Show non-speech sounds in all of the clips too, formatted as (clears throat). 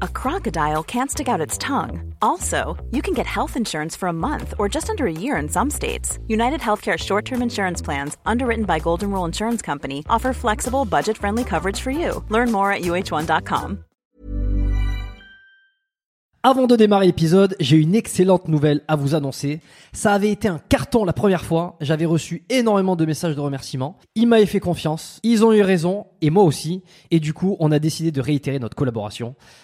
a crocodile can't stick out its tongue. Also, you can get health insurance for a month or just under a year in some states. United Healthcare short term insurance plans, underwritten by Golden Rule Insurance Company, offer flexible, budget friendly coverage for you. Learn more at uh1.com. Avant de démarrer l'épisode, j'ai une excellente nouvelle à vous annoncer. Ça avait été un carton la première fois. J'avais reçu énormément de messages de remerciements. Ils m'avaient fait confiance. Ils ont eu raison. Et moi aussi. Et du coup, on a décidé de réitérer notre collaboration.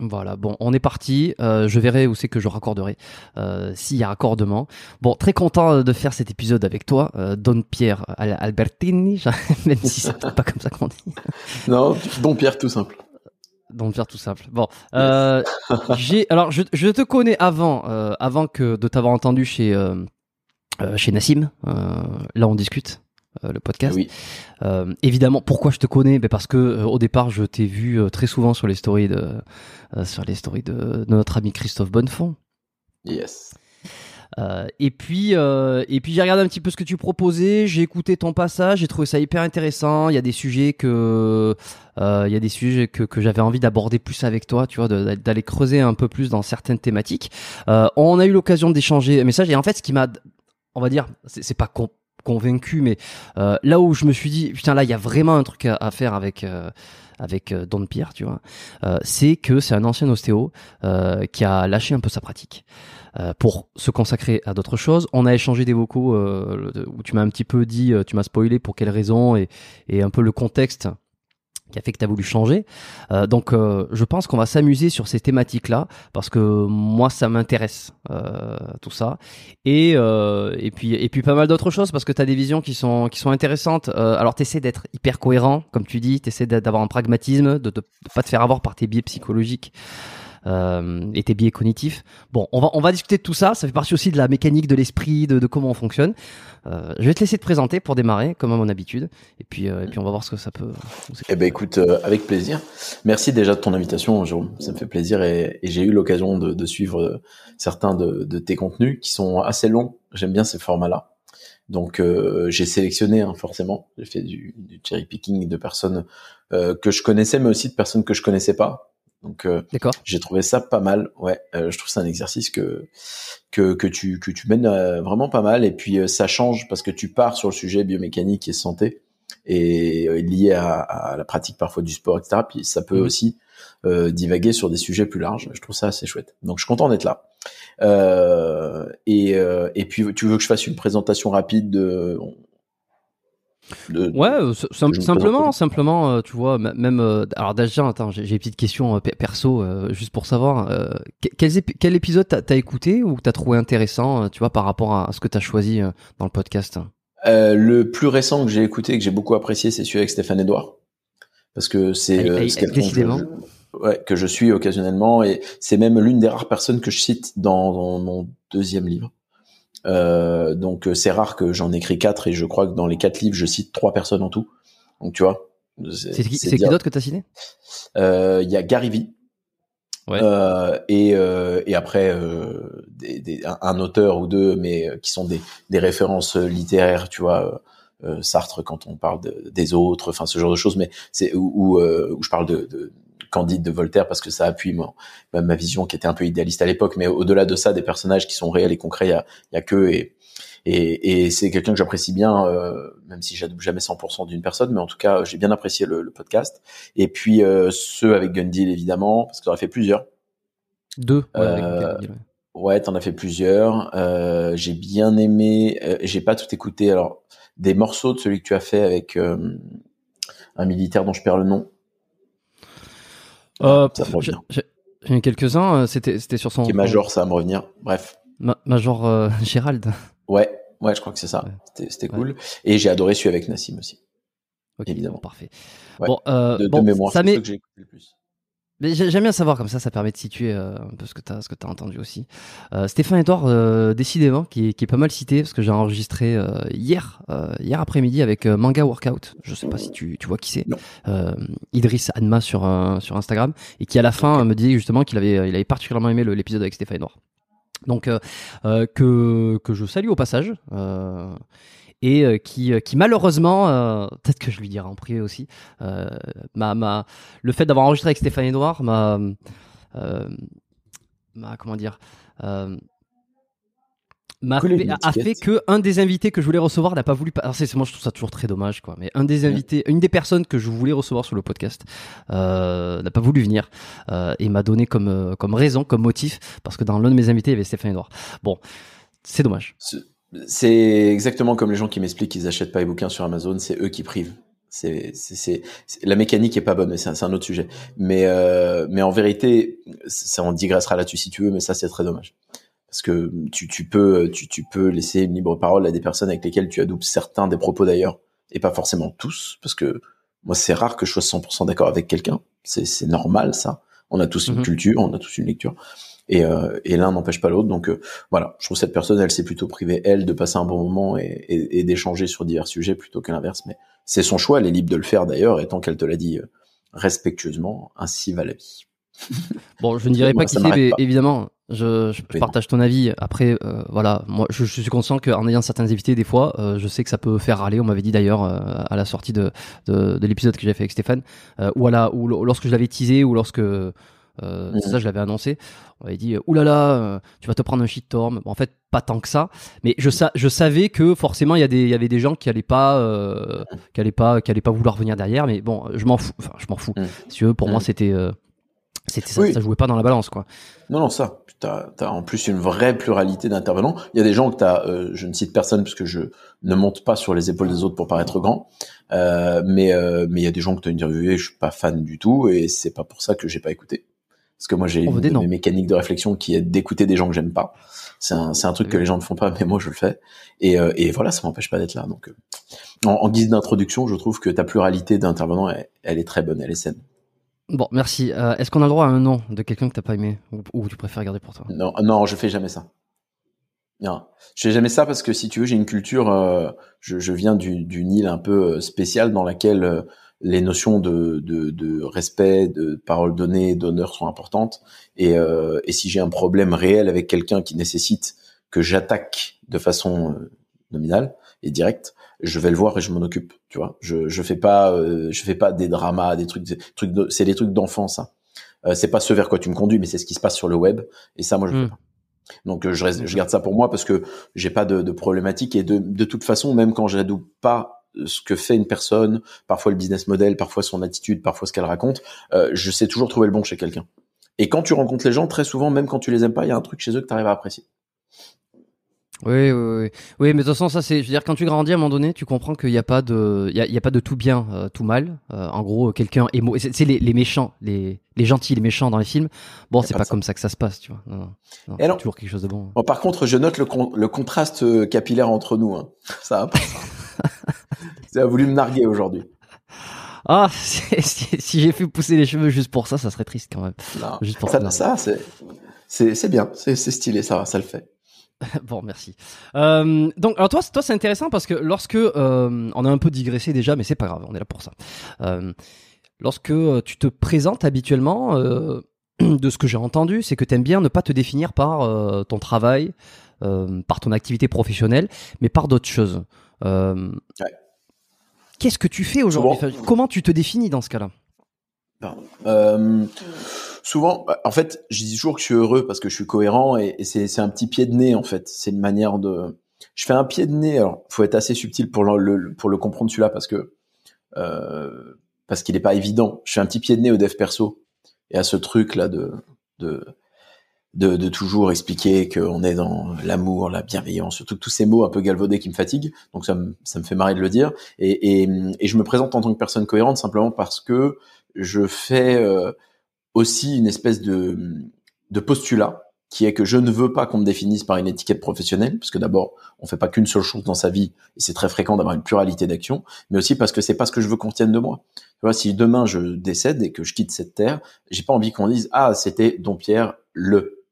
Voilà, bon, on est parti. Euh, je verrai où c'est que je raccorderai, euh, s'il y a raccordement. Bon, très content de faire cet épisode avec toi, euh, Don Pierre Albertini, (laughs) même si c'est pas comme ça qu'on dit. (laughs) Non, Don Pierre tout simple. Don Pierre tout simple. Bon, euh, j'ai, alors je, je, te connais avant, euh, avant que de t'avoir entendu chez euh, chez Nassim. là, on discute. Le podcast. Oui. Euh, évidemment, pourquoi je te connais? Ben Parce que euh, au départ, je t'ai vu euh, très souvent sur les stories de sur les stories de, de, notre ami Christophe Bonnefond. Yes. et puis et puis j'ai regardé un petit peu ce que tu proposais, j'ai écouté ton passage, j'ai trouvé ça hyper intéressant. Il y a des sujets que il y a des sujets que, que j'avais envie d'aborder plus avec toi, tu vois, d'aller creuser un peu plus dans certaines thématiques. on a eu l'occasion d'échanger un message et en fait, ce qui m'a, on va dire, c'est pas con convaincu, mais euh, là où je me suis dit, putain, là, il y a vraiment un truc à, faire avec euh, avec euh, Don Pierre, tu vois, c'est que c'est un ancien ostéo qui a lâché un peu sa pratique. pour se consacrer à d'autres choses. On a échangé des vocaux où tu m'as un petit peu dit, tu m'as spoilé pour quelles raisons et, et un peu le contexte qui a fait que tu voulu changer. Euh, donc euh, je pense qu'on va s'amuser sur ces thématiques-là parce que moi ça m'intéresse euh, tout ça et et puis et puis pas mal d'autres choses parce que tu as des visions qui sont qui sont intéressantes. alors tu d'être hyper cohérent comme tu dis, tu d'avoir un pragmatisme, de, de, de pas te faire avoir par tes biais psychologiques euh, et tes biais cognitifs. Bon, on va, on va discuter de tout ça. Ça fait partie aussi de la mécanique de l'esprit, de, de, comment on fonctionne. Euh, je vais te laisser te présenter pour démarrer, comme à mon habitude. Et puis, euh, et puis on va voir ce que ça peut. Eh ben, écoute, euh, avec plaisir. Merci déjà de ton invitation, Jérôme. Ça me fait plaisir et, et j'ai eu l'occasion de, de, suivre certains de, de, tes contenus qui sont assez longs. J'aime bien ces formats-là. Donc euh, j'ai sélectionné hein, forcément, j'ai fait du, du, cherry picking de personnes euh, que je connaissais, mais aussi de personnes que je connaissais pas. Donc j'ai trouvé ça pas mal. Ouais, je trouve c'est un exercice que que que tu que tu mènes vraiment pas mal. Et puis ça change parce que tu pars sur le sujet biomécanique et santé et lié à, à, la pratique parfois du sport, etc. Puis ça peut mmh. aussi euh, divaguer sur des sujets plus larges. Je trouve ça assez chouette. Donc je suis content d'être là. Euh, et, euh, et puis tu veux que je fasse une présentation rapide de, de, ouais, euh, simplement, simplement, tu vois, même. alors déjà, attends, j'ai une petite question perso, juste pour savoir, quel, quel, épisode t'as as écouté ou t'as trouvé intéressant, tu vois, par rapport à ce que t'as choisi dans le podcast? Le plus récent que j'ai écouté, que j'ai beaucoup apprécié, c'est celui avec Stéphane Edouard, parce que c'est décidément ouais, que je suis occasionnellement et c'est même l'une des rares personnes que je cite dans, mon deuxième livre. Euh, donc euh, c'est rare que j'en écris quatre et je crois que dans les quatre livres je cite trois personnes en tout. Donc tu vois. C'est qui, qui d'autre que tu as cité? Euh, Il y a Gary Vee. Ouais. Euh, et, euh, et après euh, des, des, un, auteur ou deux, mais qui sont des, des références littéraires, tu vois, Sartre quand on parle de, des autres, enfin ce genre de choses, mais c'est où, où, je parle de, de, Candide de Voltaire parce que ça appuie ma, ma vision qui était un peu idéaliste à l'époque. Mais au-delà de ça, des personnages qui sont réels et concrets, il y a, y a que et et, et c'est quelqu'un que j'apprécie bien, euh, même si j'adoube jamais 100% d'une personne, mais en tout cas, j'ai bien apprécié le, le, podcast. Et puis euh, ceux avec Gundil évidemment, parce que t'en as fait plusieurs. Deux. Ouais, euh, ouais t'en as fait plusieurs. Euh, j'ai bien aimé. Euh, j'ai pas tout écouté. Alors des morceaux de celui que tu as fait avec un militaire dont je perds le nom. Euh, J'ai quelques-uns. Euh, c'était c'était sur son. Qui est Major, ça va me revenir. Bref. Major euh, (laughs) Gérald. Ouais, ouais, je crois que c'est ça. C'était cool. Et j'ai adoré celui avec Nassim aussi. évidemment. Parfait. bon, euh, de, bon, mémoire, c'est que j'ai écouté le plus. J'aime bien savoir comme ça, ça permet de situer euh, un peu ce que tu as, ce que as entendu aussi. Euh, Stéphane Edouard, euh, décidément, qui est, qui est, pas mal cité, parce que j'ai enregistré euh, hier, hier après-midi avec Manga Workout. Je sais pas si tu, tu vois qui c'est. Idriss Adma sur, sur Instagram, et qui à la fin me dit justement qu'il avait, il avait particulièrement aimé l'épisode avec Stéphane Edouard. Donc, que, que je salue au passage et euh, qui, euh, qui malheureusement, euh, peut-être que je lui dirai en privé aussi, ma, ma, le fait d'avoir enregistré avec Stéphane Edouard m'a, comment dire, m'a fait, a fait que un des invités que je voulais recevoir n'a pas voulu. Alors c'est moi je trouve ça toujours très dommage quoi. Mais un des invités, une des personnes que je voulais recevoir sur le podcast euh, n'a pas voulu venir euh, et m'a donné comme comme raison, comme motif parce que dans l'un de mes invités il y avait Stéphane Edouard. Bon, c'est dommage. C'est exactement comme les gens qui m'expliquent qu'ils achètent pas les bouquins sur Amazon, c'est eux qui privent. C'est, c'est, la mécanique est pas bonne, mais c'est un, autre sujet. Mais, euh, mais en vérité, ça on digressera là-dessus si tu veux, mais ça c'est très dommage parce que tu, tu peux, tu, tu peux laisser une libre parole à des personnes avec lesquelles tu adoptes certains des propos d'ailleurs, et pas forcément tous, parce que moi c'est rare que je sois 100% d'accord avec quelqu'un. C'est, c'est normal ça. On a tous une mhm. culture, on a tous une lecture et, euh, et l'un n'empêche pas l'autre. Donc euh, voilà, je trouve cette personne, elle s'est plutôt privée elle de passer un bon moment et, et, et d'échanger sur divers sujets plutôt que l'inverse. Mais c'est son choix, elle est libre de le faire d'ailleurs, et tant qu'elle te l'a dit euh, respectueusement, ainsi va la vie. (laughs) bon, je ne dirais (laughs) pas qui c'est, mais évidemment, je, je partage ton avis. Après, euh, voilà, moi, je, je, suis conscient qu'en ayant certains invités, des fois, euh, je sais que ça peut faire râler. On m'avait dit d'ailleurs euh, à la sortie de, de, de l'épisode que j'ai fait avec Stéphane, ou à la, ou lorsque je l'avais teasé, ou lorsque euh, mhm. Ça, je l'avais annoncé. On avait dit, oulala, euh, tu vas te prendre un shitstorm. Bon, en fait, pas tant que ça. Mais je, sa je savais que forcément, il y, avait des gens qui allaient pas, euh, qui allaient pas, qui allaient pas vouloir venir derrière. Mais bon, je m'en fous. Enfin, je m'en fous. Mhm. Si tu veux, pour moi, mhm. c'était, euh, c'était ça, ça jouait pas dans la balance, quoi. Non, non, ça. T'as as en plus une vraie pluralité d'intervenants. Il y a des gens que t'as, euh, je ne cite personne parce que je ne monte pas sur les épaules des autres pour paraître grand, euh, mais euh, mais il y a des gens que t'as interviewé, je suis pas fan du tout et c'est pas pour ça que j'ai pas écouté. Parce que moi, j'ai une de mes mécaniques de réflexion qui est d'écouter des gens que j'aime pas. C'est un, truc que les gens ne font pas, (laughs) mais moi, je le fais. Et, euh, et voilà, ça m'empêche pas d'être là. Donc, euh, en, guise d'introduction, je trouve que ta pluralité d'intervenants, elle, est très bonne, elle est saine. Bon, merci. Euh, est-ce qu'on a le droit à un nom de quelqu'un que t'as pas aimé ou, tu préfères garder pour toi? Non, non, je fais jamais ça. Non, je fais jamais ça parce que si tu veux, j'ai une culture. je, je, viens d'une île un peu spéciale dans laquelle les notions de, de, de, respect, de parole donnée, d'honneur sont importantes. Et, euh, et si j'ai un problème réel avec quelqu'un qui nécessite que j'attaque de façon euh, nominal et direct, je vais le voir et je m'en occupe. Tu vois, je je fais pas euh, je fais pas des dramas, des trucs, des trucs c'est des trucs d'enfant ça. Euh, c'est pas ce vers quoi tu me conduis, mais c'est ce qui se passe sur le web et ça moi je fais hmm. pas. Donc euh, je, reste, je garde ça pour moi parce que j'ai pas de, de, problématique et de, de toute façon même quand j'adoube pas ce que fait une personne, parfois le business model, parfois son attitude, parfois ce qu'elle raconte, euh, je sais toujours trouver le bon chez quelqu'un. Et quand tu rencontres les gens, très souvent, même quand tu les aimes pas, il y a un truc chez eux que tu arrives à apprécier. Oui, oui, oui. Oui, mais de toute façon, ça, c'est, je veux dire, quand tu grandis à un moment donné, tu comprends qu'il n'y a pas de, il y a, pas de tout bien, euh, tout mal. Euh, en gros, quelqu'un est c'est les, les méchants, les, les gentils, les méchants dans les films. Bon, c'est pas, comme ça que ça se passe, tu vois. Non, non, Et toujours quelque chose de bon. bon. Par contre, je note le, le contraste capillaire entre nous. Hein. (laughs) Ça va pas. (laughs) ça a voulu me narguer aujourd'hui. Ah, si, j'ai fait pousser les cheveux juste pour ça, ça serait triste quand même. Non, juste pour ça, ça, c'est, bien, c'est, c'est stylé, ça, ça le fait. (laughs) bon, merci. Euh, donc, alors toi, toi, c'est intéressant parce que lorsque euh, on a un peu digressé déjà, mais c'est pas grave, on est là pour ça. Euh, lorsque tu te présentes habituellement, (clears throat) de ce que j'ai entendu, c'est que tu aimes bien ne pas te définir par ton travail, par ton activité professionnelle, mais par d'autres choses. Qu'est-ce que tu fais aujourd'hui Comment tu te définis dans ce cas-là? Souvent, bah, en fait, je dis toujours que je suis heureux parce que je suis cohérent et, c'est un petit pied de nez en fait. C'est une manière de. Je fais un pied de nez. Alors, faut être assez subtil pour le, pour le comprendre celui-là parce que euh, parce qu'il n'est pas évident. Je fais un petit pied de nez au dev perso et à ce truc là de de de, de toujours expliquer qu'on est dans l'amour, la bienveillance, surtout tous ces mots un peu galvaudés qui me fatiguent. Donc ça me, ça me fait marrer de le dire. Et, et, et je me présente en tant que personne cohérente simplement parce que je fais euh, aussi une espèce de, de postulat qui est que je ne veux pas qu'on me définisse par une étiquette professionnelle, parce que d'abord, on fait pas qu'une seule chose dans sa vie, et c'est très fréquent d'avoir une pluralité d'actions, mais aussi parce que c'est pas ce que je veux qu'on tienne de moi. Tu vois, si demain je décède et que je quitte cette terre, j'ai pas envie qu'on dise ah c'était Don Pierre le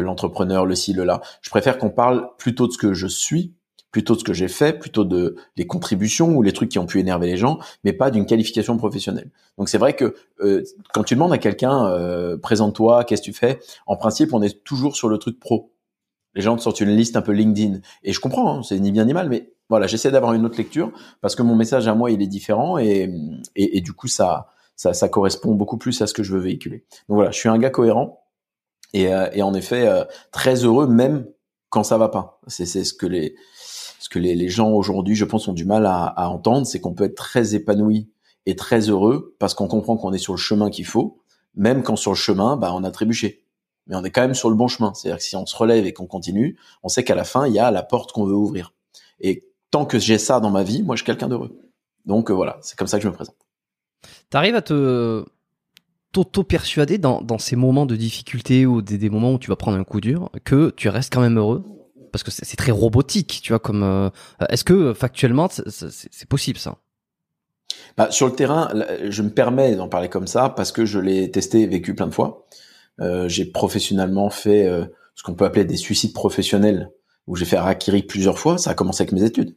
l'entrepreneur, le ci, le là. Je préfère qu'on parle plutôt de ce que je suis plutôt de ce que j'ai fait, plutôt de les contributions ou les trucs qui ont pu énerver les gens, mais pas d'une qualification professionnelle. Donc c'est vrai que euh, quand tu demandes à quelqu'un euh, présente-toi, qu'est-ce que tu fais, en principe on est toujours sur le truc pro. Les gens te sortent une liste un peu LinkedIn et je comprends, hein, c'est ni bien ni mal, mais voilà j'essaie d'avoir une autre lecture parce que mon message à moi il est différent et, et, du coup ça, ça ça correspond beaucoup plus à ce que je veux véhiculer. Donc voilà, je suis un gars cohérent et, euh, et en effet très heureux même quand ça va pas. C'est ce que les ce que les, gens aujourd'hui, je pense, ont du mal à, entendre, c'est qu'on peut être très épanoui et très heureux parce qu'on comprend qu'on est sur le chemin qu'il faut, même quand sur le chemin, bah, on a trébuché. Mais on est quand même sur le bon chemin. C'est-à-dire que si on se relève et qu'on continue, on sait qu'à la fin, il y a la porte qu'on veut ouvrir. Et tant que j'ai ça dans ma vie, moi, je suis quelqu'un d'heureux. Donc euh, voilà, c'est comme ça que je me présente. T'arrives à te t'auto-persuader dans, ces moments de difficulté ou des, moments où tu vas prendre un coup dur que tu restes quand même heureux? Parce que c'est très robotique, tu vois. Comme euh, est-ce que factuellement c'est possible ça? Bah, sur le terrain, je me permets d'en parler comme ça parce que je l'ai testé et vécu plein de fois. Euh, j'ai professionnellement fait euh, ce qu'on peut appeler des suicides professionnels où j'ai fait Harakiri plusieurs fois. Ça a commencé avec mes études.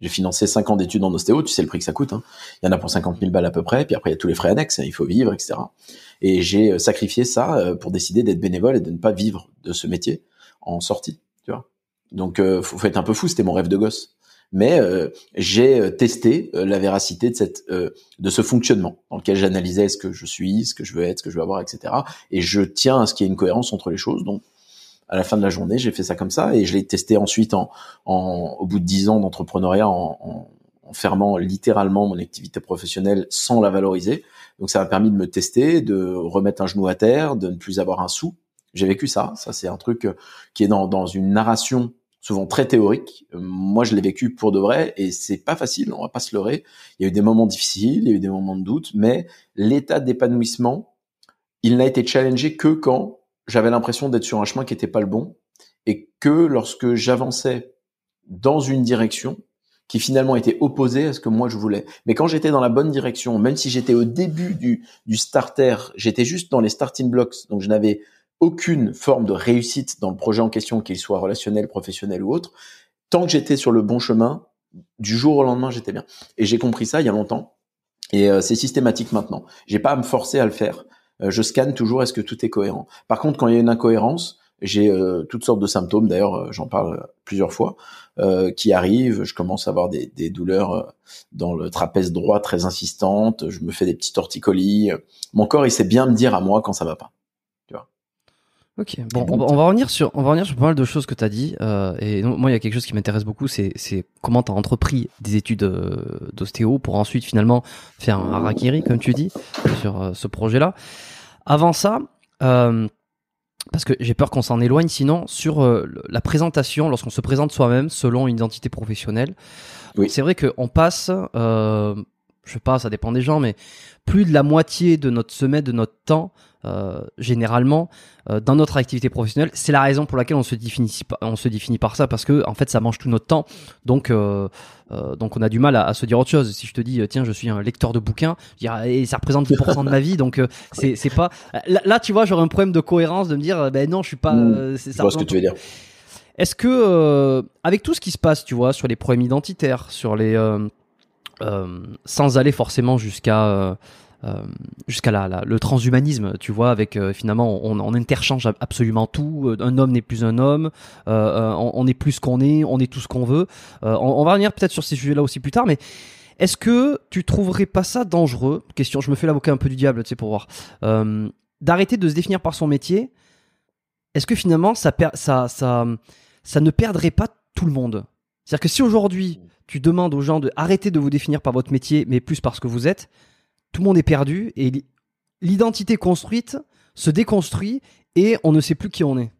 J'ai financé 5 ans d'études en ostéo, tu sais le prix que ça coûte. Hein. Il y en a pour 50 000 balles à peu près, puis après il y a tous les frais annexes, il faut vivre, etc. Et j'ai sacrifié ça pour décider d'être bénévole et de ne pas vivre de ce métier en sortie. Donc, euh, faut, être un peu fou. C'était mon rêve de gosse. Mais euh, j'ai euh, testé euh, la véracité de cette de ce fonctionnement dans lequel j'analysais ce que je suis, ce que je veux être, ce que je veux avoir, etc. Et je tiens à ce qu'il y ait une cohérence entre les choses. Donc, à la fin de la journée, j'ai fait ça comme ça et je l'ai testé ensuite en, en, au bout de dix ans d'entrepreneuriat en, en, fermant littéralement mon activité professionnelle sans la valoriser. Donc ça m'a permis de me tester, de remettre un genou à terre, de ne plus avoir un sou. J'ai vécu ça. Ça c'est un truc qui est dans, dans une narration souvent très théorique. Moi, je l'ai vécu pour de vrai et c'est pas facile, on va pas se leurrer. Il y a eu des moments difficiles, il y a eu des moments de doute, mais l'état d'épanouissement, il n'a été challengé que quand j'avais l'impression d'être sur un chemin qui n'était pas le bon et que lorsque j'avançais dans une direction qui finalement était opposée à ce que moi je voulais. Mais quand j'étais dans la bonne direction, même si j'étais au début du, du starter, j'étais juste dans les starting blocks, donc je n'avais aucune forme de réussite dans le projet en question, qu'il soit relationnel, professionnel ou autre, tant que j'étais sur le bon chemin, du jour au lendemain, j'étais bien. Et j'ai compris ça il y a longtemps. Et euh, c'est systématique maintenant. J'ai pas à me forcer à le faire. Euh, je scanne toujours est-ce que tout est cohérent. Par contre, quand il y a une incohérence, j'ai euh, toutes sortes de symptômes. D'ailleurs, euh, j'en parle plusieurs fois, euh, qui arrivent. Je commence à avoir des, des, douleurs dans le trapèze droit très insistantes. Je me fais des petits torticolis. Mon corps, il sait bien me dire à moi quand ça va pas. Ok. Bon, on, va revenir sur, on va revenir sur pas mal de choses que tu as dit. Euh, et moi, il y a quelque chose qui m'intéresse beaucoup, c'est, c'est comment tu as entrepris des études d'ostéo pour ensuite finalement faire un harakiri, comme tu dis, sur ce projet-là. Avant ça. Euh, parce que j'ai peur qu'on s'en éloigne sinon sur euh, la présentation lorsqu'on se présente soi-même selon une identité professionnelle. Oui. C'est vrai qu'on passe, euh, je sais pas, ça dépend des gens, mais plus de la moitié de notre semaine, de notre temps euh, généralement euh, dans notre activité professionnelle. C'est la raison pour laquelle on se définit on se définit par ça parce que en fait ça mange tout notre temps. Donc euh, donc on a du mal à, se dire autre chose. Si je te dis tiens je suis un lecteur de bouquins, et ça représente 10% de ma vie donc c'est c'est pas là, tu vois j'aurais un problème de cohérence de me dire ben non je suis pas. Mmh. c'est ça. Je vois ce que tu veux dire. Est-ce que avec tout ce qui se passe tu vois sur les problèmes identitaires, sur les sans aller forcément jusqu'à euh, jusqu'à la, le transhumanisme, tu vois, avec euh, finalement on, interchange absolument tout. Euh, un homme n'est plus un homme, on, on, est plus ce qu'on est, on est tout ce qu'on veut. On, va revenir peut-être sur ces sujets-là aussi plus tard, mais est-ce que tu trouverais pas ça dangereux Question, je me fais l'avocat un peu du diable, tu sais, pour voir. D'arrêter de se définir par son métier. Est-ce que finalement ça, ça ne perdrait pas tout le monde? C'est-à-dire que si aujourd'hui tu demandes aux gens de arrêter de vous définir par votre métier, mais plus par ce que vous êtes, tout le monde est perdu et l'identité construite se déconstruit et on ne sait plus qui on est.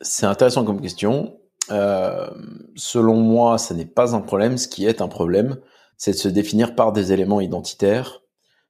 C'est intéressant comme question. Euh, selon moi, ce n'est pas un problème. Ce qui est un problème, c'est de se définir par des éléments identitaires,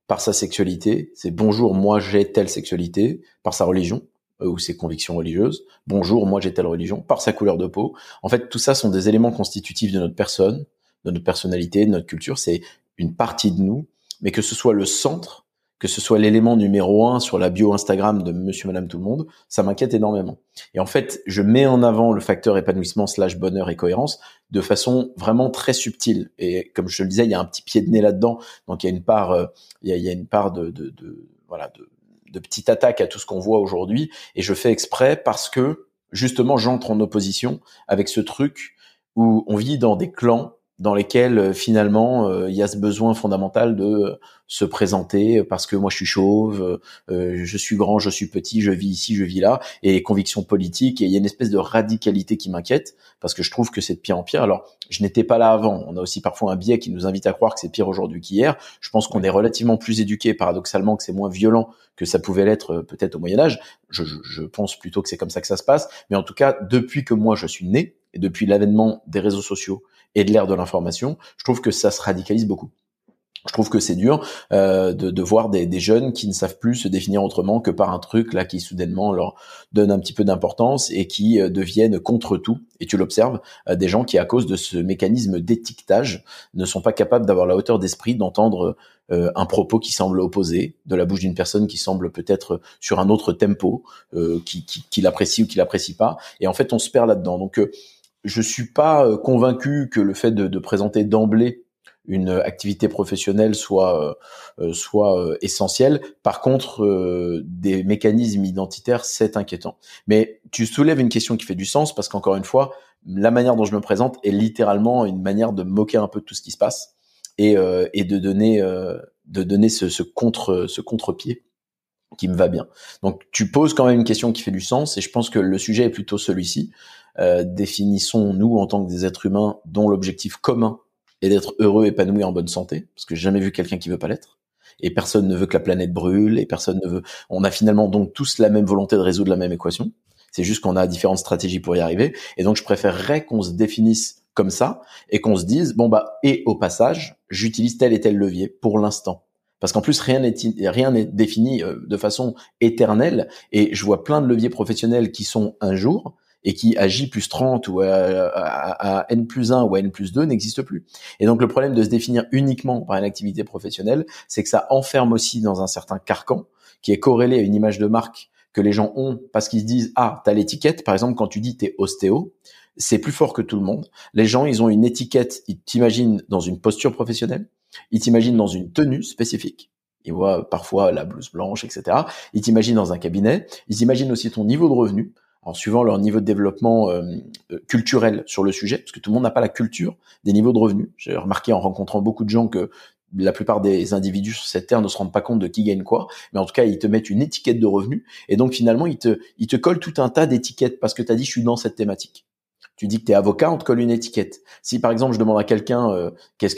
par sa sexualité. C'est bonjour, moi j'ai telle sexualité, par sa religion euh, ou ses convictions religieuses. Bonjour, moi j'ai telle religion, par sa couleur de peau. En fait, tout ça sont des éléments constitutifs de notre personne, de notre personnalité, de notre culture. C'est une partie de nous mais que ce soit le centre, que ce soit l'élément numéro un sur la bio Instagram de Monsieur, Madame, tout le monde, ça m'inquiète énormément. Et en fait, je mets en avant le facteur épanouissement slash bonheur et cohérence de façon vraiment très subtile. Et comme je te le disais, il y a un petit pied de nez là-dedans, donc il y a une part, euh, il, y a, une part de, de, de voilà, de, de petite attaque à tout ce qu'on voit aujourd'hui. Et je fais exprès parce que justement, j'entre en opposition avec ce truc où on vit dans des clans dans lesquels euh, finalement euh, il y a ce besoin fondamental de se présenter parce que moi je suis chauve, euh, je suis grand, je suis petit, je vis ici, je vis là, et convictions politiques, et il y a une espèce de radicalité qui m'inquiète parce que je trouve que c'est de pire en pire. Alors je n'étais pas là avant, on a aussi parfois un biais qui nous invite à croire que c'est pire aujourd'hui qu'hier. Je pense qu'on est relativement plus éduqué, paradoxalement, que c'est moins violent que ça pouvait l'être peut-être au Moyen Âge. Je, je, je pense plutôt que c'est comme ça que ça se passe, mais en tout cas depuis que moi je suis né et depuis l'avènement des réseaux sociaux et de l'ère de l'information, je trouve que ça se radicalise beaucoup. Je trouve que c'est dur euh, de, de, voir des, des, jeunes qui ne savent plus se définir autrement que par un truc là qui soudainement leur donne un petit peu d'importance et qui euh, deviennent contre tout. Et tu l'observes, euh, des gens qui à cause de ce mécanisme d'étiquetage ne sont pas capables d'avoir la hauteur d'esprit d'entendre euh, un propos qui semble opposé de la bouche d'une personne qui semble peut-être sur un autre tempo, qui, qui, qui l'apprécie ou qui l'apprécie pas. Et en fait, on se perd là-dedans. Donc je suis pas euh, convaincu que le fait de, de présenter d'emblée une activité professionnelle soit euh, euh soit euh, essentielle. Par contre, des mécanismes identitaires, c'est inquiétant. Mais tu soulèves une question qui fait du sens parce qu'encore une fois, la manière dont je me présente est littéralement une manière de moquer un peu de tout ce qui se passe et, et de donner de donner ce, ce contre ce contre-pied qui me va bien. Donc tu poses quand même une question qui fait du sens et je pense que le sujet est plutôt celui-ci. Euh, définissons-nous en tant que des êtres humains dont l'objectif commun est d'être heureux, épanoui, en bonne santé, parce que j'ai jamais vu quelqu'un qui veut pas l'être. Et personne ne veut que la planète brûle, et personne ne veut. On a finalement donc tous la même volonté de résoudre la même équation. C'est juste qu'on a différentes stratégies pour y arriver. Et donc je préférerais qu'on se définisse comme ça et qu'on se dise bon bah et au passage j'utilise tel et tel levier pour l'instant parce qu'en plus rien n'est rien n'est défini euh, de façon éternelle et je vois plein de leviers professionnels qui sont un jour et qui à J plus 30 ou à, N plus 1 ou à N plus 2 n'existe plus. Et donc le problème de se définir uniquement par une activité professionnelle, c'est que ça enferme aussi dans un certain carcan qui est corrélé à une image de marque que les gens ont parce qu'ils se disent ah t'as l'étiquette par exemple quand tu dis t'es ostéo c'est plus fort que tout le monde les gens ils ont une étiquette ils t'imaginent dans une posture professionnelle ils t'imaginent dans une tenue spécifique Ils voient parfois la blouse blanche, etc. Ils t'imaginent dans un cabinet. Ils imaginent aussi ton niveau de revenu en suivant leur niveau de développement euh, euh, culturel sur le sujet, parce que tout le monde n'a pas la culture des niveaux de revenus. J'ai remarqué en rencontrant beaucoup de gens que la plupart des individus sur cette terre ne se rendent pas compte de qui gagne quoi, mais en tout cas, ils te mettent une étiquette de revenu, et donc finalement, ils te, ils te collent tout un tas d'étiquettes parce que tu as dit, je suis dans cette thématique. Tu dis que tu es avocat, on te colle une étiquette. Si par exemple, je demande à quelqu'un, euh,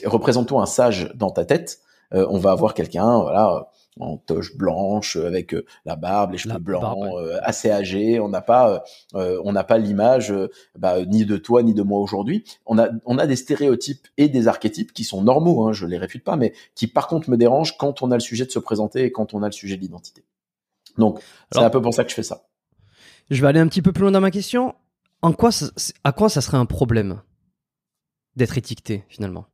représente-toi un sage dans ta tête, euh, on va avoir quelqu'un, voilà, en toche blanche avec euh, la barbe, les cheveux blancs, euh, assez âgé. On n'a pas, on n'a pas l'image bah, ni de toi ni de moi aujourd'hui. On a, on a des stéréotypes et des archétypes qui sont normaux. Hein, je les réfute pas, mais qui par contre me dérangent quand on a le sujet de se présenter et quand on a le sujet de l'identité. Donc c'est un peu pour ça que je fais ça. Je vais aller un petit peu plus loin dans ma question. En quoi, à quoi ça serait un problème d'être étiqueté finalement?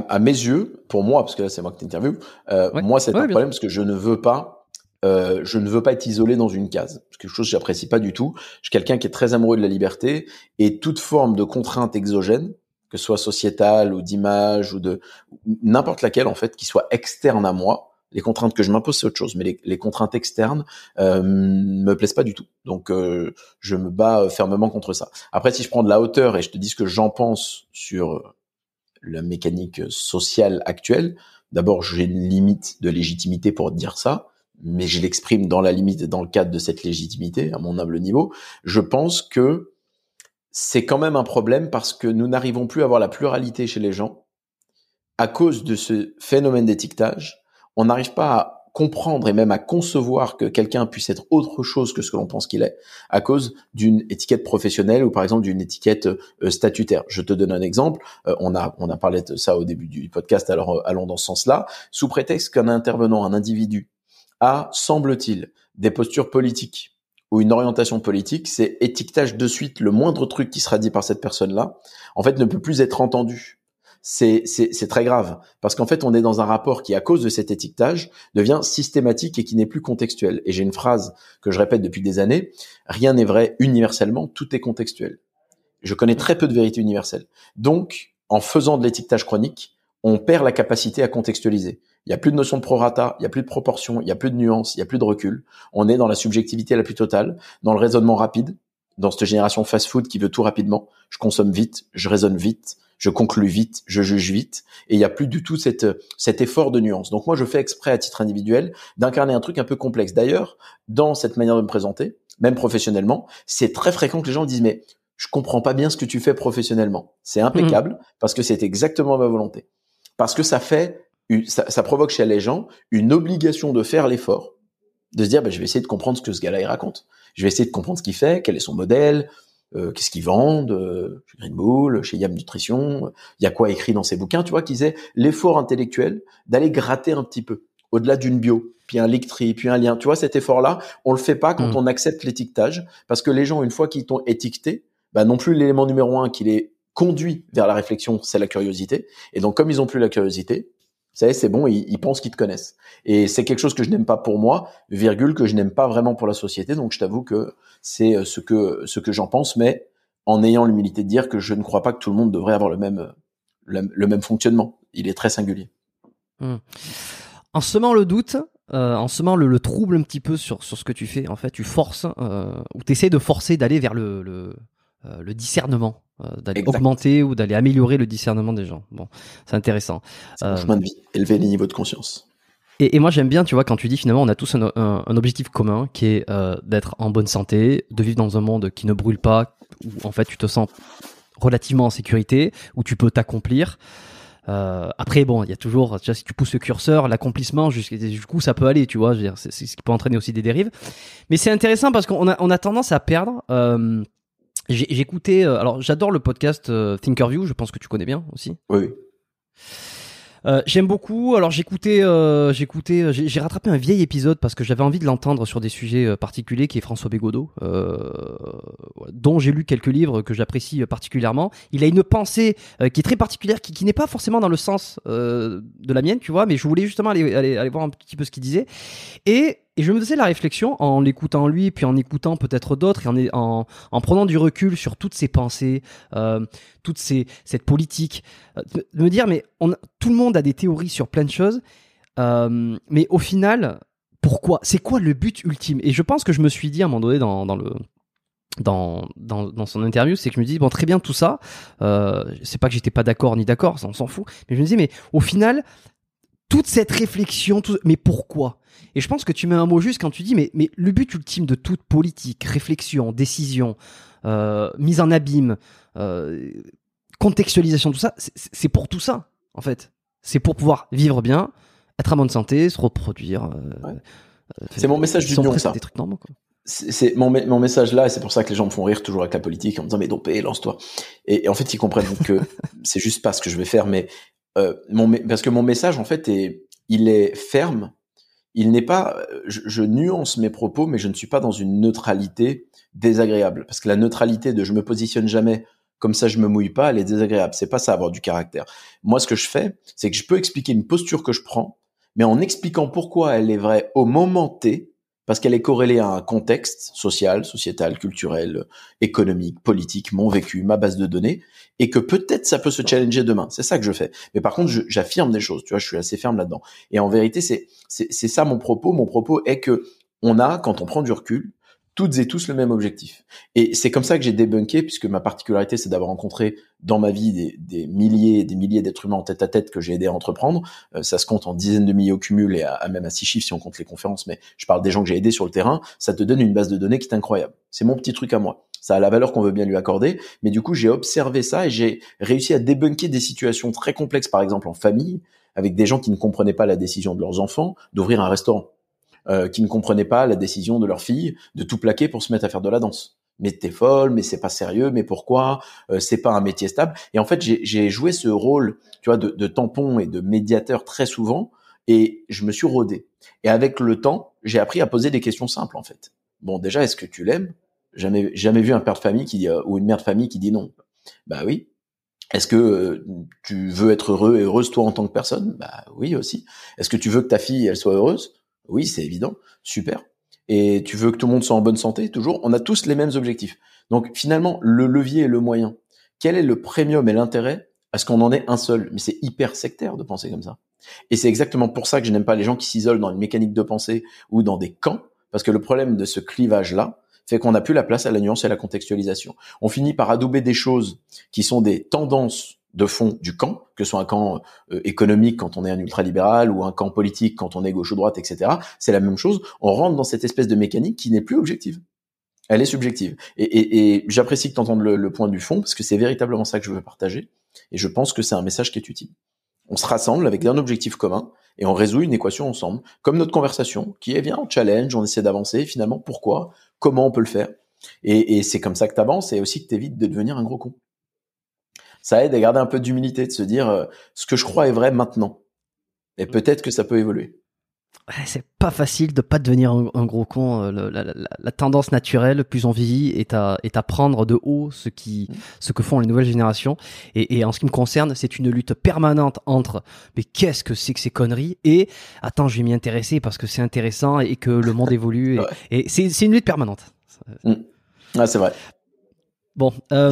À, mes yeux, pour moi, parce que là c'est moi qui t'interviewe, euh, moi c'est un problème parce que je ne veux pas, euh, je ne veux pas être isolé dans une case. C'est quelque chose que j'apprécie pas du tout. Je suis quelqu'un qui est très amoureux de la liberté et toute forme de contrainte exogène, que ce soit sociétale ou d'image ou de n'importe laquelle en fait, qui soit externe à moi. Les contraintes que je m'impose c'est autre chose, mais les, contraintes externes euh, me plaisent pas du tout. Donc euh, je me bats fermement contre ça. Après, si je prends de la hauteur et je te dis ce que j'en pense sur la mécanique sociale actuelle. D'abord, j'ai une limite de légitimité pour dire ça, mais je l'exprime dans la limite, dans le cadre de cette légitimité, à mon humble niveau. Je pense que c'est quand même un problème parce que nous n'arrivons plus à avoir la pluralité chez les gens à cause de ce phénomène d'étiquetage. On n'arrive pas à comprendre et même à concevoir que quelqu'un puisse être autre chose que ce que l'on pense qu'il est à cause d'une étiquette professionnelle ou par exemple d'une étiquette euh, statutaire. Je te donne un exemple. Euh, on a on a parlé de ça au début du podcast. Alors euh, allons dans ce sens-là. Sous prétexte qu'un intervenant, un individu, a semble-t-il des postures politiques ou une orientation politique, c'est étiquetage de suite le moindre truc qui sera dit par cette personne-là, en fait, ne peut plus être entendu c'est très grave parce qu'en fait on est dans un rapport qui à cause de cet étiquetage devient systématique et qui n'est plus contextuel. Et j'ai une phrase que je répète depuis des années rien n'est vrai universellement, tout est contextuel. Je connais très peu de vérités universelles. Donc en faisant de l'étiquetage chronique, on perd la capacité à contextualiser. Il n'y a plus de notion de prorata, il n'y a plus de proportion, il n'y a plus de nuance, il n'y a plus de recul. On est dans la subjectivité la plus totale, dans le raisonnement rapide, dans cette génération fast-food qui veut tout rapidement. Je consomme vite, je raisonne vite, je conclue vite, je juge vite, et il n'y a plus du tout cette, cet effort de nuance. Donc moi, je fais exprès à titre individuel d'incarner un truc un peu complexe. D'ailleurs, dans cette manière de me présenter, même professionnellement, c'est très fréquent que les gens disent mais je comprends pas bien ce que tu fais professionnellement. C'est impeccable mmh. parce que c'est exactement ma volonté. Parce que ça fait, ça, ça provoque chez les gens une obligation de faire l'effort, de se dire bah, je vais essayer de comprendre ce que ce gars-là il raconte. Je vais essayer de comprendre ce qu'il fait, quel est son modèle, euh, qu'est-ce qu'ils vendent euh, chez Green Bull, chez Yam Nutrition, il y a quoi écrit dans ces bouquins, tu vois, qu'ils aient l'effort intellectuel d'aller gratter un petit peu au-delà d'une bio, puis un lectri, puis un lien. Tu vois, cet effort-là, on le fait pas quand mm. on accepte l'étiquetage, parce que les gens, une fois qu'ils t'ont étiqueté, bah non plus l'élément numéro un qui les conduit vers la réflexion, c'est la curiosité. Et donc, comme ils ont plus la curiosité, vous savez, c'est bon, ils, pensent qu'ils te connaissent. Et c'est quelque chose que je n'aime pas pour moi, virgule, que je n'aime pas vraiment pour la société. Donc je t'avoue que c'est euh, ce que, ce que j'en pense, mais en ayant l'humilité de dire que je ne crois pas que tout le monde devrait avoir le même, le, même fonctionnement. Il est très singulier. Hmm. En semant le doute, euh, en semant le, le, trouble un petit peu sur, sur ce que tu fais, en fait, tu forces, euh, ou tu essaies de forcer d'aller vers le, le, discernement, d'aller augmenter ou d'aller améliorer le discernement des gens. Bon, c'est intéressant. C'est un chemin de vie, élever les niveaux de conscience. Et, et moi j'aime bien, tu vois, quand tu dis finalement on a tous un, un, objectif commun qui est euh, d'être en bonne santé, de vivre dans un monde qui ne brûle pas, où en fait tu te sens relativement en sécurité, où tu peux t'accomplir. Euh, après, bon, il y a toujours, tu vois, si tu pousses le curseur, l'accomplissement, du coup, ça peut aller, tu vois. C'est ce qui peut entraîner aussi des dérives. Mais c'est intéressant parce qu'on a, on a tendance à perdre. Euh, écouté, euh, alors j'adore le podcast euh, Thinkerview, je pense que tu connais bien aussi. Oui. Euh, j'aime beaucoup. Alors j'écoutais, euh, j'écoutais, j'ai rattrapé un vieil épisode parce que j'avais envie de l'entendre sur des sujets particuliers, qui est François Bégodeau, dont j'ai lu quelques livres que j'apprécie particulièrement. Il a une pensée qui est très particulière, qui, qui n'est pas forcément dans le sens de la mienne, tu vois, mais je voulais justement aller, aller, aller voir un petit peu ce qu'il disait. Et et je me faisais la réflexion en l'écoutant lui, puis en écoutant peut-être d'autres, et en, en, en, prenant du recul sur toutes ces pensées, euh, toute cette politique, euh, de me dire mais tout le monde a des théories sur plein de choses. Euh, mais au final, pourquoi? C'est quoi le but ultime? Et je pense que je me suis dit à un moment donné dans, son interview, c'est que je me dis bon très bien tout ça, c'est pas que j'étais pas d'accord ni d'accord, on s'en fout, mais je me dis mais au final toute cette réflexion, tout, mais pourquoi? Et je pense que tu mets un mot juste quand tu dis mais mais le but ultime de toute politique, réflexion, décision, euh, mise en abîme, euh, contextualisation, tout ça, c'est pour tout ça en fait. C'est pour pouvoir vivre bien, être en bonne santé, se reproduire. Euh, c'est mon message d'union, ça. Des trucs normaux, quoi c'est mon, mon message là, et c'est pour ça que les gens me font rire toujours avec la politique en me disant mais dopé, lance-toi. Et, en fait, ils comprennent que (laughs) c'est juste pas ce que je vais faire, mais euh, mon, parce que mon message en fait est, il est ferme. Il n'est pas, je, je, nuance mes propos, mais je ne suis pas dans une neutralité désagréable, parce que la neutralité de je me positionne jamais comme ça je me mouille pas, elle est désagréable. C'est pas ça avoir du caractère. Moi, ce que je fais, c'est que je peux expliquer une posture que je prends, mais en expliquant pourquoi elle est vraie au moment T, parce qu'elle est corrélée à un contexte social, sociétal, culturel, économique, politique, mon vécu, ma base de données, et que peut-être ça peut se challenger demain. C'est ça que je fais. Mais par contre, j'affirme des choses. Tu vois, je suis assez ferme là-dedans. Et en vérité, c'est ça mon propos. Mon propos est que on a, quand on prend du recul, toutes et tous le même objectif. Et c'est comme ça que j'ai débunké, puisque ma particularité, c'est d'avoir rencontré dans ma vie des, des milliers et des milliers d'êtres humains en tête à tête que j'ai aidé à entreprendre. Euh, ça se compte en dizaines de milliers au cumul et à, même à six chiffres si on compte les conférences, mais je parle des gens que j'ai aidés sur le terrain. Ça te donne une base de données qui est incroyable. C'est mon petit truc à moi. Ça a la valeur qu'on veut bien lui accorder, mais du coup, j'ai observé ça et j'ai réussi à débunker des situations très complexes, par exemple en famille, avec des gens qui ne comprenaient pas la décision de leurs enfants d'ouvrir un restaurant euh, qui ne comprenaient pas la décision de leur fille de tout plaquer pour se mettre à faire de la danse. Mais t'es folle, mais c'est pas sérieux, mais pourquoi euh, C'est pas un métier stable. Et en fait, j'ai joué ce rôle, tu vois, de, de, tampon et de médiateur très souvent, et je me suis rodé. Et avec le temps, j'ai appris à poser des questions simples, en fait. Bon, déjà, est-ce que tu l'aimes? Jamais, jamais vu un père de famille qui euh, ou une mère de famille qui dit non. Bah oui. Est-ce que tu veux être heureux et heureuse toi en tant que personne? Bah oui aussi. Est-ce que tu veux que ta fille elle soit heureuse? Oui, c'est évident. Super. Et tu veux que tout le monde soit en bonne santé, toujours. On a tous les mêmes objectifs. Donc finalement, le levier et le moyen. Quel est le premium et l'intérêt à ce qu'on en ait un seul? Mais c'est hyper sectaire de penser comme ça. Et c'est exactement pour ça que je n'aime pas les gens qui s'isolent dans une mécanique de pensée ou dans des camps, parce que le problème de ce clivage-là fait qu'on n'a plus la place à la nuance et à la contextualisation. On finit par adouber des choses qui sont des tendances de fond du camp, que ce soit un camp euh, économique quand on est un ultralibéral ou un camp politique quand on est gauche ou droite, etc. C'est la même chose. On rentre dans cette espèce de mécanique qui n'est plus objective. Elle est subjective. Et, j'apprécie que tu entendes le, point du fond parce que c'est véritablement ça que je veux partager. Et je pense que c'est un message qui est utile. On se rassemble avec un objectif commun et on résout une équation ensemble, comme notre conversation, qui est bien en challenge, on essaie d'avancer. Finalement, pourquoi Comment on peut le faire Et, et c'est comme ça que tu avances et aussi que tu évites de devenir un gros con ça aide à garder un peu d'humilité, de se dire euh, ce que je crois est vrai maintenant. Et peut-être que ça peut évoluer. c'est pas facile de pas devenir un, gros con. Euh, la, tendance naturelle, plus on vieillit, est à, est à prendre de haut ce qui, mm. ce que font les nouvelles générations. Et, en ce qui me concerne, c'est une lutte permanente entre mais qu'est-ce que c'est que ces conneries? Et attends, je vais m'y intéresser parce que c'est intéressant et que le monde (laughs) évolue. Et, c'est, une lutte permanente. Mm. Ah, c'est vrai. Bon, euh,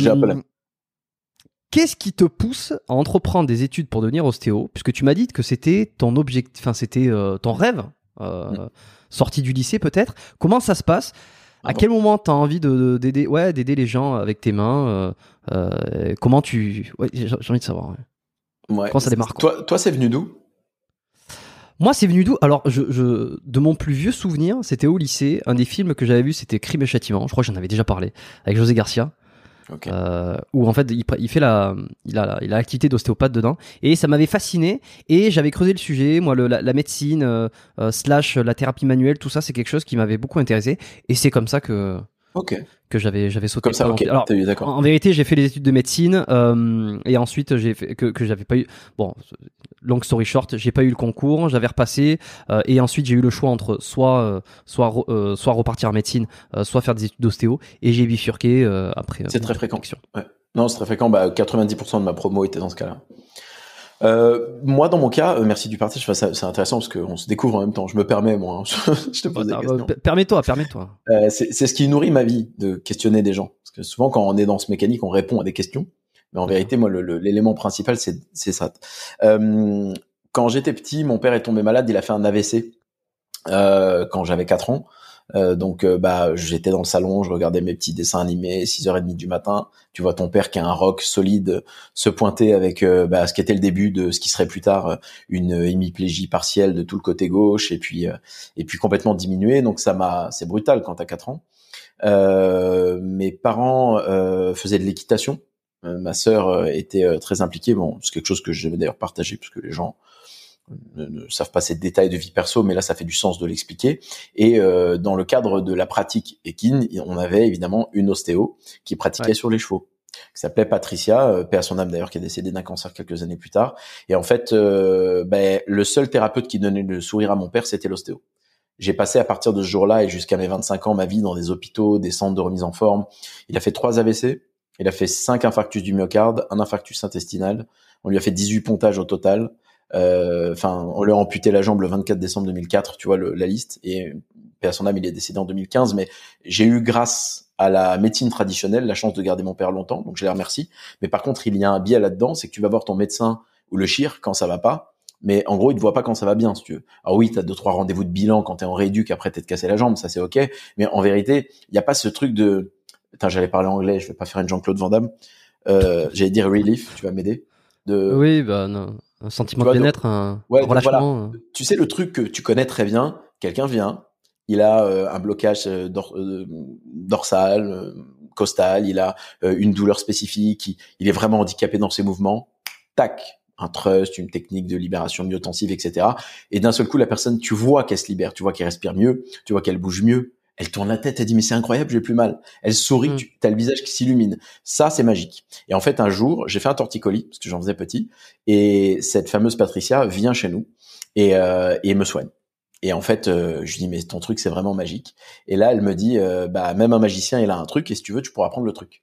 Qu'est-ce qui te pousse à entreprendre des études pour devenir ostéo? Puisque tu m'as dit que c'était ton objectif, enfin c'était euh, ton rêve, euh, mm. sorti du lycée peut-être. Comment ça se passe? À quel moment tu as envie de d'aider, ouais, d'aider les gens avec tes mains euh, Comment tu, ouais, j'ai envie de savoir. Ouais. Comment ça démarre Toi, toi, c'est venu d'où? Moi, c'est venu d'où? Alors, je, je, de mon plus vieux souvenir, c'était au lycée. Un des films que j'avais vu, c'était Crime et Châtiment. Je crois que j'en avais déjà parlé avec José Garcia. Euh, où en fait il, fait la, il a, il a l'activité d'ostéopathe dedans. Et ça m'avait fasciné. Et j'avais creusé le sujet. Moi, la, médecine euh, euh, slash la thérapie manuelle, tout ça, c'est quelque chose qui m'avait beaucoup intéressé. Et c'est comme ça que Ok. Que j'avais j'avais sauté. Comme ça. Alors. En, vérité, j'ai fait les études de médecine euh, et ensuite j'ai fait que que j'avais pas eu. Bon, long story short, j'ai pas eu le concours, j'avais repassé euh, et ensuite j'ai eu le choix entre soit euh, soit soit repartir en médecine, soit faire des études d'ostéo et j'ai bifurqué après. C'est très fréquent. Ouais. Non, c'est très fréquent. Bah, 90% de ma promo était dans ce cas-là. Euh, moi, dans mon cas, euh, merci du partage. c'est intéressant parce qu'on se découvre en même temps. Je me permets, moi. Hein. (laughs) je te pose des ah, questions. Permets-toi, permets-toi. Euh, c'est ce qui nourrit ma vie de questionner des gens. Parce que souvent, quand on est dans ce mécanique, on répond à des questions. Mais en vérité, moi, l'élément principal, c'est ça. Euh, quand j'étais petit, mon père est tombé malade, il a fait un AVC euh, quand j'avais 4 ans. Euh, donc euh, bah j'étais dans le salon, je regardais mes petits dessins animés, 6h30 du matin. Tu vois ton père qui a un rock solide se pointer avec euh, bah, ce qui était le début de ce qui serait plus tard une hémiplégie partielle de tout le côté gauche et puis et puis complètement diminué. Donc ça m'a c'est brutal quand t'as 4 ans. mes parents faisaient de l'équitation. ma sœur était très impliquée. Bon, c'est quelque chose que je vais d'ailleurs partager parce que les gens ne, savent pas ces détails de vie perso, mais là ça fait du sens de l'expliquer. Et euh, dans le cadre de la pratique équine, on avait évidemment une ostéo qui pratiquait sur les chevaux qui s'appelait Patricia, euh, paix à son âme d'ailleurs, qui est décédée d'un cancer quelques années plus tard. Et en fait, euh, ben, le seul thérapeute qui donnait le sourire à mon père, c'était l'ostéo. J'ai passé à partir de ce jour-là et jusqu'à mes 25 ans ma vie dans des hôpitaux, des centres de remise en forme. Il a fait trois AVC, il a fait cinq infarctus du myocarde, un infarctus intestinal. On lui a fait 18 pontages au total. Euh, enfin, on lui a amputé la jambe le 24 décembre 2004, tu vois la liste. Et à son il est décédé en 2015. Mais j'ai eu, grâce à la médecine traditionnelle, la chance de garder mon père longtemps, donc je les remercie. Mais par contre, il y a un biais là-dedans, c'est que tu vas voir ton médecin ou le chir quand ça va pas. Mais en gros, il te voit pas quand ça va bien, si tu veux. Alors oui, t'as deux trois rendez-vous de bilan quand t'es en rééduc, après t'es cassé la jambe, ça c'est ok. Mais en vérité, il y a pas ce truc de. Attends, j'allais parler anglais, je vais pas faire une Jean-Claude Van Damme. Euh, j'allais dire relief, tu vas m'aider. De... Oui, bah non un sentiment de bien-être, un relâchement. Euh. Tu sais le truc que tu connais très bien, quelqu'un vient, il a euh, un blocage euh, dorsal, costal, il a une douleur spécifique, il, est vraiment handicapé dans ses mouvements, tac, un trust, une technique de libération myotensive, etc. Et d'un seul coup, la personne, tu vois qu'elle se libère, tu vois qu'elle respire mieux, tu vois qu'elle bouge mieux, elle tourne la tête, elle dit mais c'est incroyable, j'ai plus mal. Elle sourit, mm. tu as le visage qui s'illumine. Ça, c'est magique. Et en fait, un jour, j'ai fait un torticolis parce que j'en faisais petit, et cette fameuse Patricia vient chez nous et, euh, et me soigne. Et en fait, euh, je lui dis mais ton truc c'est vraiment magique. Et là, elle me dit euh, bah même un magicien il a un truc et si tu veux tu pourras prendre le truc.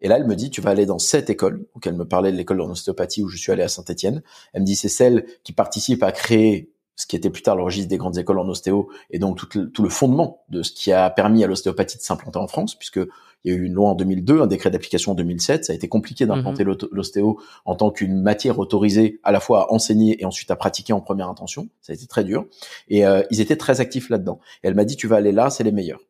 Et là, elle me dit, tu vas aller dans cette école. Donc, elle me parlait de l'école en ostéopathie où je suis allé à Saint-Etienne. Elle me dit, c'est celle qui participe à créer ce qui était plus tard le registre des grandes écoles en ostéo, et donc tout le, tout le fondement de ce qui a permis à l'ostéopathie de s'implanter en France, puisque il y a eu une loi en 2002, un décret d'application en 2007. Ça a été compliqué d'implanter mhm. l'ostéo en tant qu'une matière autorisée à la fois à enseigner et ensuite à pratiquer en première intention. Ça a été très dur. Et euh, ils étaient très actifs là-dedans. Et elle m'a dit, tu vas aller là, c'est les meilleurs.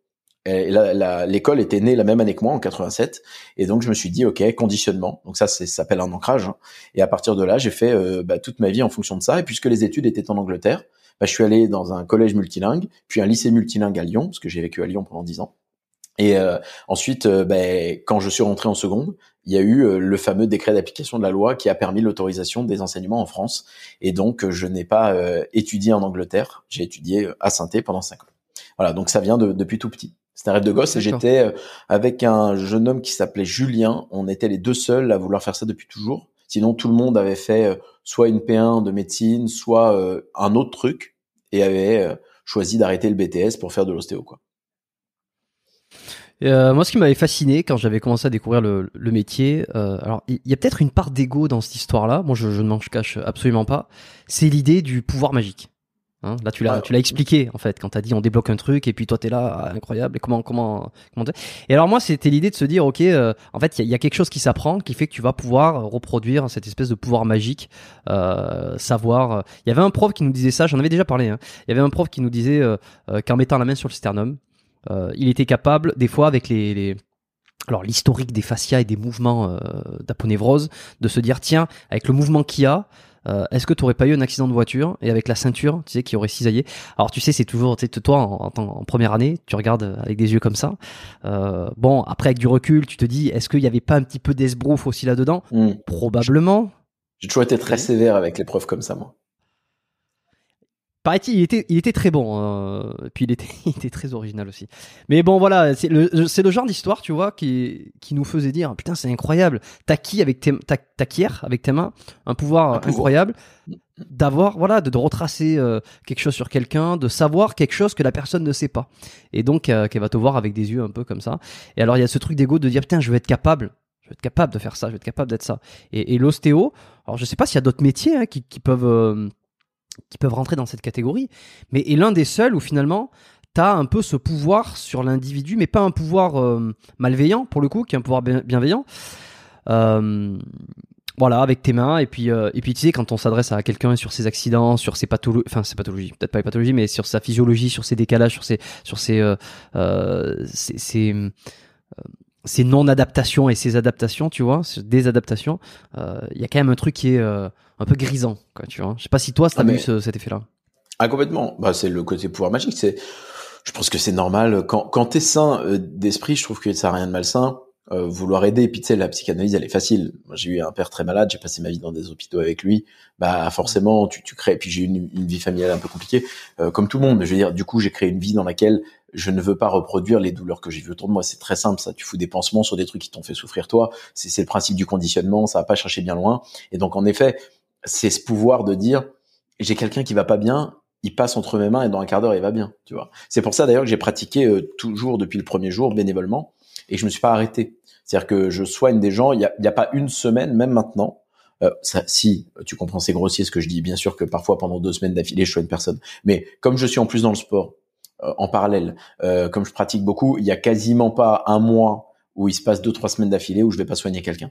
L'école était née la même année que moi, en 87. Et donc, je me suis dit, OK, conditionnement. Donc ça, ça s'appelle un ancrage. Hein. Et à partir de là, j'ai fait euh, bah, toute ma vie en fonction de ça. Et puisque les études étaient en Angleterre, bah, je suis allé dans un collège multilingue, puis un lycée multilingue à Lyon, parce que j'ai vécu à Lyon pendant dix ans. Et euh, ensuite, euh, bah, quand je suis rentré en seconde, il y a eu le fameux décret d'application de la loi qui a permis l'autorisation des enseignements en France. Et donc, je n'ai pas étudié en Angleterre, j'ai étudié à saint pendant cinq ans. Voilà, donc ça vient de, depuis tout petit. C'était un rêve de gosse et j'étais euh, avec un jeune homme qui s'appelait Julien. On était les deux seuls à vouloir faire ça depuis toujours. Sinon, tout le monde avait fait euh, soit une P1 de médecine, soit euh, un autre truc et avait choisi d'arrêter le BTS pour faire de l'ostéo, quoi. moi, ce qui m'avait fasciné quand j'avais commencé à découvrir le, métier, alors il y a peut-être une part d'ego dans cette histoire-là. Moi, je, je ne m'en cache absolument pas. C'est l'idée du pouvoir magique. Hein, là, tu l'as, tu l'as expliqué en fait quand t'as dit on débloque un truc et puis toi t'es là ah, incroyable et comment comment comment et alors moi c'était l'idée de se dire ok euh, en fait il y, a quelque chose qui s'apprend qui fait que tu vas pouvoir reproduire cette espèce de pouvoir magique euh, savoir il y avait un prof qui nous disait ça j'en avais déjà parlé hein. il y avait un prof qui nous disait euh, euh qu'en mettant la main sur le sternum il était capable des fois avec les, les alors l'historique des fascias et des mouvements d'aponévrose de se dire tiens avec le mouvement qu'il y a euh, est-ce que tu aurais pas eu un accident de voiture et avec la ceinture, tu sais, qui aurait cisaillé? Alors tu sais, c'est toujours, tu toi en, en, première année, tu regardes avec des yeux comme ça. Euh, bon, après avec du recul, tu te dis, est-ce qu'il y avait pas un petit peu d'esbrouf aussi là-dedans? Hmm. Probablement. J'ai toujours été très sévère avec les preuves comme ça, moi il, était, il était très bon. Hein. puis il était, (laughs) il était très original aussi. Mais bon, voilà, c'est le, le genre d'histoire, tu vois, qui, qui nous faisait dire, putain, c'est incroyable. T'as qui avec tes, avec tes mains, un pouvoir incroyable d'avoir, voilà, de, retracer euh, quelque chose sur quelqu'un, de savoir quelque chose que la personne ne sait pas. Et donc, euh, qu'elle va te voir avec des yeux un peu comme ça. Et alors, il y a ce truc d'ego de dire, putain, je vais être capable. Je vais être capable de faire ça, je vais être capable d'être ça. Et, et l'ostéo, alors je sais pas s'il y a d'autres métiers hein, qui, qui, peuvent euh, qui peuvent rentrer dans cette catégorie, mais est l'un des seuls où finalement tu as un peu ce pouvoir sur l'individu, mais pas un pouvoir euh, malveillant pour le coup, qui est un pouvoir bienveillant. Euh, voilà, avec tes mains. Et puis, euh, et puis tu sais, quand on s'adresse à quelqu'un sur ses accidents, sur ses pathologies, enfin ses pathologies, peut-être pas les pathologies, mais sur sa physiologie, sur ses décalages, sur ses, sur ses, euh, ses non-adaptations et ses adaptations, tu vois, des adaptations, euh, il y a quand même un truc qui est euh, un peu grisant, quoi, tu vois. Je sais pas si toi, ça Ah, ce- cet effet-là. Ah complètement. Bah c'est le côté pouvoir magique. C'est, je pense que c'est normal. Quand quand t'es sain euh, d'esprit, je trouve que ça a rien de malsain. Euh, vouloir aider. Et puis tu sais, la psychanalyse, elle est facile. Moi, j'ai eu un père très malade. J'ai passé ma vie dans des hôpitaux avec lui. Bah forcément, tu tu crées. Puis j'ai eu une, une vie familiale un peu compliquée, euh, comme tout le monde. Mais je veux dire, du coup, j'ai créé une vie dans laquelle je ne veux pas reproduire les douleurs que j'ai vues autour de moi. C'est très simple, ça. Tu fous des pansements sur des trucs qui t'ont fait souffrir toi. C'est le principe du conditionnement. Ça va pas chercher bien loin. Et donc en effet, c'est ce pouvoir de dire j'ai quelqu'un qui va pas bien, il passe entre mes mains et dans un quart d'heure il va bien, tu vois. C'est pour ça d'ailleurs que j'ai pratiqué euh, toujours depuis le premier jour bénévolement et je me suis pas arrêté. C'est-à-dire que je soigne des gens, il y a, a pas une semaine, même maintenant. Euh, si tu comprends, c'est grossier ce que je dis. Bien sûr que parfois pendant deux semaines d'affilée, je soigne personne. Mais comme je suis en plus dans le sport, en parallèle, euh, comme je pratique beaucoup, il y a quasiment pas un mois où il se passe deux trois semaines d'affilée où je vais pas soigner quelqu'un.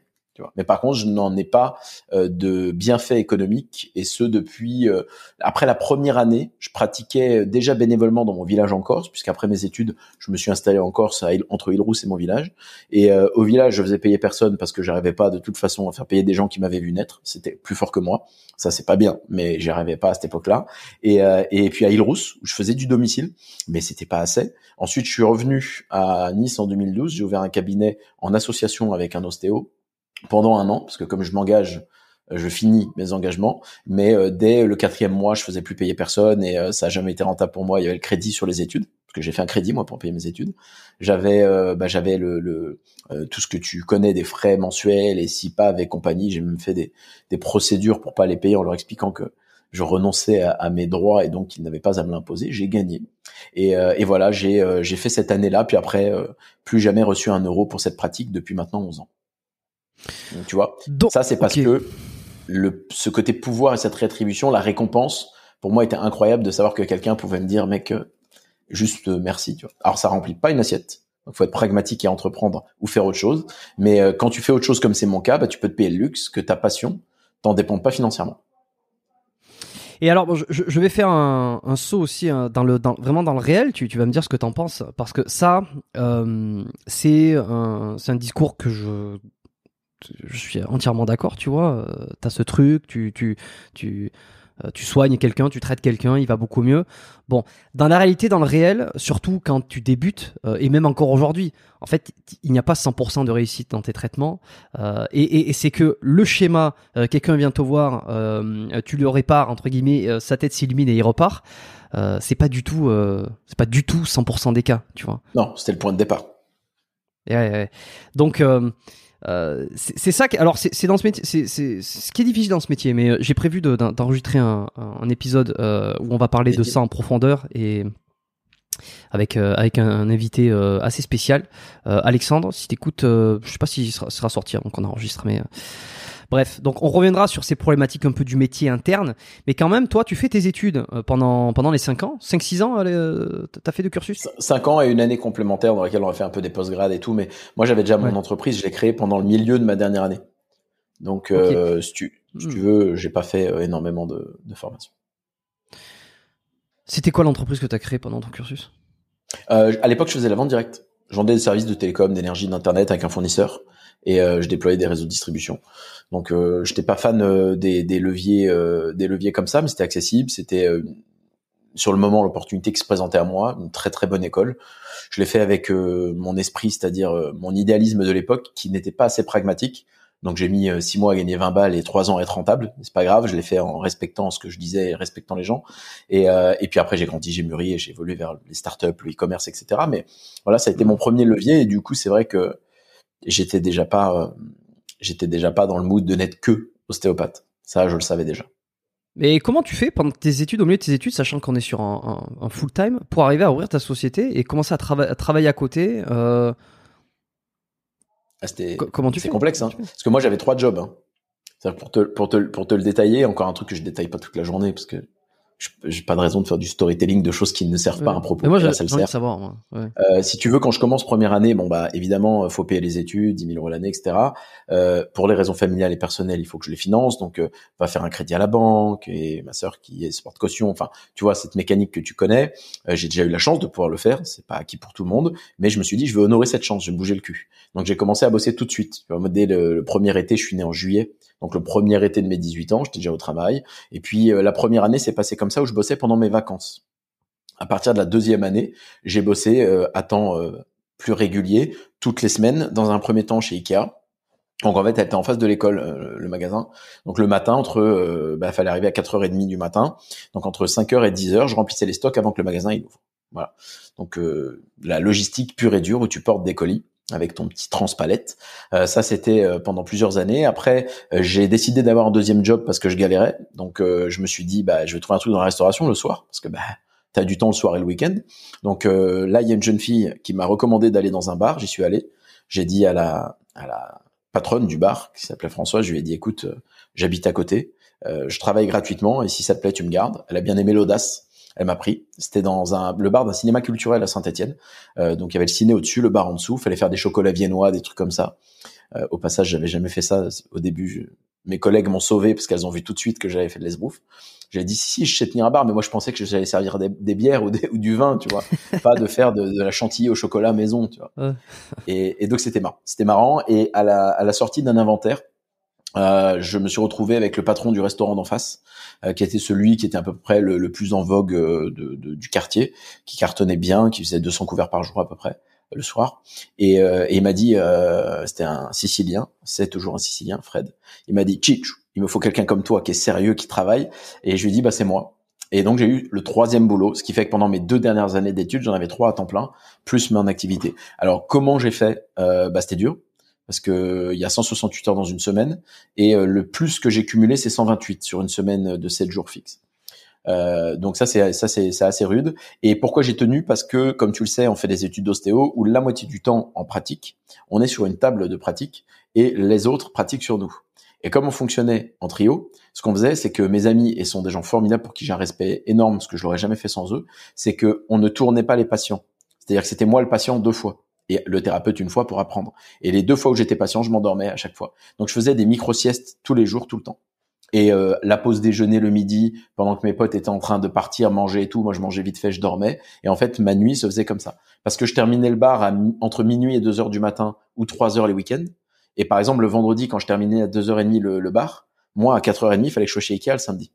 Mais par contre, je n'en ai pas euh, de bienfaits économiques et ce depuis euh, après la première année. Je pratiquais déjà bénévolement dans mon village en Corse, puisqu'après mes études, je me suis installé en Corse à, entre Île-Rousse et mon village. Et euh, au village, je faisais payer personne parce que j'arrivais pas de toute façon à faire payer des gens qui m'avaient vu naître. C'était plus fort que moi. Ça, c'est pas bien, mais j'y arrivais pas à cette époque-là. Et, euh, et puis à Île-Rousse, où je faisais du domicile, mais c'était pas assez. Ensuite, je suis revenu à Nice en 2012. J'ai ouvert un cabinet en association avec un ostéo pendant un an, parce que comme je m'engage, euh, je finis mes engagements. Mais euh, dès le quatrième mois, je faisais plus payer personne et euh, ça a jamais été rentable pour moi. Il y avait le crédit sur les études, parce que j'ai fait un crédit moi pour payer mes études. J'avais, euh, bah, j'avais le, le euh, tout ce que tu connais des frais mensuels et SIPAV et compagnie. J'ai même fait des, des procédures pour pas les payer en leur expliquant que je renonçais à, à mes droits et donc qu'ils n'avaient pas à me l'imposer. J'ai gagné. Et, euh, et voilà, j'ai j'ai fait cette année-là, puis après, plus jamais reçu un euro pour cette pratique depuis maintenant 11 ans. Donc, tu vois, Donc, ça c'est parce que le, ce côté pouvoir et cette rétribution, la récompense, pour moi était incroyable de savoir que quelqu'un pouvait me dire, mec, euh, juste euh, merci. Tu vois. Alors ça remplit pas une assiette. Donc faut être pragmatique et entreprendre ou faire autre chose. Mais euh, quand tu fais autre chose comme c'est mon cas, bah, tu peux te payer le luxe, que ta passion t'en dépend pas financièrement. Et alors, bon, je, vais faire un, un saut aussi hein, dans le, dans, vraiment dans le réel. Tu, tu vas me dire ce que t'en penses, parce que ça, euh, c'est un, c'est un discours que je, je suis entièrement d'accord. Tu vois, euh, t'as ce truc, tu, tu, tu, euh, tu soignes quelqu'un, tu traites quelqu'un, il va beaucoup mieux. Bon, dans la réalité, dans le réel, surtout quand tu débutes, euh, et même encore aujourd'hui, en fait, il n'y a pas 100% de réussite dans tes traitements. Euh, et et- et c'est que le schéma, euh, quelqu'un vient te voir, tu lui répares entre guillemets, sa tête s'illumine et il repart. C'est pas du tout, c'est pas du tout 100% des cas, tu vois. Non, c'était le point de départ. Ouais, ouais, ouais. Donc euh, c'est c'est ça. qui- alors c'est c'est dans ce métier, c'est c'est c'est ce qui est difficile dans ce métier. Mais euh, j'ai prévu de- d'en- d'enregistrer un, un épisode euh, où on va parler de ça en profondeur et avec euh, avec un, un invité euh, assez spécial, Euh, Alexandre. Si t'écoutes, euh, je sais pas s'il sera, sera sorti avant qu'on enregistre, mais euh, bref. Donc on reviendra sur ces problématiques un peu du métier interne. Mais quand même, toi, tu fais tes études euh, pendant pendant les 5 ans, 5-6 ans. euh, T'as fait de cursus? C- Cinq ans et une année complémentaire dans laquelle on a fait un peu des postgrades et tout. Mais moi, j'avais déjà mon Ouais. entreprise. Je l'ai créée pendant le milieu de ma dernière année. Donc, euh, si, tu, si tu Hmm. veux, j'ai pas fait énormément de, de formation. C'était quoi l'entreprise que t'as créée pendant ton cursus? Euh, à l'époque, je faisais la vente directe. Je vendais des services de télécom, d'énergie, d'internet avec un fournisseur et euh, je déployais des réseaux de distribution. Donc, euh, j'étais pas fan euh, des, des leviers, des leviers comme ça, mais c'était accessible. C'était sur le moment l'opportunité qui se présentait à moi, une très très bonne école. Je l'ai fait avec euh, mon esprit, c'est-à-dire euh, mon idéalisme de l'époque, qui n'était pas assez pragmatique. Donc j'ai mis euh, six mois à gagner 20 balles et trois ans à être rentable. C'est pas grave, je l'ai fait en respectant ce que je disais et respectant les gens. Et, et puis après j'ai grandi, j'ai mûri et j'ai évolué vers les startups, le e-commerce, etc. Mais voilà, ça a été mon premier levier et du coup c'est vrai que j'étais déjà pas, euh, j'étais déjà pas dans le mood de n'être que ostéopathe. Ça, je le savais déjà. Mais comment tu fais pendant tes études, au milieu de tes études, sachant qu'on est sur un, un- un full time, pour arriver à ouvrir ta société et commencer à, trava- à travailler à côté euh, Ah, C'était co- Comment tu c'est fais? complexe, hein. Parce que moi, j'avais trois jobs. Hein. Pour te, pour te, pour te le détailler, encore un truc que je détaille pas toute la journée, parce que j'ai pas de raison de faire du storytelling de choses qui ne servent pas à un propos. Mais moi, Là, j'ai ça le sert. savoir. moi. Ouais. Euh, si tu veux, quand je commence première année, bon bah évidemment, euh, faut payer les études, 10 000 euros l'année, etc. Euh, pour les raisons familiales et personnelles, il faut que je les finance, donc euh, va faire un crédit à la banque et ma sœur qui est sport caution. Enfin, tu vois cette mécanique que tu connais. euh, j'ai déjà eu la chance de pouvoir le faire. C'est pas acquis pour tout le monde, mais je me suis dit, je veux honorer cette chance, je vais me bouger le cul. Donc j'ai commencé à bosser tout de suite. Dès le, le premier été, je suis né en juillet. Donc le premier été de mes 18 ans, j'étais déjà au travail. Et puis euh, la première année s'est passée comme ça où je bossais pendant mes vacances. À partir de la deuxième année, j'ai bossé euh, à temps euh, plus régulier, toutes les semaines, dans un premier temps chez Ikea. Donc en fait, elle était en face de l'école, le magasin. Donc le matin, entre, bah, fallait arriver à 4h30 du matin. Donc entre 5h et 10h, je remplissais les stocks avant que le magasin il ouvre. Voilà. Donc la logistique pure et dure où tu portes des colis avec ton petit transpalette. Euh, ça, c'était euh, pendant plusieurs années. Après, euh, j'ai décidé d'avoir un deuxième job parce que je galérais. Donc euh, je me suis dit, bah, je vais trouver un truc dans la restauration le soir parce que bah, tu as du temps le soir et le week-end. Donc euh, là, il y a une jeune fille qui m'a recommandé d'aller dans un bar. J'y suis allé. J'ai dit à la, à la patronne du bar, qui s'appelait François, je lui ai dit, écoute, euh, j'habite à côté, je travaille gratuitement et si ça te plaît, tu me gardes. Elle a bien aimé l'audace. Elle m'a pris. C'était dans un, le bar d'un cinéma culturel à Saint-Etienne. Euh, donc il y avait le ciné au-dessus, le bar en dessous. Fallait faire des chocolats viennois, des trucs comme ça. Euh, au passage, j'avais jamais fait ça. Au début, mes collègues m'ont sauvé parce qu'elles ont vu tout de suite que j'avais fait de l'esbrouf. J'ai dit si, si, je sais tenir un bar, mais moi je pensais que j'allais servir des, des bières ou, des- ou du vin, tu vois, (laughs) pas de faire de, de la chantilly au chocolat maison, tu vois. Et, et donc c'était marrant, c'était marrant. Et à la, à la sortie d'un inventaire, euh, je me suis retrouvé avec le patron du restaurant d'en face, euh, qui était celui qui était à peu près le, le plus en vogue euh, de, de- du quartier, qui cartonnait bien, qui faisait 200 couverts par jour à peu près le soir. Et, euh, et il m'a dit, euh, c'était un Sicilien, c'est toujours un Sicilien, Fred. Il m'a dit, Chichu, il me faut quelqu'un comme toi qui est sérieux, qui travaille. Et je lui ai dit, bah c'est moi. Et donc j'ai eu le troisième boulot, ce qui fait que pendant mes deux dernières années d'études, j'en avais trois à temps plein, plus mon activité. Alors comment j'ai fait? Euh, Bah c'était dur parce que il y a 168 heures dans une semaine et euh, le plus que j'ai cumulé c'est 128 sur une semaine de 7 jours fixes. Euh, donc ça c'est ça c'est assez rude. Et pourquoi j'ai tenu? Parce que comme tu le sais, on fait des études d'ostéo où la moitié du temps en pratique, on est sur une table de pratique et les autres pratiquent sur nous. Et comme on fonctionnait en trio, ce qu'on faisait, c'est que mes amis, et sont des gens formidables pour qui j'ai un respect énorme, parce que je l'aurais jamais fait sans eux, c'est que on ne tournait pas les patients. C'est-à-dire que c'était moi le patient deux fois et le thérapeute une fois pour apprendre. Et les deux fois où j'étais patient, je m'endormais à chaque fois. Donc je faisais des micro-siestes tous les jours, tout le temps. Et euh, la pause déjeuner le midi, pendant que mes potes étaient en train de partir manger et tout, moi je mangeais vite fait, je dormais. Et en fait, ma nuit se faisait comme ça. Parce que je terminais le bar à entre minuit et 2 heures du matin ou 3 heures les week-ends. Et par exemple, le vendredi, quand je terminais à 2h30 le, le bar, moi, à 4h30, il fallait que je sois chez Ikea le samedi.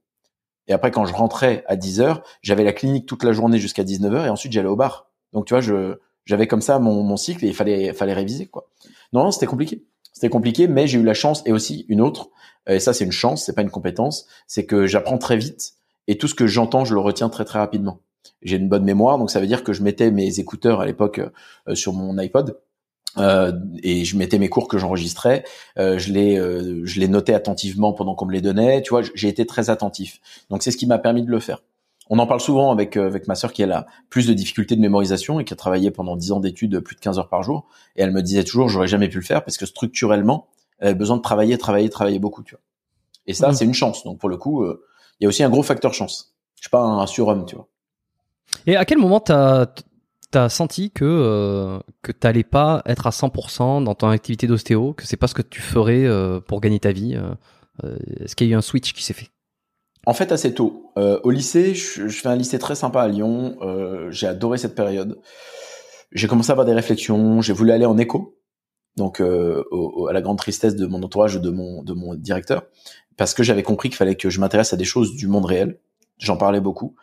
Et après, quand je rentrais à 10h, j'avais la clinique toute la journée jusqu'à 19h et ensuite j'allais au bar. Donc, tu vois, je, j'avais comme ça mon, mon cycle et il fallait, fallait réviser, quoi. Non, non, c'était compliqué. C'était compliqué, mais j'ai eu la chance et aussi une autre, et ça, c'est une chance, c'est pas une compétence, c'est que j'apprends très vite et tout ce que j'entends, je le retiens très, très rapidement. J'ai une bonne mémoire, donc ça veut dire que je mettais mes écouteurs à l'époque euh, sur mon iPod. Euh, et je mettais mes cours que j'enregistrais, euh, je les euh, je les notais attentivement pendant qu'on me les donnait, tu vois, j'ai été très attentif. Donc c'est ce qui m'a permis de le faire. On en parle souvent avec euh, avec ma sœur qui a la plus de difficultés de mémorisation et qui a travaillé pendant 10 ans d'études plus de 15 heures par jour et elle me disait toujours j'aurais jamais pu le faire parce que structurellement, elle avait besoin de travailler, travailler, travailler beaucoup, tu vois. Et ça Mhm. c'est une chance. Donc pour le coup, euh, il y a aussi un gros facteur chance. Je suis pas un surhomme, tu vois. Et à quel moment t'as t'as senti que euh, que t'allais pas être à 100% dans ton activité d'ostéo, que c'est pas ce que tu ferais euh, pour gagner ta vie euh, Est-ce qu'il y a eu un switch qui s'est fait En fait, assez tôt. Euh, au lycée, je, je fais un lycée très sympa à Lyon. Euh, j'ai adoré cette période. J'ai commencé à avoir des réflexions. J'ai voulu aller en éco, donc euh, au- au- à la grande tristesse de mon entourage, de mon de mon directeur, parce que j'avais compris qu'il fallait que je m'intéresse à des choses du monde réel. J'en parlais beaucoup.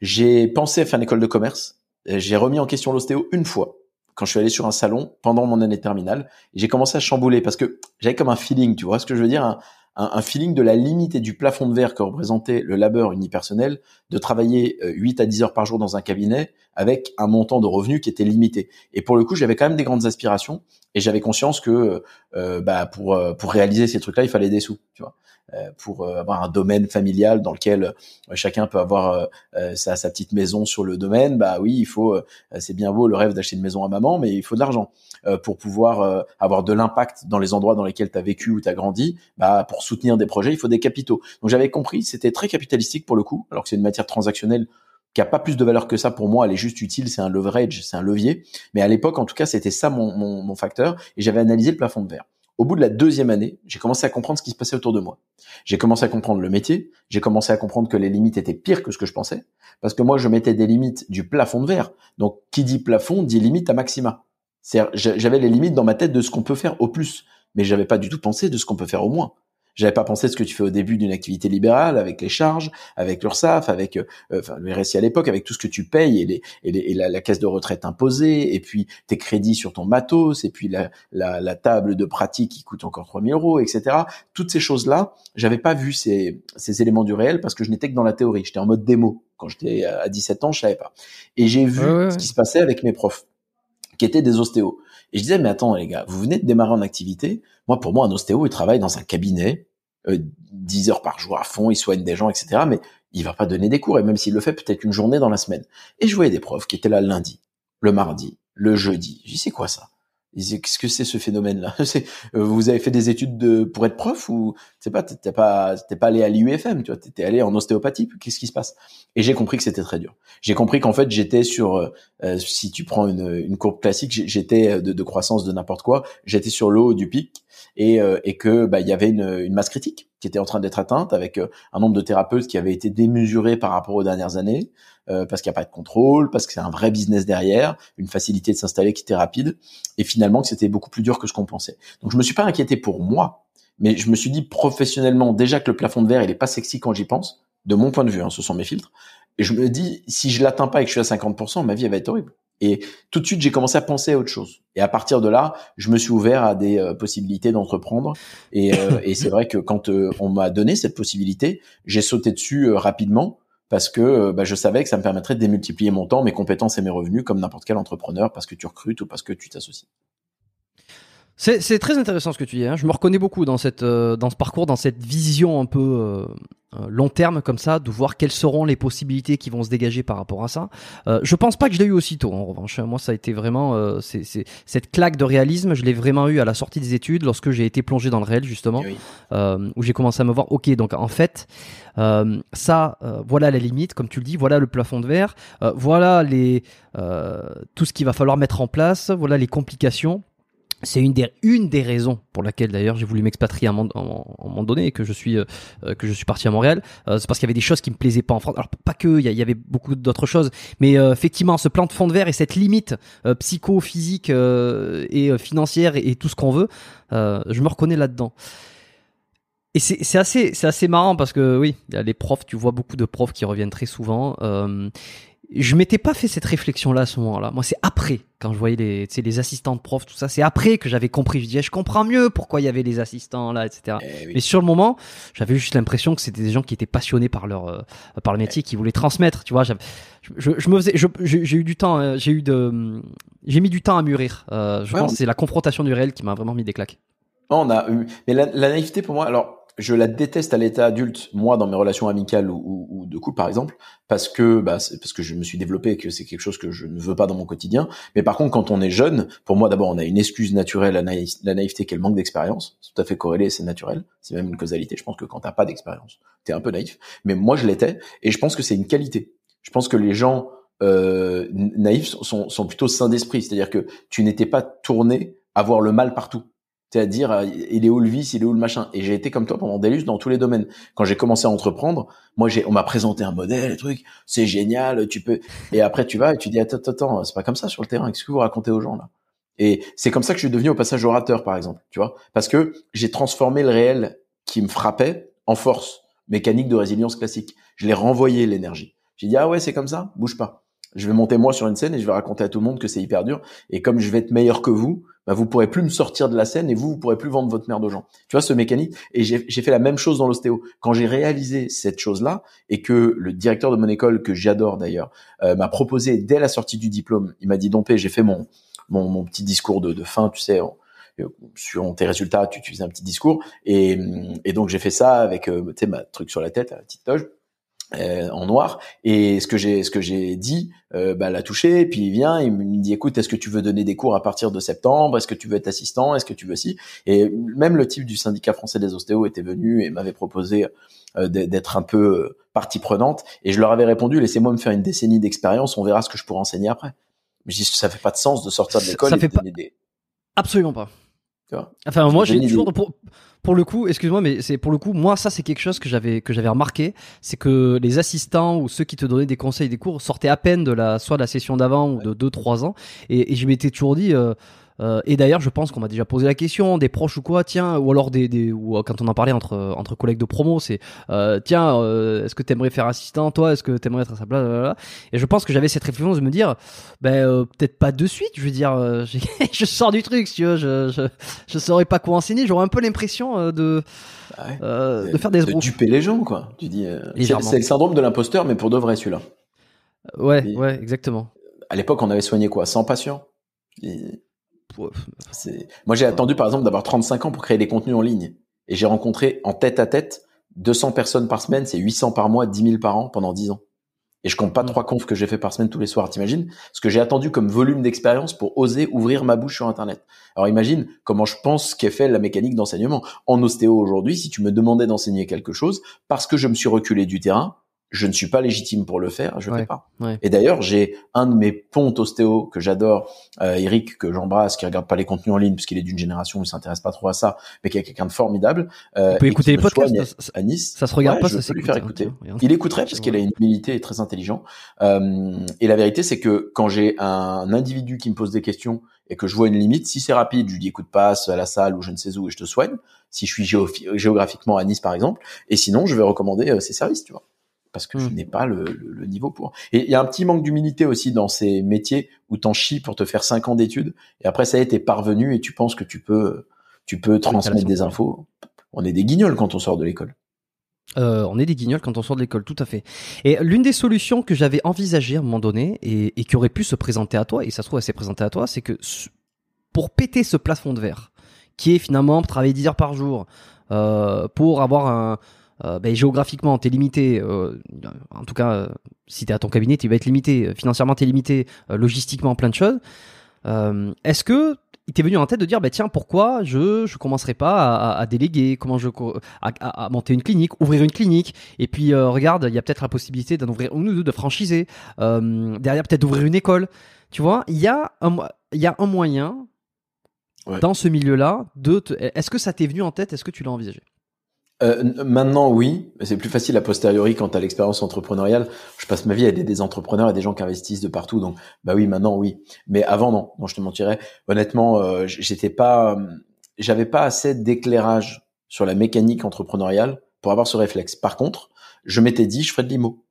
J'ai pensé à faire une école de commerce. J'ai remis en question l'ostéo une fois quand je suis allé sur un salon pendant mon année terminale. J'ai commencé à chambouler parce que j'avais comme un feeling, tu vois ce que je veux dire, un, un, un feeling de la limite et du plafond de verre que représentait le labeur unipersonnel de travailler euh, 8 à 10 heures par jour dans un cabinet avec un montant de revenus qui était limité. Et pour le coup, j'avais quand même des grandes aspirations et j'avais conscience que euh, bah, pour euh, pour réaliser ces trucs-là, il fallait des sous, tu vois. Euh, pour euh, avoir un domaine familial dans lequel euh, chacun peut avoir sa, sa petite maison sur le domaine, bah oui, il faut. c'est bien beau le rêve d'acheter une maison à maman, mais il faut de l'argent pour pouvoir avoir de l'impact dans les endroits dans lesquels tu as vécu ou tu as grandi. Bah pour soutenir des projets, il faut des capitaux. Donc j'avais compris, c'était très capitalistique pour le coup, alors que c'est une matière transactionnelle qui a pas plus de valeur que ça pour moi, elle est juste utile, c'est un leverage, c'est un levier. Mais à l'époque, en tout cas, c'était ça mon, mon, mon facteur, et j'avais analysé le plafond de verre. Au bout de la deuxième année, j'ai commencé à comprendre ce qui se passait autour de moi. J'ai commencé à comprendre le métier, j'ai commencé à comprendre que les limites étaient pires que ce que je pensais, parce que moi, je mettais des limites du plafond de verre. Donc, qui dit plafond dit limite à maxima. J'avais les limites dans ma tête de ce qu'on peut faire au plus, mais j'avais pas du tout pensé de ce qu'on peut faire au moins. J'avais pas pensé ce que tu fais au début d'une activité libérale, avec les charges, avec l'URSSAF, avec euh, enfin, le RSI à l'époque, avec tout ce que tu payes et, les, et, les, et la, caisse de retraite imposée, et puis tes crédits sur ton matos, et puis la, la, la table de pratique qui coûte encore 3000 euros, etc. Toutes ces choses-là, j'avais pas vu ces, ces éléments du réel parce que je n'étais que dans la théorie. J'étais en mode démo. Quand j'étais à 17 ans, je savais pas. Et j'ai vu ce qui se passait avec mes profs, qui étaient des ostéos. Et je disais, mais attends les gars, vous venez de démarrer en activité. Moi, pour moi, un ostéo, il travaille dans un cabinet euh, 10 heures par jour à fond, il soigne des gens, etc. Mais il va pas donner des cours, et même s'il le fait, peut-être une journée dans la semaine. Et je voyais des profs qui étaient là lundi, le mardi, le jeudi. Je dis, c'est quoi ça? Qu'est-ce que c'est ce phénomène-là (laughs) euh, Vous avez fait des études de, pour être prof ou c'est pas t'es pas t'es pas allé à l'IUFM, tu vois T'es allé en ostéopathie. Qu'est-ce qui se passe? Et j'ai compris que c'était très dur. J'ai compris qu'en fait j'étais sur, euh, euh, si tu prends une, courbe classique, j'étais de, croissance de n'importe quoi. J'étais sur le haut du pic et, et que bah il y avait une, une masse critique qui était en train d'être atteinte avec un nombre de thérapeutes qui avait été démesuré par rapport aux dernières années. Euh, parce qu'il n'y a pas de contrôle, parce que c'est un vrai business derrière, une facilité de s'installer qui était rapide, et finalement que c'était beaucoup plus dur que ce qu'on pensait. Donc je me suis pas inquiété pour moi, mais je me suis dit professionnellement déjà que le plafond de verre il est pas sexy quand j'y pense, de mon point de vue, hein, ce sont mes filtres. Et je me dis si je l'atteins pas et que je suis à 50%, ma vie elle va être horrible. Et tout de suite, j'ai commencé à penser à autre chose. Et à partir de là, je me suis ouvert à des euh, possibilités d'entreprendre. Et, euh, et c'est vrai que quand on m'a donné cette possibilité, j'ai sauté dessus rapidement parce que euh, bah, je savais que ça me permettrait de démultiplier mon temps, mes compétences et mes revenus comme n'importe quel entrepreneur parce que tu recrutes ou parce que tu t'associes. C'est très intéressant ce que tu dis. Hein. Je me reconnais beaucoup dans cette euh, dans ce parcours, dans cette vision un peu euh, euh, long terme comme ça, de voir quelles seront les possibilités qui vont se dégager par rapport à ça. Euh, je pense pas que je l'ai eu aussitôt. En revanche, moi, ça a été vraiment c'est cette claque de réalisme. Je l'ai vraiment eu à la sortie des études, lorsque j'ai été plongé dans le réel justement, où j'ai commencé à me voir. Ok, donc en fait, ça, voilà la limite, comme tu le dis, voilà le plafond de verre, voilà les tout ce qu'il va falloir mettre en place, voilà les complications c'est une des, une des raisons pour laquelle d'ailleurs j'ai voulu m'expatrier à un moment, donné et que je suis euh, que je suis parti à Montréal. Euh, c'est parce qu'il y avait des choses qui me plaisaient pas en France. Alors pas que, il y, avait beaucoup d'autres choses, mais euh, effectivement ce plan de fond de verre et cette limite psycho-physique et financière et, tout ce qu'on veut, je me reconnais là-dedans. Et c'est assez c'est assez marrant parce que oui, les profs, tu vois beaucoup de profs qui reviennent très souvent je m'étais pas fait cette réflexion là à ce moment-là. Moi, c'est après, quand je voyais les, les assistants de profs, tout ça, c'est après que j'avais compris. Je disais, je comprends mieux pourquoi il y avait les assistants là, etc. Eh Mais sur le moment, j'avais juste l'impression que c'était des gens qui étaient passionnés par leur, euh, par le métier, qui voulaient transmettre. Tu vois, je, je, me faisais, j'ai eu du temps, hein, j'ai eu de, j'ai mis du temps à mûrir. Euh, je pense c'est la confrontation du réel qui m'a vraiment mis des claques. On a eu, mais la, la naïveté pour moi, alors je la déteste à l'état adulte, moi, dans mes relations amicales ou, ou, de couple, par exemple, parce que bah, parce que je me suis développé et que c'est quelque chose que je ne veux pas dans mon quotidien. Mais par contre, quand on est jeune, pour moi, d'abord, on a une excuse naturelle à la naïveté qui est le manque d'expérience. C'est tout à fait corrélé, c'est naturel. C'est même une causalité. Je pense que quand t'as pas d'expérience, t'es un peu naïf. Mais moi, je l'étais, et je pense que c'est une qualité. Je pense que les gens euh, naïfs sont, sont plutôt sains d'esprit, c'est-à-dire que tu n'étais pas tourné à voir le mal partout c'est-à-dire euh, il est où le vice, il est où le machin. Et j'ai été comme toi pendant des lustres dans tous les domaines. Quand j'ai commencé à entreprendre, moi j'ai, on m'a présenté un modèle, un truc, c'est génial, tu peux. Et après tu vas et tu dis attends, attends, c'est pas comme ça sur le terrain. Qu'est-ce que vous racontez aux gens là? Et c'est comme ça que je suis devenu au passage orateur, par exemple, tu vois, parce que j'ai transformé le réel qui me frappait en force mécanique de résilience classique. Je l'ai renvoyé l'énergie. J'ai dit ah ouais c'est comme ça, bouge pas. Je vais monter moi sur une scène et je vais raconter à tout le monde que c'est hyper dur. Et comme je vais être meilleur que vous, bah, vous pourrez plus me sortir de la scène et vous, vous pourrez plus vendre votre merde aux gens. Tu vois, ce mécanique. Et j'ai fait la même chose dans l'ostéo. Quand j'ai réalisé cette chose-là et que le directeur de mon école, que j'adore d'ailleurs, euh, m'a proposé dès la sortie du diplôme, il m'a dit, Dompé, j'ai fait mon, mon, mon, petit discours de, de fin, tu sais, euh, sur tes résultats, tu, tu faisais un petit discours. Et, et donc, j'ai fait ça avec, euh, tu sais, ma truc sur la tête, la petite toge. Euh, en noir. Et ce que j'ai ce que j'ai dit, euh, bah, l'a touché. Et puis il vient, il me dit écoute, est-ce que tu veux donner des cours à partir de septembre? Est-ce que tu veux être assistant? Est-ce que tu veux si Et même le type du syndicat français des ostéos était venu et m'avait proposé euh, d'être un peu partie prenante. Et je leur avais répondu laissez-moi me faire une décennie d'expérience, on verra ce que je pourrais enseigner après. Mais je dis ça fait pas de sens de sortir de l'école et fait de donner des Absolument pas. Enfin, moi, j'ai toujours pour, pour le coup, excuse-moi, mais c'est pour le coup, moi, ça, c'est quelque chose que j'avais que j'avais remarqué, c'est que les assistants ou ceux qui te donnaient des conseils, des cours, sortaient à peine de la soit de la session d'avant ou de 2-3 ans, et, et je m'étais toujours dit. Euh, euh, et d'ailleurs, je pense qu'on m'a déjà posé la question, des proches ou quoi, tiens, ou alors des, des ou euh, quand on en parlait entre entre collègues de promo, c'est euh, tiens, euh, est-ce que t'aimerais faire assistant, toi, est-ce que t'aimerais être à sa place, et je pense que j'avais cette réflexion de me dire, ben euh, peut-être pas de suite, je veux dire, (laughs) je sors du truc, si tu veux, je je je saurais pas quoi enseigner, j'aurais un peu l'impression de ouais. de faire des de duper les gens, quoi. Tu dis, c'est le syndrome de l'imposteur, mais pour de vrai celui-là. Ouais, ouais, exactement. À l'époque, on avait soigné quoi? 100 patients? Et moi, j'ai attendu, par exemple, d'avoir 35 ans pour créer des contenus en ligne. Et j'ai rencontré en tête à tête 200 personnes par semaine, c'est 800 par mois, 10 000 par an pendant 10 ans. Et je compte pas mm. trois confs que j'ai fait par semaine tous les soirs, t'imagines? Ce que j'ai attendu comme volume d'expérience pour oser ouvrir ma bouche sur Internet. Alors imagine comment je pense qu'est fait la mécanique d'enseignement. En ostéo aujourd'hui, si tu me demandais d'enseigner quelque chose, parce que je me suis reculé du terrain, je ne suis pas légitime pour le faire, je ne fais pas. Et d'ailleurs, j'ai un de mes pontes ostéo que j'adore, euh, Eric, que j'embrasse, qui regarde pas les contenus en ligne parce qu'il est d'une génération où il s'intéresse pas trop à ça, mais qui est quelqu'un de formidable. Euh, il peut écouter les podcasts à Nice. Ça se regarde pas, je ça peux lui faire écouter. Il écouterait parce qu'il a une humilité et très intelligent. Euh, et la vérité, c'est que quand j'ai un individu qui me pose des questions et que je vois une limite, si c'est rapide, je lui dis écoute passe à la salle ou je ne sais où et je te soigne. Si je suis géographiquement à Nice par exemple, et sinon je vais recommander euh, ses services, tu vois parce que je mm. n'ai pas le, le, niveau pour. Et il y a un petit manque d'humilité aussi dans ces métiers où t'en chies pour te faire cinq ans d'études et après ça y est t'es parvenu et tu penses que tu peux tu peux transmettre des infos. On est des guignols quand on sort de l'école. Euh, on est des guignols quand on sort de l'école, tout à fait. Et l'une des solutions que j'avais envisagées à un moment donné et, et, qui aurait pu se présenter à toi, et ça se trouve elle s'est présentée à toi, c'est que pour péter ce plafond de verre, qui est finalement travailler 10 heures par jour, euh, pour avoir un, euh, ben, géographiquement, tu es limité. Euh, en tout cas, euh, si tu es à ton cabinet, tu vas être limité. Financièrement, tu es limité. logistiquement, plein de choses. Est-ce que il t'est venu en tête de dire, bah, tiens, pourquoi je je commencerai pas à, à déléguer, comment je à, à, monter une clinique, ouvrir une clinique, et puis regarde, il y a peut-être la possibilité d'en ouvrir une ou deux, de franchiser, derrière peut-être d'ouvrir une école. Tu vois, il y a un il y a un moyen dans ce milieu-là de. Est-ce que ça t'est venu en tête? Est-ce que tu l'as envisagé? Euh, maintenant, oui, c'est plus facile a posteriori quand tu as l'expérience entrepreneuriale. Je passe ma vie à aider des entrepreneurs et des gens qui investissent de partout, donc bah oui, maintenant oui. Mais avant non, non, je te mentirais. Honnêtement, euh, j'étais pas, j'avais pas assez d'éclairage sur la mécanique entrepreneuriale pour avoir ce réflexe. Par contre, je m'étais dit, je ferais de l'IMO.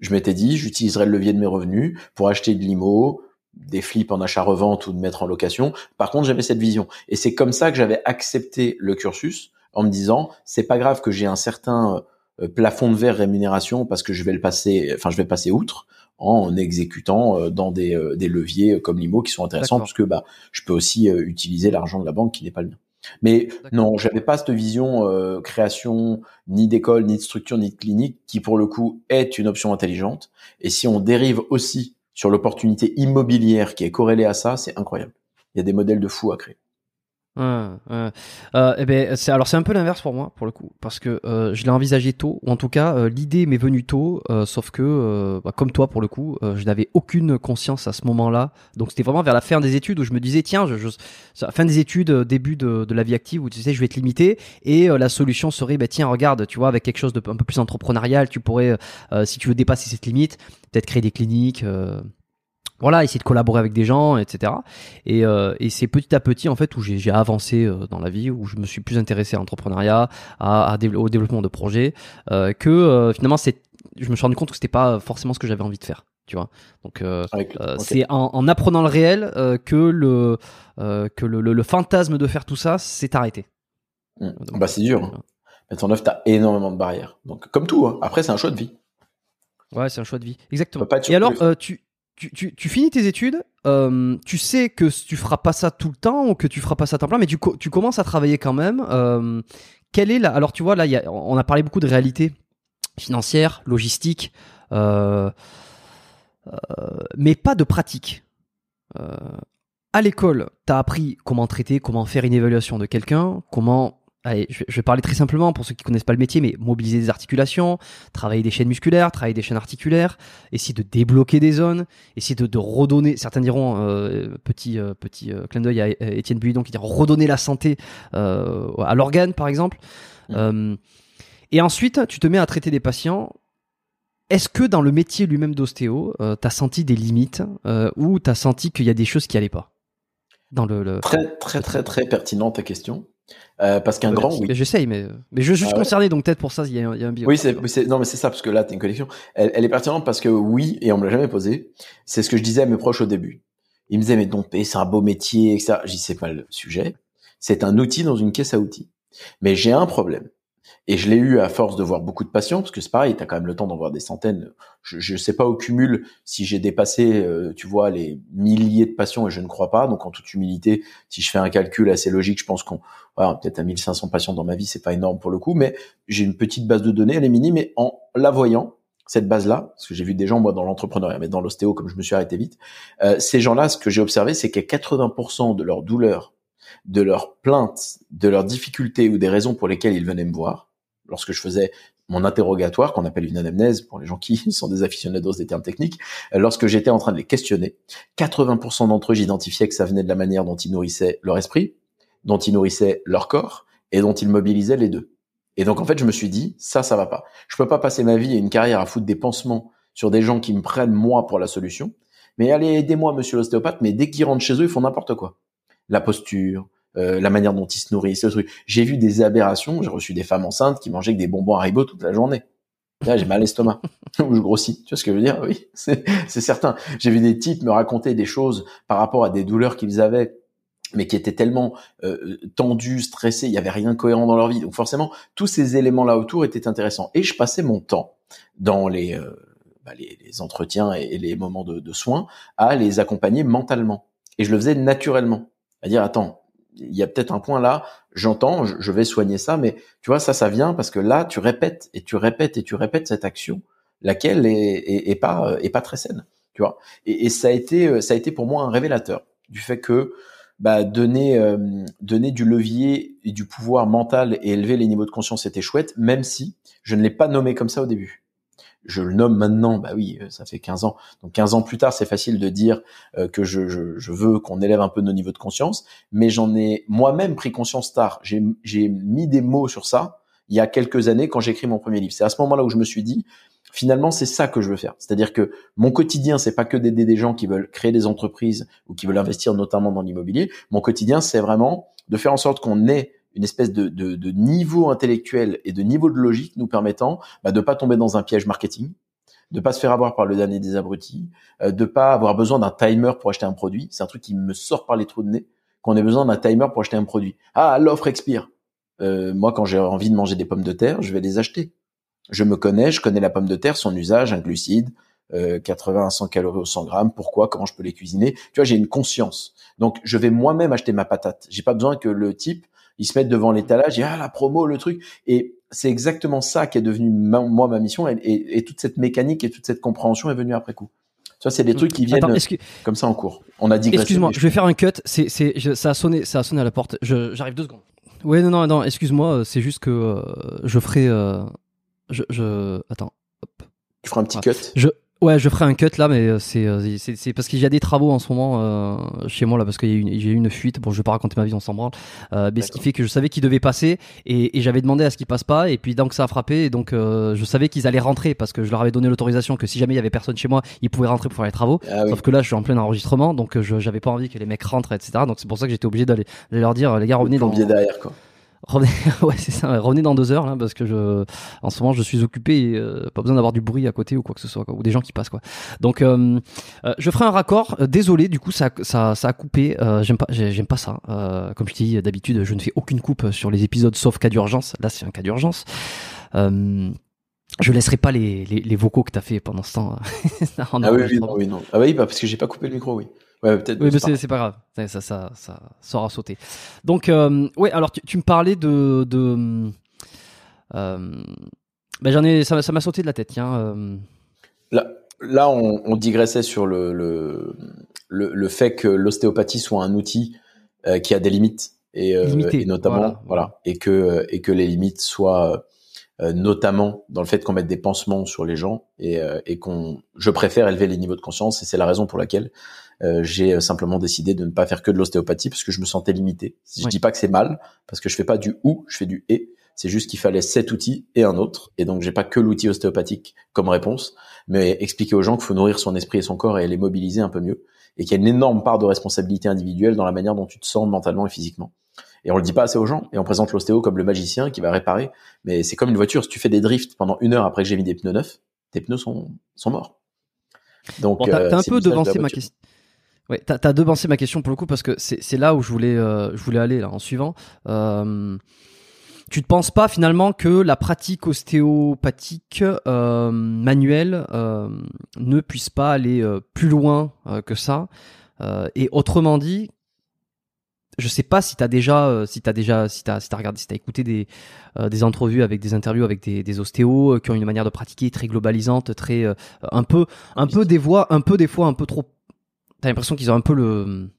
Je m'étais dit, j'utiliserais le levier de mes revenus pour acheter de l'IMO, des flips en achat-revente ou de mettre en location. Par contre, j'avais cette vision. Et c'est comme ça que j'avais accepté le cursus en me disant c'est pas grave que j'ai un certain euh, plafond de verre rémunération parce que je vais le passer, enfin je vais passer outre en exécutant euh, dans des, euh, des leviers comme l'IMO qui sont intéressants parce que bah je peux aussi utiliser l'argent de la banque qui n'est pas le mien. Mais non, j'avais pas cette vision création ni d'école, ni de structure, ni de clinique qui pour le coup est une option intelligente. Et si on dérive aussi sur l'opportunité immobilière qui est corrélée à ça, c'est incroyable. Il y a des modèles de fous à créer. Euh, eh ben, c'est alors c'est un peu l'inverse pour moi pour le coup parce que euh, je l'ai envisagé tôt ou en tout cas euh, l'idée m'est venue tôt euh, sauf que euh, bah, comme toi pour le coup je n'avais aucune conscience à ce moment-là. Donc c'était vraiment vers la fin des études où je me disais tiens je, je fin des études début de, de, la vie active où tu sais je vais être limité et la solution serait bah tiens regarde tu vois avec quelque chose de un peu plus entrepreneurial tu pourrais si tu veux dépasser cette limite peut-être créer des cliniques voilà, essayer de collaborer avec des gens, etc. Et, euh, et c'est petit à petit en fait où j'ai avancé euh, dans la vie, où je me suis plus intéressé à l'entrepreneuriat, à, à, au développement de projets, euh, que finalement c'est, je me suis rendu compte que c'était pas forcément ce que j'avais envie de faire, tu vois. Donc euh, c'est en, en, apprenant le réel que le que le, le, fantasme de faire tout ça s'est arrêté. Mmh. bah c'est dur. Hein. Mettre en œuvre, t'as énormément de barrières. Donc comme tout, hein. après c'est un choix de vie. Ouais, c'est un choix de vie, exactement. Et alors, tu, tu, finis tes études, euh, tu sais que tu feras pas ça tout le temps ou que tu feras pas ça à temps plein, mais tu, commences à travailler quand même. Euh, est la Alors tu vois là, on a parlé beaucoup de réalité financière, logistique, euh, mais pas de pratique. à l'école, tu as appris comment traiter, comment faire une évaluation de quelqu'un, comment Allez, je vais parler très simplement pour ceux qui connaissent pas le métier, mais mobiliser des articulations, travailler des chaînes musculaires, travailler des chaînes articulaires, essayer de débloquer des zones, essayer de, de redonner. Certains diront euh, petit euh, petit euh, clin d'œil à Étienne Buidon qui dit redonner la santé euh, à l'organe par exemple. Mmh. et ensuite, tu te mets à traiter des patients. Est-ce que dans le métier lui-même d'ostéo, tu as senti des limites ou tu as senti qu'il y a des choses qui allaient pas? Dans le, le... Très très très très pertinente ta question. Euh, parce qu'un grand, oui. J'essaye, mais, mais je, suis ah concerné, donc peut-être pour ça, il y, a un, biais. Oui, c'est, non, mais c'est ça, parce que là, t'as une connexion. Elle, elle, est pertinente parce que oui, et on me l'a jamais posé. C'est ce que je disais à mes proches au début. Ils me disaient, mais dompter, c'est un beau métier, etc. J'y sais pas le sujet. C'est un outil dans une caisse à outils. Mais j'ai un problème. Et je l'ai eu à force de voir beaucoup de patients, parce que c'est pareil, tu as quand même le temps d'en voir des centaines. Je ne sais pas au cumul si j'ai dépassé, euh, tu vois, les milliers de patients, et je ne crois pas. Donc en toute humilité, si je fais un calcul assez logique, je pense qu'on voilà, peut-être à 1500 patients dans ma vie, c'est pas énorme pour le coup, mais j'ai une petite base de données, elle est minime, mais en la voyant, cette base-là, parce que j'ai vu des gens, moi, dans l'entrepreneuriat, mais dans l'ostéo, comme je me suis arrêté vite, euh, ces gens-là, ce que j'ai observé, c'est qu'à 80% de leur douleur, de leurs plaintes, de leurs difficultés ou des raisons pour lesquelles ils venaient me voir, lorsque je faisais mon interrogatoire, qu'on appelle une anamnèse pour les gens qui (laughs) sont des aficionados des termes techniques, euh, lorsque j'étais en train de les questionner, 80% d'entre eux, j'identifiais que ça venait de la manière dont ils nourrissaient leur esprit, dont ils nourrissaient leur corps et dont ils mobilisaient les deux. Et donc en fait, je me suis dit, ça, ça va pas. Je peux pas passer ma vie et une carrière à foutre des pansements sur des gens qui me prennent moi pour la solution. Mais allez, aidez-moi, monsieur l'ostéopathe, mais dès qu'ils rentrent chez eux, ils font n'importe quoi. La posture, euh, la manière dont ils se nourrissent, ce truc. J'ai vu des aberrations, j'ai reçu des femmes enceintes qui mangeaient des bonbons Haribo toute la journée. Là, j'ai mal à l'estomac, (laughs) ou je grossis. Tu vois ce que je veux dire? Oui, c'est certain. J'ai vu des types me raconter des choses par rapport à des douleurs qu'ils avaient mais qui étaient tellement euh, tendus, stressés, il y avait rien de cohérent dans leur vie. Donc forcément, tous ces éléments-là autour étaient intéressants. Et je passais mon temps dans les, euh, bah, les, les, entretiens et, les moments de, de, soins à les accompagner mentalement. Et je le faisais naturellement. À dire, attends, il y a peut-être un point là, j'entends, je, vais soigner ça, mais tu vois, ça, ça vient parce que là, tu répètes et tu répètes et tu répètes cette action, laquelle est, est, pas est pas très saine, tu vois. Et, et, ça a été ça a été pour moi un révélateur du fait que bah, donner euh, donner du levier et du pouvoir mental et élever les niveaux de conscience c'était chouette, même si je ne l'ai pas nommé comme ça au début je le nomme maintenant, bah oui, euh, ça fait 15 ans. Donc 15 ans plus tard, c'est facile de dire euh, que je, je, je veux qu'on élève un peu nos niveaux de conscience, mais j'en ai moi-même pris conscience tard. J'ai mis des mots sur ça il y a quelques années quand j'ai écrit mon premier livre. C'est à ce moment-là où je me suis dit, finalement, c'est ça que je veux faire. C'est-à-dire que mon quotidien, c'est pas que d'aider des gens qui veulent créer des entreprises ou qui veulent investir notamment dans l'immobilier. Mon quotidien, c'est vraiment de faire en sorte qu'on ait une espèce de, de, de, niveau intellectuel et de niveau de logique nous permettant bah, de pas tomber dans un piège marketing, de pas se faire avoir par le dernier des abrutis, euh, de pas avoir besoin d'un timer pour acheter un produit. C'est un truc qui me sort par les trous de nez qu'on ait besoin d'un timer pour acheter un produit. Ah, l'offre expire. Euh, moi, quand j'ai envie de manger des pommes de terre, je vais les acheter. Je me connais, je connais la pomme de terre, son usage, un glucide, euh, 80 à 100 calories au 100 grammes. Pourquoi? Comment je peux les cuisiner? Tu vois, j'ai une conscience. Donc, je vais moi-même acheter ma patate. J'ai pas besoin que le type ils se mettent devant l'étalage, et ah la promo, le truc. Et c'est exactement ça qui est devenu moi ma mission, et, et, toute cette mécanique et toute cette compréhension est venue après coup. Tu vois, c'est des trucs qui viennent comme ça en cours. On a dit. Excuse-moi, je vais faire un cut. C'est, c'est, ça a sonné, ça a sonné à la porte. j'arrive deux secondes. Oui, non, non, non. Excuse-moi. C'est juste que euh, je ferai. Euh, je, je, attends. Hop. Tu feras un petit cut. Je, Ouais, je ferai un cut là, mais euh, euh, c'est c'est parce qu'il y a des travaux en ce moment euh, chez moi là, parce qu'il y a eu une fuite. Bon, je vais pas raconter ma vie, on s'en branle. Euh, mais ce qui fait que je savais qu'il devait passer et, et j'avais demandé à ce qu'il passe pas. Et puis donc ça a frappé et donc euh, je savais qu'ils allaient rentrer parce que je leur avais donné l'autorisation que si jamais il y avait personne chez moi, ils pouvaient rentrer pour faire les travaux. Ah Sauf que là, je suis en plein enregistrement, donc je j'avais pas envie que les mecs rentrent, etc. Donc c'est pour ça que j'étais obligé d'aller leur dire les gars revenez dans. derrière quoi. Revenez, (laughs) ouais, c'est ça. Revenez dans deux heures là, parce que je, en ce moment, je suis occupé et euh, pas besoin d'avoir du bruit à côté ou quoi que ce soit, quoi, ou des gens qui passent quoi. Donc, euh, euh je ferai un raccord. Euh, désolé, du coup, ça, ça, ça a coupé. j'aime pas, j'aime pas ça. comme je dis d'habitude, je ne fais aucune coupe sur les épisodes sauf cas d'urgence. Là, c'est un cas d'urgence. je laisserai pas les, les, les vocaux que t'as fait pendant ce temps. (laughs) ah oui, oui, non, oui, non. Ah oui, bah, parce que j'ai pas coupé le micro, oui. Ouais, peut-être. Oui, mais c'est pas grave. Ça, ça, ça, ça sauter. Donc, euh, ouais, alors tu, tu, me parlais de, de euh, Ben j'en ai, ça, m'a sauté de la tête, tiens. Euh. Là, là, on, digressait sur le, le, le, fait que l'ostéopathie soit un outil euh, qui a des limites et, et notamment voilà. et que et que les limites soient notamment dans le fait qu'on mette des pansements sur les gens et, et qu'on je préfère élever les niveaux de conscience et c'est la raison pour laquelle euh, j'ai simplement décidé de ne pas faire que de l'ostéopathie parce que je me sentais limité. Je dis pas que c'est mal parce que je fais pas du ou, je fais du et. C'est juste qu'il fallait cet outil et un autre. Et donc, j'ai pas que l'outil ostéopathique comme réponse, mais expliquer aux gens qu'il faut nourrir son esprit et son corps et les mobiliser un peu mieux. Et qu'il y a une énorme part de responsabilité individuelle dans la manière dont tu te sens mentalement et physiquement. Et on le dit pas assez aux gens. Et on présente l'ostéo comme le magicien qui va réparer. Mais c'est comme une voiture. Si tu fais des drifts pendant une heure après que j'ai mis des pneus neufs, tes pneus sont, sont morts. Donc, bon, t'as, euh, un peu devancé ma question. Ouais, t'as as devancé ma question pour le coup parce que c'est là où je voulais euh, je voulais aller là en suivant. Euh, tu ne penses pas finalement que la pratique ostéopathique euh, manuelle euh, ne puisse pas aller euh, plus loin que ça? Et autrement dit, je sais pas si t'as déjà si t'as déjà si t'as si t'as regardé si t'as écouté des des entrevues avec des interviews avec des, des ostéos qui ont une manière de pratiquer très globalisante très un peu un peu des voix un peu des fois un peu trop t'as l'impression qu'ils ont un peu le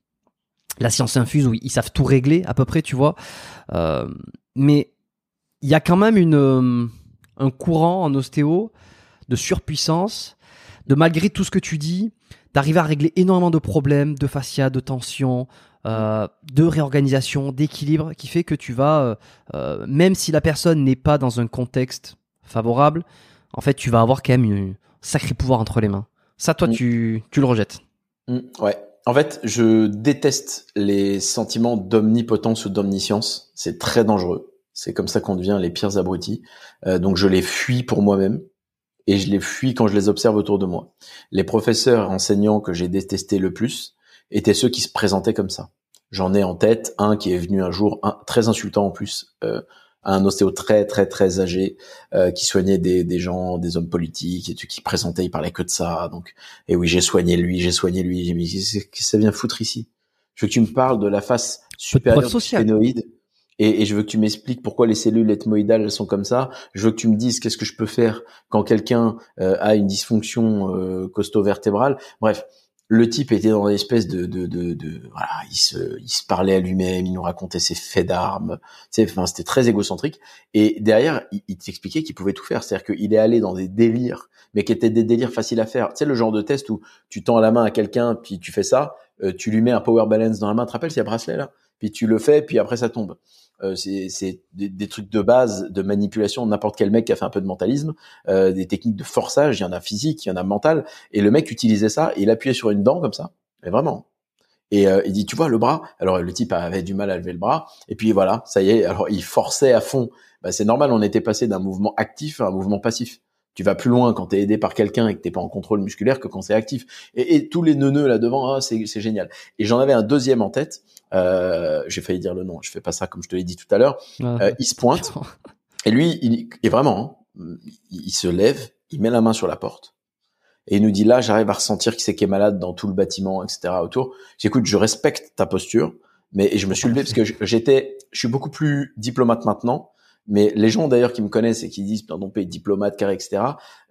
la science infuse où ils savent tout régler à peu près, tu vois. Euh, mais il y a quand même une euh, un courant en ostéo de surpuissance, de malgré tout ce que tu dis, d'arriver à régler énormément de problèmes, de fascia, de tension, euh, de réorganisation, d'équilibre, qui fait que tu vas, même si la personne n'est pas dans un contexte favorable, en fait, tu vas avoir quand même un sacré pouvoir entre les mains. Ça, toi, tu, tu le rejettes. Mm, ouais. En fait, je déteste les sentiments d'omnipotence ou d'omniscience. C'est très dangereux. C'est comme ça qu'on devient les pires abrutis. Euh, donc je les fuis pour moi-même et je les fuis quand je les observe autour de moi. Les professeurs enseignants que j'ai détestés le plus étaient ceux qui se présentaient comme ça. J'en ai en tête un qui est venu un jour, très insultant en plus, euh, un ostéo très très très âgé euh, qui soignait des, des gens, des hommes politiques et qui présentait, il parlait que de ça. Donc, et oui, j'ai soigné lui, j'ai soigné lui. J'ai dit, qu'est-ce que ça vient foutre ici Je veux que tu me parles de la face supérieure du phénoïde. Et, et, je veux que tu m'expliques pourquoi les cellules ethmoïdales elles sont comme ça. Je veux que tu me dises qu'est-ce que je peux faire quand quelqu'un euh, a une dysfonction euh, costo-vertébrale. Bref, le type était dans une espèce de, de, de, de, voilà, il se, il se parlait à lui-même, il nous racontait ses faits d'armes, enfin, c'était très égocentrique. Et derrière, il, il t'expliquait qu'il pouvait tout faire, c'est-à-dire qu'il est allé dans des délires, mais qui étaient des délires faciles à faire. Tu sais, le genre de test où tu tends la main à quelqu'un, puis tu fais ça, euh, tu lui mets un power balance dans la main, tu te rappelles, c'est un bracelet là, puis tu le fais, puis après ça tombe. Euh, c'est des, trucs de base de manipulation. N'importe quel mec qui a fait un peu de mentalisme, euh, des techniques de forçage. Il y en a physique, il y en a mental. Et le mec utilisait ça et il appuyait sur une dent comme ça. Mais vraiment. Et euh, il dit, tu vois le bras? Alors le type avait du mal à lever le bras. Et puis voilà, ça y est. Alors il forçait à fond. Bah, c'est normal. On était passé d'un mouvement actif à un mouvement passif tu vas plus loin quand tu es aidé par quelqu'un et que t'es pas en contrôle musculaire que quand c'est actif. Et, tous les neuneux là devant, ah, c'est génial. Et j'en avais un deuxième en tête. Euh, J'ai failli dire le nom. Je fais pas ça comme je te l'ai dit tout à l'heure. Euh, il se pointe et lui, il est vraiment, hein, il, se lève, il met la main sur la porte et il nous dit là, j'arrive à ressentir qui c'est qui est malade dans tout le bâtiment, etc. autour. J'écoute, je respecte ta posture, mais et je me suis levé parce que j'étais, je suis beaucoup plus diplomate maintenant mais les gens d'ailleurs qui me connaissent et qui disent pardon pays diplomate carré etc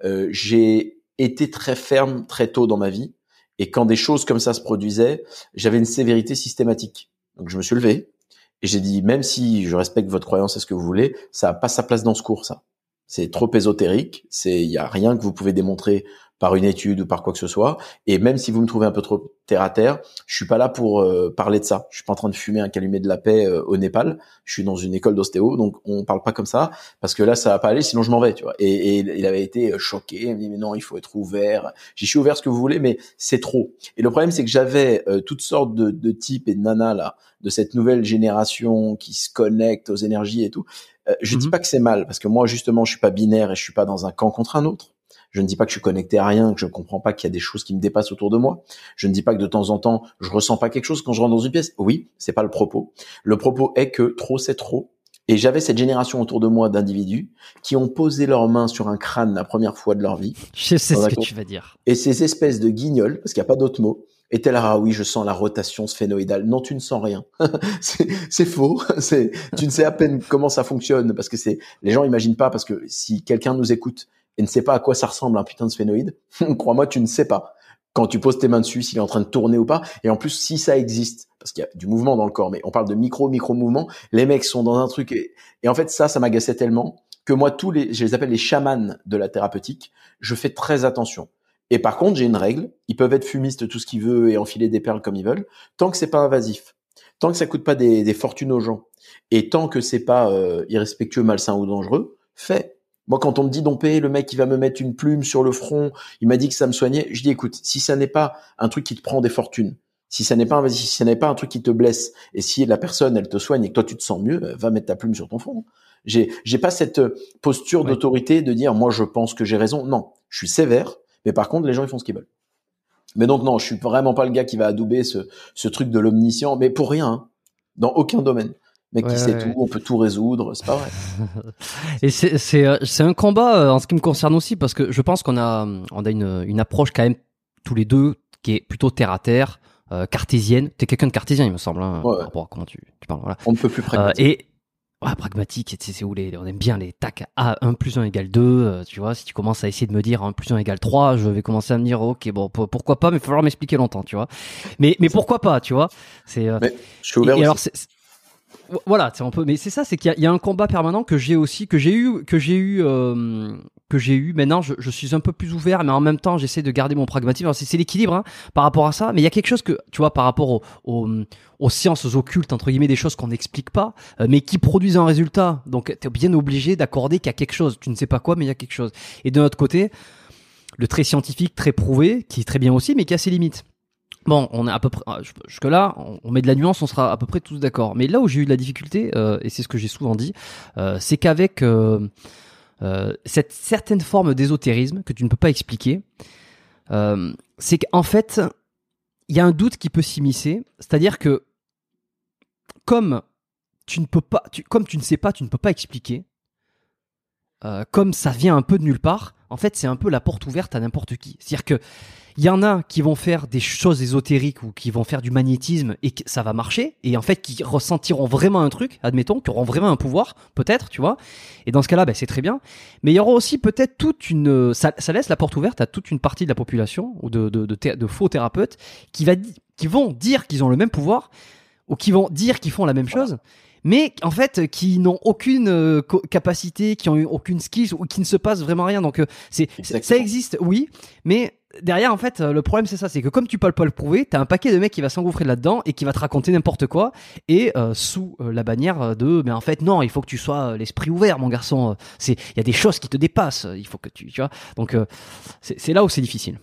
euh, j'ai été très ferme très tôt dans ma vie. Et quand des choses comme ça se produisaient j'avais une sévérité systématique. Donc je me suis levé et j'ai dit même si je respecte votre croyance et ce que vous voulez ça n'a pas sa place dans ce cours ça. C'est trop ésotérique c'est il y a rien que vous pouvez démontrer par une étude ou par quoi que ce soit. Et même si vous me trouvez un peu trop terre à terre, je suis pas là pour euh, parler de ça. Je suis pas en train de fumer un calumet de la paix euh, au Népal. Je suis dans une école d'ostéo, donc on parle pas comme ça parce que là ça va pas aller, sinon je m'en vais, tu vois. Et, il avait été euh, choqué. Il me dit mais non, il faut être ouvert. J'y suis ouvert ce que vous voulez, mais c'est trop. Et le problème c'est que j'avais toutes sortes de, de types et de nanas là, de cette nouvelle génération qui se connecte aux énergies et tout. je dis mhm. pas que c'est mal parce que moi justement je suis pas binaire et je suis pas dans un camp contre un autre. Je ne dis pas que je suis connecté à rien, que je ne comprends pas qu'il y a des choses qui me dépassent autour de moi. Je ne dis pas que de temps en temps, je ressens pas quelque chose quand je rentre dans une pièce. Oui, c'est pas le propos. Le propos est que trop c'est trop. Et j'avais cette génération autour de moi d'individus qui ont posé leurs mains sur un crâne la première fois de leur vie. Je sais ce que tu vas dire. Et ces espèces de guignols, parce qu'il n'y a pas d'autre mot, t'es là, ah oui, je sens la rotation sphénoïdale. Non, tu ne sens rien. (laughs) c'est faux. (laughs) C'est, tu ne sais à peine comment ça fonctionne parce que c'est, les gens imaginent pas parce que si quelqu'un nous écoute et ne sait pas à quoi ça ressemble un putain de sphénoïde, (laughs) crois-moi, tu ne sais pas. Quand tu poses tes mains dessus, s'il est en train de tourner ou pas. Et en plus, si ça existe, parce qu'il y a du mouvement dans le corps, mais on parle de micro, micro mouvement, les mecs sont dans un truc et, en fait, ça, ça m'agaçait tellement que moi, tous les, je les appelle les chamans de la thérapeutique, je fais très attention. Et par contre, j'ai une règle. Ils peuvent être fumistes tout ce qu'ils veulent et enfiler des perles comme ils veulent, tant que c'est pas invasif, tant que ça coûte pas des, des fortunes aux gens, et tant que c'est pas euh, irrespectueux, malsain ou dangereux, fait. Moi, quand on me dit dompé, le mec, il va me mettre une plume sur le front, il m'a dit que ça me soignait. Je dis, écoute, si ça n'est pas un truc qui te prend des fortunes, si ça n'est pas si ça n'est pas un truc qui te blesse, et si la personne, elle te soigne et que toi, tu te sens mieux, va mettre ta plume sur ton front. J'ai, j'ai pas cette posture d'autorité de dire, moi, je pense que j'ai raison. Non, je suis sévère, mais par contre, les gens, ils font ce qu'ils veulent. Mais donc, non, je suis vraiment pas le gars qui va adouber ce, ce truc de l'omniscient, mais pour rien, hein. dans aucun domaine. Mec qui sait tout, on peut tout résoudre, c'est pas vrai. (laughs) Et c'est c'est euh, c'est un combat euh, en ce qui me concerne aussi parce que je pense qu'on a on a une une approche quand même tous les deux qui est plutôt terre à terre, euh, cartésienne. T'es quelqu'un de cartésien, il me semble, hein, Ouais, par rapport à comment tu, tu parles. Voilà. On ne peut plus Euh, pragmatique. et ouais, pragmatique, c'est où les, on aime bien les tacs à 1 plus 1 égale 2, euh, tu vois, si tu commences à essayer de me dire 1 plus 1 égale 3, je vais commencer à me dire, ok, bon, pourquoi pas, mais il va falloir m'expliquer longtemps, tu vois. Mais, mais pourquoi pas, tu vois, c'est, euh, Mais je suis ouvert et aussi. alors, voilà, c'est un peu, mais c'est ça, c'est qu'il y, y a un combat permanent que j'ai aussi, que j'ai eu, que j'ai eu, euh, que j'ai eu. Maintenant, je, je suis un peu plus ouvert, mais en même temps, j'essaie de garder mon pragmatisme. C'est l'équilibre hein, par rapport à ça, mais il y a quelque chose que, tu vois, par rapport au- au- aux sciences occultes entre guillemets, des choses qu'on n'explique pas, euh, mais qui produisent un résultat. Donc, t'es bien obligé d'accorder qu'il y a quelque chose. Tu ne sais pas quoi, mais il y a quelque chose. Et de notre côté, le très scientifique, très prouvé, qui est très bien aussi, mais qui a ses limites. Bon, on est à peu près jusque là, on, met de la nuance, on sera à peu près tous d'accord. Mais là où j'ai eu de la difficulté, euh, et c'est ce que j'ai souvent dit, euh, c'est qu'avec euh, cette certaine forme d'ésotérisme que tu ne peux pas expliquer, c'est qu'en fait, il y a un doute qui peut s'immiscer, c'est-à-dire que comme tu ne peux pas, comme tu ne sais pas, tu ne peux pas expliquer. comme ça vient un peu de nulle part, en fait, c'est un peu la porte ouverte à n'importe qui. C'est-à-dire que il y en a qui vont faire des choses ésotériques ou qui vont faire du magnétisme et que ça va marcher et en fait qui ressentiront vraiment un truc, admettons, qui auront vraiment un pouvoir, peut-être, tu vois. Et dans ce cas-là, ben, c'est très bien. Mais il y aura aussi peut-être toute une, ça, ça laisse la porte ouverte à toute une partie de la population ou de, de, de, thé- de faux thérapeutes qui va, di- qui vont dire qu'ils ont le même pouvoir ou qui vont dire qu'ils font la même chose. Mais en fait, qui n'ont aucune euh, capacité, qui ont eu aucune skills ou qui ne se passe vraiment rien. Donc, euh, c'est ça existe, oui, mais derrière, en fait, le problème c'est ça, c'est que comme tu peux pas le prouver, t'as un paquet de mecs qui va s'engouffrer là-dedans et qui va te raconter n'importe quoi et euh, sous euh, la bannière de, mais en fait non, il faut que tu sois euh, l'esprit ouvert, mon garçon. C'est, il y a des choses qui te dépassent. Il faut que tu, tu vois. Donc c'est là où c'est difficile.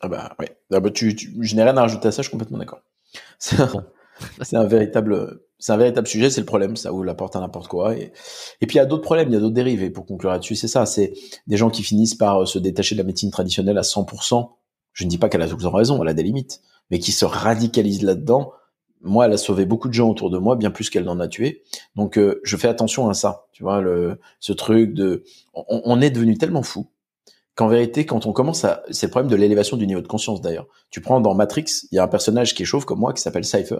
Ah bah ouais. Ah bah, tu, tu, je n'ai rien à rajouter à ça, je suis complètement d'accord. (laughs) C'est un, (laughs) c'est un véritable, c'est un véritable sujet, c'est le problème, ça ouvre la porte à n'importe quoi. Et, puis il y a d'autres problèmes, il y a d'autres dérives. Et pour conclure là-dessus, c'est ça, c'est des gens qui finissent par euh, se détacher de la médecine traditionnelle à 100%. Je ne dis pas qu'elle a toujours raison, elle a des limites, mais qui se radicalisent là-dedans. Moi, elle a sauvé beaucoup de gens autour de moi, bien plus qu'elle n'en a tué. Donc, euh, je fais attention à ça. Tu vois, le, ce truc de, on, on est devenu tellement fou qu'en vérité, quand on commence à, c'est le problème de l'élévation du niveau de conscience d'ailleurs. Tu prends dans Matrix, il y a un personnage qui est chauve comme moi qui s'appelle Cypher,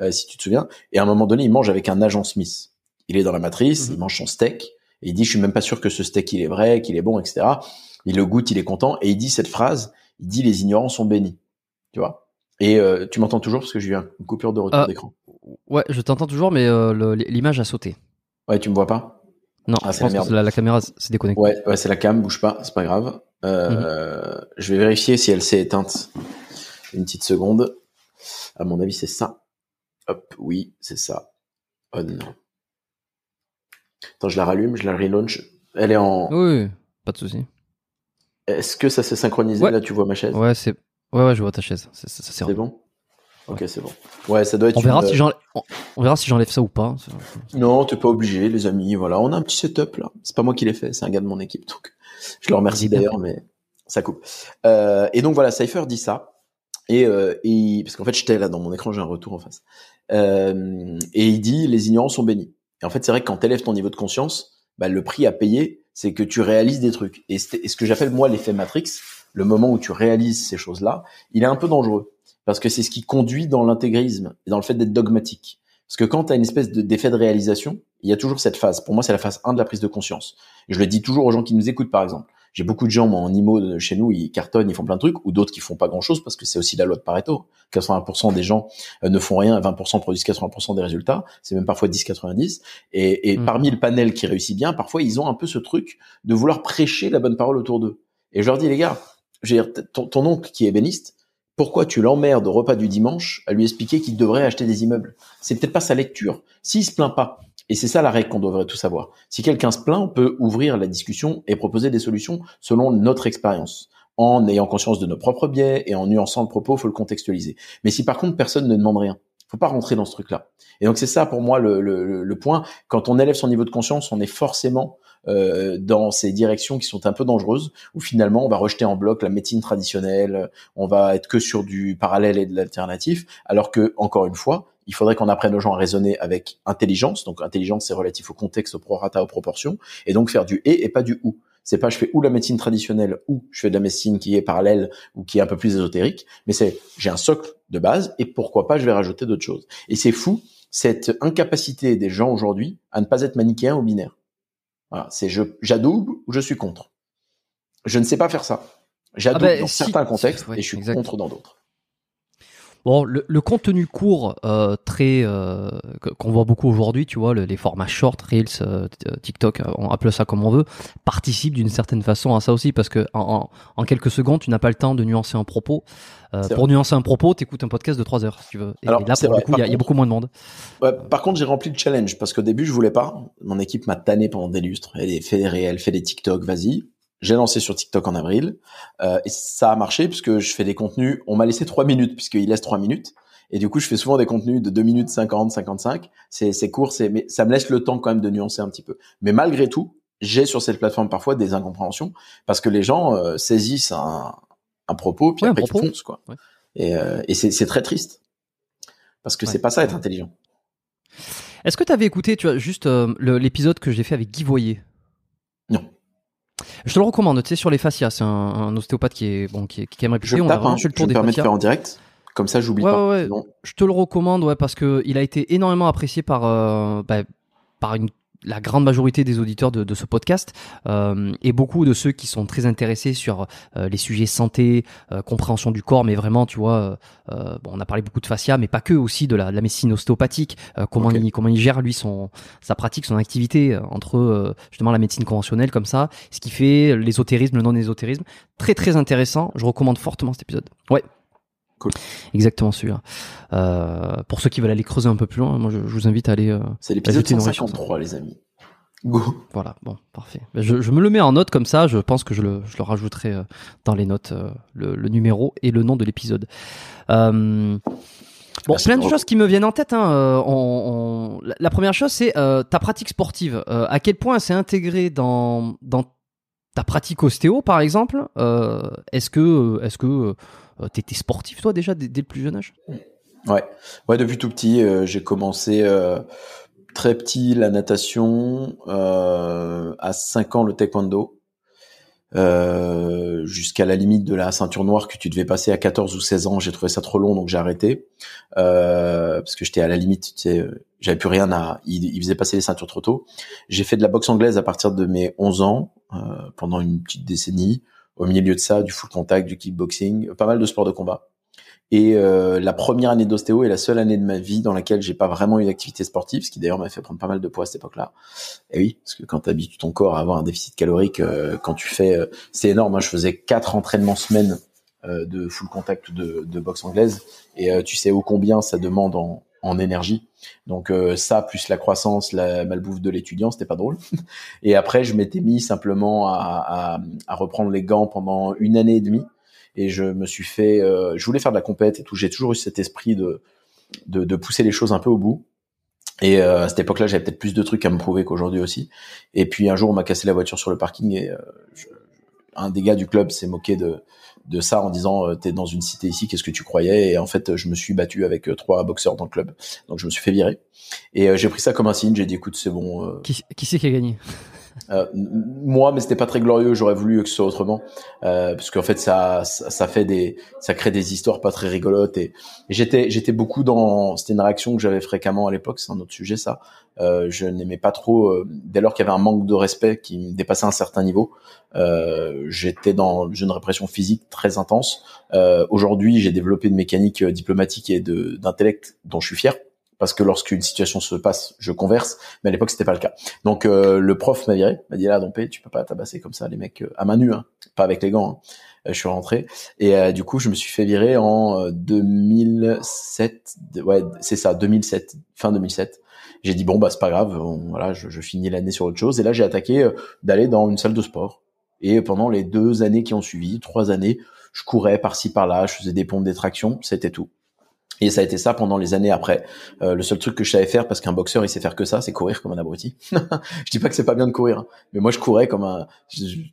euh, si tu te souviens, et à un moment donné, il mange avec un agent Smith. Il est dans la matrice, Mhm. il mange son steak, et il dit, je suis même pas sûr que ce steak il est vrai, qu'il est bon, etc. Il le goûte, il est content, et il dit cette phrase, il dit, les ignorants sont bénis. Tu vois? Et euh, tu m'entends toujours parce que j'ai eu un- une coupure de retour Ah. d'écran. Ouais, je t'entends toujours, mais euh, l'image a sauté. Ouais, tu me vois pas? Non, Ah, je la pense merde. que la, la caméra s'est déconnectée. Ouais, ouais, c'est la cam, bouge pas, c'est pas grave. Euh, Je vais vérifier si elle s'est éteinte. Une petite seconde. À mon avis, c'est ça. Hop, oui, c'est ça. On. Attends, je la rallume, je la relaunch. Elle est en. Oui, pas de souci. Est-ce que ça s'est synchronisé Ouais. Là, tu vois ma chaise? Ouais, c'est, ouais, ouais, je vois ta chaise. C'est, c'est, c'est bon? Ok, c'est bon. Ouais, ça doit être. On verra une- si j'enlève, on, on verra si j'enlève ça ou pas. Non, t'es pas obligé, les amis. Voilà, on a un petit setup là. C'est pas moi qui l'ai fait, c'est un gars de mon équipe. Donc, je le remercie d'ailleurs, mais ça coupe. Euh, et donc voilà, Cypher dit ça. Et, euh, et parce qu'en fait, j'étais là dans mon écran, j'ai un retour en face. Euh, et il dit les ignorants sont bénis. Et en fait, c'est vrai que quand t'élèves ton niveau de conscience, bah, le prix à payer, c'est que tu réalises des trucs. Et, ce que j'appelle moi l'effet Matrix, le moment où tu réalises ces choses-là, il est un peu dangereux. parce que c'est ce qui conduit dans l'intégrisme et dans le fait d'être dogmatique. Parce que quand tu as une espèce d'effet de, réalisation, il y a toujours cette phase. Pour moi, c'est la phase 1 de la prise de conscience. Je le dis toujours aux gens qui nous écoutent, par exemple. J'ai beaucoup de gens moi, en IMO chez nous, ils cartonnent, ils font plein de trucs, ou d'autres qui font pas grand-chose parce que c'est aussi la loi de Pareto. 80% des gens euh, ne font rien, 20% produisent 80% des résultats. C'est même parfois 10-90. Et, et mm. parmi le panel qui réussit bien, parfois ils ont un peu ce truc de vouloir prêcher la bonne parole autour d'eux. Et je leur dis les gars, ton, ton oncle qui est ébéniste, pourquoi tu l'emmerdes au repas du dimanche à lui expliquer qu'il devrait acheter des immeubles? C'est peut-être pas sa lecture. S'il se plaint pas, et c'est ça la règle qu'on devrait tout savoir. Si quelqu'un se plaint, on peut ouvrir la discussion et proposer des solutions selon notre expérience. En ayant conscience de nos propres biais et en nuançant le propos, faut le contextualiser. Mais si par contre personne ne demande rien, faut pas rentrer dans ce truc-là. Et donc c'est ça pour moi le, le, le, point. Quand on élève son niveau de conscience, on est forcément euh, dans ces directions qui sont un peu dangereuses, où finalement on va rejeter en bloc la médecine traditionnelle, on va être que sur du parallèle et de l'alternatif, alors que encore une fois, il faudrait qu'on apprenne aux gens à raisonner avec intelligence. Donc intelligence, c'est relatif au contexte, au prorata, aux proportions, et donc faire du et et pas du ou. C'est pas je fais ou la médecine traditionnelle ou je fais de la médecine qui est parallèle ou qui est un peu plus ésotérique, mais c'est j'ai un socle de base et pourquoi pas je vais rajouter d'autres choses. Et c'est fou cette incapacité des gens aujourd'hui à ne pas être manichéen ou binaire. Voilà, c'est je j'adoube ou je suis contre. Je ne sais pas faire ça. J'adoube ah bah, dans certains contextes et je suis contre dans d'autres. Bon, le, le, contenu court, euh, très euh, qu'on voit beaucoup aujourd'hui, tu vois, les formats short, reels, euh, TikTok, on appelle ça comme on veut, participe d'une certaine façon à ça aussi, parce que en, en, quelques secondes, tu n'as pas le temps de nuancer un propos. pour nuancer un propos, t'écoutes un podcast de 3 heures, si tu veux. Et, là, pour le coup, il y, y, a beaucoup moins de monde. Ouais, par contre, j'ai rempli le challenge parce qu'au début, je voulais pas. Mon équipe m'a tanné pendant des lustres. Elle fait des réels, fait des TikTok, vas-y. J'ai lancé sur TikTok en avril euh, et ça a marché puisque je fais des contenus. On m'a laissé trois minutes puisqu'il laisse trois minutes. Et du coup, je fais souvent des contenus de 2 minutes 50, 55. C'est, court, c'est, mais ça me laisse le temps quand même de nuancer un petit peu. Mais malgré tout, j'ai sur cette plateforme parfois des incompréhensions parce que les gens euh, saisissent un, un, propos puis après ils foncent quoi. Et, euh, et c'est, très triste parce que c'est pas ça être intelligent. Est-ce que tu avais écouté, tu vois, juste euh, l'épisode que j'ai fait avec Guy Voyer? Je te le recommande, tu sais, sur les fascias, c'est un, ostéopathe qui est bon, qui, qui aimerait Je on a hein, le tour je me permets de faire en direct. Comme ça, j'oublie pas. Ouais, Je te le recommande, ouais, parce que il a été énormément apprécié par, euh, bah, par une la grande majorité des auditeurs de, de ce podcast euh, et beaucoup de ceux qui sont très intéressés sur euh, les sujets santé, euh, compréhension du corps, mais vraiment, tu vois, euh, bon, on a parlé beaucoup de fascia, mais pas que, aussi de la, de la médecine ostéopathique, comment il comment il gère lui son sa pratique, son activité entre justement la médecine conventionnelle comme ça, ce qui fait l'ésotérisme, le non-ésotérisme, très très intéressant. Je recommande fortement cet épisode. Ouais. Cool. Exactement celui-là. Euh, pour ceux qui veulent aller creuser un peu plus loin, moi je, vous invite à aller. Euh, c'est l'épisode 153, les amis. Go. Voilà, bon, parfait. Je, je, me le mets en note comme ça. Je pense que je le, je le rajouterai euh, dans les notes, le, le, numéro et le nom de l'épisode. Euh, Bon, plein de choses qui me viennent en tête. Hein. On, on... La première chose, c'est ta pratique sportive. à quel point elle s'est intégrée dans, dans ta pratique ostéo, par exemple Est-ce que, est-ce que euh, t'étais sportif toi déjà dès, le plus jeune âge? Ouais, ouais depuis tout petit, euh, j'ai commencé euh, très petit la natation, à 5 ans le taekwondo, jusqu'à la limite de la ceinture noire que tu devais passer à 14 ou 16 ans. J'ai trouvé ça trop long, donc j'ai arrêté parce que j'étais à la limite. Tu sais, j'avais plus rien à. Il, il, faisait passer les ceintures trop tôt. J'ai fait de la boxe anglaise à partir de mes 11 ans pendant une petite décennie au milieu de ça, du full contact, du kickboxing, pas mal de sports de combat. Et euh, la première année d'ostéo est la seule année de ma vie dans laquelle j'ai pas vraiment eu d'activité sportive, ce qui d'ailleurs m'a fait prendre pas mal de poids à cette époque-là. Et oui, parce que quand tu habitues ton corps à avoir un déficit calorique, euh, quand tu fais, euh, c'est énorme. Moi, je faisais quatre entraînements semaine de full contact de, de boxe anglaise, et tu sais ô combien ça demande en, en énergie. Donc euh, ça plus la croissance, la malbouffe de l'étudiant, c'était pas drôle. (laughs) Et après, je m'étais mis simplement à, à, reprendre les gants pendant une année et demie. Et je me suis fait, euh, je voulais faire de la compète et tout. J'ai toujours eu cet esprit de, de, de pousser les choses un peu au bout. Et euh, à cette époque-là, j'avais peut-être plus de trucs à me prouver qu'aujourd'hui aussi. Et puis un jour, on m'a cassé la voiture sur le parking et un des gars du club s'est moqué de de ça en disant euh, t'es dans une cité ici, qu'est-ce que tu croyais? Et en fait, je me suis battu avec euh, trois boxeurs dans le club, donc je me suis fait virer. Et euh, j'ai pris ça comme un signe. J'ai dit écoute, c'est bon. Qui, qui c'est qui a gagné? Euh, moi, mais c'était pas très glorieux. J'aurais voulu que ce soit autrement, euh, parce qu'en fait, ça, ça, fait des, ça crée des histoires pas très rigolotes. Et, j'étais, j'étais beaucoup dans. C'était une réaction que j'avais fréquemment à l'époque. C'est un autre sujet, ça. Euh, je n'aimais pas trop. Euh, dès lors qu'il y avait un manque de respect qui me dépassait un certain niveau, euh, j'étais dans une répression physique très intense. Aujourd'hui, j'ai développé une mécanique diplomatique et d'intellect dont je suis fier parce que lorsqu'une situation se passe, je converse, mais à l'époque c'était pas le cas. Donc euh, le prof m'a viré, m'a dit là Dompé, tu peux pas tabasser comme ça les mecs euh, à main nue, hein, pas avec les gants. Hein. Euh, je suis rentré et du coup je me suis fait virer en 2007, ouais c'est ça, 2007, fin 2007. J'ai dit bon bah c'est pas grave, voilà je, je, finis l'année sur autre chose et là j'ai attaqué d'aller dans une salle de sport et pendant les deux années qui ont suivi, trois années, je courais par-ci par-là, je faisais des pompes d'étraction, c'était tout. Et ça a été ça pendant les années après. Euh, le seul truc que je savais faire, parce qu'un boxeur il sait faire que ça, c'est courir comme un abruti. (laughs) je dis pas que c'est pas bien de courir, hein. mais moi je courais comme un.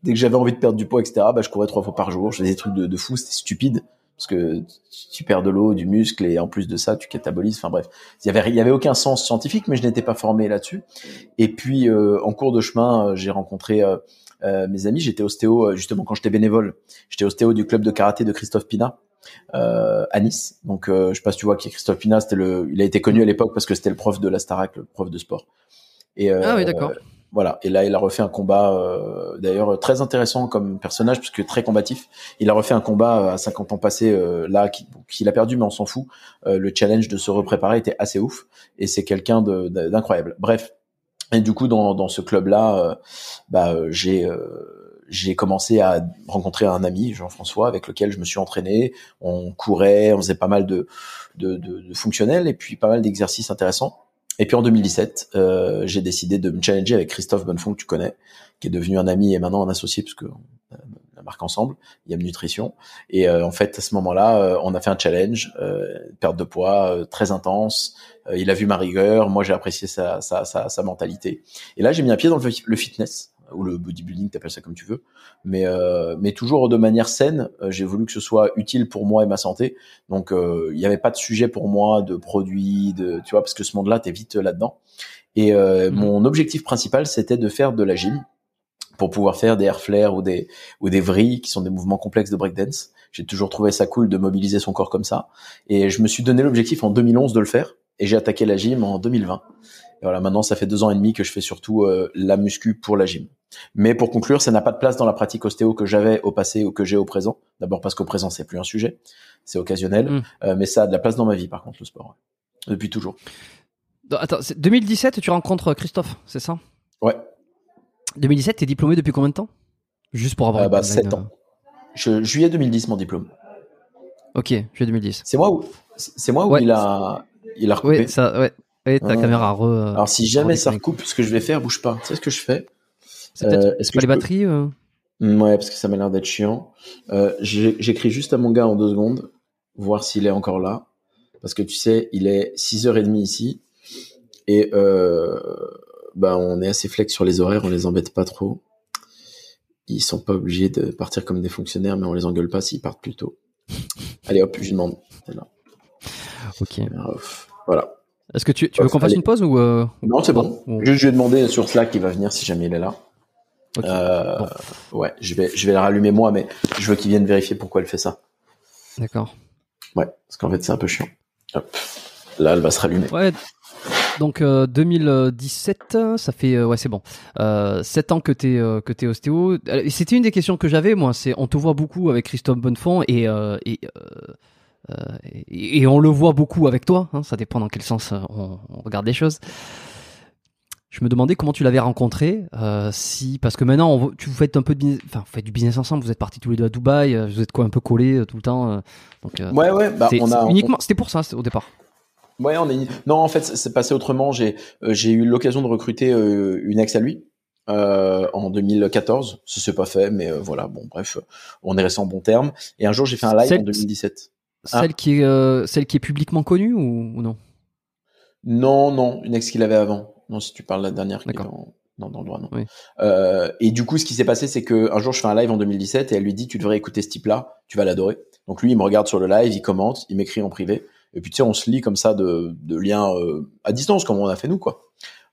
dès que j'avais envie de perdre du poids, etc., bah, je courais trois fois par jour. Je faisais des trucs de, fou, c'était stupide parce que tu perds de l'eau, du muscle et en plus de ça, tu catabolises. Enfin bref, il y avait il y avait aucun sens scientifique, mais je n'étais pas formé là-dessus. Et puis euh, en cours de chemin, euh, j'ai rencontré mes amis. J'étais ostéo justement quand j'étais bénévole. J'étais ostéo du club de karaté de Christophe Pina euh, à Nice. Donc, euh, je sais pas si tu vois qui est Christophe Pina. C'était le, il a été connu à l'époque parce que c'était le prof de la Starac, le prof de sport. Et euh, ah oui, d'accord. voilà. Et là, il a refait un combat, euh, d'ailleurs très intéressant comme personnage puisque très combatif. Il a refait un combat à 50 ans passés là, qu'il a perdu, mais on s'en fout. le challenge de se repréparer était assez ouf et c'est quelqu'un d'incroyable. Bref. Et du coup, dans, dans ce club-là, bah, j'ai j'ai commencé à rencontrer un ami, Jean-François, avec lequel je me suis entraîné. On courait, on faisait pas mal de, de, de, de fonctionnels et puis pas mal d'exercices intéressants. Et puis en 2017, euh, j'ai décidé de me challenger avec Christophe Bonnefond, que tu connais, qui est devenu un ami et maintenant un associé, puisque la marque ensemble, il y a Nutrition. Et euh, en fait, à ce moment-là, euh, on a fait un challenge, euh, perte de poids euh, très intense. il a vu ma rigueur, moi j'ai apprécié sa, sa, sa, sa, mentalité. Et là, j'ai mis un pied dans le fitness ou le bodybuilding, t'appelles ça comme tu veux, mais euh, mais toujours de manière saine. Euh, j'ai voulu que ce soit utile pour moi et ma santé. Donc euh, il n'y avait pas de sujet pour moi de produits, de tu vois, parce que ce monde-là, t'es vite là-dedans. Et mhm. mon objectif principal, c'était de faire de la gym pour pouvoir faire des air flares ou des ou des vrilles qui sont des mouvements complexes de breakdance. J'ai toujours trouvé ça cool de mobiliser son corps comme ça. Et je me suis donné l'objectif en 2011 de le faire. Et j'ai attaqué la gym en 2020 voilà, maintenant, ça fait deux ans et demi que je fais surtout euh, la muscu pour la gym. Mais pour conclure, ça n'a pas de place dans la pratique ostéo que j'avais au passé ou que j'ai au présent. D'abord parce qu'au présent, c'est plus un sujet, c'est occasionnel. Mm. Euh, mais ça a de la place dans ma vie, par contre, le sport, depuis toujours. Attends, 2017, tu rencontres Christophe, c'est ça? Ouais. 2017, t'es diplômé depuis combien de temps? Juste pour avoir. Euh, bah, 7 ans. Je, juillet 2010, mon diplôme. Ok, juillet 2010. C'est moi où, c'est moi où il a, il a recoupé. Ça, ouais. Et ta caméra re. Euh, Alors si jamais ça recoupe, ce que je vais faire, bouge pas. Tu sais ce que je fais? C'est peut-être euh, est-ce que les batteries euh mm, Ouais, parce que ça m'a l'air d'être chiant. J'écris juste à mon gars en deux secondes, voir s'il est encore là. Parce que tu sais, il est 6h30 ici. Et bah, on est assez flex sur les horaires, on les embête pas trop. Ils sont pas obligés de partir comme des fonctionnaires, mais on les engueule pas s'ils partent plus tôt. (laughs) Allez hop, je demande. Là. Ok. Voilà. Est-ce que tu, tu veux qu'on fasse une pause ou euh, Non, c'est bon. Je, je lui ai demandé sur Slack qu'il va venir si jamais il est là. Euh, Ouais, je vais, je vais la rallumer moi, mais je veux qu'il vienne vérifier pourquoi elle fait ça. D'accord. Ouais, parce qu'en fait c'est un peu chiant. Hop. Là, elle va se rallumer. Ouais. Donc 2017, euh, ça fait ouais c'est bon. Euh, 7 ans que t'es que t'es ostéo. C'était une des questions que j'avais moi. C'est on te voit beaucoup avec Christophe Bonnefond et, et euh, et, on le voit beaucoup avec toi, hein, ça dépend dans quel sens euh, on, regarde les choses. Je me demandais comment tu l'avais rencontré, euh, si parce que maintenant on, tu faites un peu de business, enfin vous faites du business ensemble, vous êtes partis tous les deux à Dubaï, vous êtes quoi un peu collés tout le temps, donc ouais ouais, bah, on a uniquement, c'était pour ça au départ. Ouais, on est non en fait c'est passé autrement. J'ai j'ai eu l'occasion de recruter une ex à lui en 2014. Ça s'est pas fait, mais voilà bon bref, on est resté en bon terme. Et un jour j'ai fait un live en 2017. Ah. Celle qui est euh, celle qui est publiquement connue ou, non? Non, non, une ex qu'il avait avant. Non, si tu parles de la dernière qui dans, dans, le droit, non. Euh, et du coup, ce qui s'est passé, c'est que un jour, je fais un live en 2017 et elle lui dit, tu devrais écouter ce type-là, tu vas l'adorer. Donc lui, il me regarde sur le live, il commente, il m'écrit en privé. Et puis tu sais, on se lit comme ça de, de liens euh, à distance, comme on a fait nous, quoi.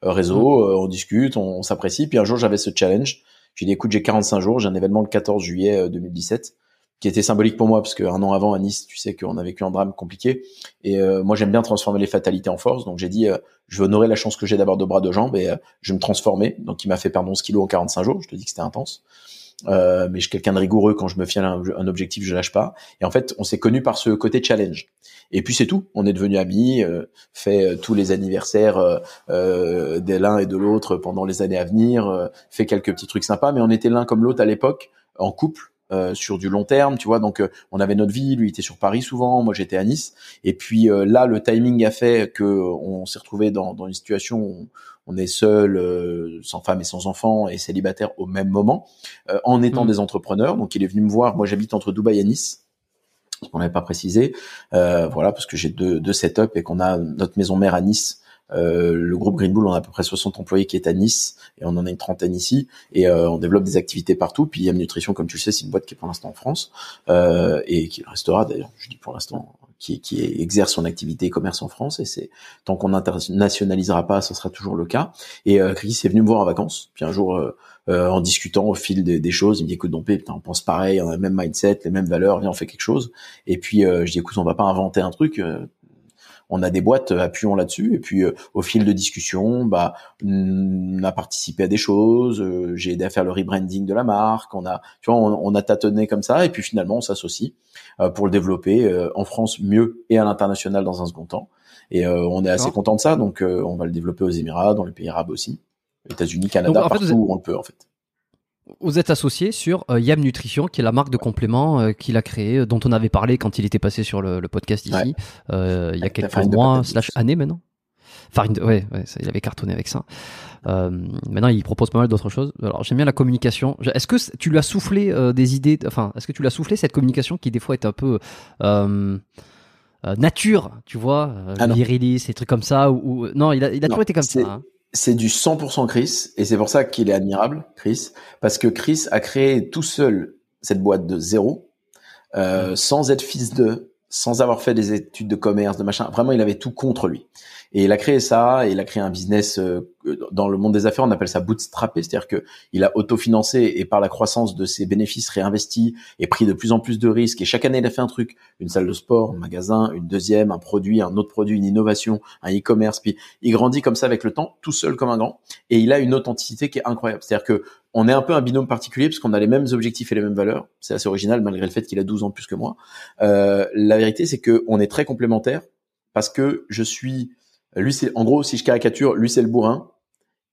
réseau, on discute, on, s'apprécie. Puis un jour, j'avais ce challenge. J'ai dit, écoute, j'ai 45 jours, j'ai un événement le 14 juillet 2017 qui était symbolique pour moi parce qu'un an avant à Nice, tu sais qu'on a vécu un drame compliqué. Et moi, j'aime bien transformer les fatalités en force. Donc j'ai dit, je veux honorer la chance que j'ai d'avoir deux bras, deux jambes et je vais me transformer. Donc il m'a fait perdre 11 kilos en 45 jours. Je te dis que c'était intense. Euh, mais je suis quelqu'un de rigoureux quand je me fie à un, objectif, je lâche pas. Et en fait, on s'est connu par ce côté challenge. Et puis c'est tout. On est devenus amis, euh, fait euh, tous les anniversaires euh, euh, de l'un et de l'autre pendant les années à venir, fait quelques petits trucs sympas. Mais on était l'un comme l'autre à l'époque, en couple. Sur du long terme, tu vois. Donc, on avait notre vie. Lui était sur Paris souvent, moi j'étais à Nice. Et puis là, le timing a fait que on s'est retrouvé dans, dans une situation où on est seul, euh, sans femme et sans enfant et célibataire au même moment, euh, en étant mm. des entrepreneurs. Donc il est venu me voir. Moi j'habite entre Dubaï et Nice. On n'avait pas précisé, euh, voilà, parce que j'ai deux, deux setups et qu'on a notre maison mère à Nice. Le groupe Green Bull, on a à peu près 60 employés qui est à Nice et on en a une trentaine ici et on développe des activités partout. Puis Yam Nutrition, comme tu le sais, c'est une boîte qui est pour l'instant en France et qui restera d'ailleurs. Je dis pour l'instant qui, qui exerce son activité commerce en France et c'est tant qu'on n'internationalisera pas, ce sera toujours le cas. Et euh, Chris est venu me voir en vacances, puis un jour euh, euh, en discutant au fil des, des, choses, il me dit écoute Dompé, on pense pareil, on a le même mindset, les mêmes valeurs, viens on fait quelque chose. Et puis je dis écoute, on va pas inventer un truc, on a des boîtes, euh, appuyons là-dessus. Et puis, euh, au fil de discussion, bah, on a participé à des choses. Euh, j'ai aidé à faire le rebranding de la marque. On a, tu vois, on, a tâtonné comme ça. Et puis finalement, on s'associe pour le développer en France mieux et à l'international dans un second temps. Et on est assez content de ça. Donc, on va le développer aux Émirats, dans les pays arabes aussi, États-Unis, Canada, partout où on le peut en fait. Vous êtes associé sur euh, Yam Nutrition, qui est la marque de compléments euh, qu'il a créé, dont on avait parlé quand il était passé sur le, podcast ici, euh, il y a quelques mois, slash années maintenant. Farine de, ouais, ouais il avait cartonné avec ça. maintenant, il propose pas mal d'autres choses. Alors, j'aime bien la communication. Est-ce que tu lui as soufflé des idées, enfin, est-ce que tu lui as soufflé cette communication qui des fois est un peu nature, tu vois, ah virilis, ces trucs comme ça, ou, non, il a, il a toujours été comme ça. Hein c'est du 100% Chris et c'est pour ça qu'il est admirable, Chris, parce que Chris a créé tout seul cette boîte de zéro, euh, sans être fils de, sans avoir fait des études de commerce, de machin. Vraiment, il avait tout contre lui. Et il a créé ça, et il a créé un business euh, dans le monde des affaires, on appelle ça bootstrappé, c'est-à-dire que il a autofinancé et par la croissance de ses bénéfices réinvestis et pris de plus en plus de risques. Et chaque année, il a fait un truc, une salle de sport, un magasin, une deuxième, un produit, un autre produit, une innovation, un e-commerce. Puis il grandit comme ça avec le temps, tout seul comme un grand, et il a une authenticité qui est incroyable. C'est-à-dire que on est un peu un binôme particulier parce qu'on a les mêmes objectifs et les mêmes valeurs. C'est assez original malgré le fait qu'il a 12 ans plus que moi. Euh, la vérité, c'est que on est très complémentaires parce que je suis lui, c'est en gros, si je caricature, lui c'est le bourrin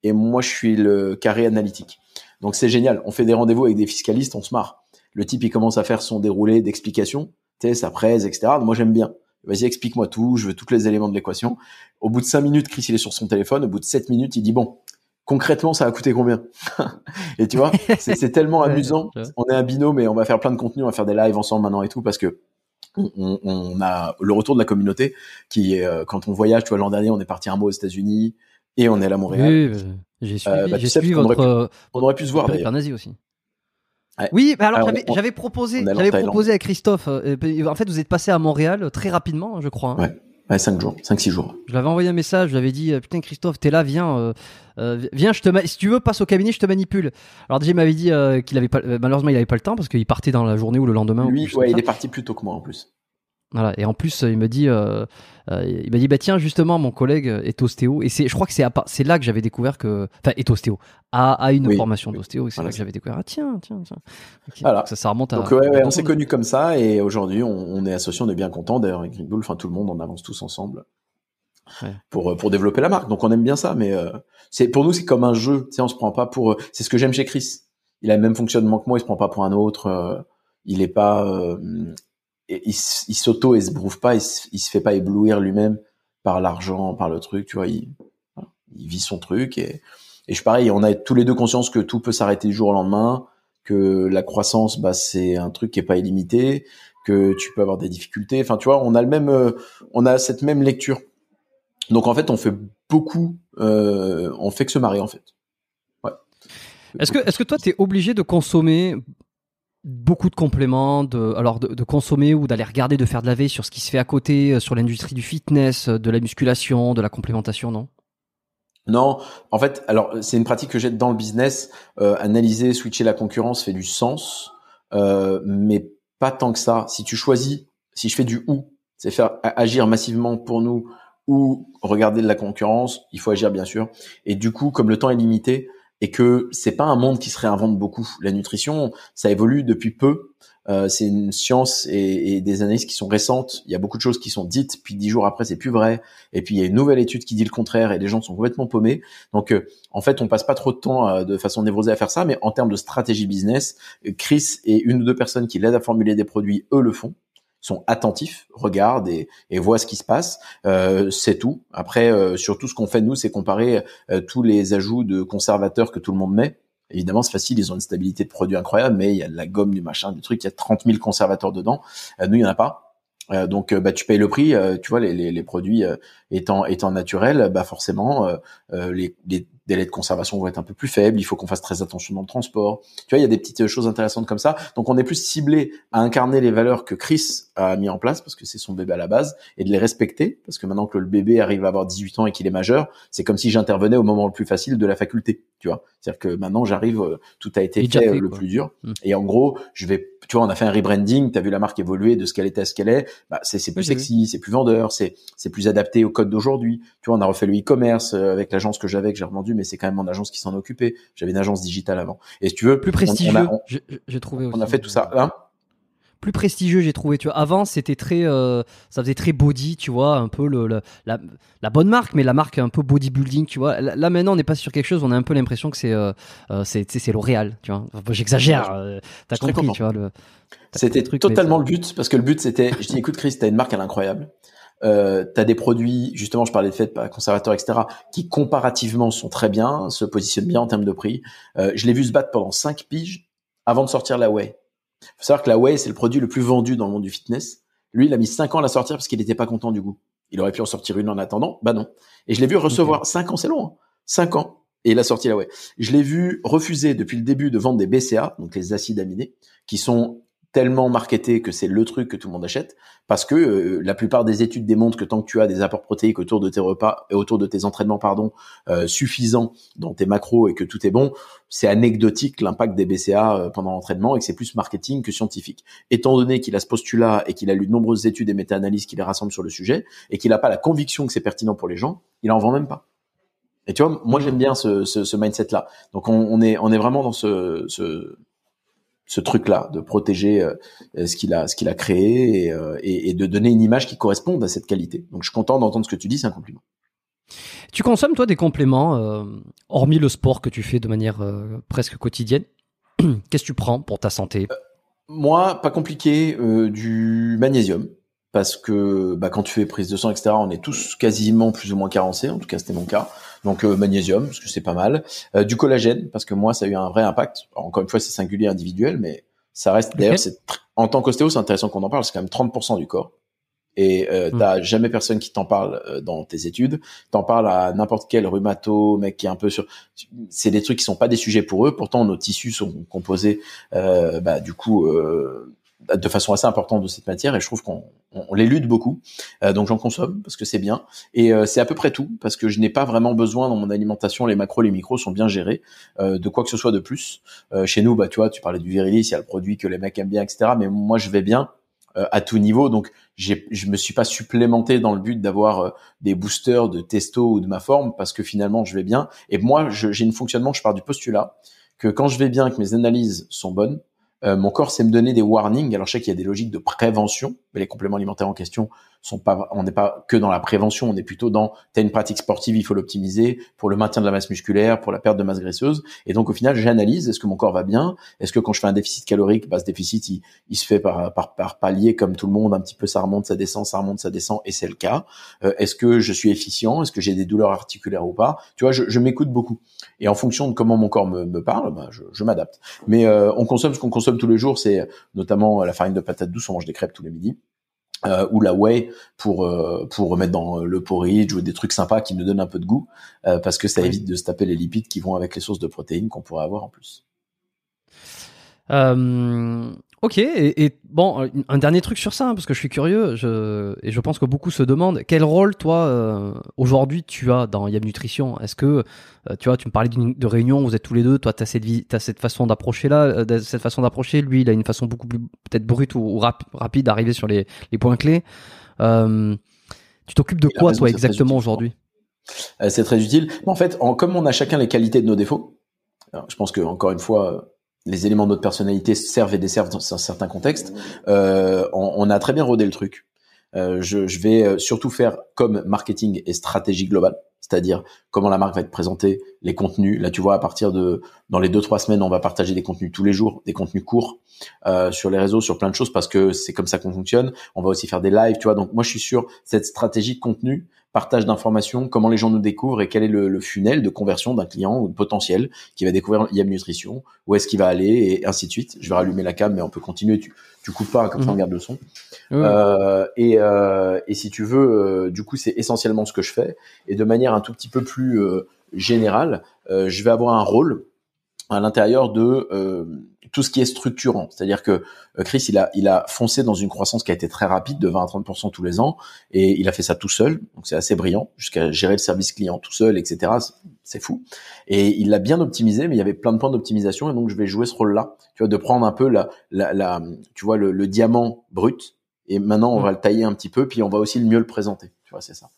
et moi je suis le carré analytique. Donc c'est génial. On fait des rendez-vous avec des fiscalistes, on se marre. Le type il commence à faire son déroulé d'explication, tu sais, sa presse, etc. Moi j'aime bien. Vas-y, explique-moi tout. Je veux tous les éléments de l'équation. Au bout de cinq minutes, Chris il est sur son téléphone. Au bout de sept minutes, il dit bon, concrètement, ça a coûté combien? Et tu vois, (laughs) c'est tellement amusant. On est un binôme et on va faire plein de contenu, on va faire des lives ensemble maintenant et tout parce que on, a le retour de la communauté qui est euh, quand on voyage. Tu vois, l'an dernier, on est parti un mois aux États-Unis et on est à Montréal. Oui, j'ai suivi, euh, bah, suivi votre. on aurait pu se voir. Aussi. Oui, bah alors j'avais proposé, j'avais proposé à Christophe. Euh, en fait, vous êtes passé à Montréal très rapidement, je crois. Hein. Ouais. Ouais, 5 jours, 5-6 jours. Je l'avais envoyé un message, je lui avais dit euh, Putain, Christophe, t'es là, viens, euh, euh, viens, je te si tu veux, passe au cabinet, je te manipule. Alors, déjà, il m'avait dit qu'il avait pas, malheureusement, il avait pas le temps parce qu'il partait dans la journée ou le lendemain. Lui, ouais, il est parti plus tôt que moi en plus. Voilà. Et en plus, il me dit, euh, euh, il m'a dit, bah tiens, justement, mon collègue est ostéo. Et c'est, je crois que c'est, c'est là que j'avais découvert que, enfin, est ostéo, a, une formation d'ostéo. Et c'est là que j'avais découvert, ah tiens, tiens, tiens. Voilà. ça, ça remonte à. Donc, ouais, ouais on s'est connus comme ça et aujourd'hui, on, on, est associés, on est bien content. D'ailleurs, avec Green Bull, enfin, tout le monde, on avance tous ensemble. Pour, pour développer la marque. Donc, on aime bien ça, mais euh, c'est, pour nous, c'est comme un jeu. Tu sais, on se prend pas pour, c'est ce que j'aime chez Chris. Il a le même fonctionnement que moi, il se prend pas pour un autre. il est pas, et se brouve pas, il se, se fait pas éblouir lui-même par l'argent, par le truc, tu vois, il, il vit son truc et, et je pareil, on a tous les deux conscience que tout peut s'arrêter du jour au lendemain, que la croissance, bah, c'est un truc qui est pas illimité, que tu peux avoir des difficultés. Enfin, tu vois, on a le même, euh, on a cette même lecture. Donc en fait, on fait beaucoup, euh, on fait que se marier en fait. Ouais. Est-ce que, est-ce que toi, tu es obligé de consommer beaucoup de compléments, de, alors de, consommer ou d'aller regarder, de faire de la veille sur ce qui se fait à côté, euh, sur l'industrie du fitness, euh, de la musculation, de la complémentation, non? Non, en fait, alors c'est une pratique que j'ai dans le business. Euh, analyser, switcher la concurrence fait du sens, euh, mais pas tant que ça. Si tu choisis, si je fais du ou, c'est faire agir massivement pour nous ou regarder de la concurrence, il faut agir bien sûr. Et du coup, comme le temps est limité et que c'est pas un monde qui se réinvente beaucoup, la nutrition, ça évolue depuis peu. Euh, c'est une science et, des analyses qui sont récentes. Il y a beaucoup de choses qui sont dites, puis dix jours après, c'est plus vrai. Et puis il y a une nouvelle étude qui dit le contraire, et les gens sont complètement paumés. Donc, euh, en fait, on passe pas trop de temps euh, de façon névrosée à faire ça, mais en termes de stratégie business, Chris et une ou deux personnes qui l'aident à formuler des produits, eux le font sont attentifs, regardent et, et voient ce qui se passe. Euh, c'est tout. Après, euh, surtout ce qu'on fait nous, c'est comparer tous les ajouts de conservateurs que tout le monde met Évidemment, c'est facile, ils ont une stabilité de produit incroyable, mais il y a de la gomme, du machin, du truc, il y a 30 000 conservateurs dedans. Euh, nous, il y en a pas. Euh, donc, euh, bah, tu payes le prix. tu vois, les, les, les produits étant étant naturels, bah forcément, les, les, délais de conservation vont être un peu plus faibles. Il faut qu'on fasse très attention dans le transport. Tu vois, il y a des petites choses intéressantes comme ça. Donc, on est plus ciblé à incarner les valeurs que Chris a mis en place parce que c'est son bébé à la base et de les respecter parce que maintenant que le bébé arrive à avoir 18 ans et qu'il est majeur, c'est comme si j'intervenais au moment le plus facile de la faculté. Tu vois, c'est-à-dire que maintenant j'arrive, euh, tout a été fait, le plus dur. Mmh. Et en gros, je vais tu vois, on a fait un rebranding, tu as vu la marque évoluer de ce qu'elle était à ce qu'elle est, bah, c'est plus sexy, c'est plus vendeur, c'est plus adapté au code d'aujourd'hui. Tu vois, on a refait le e-commerce euh, avec l'agence que j'avais, que j'ai revendu, mais c'est quand même mon agence qui s'en occupait. J'avais une agence digitale avant. Et si tu veux, plus prestigieux, j'ai trouvé. On a fait tout ça. Hein? plus prestigieux j'ai trouvé tu vois avant c'était très euh, ça faisait très body tu vois un peu le, la, la, bonne marque mais la marque un peu bodybuilding tu vois là, maintenant on n'est pas sur quelque chose on a un peu l'impression que c'est euh, euh c'est c'est L'Oréal tu vois j'exagère euh, t'as compris tu vois le c'était totalement le but parce que le but c'était je dis écoute Chris t'as une marque elle est incroyable euh, t'as des produits, justement, je parlais de fait, conservateurs, etc., qui comparativement sont très bien, se positionnent bien en termes de prix. Euh, je l'ai vu se battre pendant 5 piges avant de sortir la Way faut savoir que la Whey, c'est le produit le plus vendu dans le monde du fitness. Lui, il a mis 5 ans à la sortir parce qu'il n'était pas content du goût. Il aurait pu en sortir une en attendant. Bah non. Et je l'ai vu recevoir 5 ans, c'est long. Hein. 5 ans. Et il a sorti la Whey. Je l'ai vu refuser depuis le début de vendre des BCA, donc les acides aminés, qui sont tellement marketé que c'est le truc que tout le monde achète parce que euh, la plupart des études démontrent que tant que tu as des apports protéiques autour de tes repas et autour de tes entraînements pardon euh, suffisants dans tes macros et que tout est bon c'est anecdotique l'impact des BCA euh, pendant l'entraînement et que c'est plus marketing que scientifique. Étant donné qu'il a ce postulat et qu'il a lu de nombreuses études et méta-analyses qui les rassemblent sur le sujet et qu'il n'a pas la conviction que c'est pertinent pour les gens il en vend même pas. Et tu vois moi j'aime bien ce, ce, ce mindset là donc on, on, est on est vraiment dans ce, ce ce truc-là, de protéger euh, ce qu'il a, ce qu'il a créé euh, et, et, de donner une image qui corresponde à cette qualité. Donc, je suis content d'entendre ce que tu dis, c'est un compliment. Tu consommes toi des compléments, euh, hormis le sport que tu fais de manière presque quotidienne? (clears throat) Qu'est-ce que tu prends pour ta santé? Moi, pas compliqué, du magnésium parce que bah, quand tu fais prise de sang, etc., on est tous quasiment plus ou moins carencés. En tout cas, c'était mon cas. Donc euh, magnésium, parce que c'est pas mal. Euh, du collagène, parce que moi, ça a eu un vrai impact. encore une fois, c'est singulier, individuel, mais ça reste. D'ailleurs, c'est en tant qu'ostéo, c'est intéressant qu'on en parle. C'est quand même 30% du corps. Et euh, hmm. t'as jamais personne qui t'en parle euh, dans tes études. T'en parles à n'importe quel rhumato, mec qui est un peu sur. C'est des trucs qui sont pas des sujets pour eux. Pourtant, nos tissus sont composés, euh, bah, du coup, euh, de façon assez importante de cette matière et je trouve qu'on on, l'élude beaucoup. Euh, donc j'en consomme parce que c'est bien et euh, c'est à peu près tout parce que je n'ai pas vraiment besoin dans mon alimentation. Les macros, les micros sont bien gérés euh, de quoi que ce soit de plus. chez nous, bah tu vois, tu parlais du virilis, il y a le produit que les mecs aiment bien, etc. Mais moi je vais bien à tout niveau. Donc, je me suis pas supplémenté dans le but d'avoir des boosters de testo ou de ma forme parce que finalement, je vais bien. Et moi, j'ai une fonctionnement, je pars du postulat que quand je vais bien, que mes analyses sont bonnes, euh, mon corps sait me donner des warnings. Alors je sais qu'il y a des logiques de prévention, mais les compléments alimentaires en question sont pas, on n'est pas que dans la prévention, on est plutôt dans t'as une pratique sportive, il faut l'optimiser pour le maintien de la masse musculaire, pour la perte de masse graisseuse. Et donc au final, j'analyse est-ce que mon corps va bien, est-ce que quand je fais un déficit calorique, bah, ce déficit il, il se fait par, par, par palier comme tout le monde, un petit peu ça remonte, ça descend, ça remonte, ça descend, et c'est le cas. Euh, est-ce que je suis efficient, est-ce que j'ai des douleurs articulaires ou pas? Tu vois, je, je m'écoute beaucoup. Et en fonction de comment mon corps me, me parle, bah, je, je m'adapte. Mais euh, on consomme ce qu'on consomme tous les jours, c'est notamment la farine de patate douce, on mange des crêpes tous les midis euh, ou la whey pour euh, pour remettre dans le porridge ou des trucs sympas qui nous donnent un peu de goût euh, parce que ça évite de se taper les lipides qui vont avec les sources de protéines qu'on pourrait avoir en plus. Euh, ok, et, et, bon, un dernier truc sur ça, hein, parce que je suis curieux, je, et je pense que beaucoup se demandent quel rôle toi euh, aujourd'hui tu as dans Yam Nutrition? Est-ce que euh, tu vois, tu me parlais de réunion, vous êtes tous les deux, toi tu as cette, as cette façon d'approcher là, euh, cette façon d'approcher, lui il a une façon beaucoup plus peut-être brute ou, ou rapide d'arriver sur les, les, points clés. tu t'occupes de quoi toi exactement aujourd'hui? C'est très utile. En fait, en, comme on a chacun les qualités de nos défauts, je pense que encore une fois les éléments de notre personnalité servent et desservent dans certains contextes. Euh, on, on, a très bien rodé le truc. Euh, je, je, vais euh, surtout faire comme marketing et stratégie globale, c'est-à-dire comment la marque va être présentée, les contenus. Là, tu vois, à partir de dans les deux trois semaines, on va partager des contenus tous les jours, des contenus courts euh, sur les réseaux, sur plein de choses parce que c'est comme ça qu'on fonctionne. On va aussi faire des lives, tu vois. Donc moi, je suis sur cette stratégie de contenu partage d'informations, comment les gens nous découvrent et quel est le, le funnel de conversion d'un client ou de potentiel qui va découvrir Yam Nutrition, où est-ce qu'il va aller et ainsi de suite. Je vais rallumer la cam, mais on peut continuer. Tu coupes pas, comme ça on mhm. garde le son. Euh, et, euh, et, si tu veux, euh, du coup, c'est essentiellement ce que je fais. Et de manière un tout petit peu plus euh, générale, euh, je vais avoir un rôle à l'intérieur de euh, tout ce qui est structurant. C'est-à-dire que euh, Chris, il a, il a foncé dans une croissance qui a été très rapide, de 20 à 30% tous les ans, et il a fait ça tout seul, donc c'est assez brillant, jusqu'à gérer le service client tout seul, etc. C'est fou. Et il l'a bien optimisé, mais il y avait plein de points d'optimisation, et donc je vais jouer ce rôle-là, tu vois, de prendre un peu la, la, la tu vois, le, le, diamant brut, et maintenant on va le tailler un petit peu, puis on va aussi le mieux le présenter, tu vois, c'est ça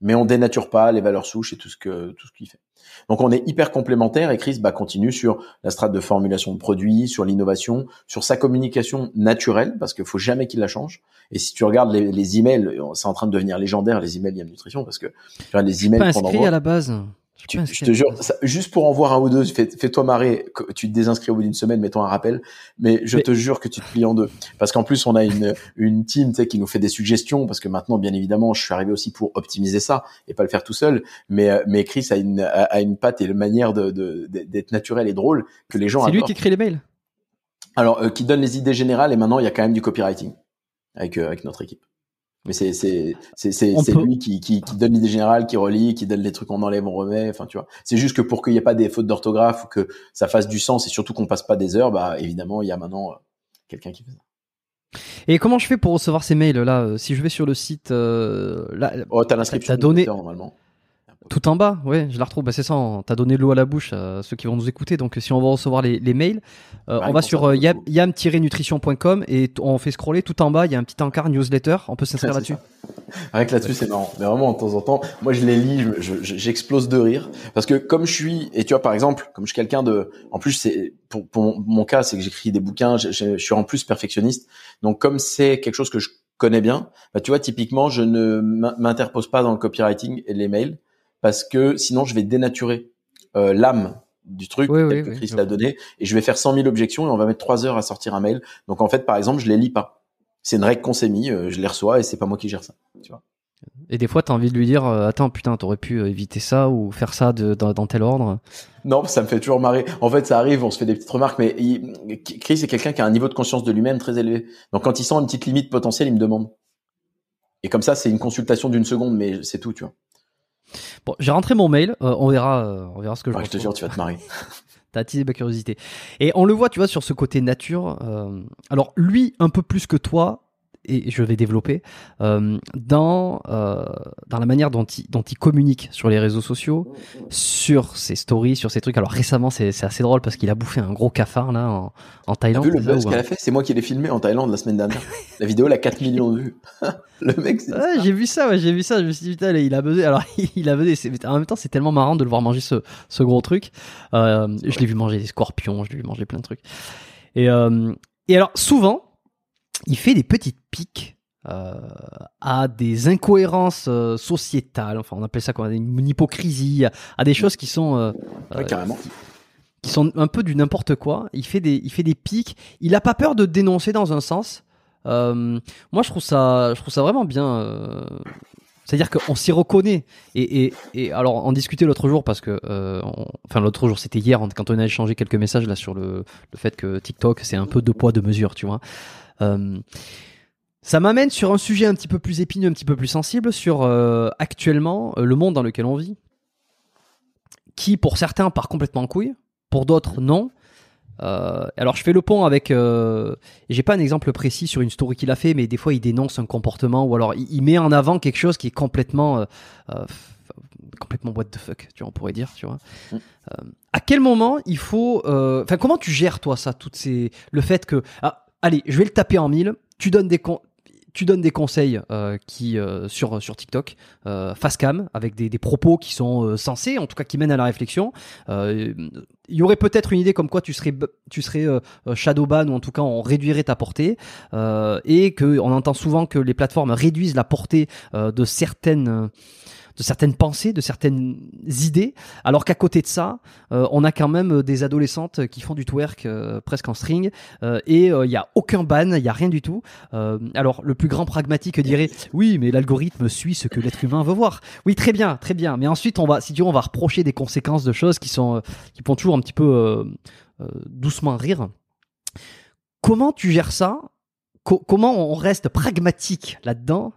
mais on dénature pas les valeurs souches et tout ce que tout ce qu'il fait. Donc on est hyper complémentaires et Chris bah, continue sur la strate de formulation de produits, sur l'innovation, sur sa communication naturelle parce qu'il faut jamais qu'il la change. Et si tu regardes les, les emails, c'est en train de devenir légendaire les emails Yam Nutrition parce que tu vois, les emails qu'on envoie. à la base. Je te jure, juste pour en voir un ou deux, fais-toi marrer, tu te désinscris au bout d'une semaine, mettons un rappel, mais je te jure que tu te plies en deux. Parce qu'en plus, on a une, une team qui nous fait des suggestions, parce que maintenant, bien évidemment, je suis arrivé aussi pour optimiser ça et pas le faire tout seul, mais, euh, mais Chris a une, a une patte et une manière d'être de, de, naturel et drôle que les gens C'est lui qui écrit les mails Alors, euh, qui donne les idées générales et maintenant, il y a quand même du copywriting avec, euh, avec notre équipe. Mais c'est c'est c'est c'est lui qui, qui, qui donne l'idée générale, qui relie, qui donne les trucs qu'on enlève, on remet. Enfin, tu vois. C'est juste que pour qu'il n'y ait pas des fautes d'orthographe ou que ça fasse du sens et surtout qu'on passe pas des heures, bah évidemment il y a maintenant euh, quelqu'un qui fait ça. Et comment je fais pour recevoir ces mails là Si je vais sur le site, euh, là, oh, t'as l'inscription. donné normalement. Tout en bas, ouais, je la retrouve. Bah, c'est ça, t'as donné l'eau à la bouche à ceux qui vont nous écouter. Donc, si on va recevoir les, les mails, euh, on va sur euh, yam-nutrition.com et on fait scroller tout en bas. Il y a un petit encart newsletter. On peut s'inscrire (laughs) là-dessus. Rien que là-dessus, c'est marrant. Mais vraiment, de temps en temps, moi, je les lis, j'explose de rire. Parce que comme je suis, et tu vois, par exemple, comme je suis quelqu'un de, en plus, c'est, pour, pour mon cas, c'est que j'écris des bouquins, je, je, suis en plus perfectionniste. Donc, comme c'est quelque chose que je connais bien, bah, tu vois, typiquement, je ne m'interpose pas dans le copywriting et les mails parce que sinon je vais dénaturer euh, l'âme du truc que Chris l'a donné et je vais faire 100 000 objections et on va mettre trois heures à sortir un mail. Donc en fait, par exemple, je les lis pas. C'est une règle qu'on s'est mis, euh, je les reçois et c'est pas moi qui gère ça. Tu vois. Et des fois, tu as envie de lui dire euh, Attends, putain, t'aurais pu éviter ça ou faire ça de, dans, tel ordre. Non, ça me fait toujours marrer. En fait, ça arrive, on se fait des petites remarques, mais Chris est quelqu'un qui a un niveau de conscience de lui-même très élevé. Donc, quand il sent une petite limite potentielle, il me demande. Et comme ça, c'est une consultation d'une seconde, mais c'est tout, tu vois. Bon, j'ai rentré mon mail. Euh, on verra, euh, on verra ce que je. je te jure, tu vas te marier. (laughs) T'as attisé ma curiosité. Et on le voit, tu vois, sur ce côté nature. Euh, alors lui, un peu plus que toi, et je vais développer euh, dans euh, dans la manière dont il dont il communique sur les réseaux sociaux, sur ses stories, sur ses trucs. Alors récemment, c'est assez drôle parce qu'il a bouffé un gros cafard là en, en Thaïlande. Vu le buzz qu'elle a fait? C'est moi qui l'ai filmé en Thaïlande la semaine dernière. (laughs) la vidéo, elle a 4 millions de vues. (laughs) le mec, c'est ouais, j'ai vu ça, ouais, j'ai vu ça. Je me suis dit putain, il a buzzé. Alors (laughs) il a buzzé. En même temps, c'est tellement marrant de le voir manger ce ce gros truc. Euh, je l'ai vu manger des scorpions, je l'ai vu manger plein de trucs. Et euh, et alors souvent il fait des petites piques euh, à des incohérences euh, sociétales, enfin on appelle ça quoi, une hypocrisie, à des choses qui sont euh, carrément. qui sont un peu du n'importe quoi. Il fait des il fait des pics. Il a pas peur de dénoncer dans un sens. moi je trouve ça je trouve ça vraiment bien. C'est-à-dire qu'on s'y reconnaît. Et, et, et, alors, en discuter l'autre jour, parce que, enfin, l'autre jour, c'était hier, quand on a échangé quelques messages là sur le, le fait que TikTok, c'est un peu deux poids, deux mesures, tu vois. Euh, ça m'amène sur un sujet un petit peu plus épineux, un petit peu plus sensible, sur euh, actuellement euh, le monde dans lequel on vit, qui pour certains part complètement en couille, pour d'autres non. Euh, alors je fais le pont avec, euh, j'ai pas un exemple précis sur une story qu'il a fait, mais des fois il dénonce un comportement ou alors il, il met en avant quelque chose qui est complètement, euh, complètement what the fuck, tu vois, on pourrait dire, tu vois. Mm. À quel moment il faut, enfin comment tu gères toi ça, toutes ces, le fait que, ah, allez, je vais le taper en mille, tu donnes des tu donnes des conseils euh, qui euh, sur sur TikTok euh, face cam avec des, des propos qui sont sensés en tout cas qui mènent à la réflexion. Il y aurait peut-être une idée comme quoi tu serais tu serais euh, shadowban ou en tout cas on réduirait ta portée. Et que on entend souvent que les plateformes réduisent la portée de certaines de certaines pensées, de certaines idées, alors qu'à côté de ça, euh, on a quand même euh, des adolescentes qui font du twerk euh, presque en string euh, et il y a aucun ban, il y a rien du tout. Euh, alors le plus grand pragmatique dirait oui, mais l'algorithme suit ce que l'être humain veut voir. Oui, très bien, très bien. Mais ensuite, on va, si tu veux, on va reprocher des conséquences de choses qui sont, euh, qui font toujours un petit peu euh, euh, doucement rire. Comment tu gères ça? Co- Comment on reste pragmatique là-dedans?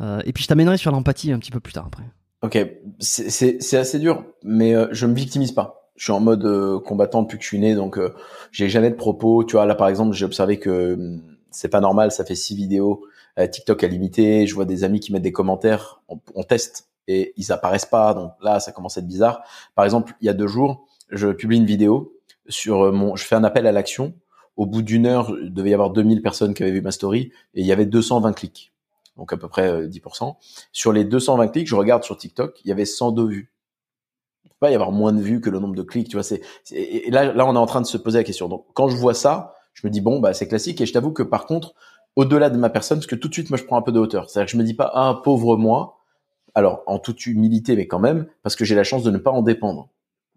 Euh, Et puis je t'amènerai sur l'empathie un petit peu plus tard après. Ok, c'est- assez dur, mais euh, je me victimise pas. Je suis en mode euh, combattant depuis que je suis né, donc euh, j'ai jamais de propos. Tu vois, là par exemple, j'ai observé que hum, c'est pas normal, ça fait six vidéos, TikTok a limité. Je vois des amis qui mettent des commentaires, on, on teste et ils apparaissent pas, donc là ça commence à être bizarre. Par exemple, il y a deux jours, je publie une vidéo sur mon, je fais un appel à l'action. Au bout d'une heure, il devait y avoir 2000 personnes qui avaient vu ma story et il y avait 220 clics, donc à peu près euh, 10%. Sur les 220 clics, je regarde sur TikTok, il y avait 102 vues. Il peut pas y avoir moins de vues que le nombre de clics, tu vois. C'est et là, là, on est en train de se poser la question. Donc, quand je vois ça, je me dis bon, bah c'est classique. Et je t'avoue que par contre, au-delà de ma personne, parce que tout de suite, moi, je prends un peu de hauteur. C'est-à-dire que je me dis pas ah pauvre moi. Alors, en toute humilité, mais quand même, parce que j'ai la chance de ne pas en dépendre.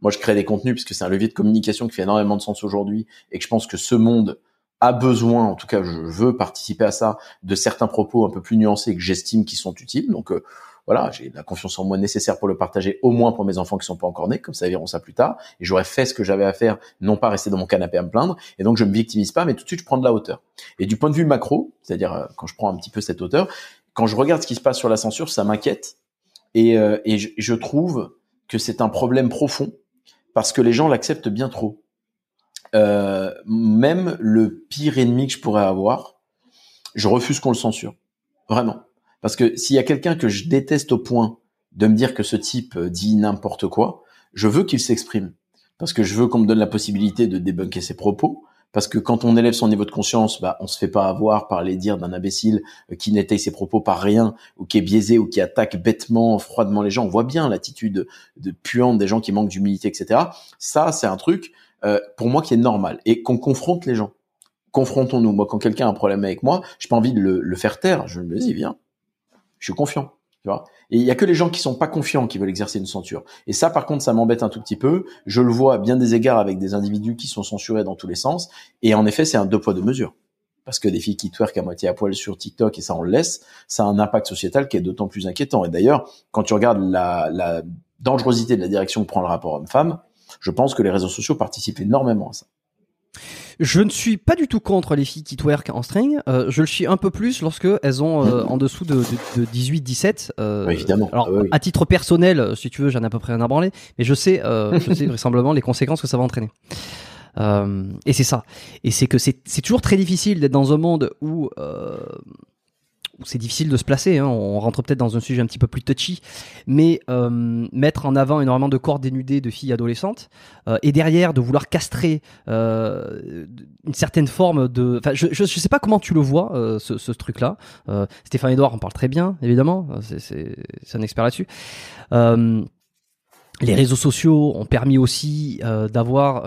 Moi, je crée des contenus puisque c'est un levier de communication qui fait énormément de sens aujourd'hui et que je pense que ce monde a besoin, en tout cas, je veux participer à ça, de certains propos un peu plus nuancés que j'estime qui sont utiles. Donc, euh, voilà, j'ai la confiance en moi nécessaire pour le partager, au moins pour mes enfants qui sont pas encore nés, comme ça ils verront ça plus tard. Et j'aurais fait ce que j'avais à faire, non pas rester dans mon canapé à me plaindre. Et donc je me victimise pas, mais tout de suite je prends de la hauteur. Et du point de vue macro, c'est-à-dire euh, quand je prends un petit peu cette hauteur, quand je regarde ce qui se passe sur la censure, ça m'inquiète. Et, euh, et je, je trouve que c'est un problème profond parce que les gens l'acceptent bien trop. Euh, même le pire ennemi que je pourrais avoir, je refuse qu'on le censure. Vraiment. Parce que s'il y a quelqu'un que je déteste au point de me dire que ce type euh, dit n'importe quoi, je veux qu'il s'exprime. Parce que je veux qu'on me donne la possibilité de débunker ses propos. Parce que quand on élève son niveau de conscience, bah, on se fait pas avoir par les dires d'un imbécile euh, qui n'étaye ses propos par rien, ou qui est biaisé, ou qui attaque bêtement, froidement les gens. On voit bien l'attitude de puante des gens qui manquent d'humilité, etc. Ça, c'est un truc, euh, pour moi, qui est normal. Et qu'on confronte les gens. Confrontons-nous. Moi, quand quelqu'un a un problème avec moi, j'ai pas envie de le, le faire taire. Je me dis, viens. Je suis confiant. Tu vois et il y a que les gens qui sont pas confiants qui veulent exercer une censure. Et ça, par contre, ça m'embête un tout petit peu. Je le vois à bien des égards avec des individus qui sont censurés dans tous les sens. Et en effet, c'est un deux poids deux mesures. Parce que des filles qui twerkent à moitié à poil sur TikTok et ça on le laisse, ça a un impact sociétal qui est d'autant plus inquiétant. Et d'ailleurs, quand tu regardes la, la dangerosité de la direction que prend le rapport homme-femme, je pense que les réseaux sociaux participent énormément à ça. Je ne suis pas du tout contre les filles qui twerk en string. Euh, je le suis un peu plus lorsque elles ont euh, en dessous de, de, de 18-17. Euh, évidemment. Alors, Ah oui, à titre personnel, euh, si tu veux, j'en ai à peu près un à branler, mais je sais, (laughs) je sais vraisemblablement les conséquences que ça va entraîner. Et c'est ça. Et c'est que c'est c'est toujours très difficile d'être dans un monde où, c'est difficile de se placer. Hein. On rentre peut-être dans un sujet un petit peu plus touchy, mais euh, mettre en avant énormément de corps dénudés de filles adolescentes euh, et derrière de vouloir castrer euh, une certaine forme de. Enfin, je, je je sais pas comment tu le vois euh, ce, ce truc-là. Euh, Stéphane Edouard en parle très bien, évidemment. Euh, C'est un expert là-dessus. Les réseaux sociaux ont permis aussi d'avoir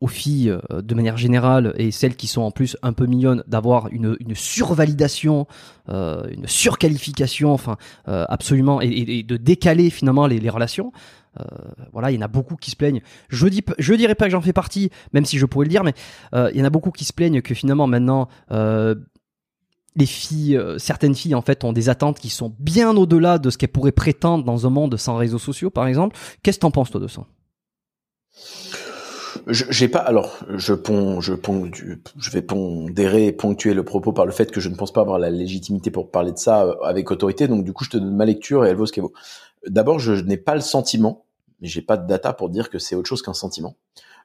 aux filles euh, de manière générale et celles qui sont en plus un peu mignonnes d'avoir une, survalidation, euh, une surqualification, enfin euh, absolument et, de décaler finalement les, relations. Voilà, il y en a beaucoup qui se plaignent. Je dis, je dirais pas que j'en fais partie, même si je pourrais le dire, mais il y en a beaucoup qui se plaignent que finalement maintenant les filles, certaines filles en fait ont des attentes qui sont bien au-delà de ce qu'elles pourraient prétendre dans un monde sans réseaux sociaux, par exemple. Qu'est-ce que t'en penses toi de ça? J'ai pas. Alors, je pon, je pon, je vais pondérer et ponctuer le propos par le fait que je ne pense pas avoir la légitimité pour parler de ça euh, avec autorité. Donc, du coup, je te donne ma lecture et elle vaut ce qu'elle vaut. D'abord, je n'ai pas le sentiment, mais j'ai pas de data pour dire que c'est autre chose qu'un sentiment,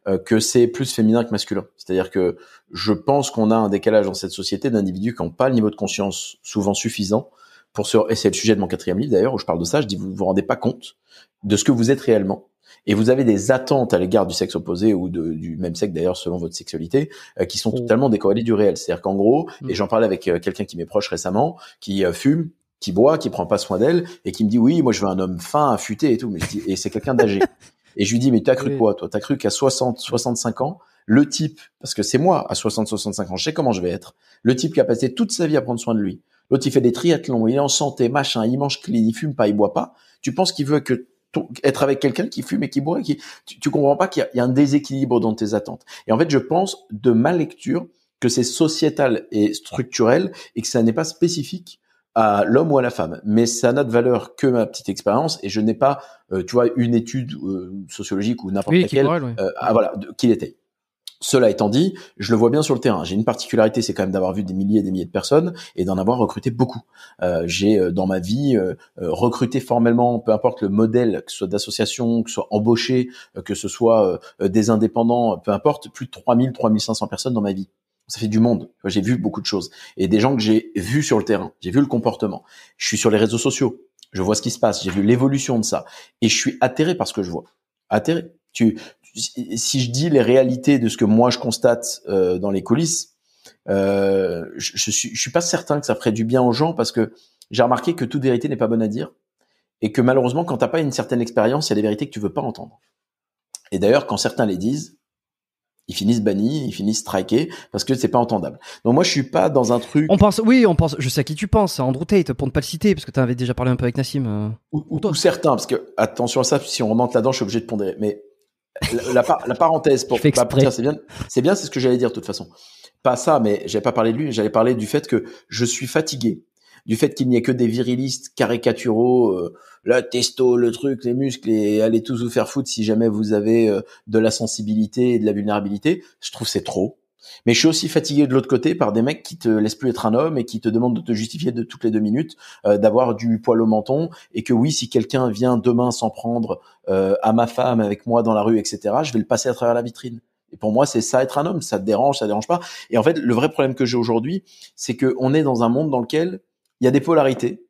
euh, que c'est plus féminin que masculin. C'est-à-dire que je pense qu'on a un décalage dans cette société d'individus qui n'ont pas le niveau de conscience souvent suffisant pour se, et c'est le sujet de mon quatrième livre d'ailleurs où je parle de ça, je dis vous vous rendez pas compte de ce que vous êtes réellement et vous avez des attentes à l'égard du sexe opposé ou de, du même sexe d'ailleurs selon votre sexualité euh, qui sont oh. totalement décorrélées du réel. C'est-à-dire qu'en gros, mm. et j'en parlais avec euh, quelqu'un qui m'est proche récemment, qui euh, fume, qui boit, qui prend pas soin d'elle et qui me dit oui, moi je veux un homme fin, affûté et tout, mais et c'est quelqu'un d'âgé. (laughs) et je lui dis mais t'as cru quoi toi? T'as cru qu'à 60, 65 ans, le type, parce que c'est moi à 60, 65 ans, je sais comment je vais être, le type qui a passé toute sa vie à prendre soin de lui. L'autre il fait des triathlons, il est en santé, machin, il mange clean, il fume pas, il boit pas. Tu penses qu'il veut que être avec quelqu'un qui fume et qui boit, qui, tu, tu comprends pas qu'il y, a un déséquilibre dans tes attentes. Et en fait, je pense de ma lecture que c'est sociétal et structurel et que ça n'est pas spécifique à l'homme ou à la femme. Mais ça n'a de valeur que ma petite expérience et je n'ai pas, euh, tu vois, une étude euh, sociologique ou n'importe laquelle, euh, ah, voilà, qui était. Cela étant dit, je le vois bien sur le terrain. J'ai une particularité, c'est quand même d'avoir vu des milliers et des milliers de personnes et d'en avoir recruté beaucoup. Euh, j'ai euh, dans ma vie euh, recruté formellement, peu importe le modèle, que ce soit d'association, que ce soit embauché, que ce soit des indépendants, peu importe, plus de 3000, 3500 personnes dans ma vie. Ça fait du monde. J'ai vu beaucoup de choses et des gens que j'ai vus sur le terrain. J'ai vu le comportement. Je suis sur les réseaux sociaux. Je vois ce qui se passe. J'ai vu l'évolution de ça et je suis atterré par ce que je vois. Atterré. Tu, si je dis les réalités de ce que moi je constate euh, dans les coulisses, euh, je, je, suis, je suis pas certain que ça ferait du bien aux gens parce que j'ai remarqué que toute vérité n'est pas bonne à dire et que malheureusement quand t'as pas une certaine expérience, il y a des vérités que tu veux pas entendre. Et d'ailleurs, quand certains les disent, ils finissent bannis, ils finissent strikés parce que c'est pas entendable. Donc moi je suis pas dans un truc. On pense, oui, on pense. Je sais à qui tu penses, à Andrew Tate pour ne pas le citer parce que tu avais déjà parlé un peu avec Nassim. Euh, ou, ou, certains parce que attention à ça, si on remonte là-dedans, je suis obligé de pondérer. Mais la, la, parenthèse pour, pas dire c'est bien, c'est bien, c'est ce que j'allais dire de toute façon. Pas ça, mais j'avais pas parlé de lui, j'allais parler du fait que je suis fatigué du fait qu'il n'y ait que des virilistes caricaturaux, euh, la testo, le truc, les muscles, et allez tous vous faire foutre si jamais vous avez euh, de la sensibilité et de la vulnérabilité. Je trouve c'est trop. Mais je suis aussi fatigué de l'autre côté par des mecs qui te laissent plus être un homme et qui te demandent de te justifier de toutes les deux minutes, euh, d'avoir du poil au menton et que oui, si quelqu'un vient demain s'en prendre euh, à ma femme avec moi dans la rue, etc., je vais le passer à travers la vitrine. Et pour moi, c'est ça être un homme. Ça te dérange, ça te dérange pas. Et en fait, le vrai problème que j'ai aujourd'hui, c'est qu'on est dans un monde dans lequel il y a des polarités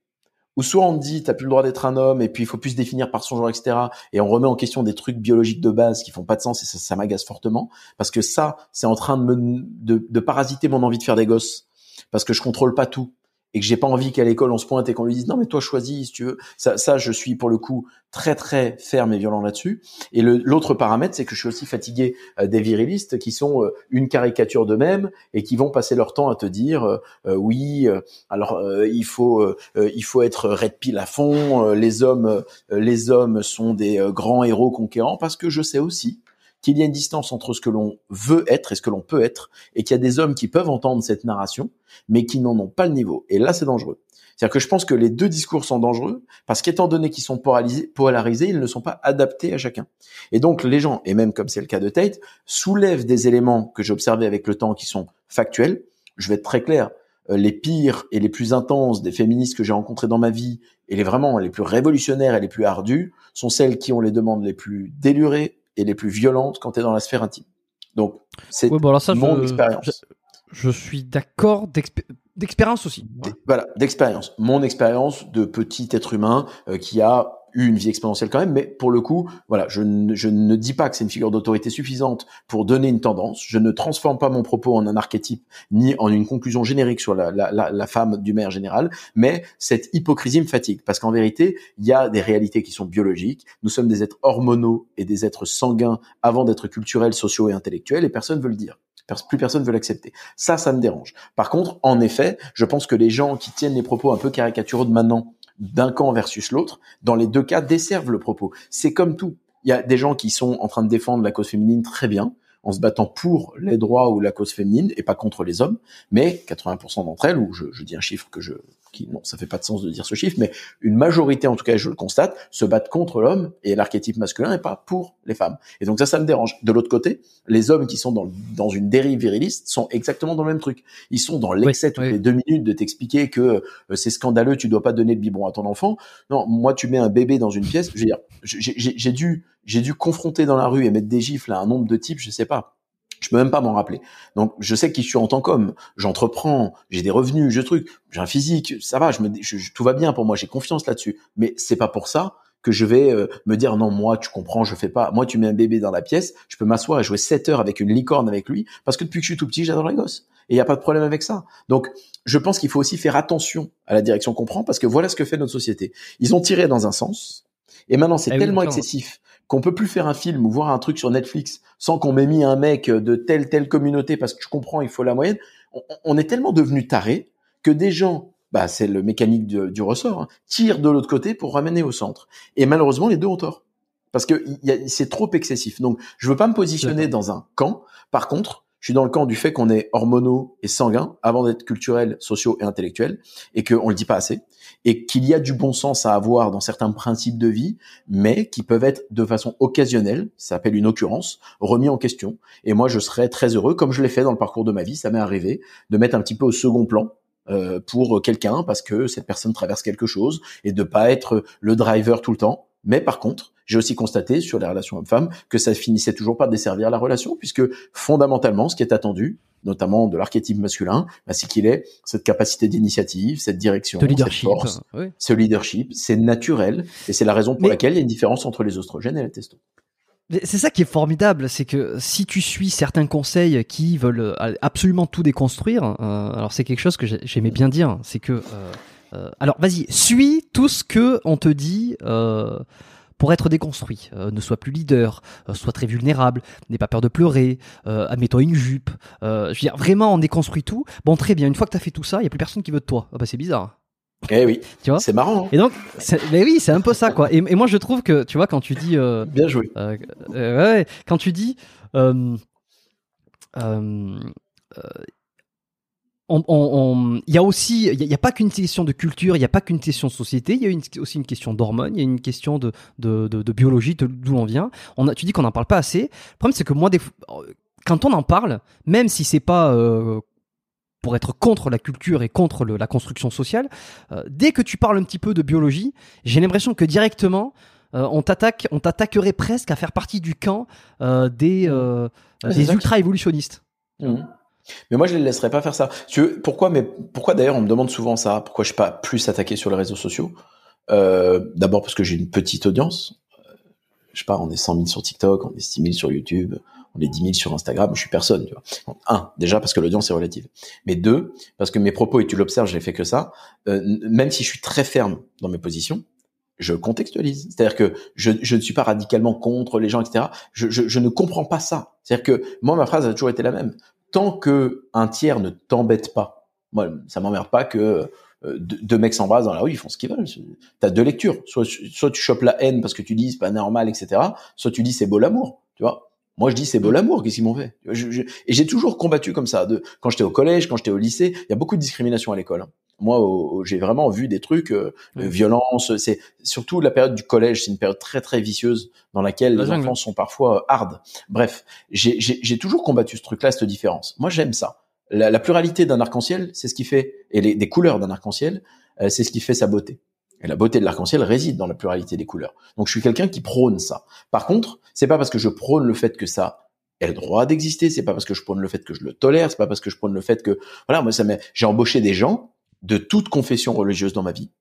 où soit on dit t'as plus le droit d'être un homme et puis il faut plus se définir par son genre etc et on remet en question des trucs biologiques de base qui font pas de sens et ça, ça m'agace fortement parce que ça c'est en train de me de, de parasiter mon envie de faire des gosses parce que je contrôle pas tout et que j'ai pas envie qu'à l'école on se pointe et qu'on lui dise non mais toi choisis si tu veux. Ça, ça je suis pour le coup très très ferme et violent là-dessus. Et l'autre paramètre c'est que je suis aussi fatigué euh, des virilistes qui sont euh, une caricature d'eux-mêmes et qui vont passer leur temps à te dire euh, oui alors il faut il faut être red pill à fond. les hommes les hommes sont des grands héros conquérants parce que je sais aussi qu'il y a une distance entre ce que l'on veut être et ce que l'on peut être, et qu'il y a des hommes qui peuvent entendre cette narration, mais qui n'en ont pas le niveau. Et là, c'est dangereux. C'est-à-dire que je pense que les deux discours sont dangereux, parce qu'étant donné qu'ils sont polarisés, ils ne sont pas adaptés à chacun. Et donc, les gens, et même comme c'est le cas de Tate, soulèvent des éléments que j'ai observés avec le temps qui sont factuels. Je vais être très clair, euh, les pires et les plus intenses des féministes que j'ai rencontrées dans ma vie, et les vraiment les plus révolutionnaires et les plus ardues, sont celles qui ont les demandes les plus délurées, et les plus violentes quand tu es dans la sphère intime. Donc, c'est mon expérience. Je, suis d'accord d'expérience aussi. Voilà, d'expérience. Mon expérience de petit être humain euh, qui a eu une vie exponentielle quand même, mais pour le coup, voilà, je ne, je ne dis pas que c'est une figure d'autorité suffisante pour donner une tendance. Je ne transforme pas mon propos en un archétype ni en une conclusion générique sur la, la, la, la femme du maire général, mais cette hypocrisie me fatigue parce qu'en vérité, il y a des réalités qui sont biologiques. Nous sommes des êtres hormonaux et des êtres sanguins avant d'être culturels, sociaux et intellectuels, et personne veut le dire plus personne veut l'accepter. Ça, ça me dérange. Par contre, en effet, je pense que les gens qui tiennent les propos un peu caricaturaux de maintenant d'un camp versus l'autre, dans les deux cas, desservent le propos. C'est comme tout. Il y a des gens qui sont en train de défendre la cause féminine très bien, en se battant pour les droits ou la cause féminine et pas contre les hommes, mais 80% d'entre elles, ou je, dis un chiffre que je qui non, ça fait pas de sens de dire ce chiffre, mais une majorité, en tout cas, je le constate, se battent contre l'homme et l'archétype masculin et pas pour les femmes. Et donc ça, ça me dérange. De l'autre côté, les hommes qui sont dans, dans une dérive viriliste sont exactement dans le même truc. Ils sont dans l'excès toutes les deux minutes de t'expliquer que euh, c'est scandaleux, tu dois pas donner le biberon à ton enfant. Non, moi, tu mets un bébé dans une pièce, je veux dire, j'ai dû, j'ai dû confronter dans la rue et mettre des gifles à un nombre de types, je sais pas je peux même pas m'en rappeler. Donc, je sais qui je suis en tant qu'homme. J'entreprends, j'ai des revenus, je truc, j'ai un physique, ça va, je me, tout va bien pour moi, j'ai confiance là-dessus. Mais c'est pas pour ça que je vais euh, me dire non moi tu comprends je fais pas moi tu mets un bébé dans la pièce je peux m'asseoir et jouer 7 heures avec une licorne avec lui parce que depuis que je suis tout petit j'adore les gosses et il y a pas de problème avec ça donc je pense qu'il faut aussi faire attention à la direction qu'on prend parce que voilà ce que fait notre société ils ont tiré dans un sens et maintenant c'est eh tellement excessif qu'on peut plus faire un film ou voir un truc sur Netflix sans qu'on m'ait mis un mec de telle telle communauté parce que je comprends, il faut la moyenne. On, est tellement devenu taré que des gens, bah c'est le mécanique du, ressort, hein, tirent de l'autre côté pour ramener au centre. Et malheureusement, les deux ont tort parce que c'est trop excessif. Donc, je veux pas me positionner dans un camp. Par contre, je suis dans le camp du fait qu'on est hormonaux et sanguins avant d'être culturels, sociaux et intellectuels, et qu'on le dit pas assez, et qu'il y a du bon sens à avoir dans certains principes de vie, mais qui peuvent être de façon occasionnelle, ça s'appelle une occurrence, remis en question. Et moi, je serais très heureux, comme je l'ai fait dans le parcours de ma vie, ça m'est arrivé, de mettre un petit peu au second plan euh, pour quelqu'un parce que cette personne traverse quelque chose et de pas être le driver tout le temps. Mais par contre, j'ai aussi constaté sur les relations hommes-femmes que ça finissait toujours par desservir la relation, puisque fondamentalement, ce qui est attendu, notamment de l'archétype masculin, bah, c'est qu'il ait cette capacité d'initiative, cette direction, cette force, ce leadership. C'est naturel, et c'est la raison pour laquelle il y a une différence entre les oestrogènes et la testo. C'est ça qui est formidable, c'est que si tu suis certains conseils qui veulent euh, absolument tout déconstruire, euh, alors c'est quelque chose que j'aimais bien dire, c'est que euh, alors vas-y, suis tout ce que on te dit pour être déconstruit. Euh, ne sois plus leader, euh, sois très vulnérable, n'aie pas peur de pleurer, euh, mets-toi une jupe. je veux dire, vraiment, on déconstruit tout. Bon, très bien, une fois que tu as fait tout ça, il n'y a plus personne qui veut de toi. Ah bah, c'est bizarre. Eh oui, tu vois, c'est marrant. Hein. et donc, mais oui, c'est un peu ça, quoi. Et, moi, je trouve que, tu vois, quand tu dis, bien joué. ouais, quand tu dis, il y a aussi, il n'y a, pas qu'une question de culture, il n'y a pas qu'une question de société, il y a aussi une question d'hormones, il y a une question de, de, de, de biologie, d'où on vient. On a, tu dis qu'on n'en parle pas assez. Le problème, c'est que moi, des, quand on en parle, même si c'est pas euh, pour être contre la culture et contre le, la construction sociale, euh, dès que tu parles un petit peu de biologie, j'ai l'impression que directement, euh, on t'attaque, on t'attaquerait presque à faire partie du camp des, des ultra évolutionnistes. Mmh. Mais moi, je les laisserai pas faire ça. Tu pourquoi, mais pourquoi d'ailleurs, on me demande souvent ça? Pourquoi je suis pas plus attaqué sur les réseaux sociaux? Euh, D'abord parce que j'ai une petite audience. Euh, je sais pas, on est 100 000 sur TikTok, on est 6 000 sur YouTube, on est 10 000 sur Instagram. Je suis personne, tu vois. un, déjà parce que l'audience est relative. Mais deux, parce que mes propos et tu l'observes, je n'ai fait que ça. Euh, même si je suis très ferme dans mes positions, je contextualise. C'est-à-dire que je, ne suis pas radicalement contre les gens, etc. Je ne comprends pas ça. C'est-à-dire que moi, ma phrase a toujours été la même tant que un tiers ne t'embête pas, moi, ça m'emmerde pas que euh, deux, mecs s'embrassent dans la rue, ils font ce qu'ils veulent. T'as deux lectures. Soit, soit tu chopes la haine parce que tu dis c'est pas normal, etc. Soit tu dis c'est beau l'amour, tu vois. Moi, je dis c'est beau l'amour, qu'est-ce qu'ils m'ont fait? Et j'ai toujours combattu comme ça. De, quand j'étais au collège, quand j'étais au lycée, il y a beaucoup de discrimination à l'école. Hein. Moi, j'ai vraiment vu des trucs, euh, violence. C'est surtout la période du collège, c'est une période très très vicieuse dans laquelle les enfants sont parfois euh, hard. Bref, j'ai toujours combattu ce truc-là, cette différence. Moi, j'aime ça. La, la, pluralité d'un arc-en-ciel, c'est ce qui fait, et les, des couleurs d'un arc-en-ciel, euh, c'est ce qui fait sa beauté. Et la beauté de l'arc-en-ciel réside dans la pluralité des couleurs. Donc, je suis quelqu'un qui prône ça. Par contre, c'est pas parce que je prône le fait que ça ait le droit d'exister, c'est pas parce que je prône le fait que je le tolère, c'est pas parce que je prône le fait que, voilà, moi, ça j'ai embauché des gens de toute confession religieuse dans ma vie.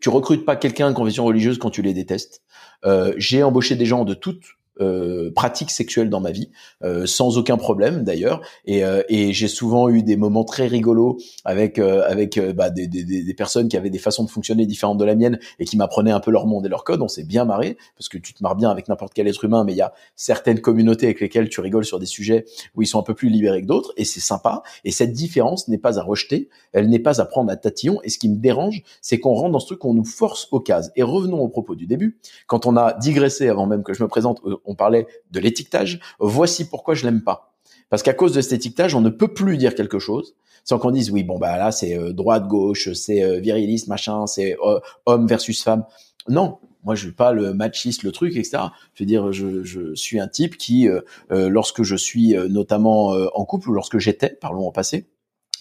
Tu recrutes pas quelqu'un de confession religieuse quand tu les détestes. Euh, j'ai embauché des gens de toute euh, pratique sexuelle dans ma vie, euh, sans aucun problème d'ailleurs. Et, euh, et j'ai souvent eu des moments très rigolos avec euh, avec euh, bah, des, des, des, personnes qui avaient des façons de fonctionner différentes de la mienne et qui m'apprenaient un peu leur monde et leur code. On s'est bien marré parce que tu te marres bien avec n'importe quel être humain, mais il y a certaines communautés avec lesquelles tu rigoles sur des sujets où ils sont un peu plus libérés que d'autres et c'est sympa. Et cette différence n'est pas à rejeter, elle n'est pas à prendre à tatillon. Et ce qui me dérange, c'est qu'on rentre dans ce truc, qu'on nous force aux cases. Et revenons au propos du début. Quand on a digressé avant même que je me présente on parlait de l'étiquetage. Voici pourquoi je l'aime pas. Parce qu'à cause de cet étiquetage, on ne peut plus dire quelque chose sans qu'on dise oui, bon bah là c'est euh, droite gauche, c'est euh, viriliste machin, c'est euh, homme versus femme. Non, moi je suis pas le machiste, le truc, etc. Je veux dire, je, je suis un type qui, lorsque je suis notamment en couple ou lorsque j'étais, parlons au passé,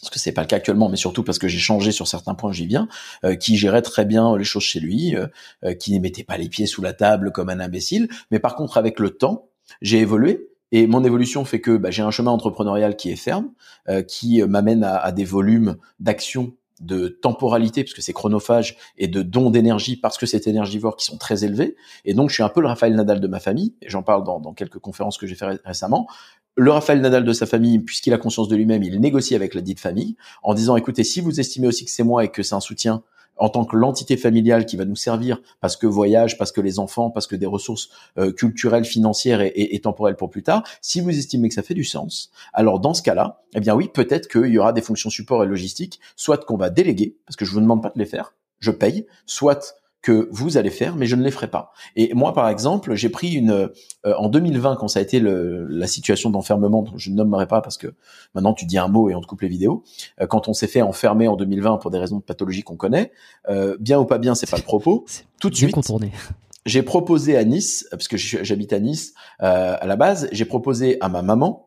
parce que c'est pas le cas actuellement, mais surtout parce que j'ai changé sur certains points, j'y viens, qui gérait très bien les choses chez lui, qui ne mettait pas les pieds sous la table comme un imbécile, mais par contre avec le temps, j'ai évolué et mon évolution fait que bah, j'ai un chemin entrepreneurial qui est ferme, euh, qui euh, m'amène à, à, des volumes d'action de temporalité, parce que c'est chronophage, et de dons d'énergie, parce que c'est énergivore, qui sont très élevés. Et donc, je suis un peu le Raphaël Nadal de ma famille, et j'en parle dans, dans, quelques conférences que j'ai fait récemment. Le Raphaël Nadal de sa famille, puisqu'il a conscience de lui-même, il négocie avec la dite famille, en disant, écoutez, si vous estimez aussi que c'est moi et que c'est un soutien, en tant que l'entité familiale qui va nous servir parce que voyage, parce que les enfants, parce que des ressources euh, culturelles, financières et, temporelles pour plus tard, si vous estimez que ça fait du sens, alors dans ce cas-là, eh bien oui, peut-être qu'il y aura des fonctions support et logistique, soit qu'on va déléguer, parce que je vous demande pas de les faire, je paye, soit que vous allez faire, mais je ne les ferai pas. Et moi, par exemple, j'ai pris une euh, en 2020 quand ça a été le, la situation d'enfermement, je ne nommerai pas parce que maintenant tu dis un mot et on te coupe les vidéos. Euh, quand on s'est fait enfermer en 2020 pour des raisons de pathologie qu'on connaît, euh, bien ou pas bien, c'est pas le propos. Tout de suite, contourné. J'ai proposé à Nice, parce que j'habite à Nice à la base, j'ai proposé à ma maman euh,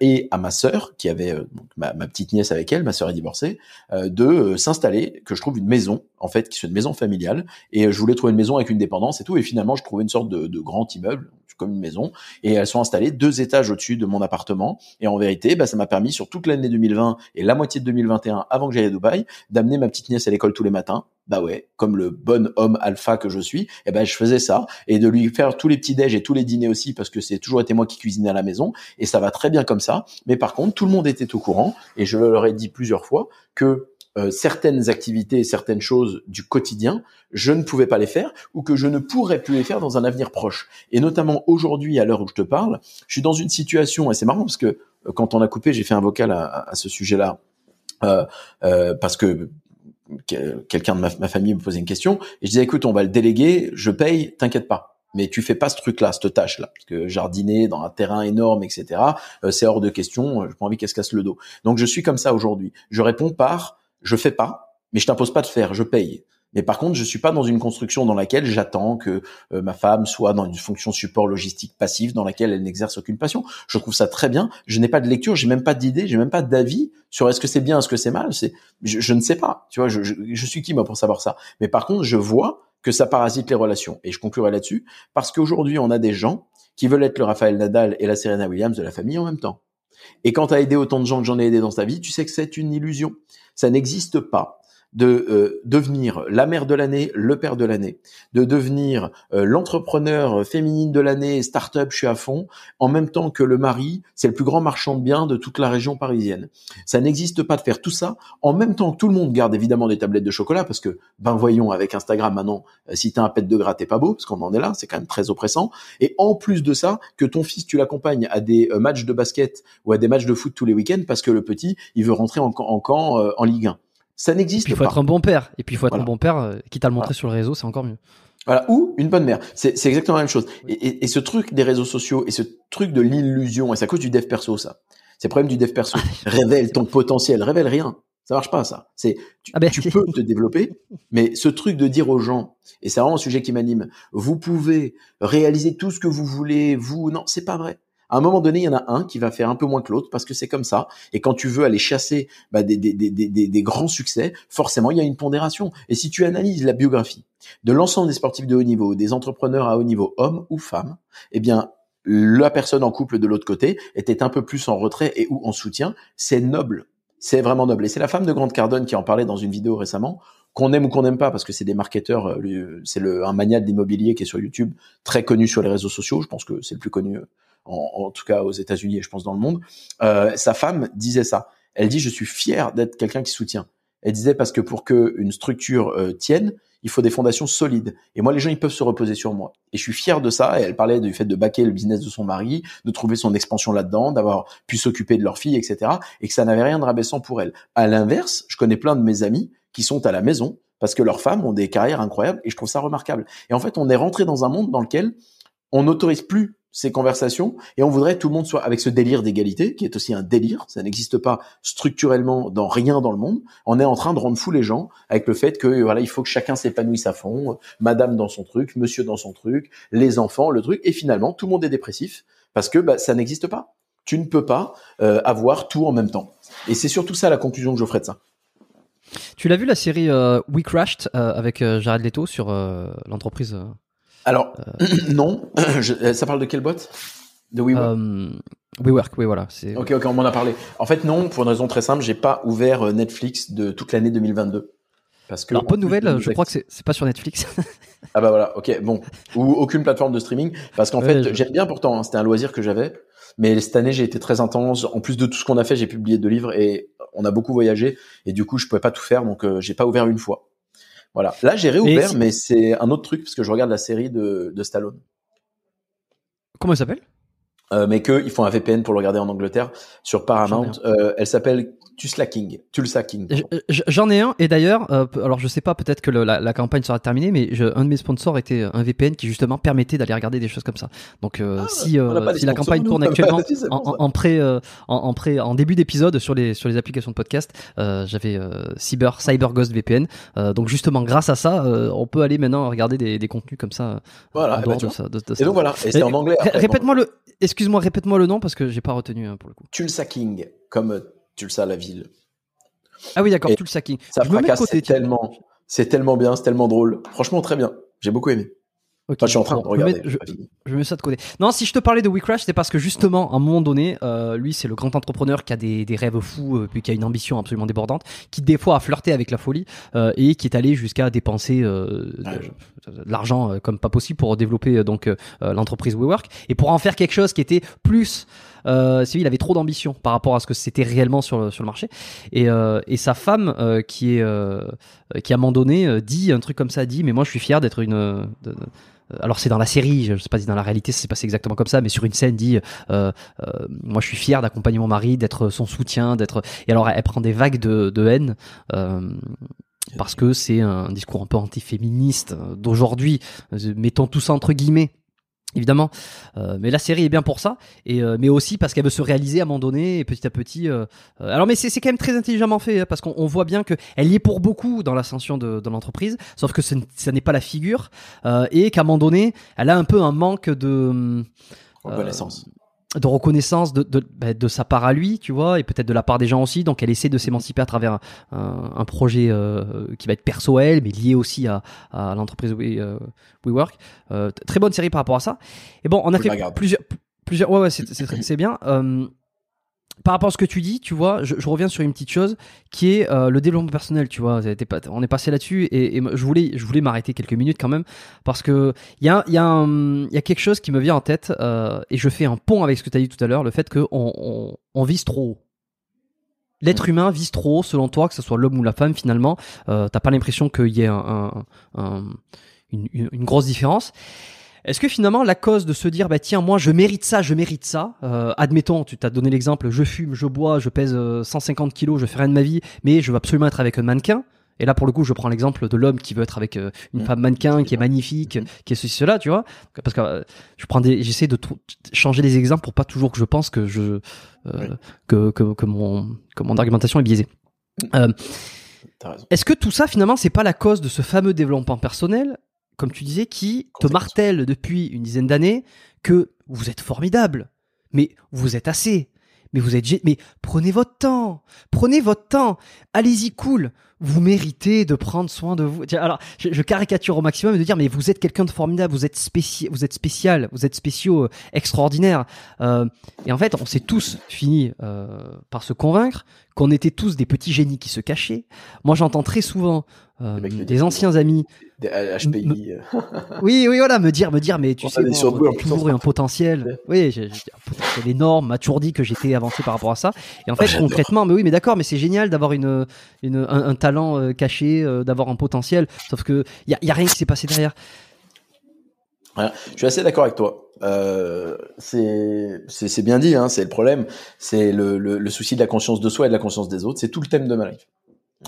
et à ma sœur, qui avait euh, ma, petite nièce avec elle, ma sœur est divorcée, euh, de s'installer, que je trouve une maison, en fait, qui est une maison familiale. Et je voulais trouver une maison avec une dépendance et tout. Et finalement, je trouvais une sorte de, de grand immeuble, comme une maison. Et elles sont installées deux étages au-dessus de mon appartement. Et en vérité, bah, ça m'a permis sur toute l'année 2020 et la moitié de 2021, avant que j'aille à Dubaï, d'amener ma petite nièce à l'école tous les matins bah ouais, comme le bon homme alpha que je suis, eh ben je faisais ça et de lui faire tous les petits déj et tous les dîners aussi parce que c'est toujours été moi qui cuisinais à la maison et ça va très bien comme ça. Mais par contre, tout le monde était au courant et je leur ai dit plusieurs fois que euh, certaines activités, certaines choses du quotidien, je ne pouvais pas les faire ou que je ne pourrais plus les faire dans un avenir proche. Et notamment aujourd'hui, à l'heure où je te parle, je suis dans une situation et c'est marrant parce que euh, quand on a coupé, j'ai fait un vocal à, à ce sujet-là. Euh, euh, parce que quelqu'un de ma, famille me posait une question et je disais écoute on va le déléguer je paye t'inquiète pas. Mais tu fais pas ce truc là cette tâche là parce que jardiner dans un terrain énorme etc euh, c'est hors de question j'ai pas envie qu'elle se casse le dos. Donc je suis comme ça aujourd'hui. Je réponds par je fais pas mais je t'impose pas de faire je paye mais par contre, je suis pas dans une construction dans laquelle j'attends que euh, ma femme soit dans une fonction support logistique passive dans laquelle elle n'exerce aucune passion. Je trouve ça très bien. Je n'ai pas de lecture, j'ai même pas d'idée, j'ai même pas d'avis sur est-ce que c'est bien, est-ce que c'est mal. C'est, je, ne sais pas. Tu vois, je, je, suis qui moi pour savoir ça. Mais par contre, je vois que ça parasite les relations. Et je conclurai là-dessus parce qu'aujourd'hui, on a des gens qui veulent être le Raphaël Nadal et la Serena Williams de la famille en même temps. Et quand tu as aidé autant de gens que j'en ai aidé dans ta vie, tu sais que c'est une illusion. Ça n'existe pas de euh, devenir la mère de l'année, le père de l'année, de devenir euh, l'entrepreneur féminine de l'année, start-up, je suis à fond, en même temps que le mari, c'est le plus grand marchand de biens de toute la région parisienne. Ça n'existe pas de faire tout ça en même temps que tout le monde garde évidemment des tablettes de chocolat parce que, ben voyons, avec Instagram maintenant, euh, si t'as un pet de gras, t'es pas beau, parce qu'on en est là, c'est quand même très oppressant. Et en plus de ça, que ton fils, tu l'accompagnes à des matchs de basket ou à des matchs de foot tous les week-ends parce que le petit, il veut rentrer en, en camp en Ligue 1. Ça n'existe pas. Il faut être un bon père. Et puis il faut être un bon père, euh, quitte à le montrer sur le réseau, c'est encore mieux. Voilà, ou une bonne mère. C'est, exactement la même chose. Et, ce truc des réseaux sociaux et ce truc de l'illusion, et c'est à cause du dev perso, ça. C'est le problème du dev perso. (laughs) révèle ton potentiel, révèle rien. Ça marche pas, ça. C'est, tu, ah ben, tu peux te développer, mais ce truc de dire aux gens, et c'est vraiment un sujet qui m'anime, vous pouvez réaliser tout ce que vous voulez, vous, non, c'est pas vrai à un moment donné, il y en a un qui va faire un peu moins que l'autre parce que c'est comme ça. Et quand tu veux aller chasser bah, des, des, des, des, grands succès, forcément, il y a une pondération. Et si tu analyses la biographie de l'ensemble des sportifs de haut niveau, des entrepreneurs à haut niveau, hommes ou femmes, eh bien, la personne en couple de l'autre côté était un peu plus en retrait et ou en soutien. C'est noble. C'est vraiment noble. Et c'est la femme de Grande Cardone qui en parlait dans une vidéo récemment qu'on aime ou qu'on n'aime pas, parce que c'est des marketeurs, euh, c'est un maniaque d'immobilier qui est sur YouTube, très connu sur les réseaux sociaux. Je pense que c'est le plus connu euh, en, tout cas aux États-Unis et je pense dans le monde, euh, sa femme disait ça. Elle dit je suis fier d'être quelqu'un qui soutient. Elle disait parce que pour que une structure euh, tienne, il faut des fondations solides. Et moi, les gens, ils peuvent se reposer sur moi. Et je suis fier de ça. Et elle parlait du fait de baquer le business de son mari, de trouver son expansion là-dedans, d'avoir pu s'occuper de leur fille, etc. Et que ça n'avait rien de rabaissant pour elle. À l'inverse, je connais plein de mes amis qui sont à la maison parce que leurs femmes ont des carrières incroyables et je trouve ça remarquable. Et en fait, on est rentré dans un monde dans lequel on n'autorise plus ces conversations et on voudrait que tout le monde soit avec ce délire d'égalité qui est aussi un délire, ça n'existe pas structurellement dans rien dans le monde. On est en train de rendre fou les gens avec le fait que voilà, il faut que chacun s'épanouisse à fond, madame dans son truc, monsieur dans son truc, les enfants, le truc et finalement tout le monde est dépressif parce que bah, ça n'existe pas. Tu ne peux pas euh, avoir tout en même temps. Et c'est surtout ça la conclusion que je ferai de ça. Tu l'as vu la série euh, We Crashed euh, avec Jared Leto sur l'entreprise alors, euh. (clears throat) non. (clears throat) ça parle de quelle boîte? De WeWork? Euh, WeWork, oui, voilà. Ok, ok, on m'en a parlé. En fait, non, pour une raison très simple, j'ai pas ouvert euh, Netflix de toute l'année 2022. Parce que Alors, bonne nouvelle, je crois que c'est pas sur Netflix. (laughs) ah bah voilà, ok, bon. Ou aucune plateforme de streaming. Parce qu'en fait, j'aime bien pourtant, hein, c'était un loisir que j'avais. Mais cette année, j'ai été très intense. En plus de tout ce qu'on a fait, j'ai publié deux livres et on a beaucoup voyagé. Et du coup, je pouvais pas tout faire, donc j'ai pas ouvert une fois. Voilà. Là, j'ai réouvert, mais c'est un autre truc parce que je regarde la série de, de Stallone. Comment elle s'appelle? Euh, mais qu'ils font un VPN pour le regarder en Angleterre sur Paramount. Euh, elle s'appelle Tulsa King. Tulsa King. J'en ai un et d'ailleurs, euh, alors je sais pas, peut-être que la, la, campagne sera terminée, mais je, un de mes sponsors était un VPN qui justement permettait d'aller regarder des choses comme ça. Donc euh, ah, si, euh, si la campagne tourne (laughs) actuellement en, en, pré, en, en, pré, en début d'épisode sur les sur les applications de podcast, j'avais Cyber Cyber Ghost VPN. donc justement, grâce à ça, on peut aller maintenant regarder des, des contenus comme ça. Voilà. En bah, de ça, et donc voilà. Et c'est en anglais. Répète-moi le. Excuse-moi, répète-moi le nom parce que j'ai pas retenu hein, pour le coup. Tulsa King, comme Tulsa la ville. Ah oui, d'accord, Tulsa King. Ça fracasse tellement, c'est tellement bien, c'est tellement drôle. Franchement, très bien. J'ai beaucoup aimé je suis en train de regarder. Je, mets ça de côté. Non, si je te parlais de WeCrash, c'est parce que justement, à un moment donné, euh, lui, c'est le grand entrepreneur qui a des, des rêves fous, euh, puis qui a une ambition absolument débordante, qui des fois a flirté avec la folie euh, et qui est allé jusqu'à dépenser de, l'argent comme pas possible pour développer donc l'entreprise WeWork et pour en faire quelque chose qui était plus euh, il avait trop d'ambition par rapport à ce que c'était réellement sur le, sur le marché. Et, euh, et sa femme, qui est qui à un moment donné dit un truc comme ça, dit mais moi je suis fier d'être une de, euh, alors c'est dans la série, je sais pas si dans la réalité c'est passé exactement comme ça, mais sur une scène dit, euh, euh, moi je suis fier d'accompagner mon mari, d'être son soutien, d'être. Et alors elle prend des vagues de, de haine. parce que c'est un discours un peu antiféministe d'aujourd'hui, mettons tout ça entre guillemets évidemment. Euh, mais la série est bien pour ça, et euh, mais aussi parce qu'elle veut se réaliser à un moment donné, et petit à petit. Euh, alors, mais c'est quand même très intelligemment fait, hein, parce qu'on voit bien que elle y est pour beaucoup dans l'ascension de, de l'entreprise, sauf que ce, ça n'est pas la figure, et qu'à un moment donné, elle a un peu un manque de reconnaissance de reconnaissance de, de, bah, de, sa part à lui, tu vois, et peut-être de la part des gens aussi. Donc elle essaie de s'émanciper à travers un, un, projet euh, qui va être perso à elle, mais lié aussi à, à l'entreprise We, euh, WeWork. Euh, très bonne série par rapport à ça. Et bon, on a fait plusieurs, plusieurs. Ouais, ouais, c'est bien. Par rapport à ce que tu dis, tu vois, je, je reviens sur une petite chose qui est euh, le développement personnel, tu vois. On est passé là-dessus et, et, je voulais, je voulais m'arrêter quelques minutes quand même parce que il y a, y, a y a quelque chose qui me vient en tête euh, et je fais un pont avec ce que tu as dit tout à l'heure, le fait qu'on on, on vise trop haut. L'être humain vise trop haut, selon toi, que ce soit l'homme ou la femme, finalement. Euh, T'as pas l'impression qu'il y ait un, un, un, une, une grosse différence. Est-ce que finalement la cause de se dire bah tiens moi je mérite ça, je mérite ça, euh, admettons tu t'as donné l'exemple je fume, je bois, je pèse 150 euh, kilos, je fais rien de ma vie, mais je veux absolument être avec un mannequin. Et là pour le coup je prends l'exemple de l'homme qui veut être avec euh, une mmh. femme mannequin qui est magnifique, mmh. qui est ceci cela tu vois parce que je prends des j'essaie de changer les exemples pour pas toujours que je pense que je que, que, que mon que mon argumentation est biaisée. Mmh. Est-ce que tout ça finalement c'est pas la cause de ce fameux développement personnel comme tu disais, qui te martèle depuis une dizaine d'années que vous êtes formidable, mais vous êtes assez, mais vous êtes, mais prenez votre temps, prenez votre temps, allez-y cool, vous méritez de prendre soin de vous. Alors, je, caricature au maximum de dire, mais vous êtes quelqu'un de formidable, vous êtes spécial, vous êtes spécial, vous êtes spéciaux, euh, extraordinaires. Euh, et en fait, on s'est tous fini euh, par se convaincre qu'on était tous des petits génies qui se cachaient. Moi, j'entends très souvent euh, des anciens amis. Des HPI. (laughs) oui, oui, voilà, me dire, me dire, mais tu sais, bon, toujours un potentiel. Oui, j'ai un potentiel énorme. M'a toujours dit que j'étais avancé par rapport à ça. Et en fait, ah, concrètement, mais oui, mais d'accord, mais c'est génial d'avoir une, une, un, talent euh, caché, euh, d'avoir un potentiel. Sauf que y a, y a rien qui s'est passé derrière. je suis assez d'accord avec toi. Euh, c'est bien dit, hein, c'est le problème. C'est le, le, le, souci de la conscience de soi et de la conscience des autres. C'est tout le thème de ma life.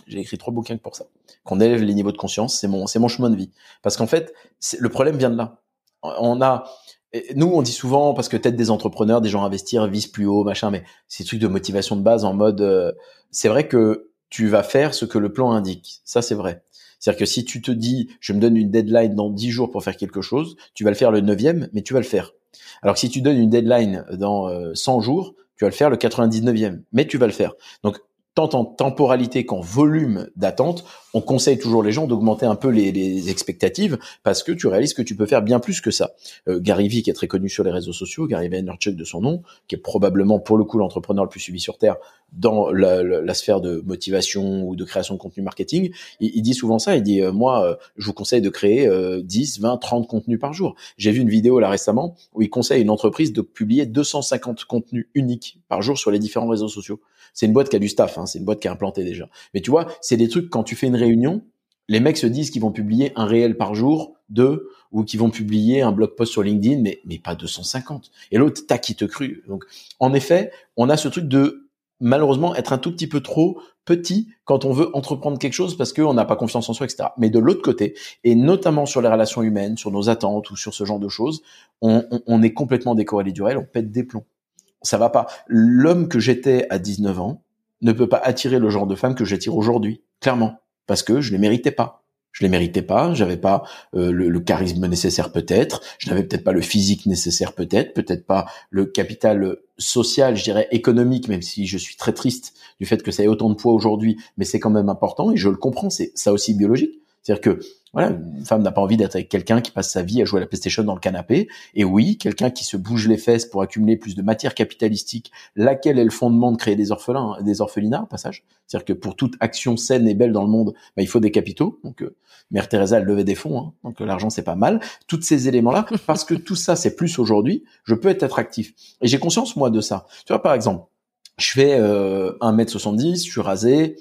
J'ai écrit trois bouquins pour ça. Qu'on élève les niveaux de conscience, c'est mon, c'est mon chemin de vie. Parce qu'en fait, le problème vient de là. On a, nous, on dit souvent parce que tête des entrepreneurs, des gens investir, visent plus haut, machin, mais c'est trucs de motivation de base en mode, euh, c'est vrai que tu vas faire ce que le plan indique. Ça, c'est vrai. C'est-à-dire que si tu te dis, je me donne une deadline dans 10 jours pour faire quelque chose, tu vas le faire le 9e, mais tu vas le faire. Alors que si tu donnes une deadline dans 100 euh, jours, tu vas le faire le 99e, mais tu vas le faire. Donc, tant en temporalité qu'en volume d'attente, on conseille toujours les gens d'augmenter un peu les, les, expectatives parce que tu réalises que tu peux faire bien plus que ça. Euh, Gary Vee, qui est très connu sur les réseaux sociaux, Gary Vaynerchuk de son nom, qui est probablement pour le coup l'entrepreneur le plus suivi sur Terre dans la, la, sphère de motivation ou de création de contenu marketing, il, il dit souvent ça, il dit euh, moi euh, je vous conseille de créer 10, 20, 30 contenus par jour. J'ai vu une vidéo là récemment où il conseille à une entreprise de publier 250 contenus uniques par jour sur les différents réseaux sociaux. C'est une boîte qui a du staff, hein, c'est une boîte qui est implantée déjà. Mais tu vois, c'est des trucs quand tu fais une les mecs se disent qu'ils vont publier un réel par jour, deux, ou qu'ils vont publier un blog post sur LinkedIn, mais, mais pas 250. Et l'autre, tac, qui te cru. Donc, en effet, on a ce truc de, malheureusement, être un tout petit peu trop petit quand on veut entreprendre quelque chose parce qu'on n'a pas confiance en soi, etc. Mais de l'autre côté, et notamment sur les relations humaines, sur nos attentes ou sur ce genre de choses, on est complètement décorrélé du réel, on pète des plombs ça va pas. L'homme que j'étais à 19 ans ne peut pas attirer le genre de femme que j'attire aujourd'hui, clairement, parce que je les méritais pas. Je les méritais pas, j'avais pas euh, le, charisme nécessaire peut-être, je n'avais peut-être pas le physique nécessaire peut-être, peut-être pas le capital social, je dirais économique, même si je suis très triste du fait que ça ait autant de poids aujourd'hui, mais c'est quand même important et je le comprends, c'est ça aussi biologique. C'est-à-dire que voilà, une femme n'a pas envie d'être avec quelqu'un qui passe sa vie à jouer à la PlayStation dans le canapé. Et oui, quelqu'un qui se bouge les fesses pour accumuler plus de matière capitalistique, laquelle est le fondement de créer des orphelins, des orphelinats, au passage. C'est-à-dire que pour toute action saine et belle dans le monde, bah, il faut des capitaux. Donc, euh, Mère Teresa, elle levait des fonds, hein, donc euh, l'argent c'est pas mal. Tous ces éléments-là, (laughs) parce que tout ça c'est plus aujourd'hui, je peux être attractif. Et j'ai conscience moi de ça. Tu vois, par exemple, je fais euh, 1m70, je suis rasé,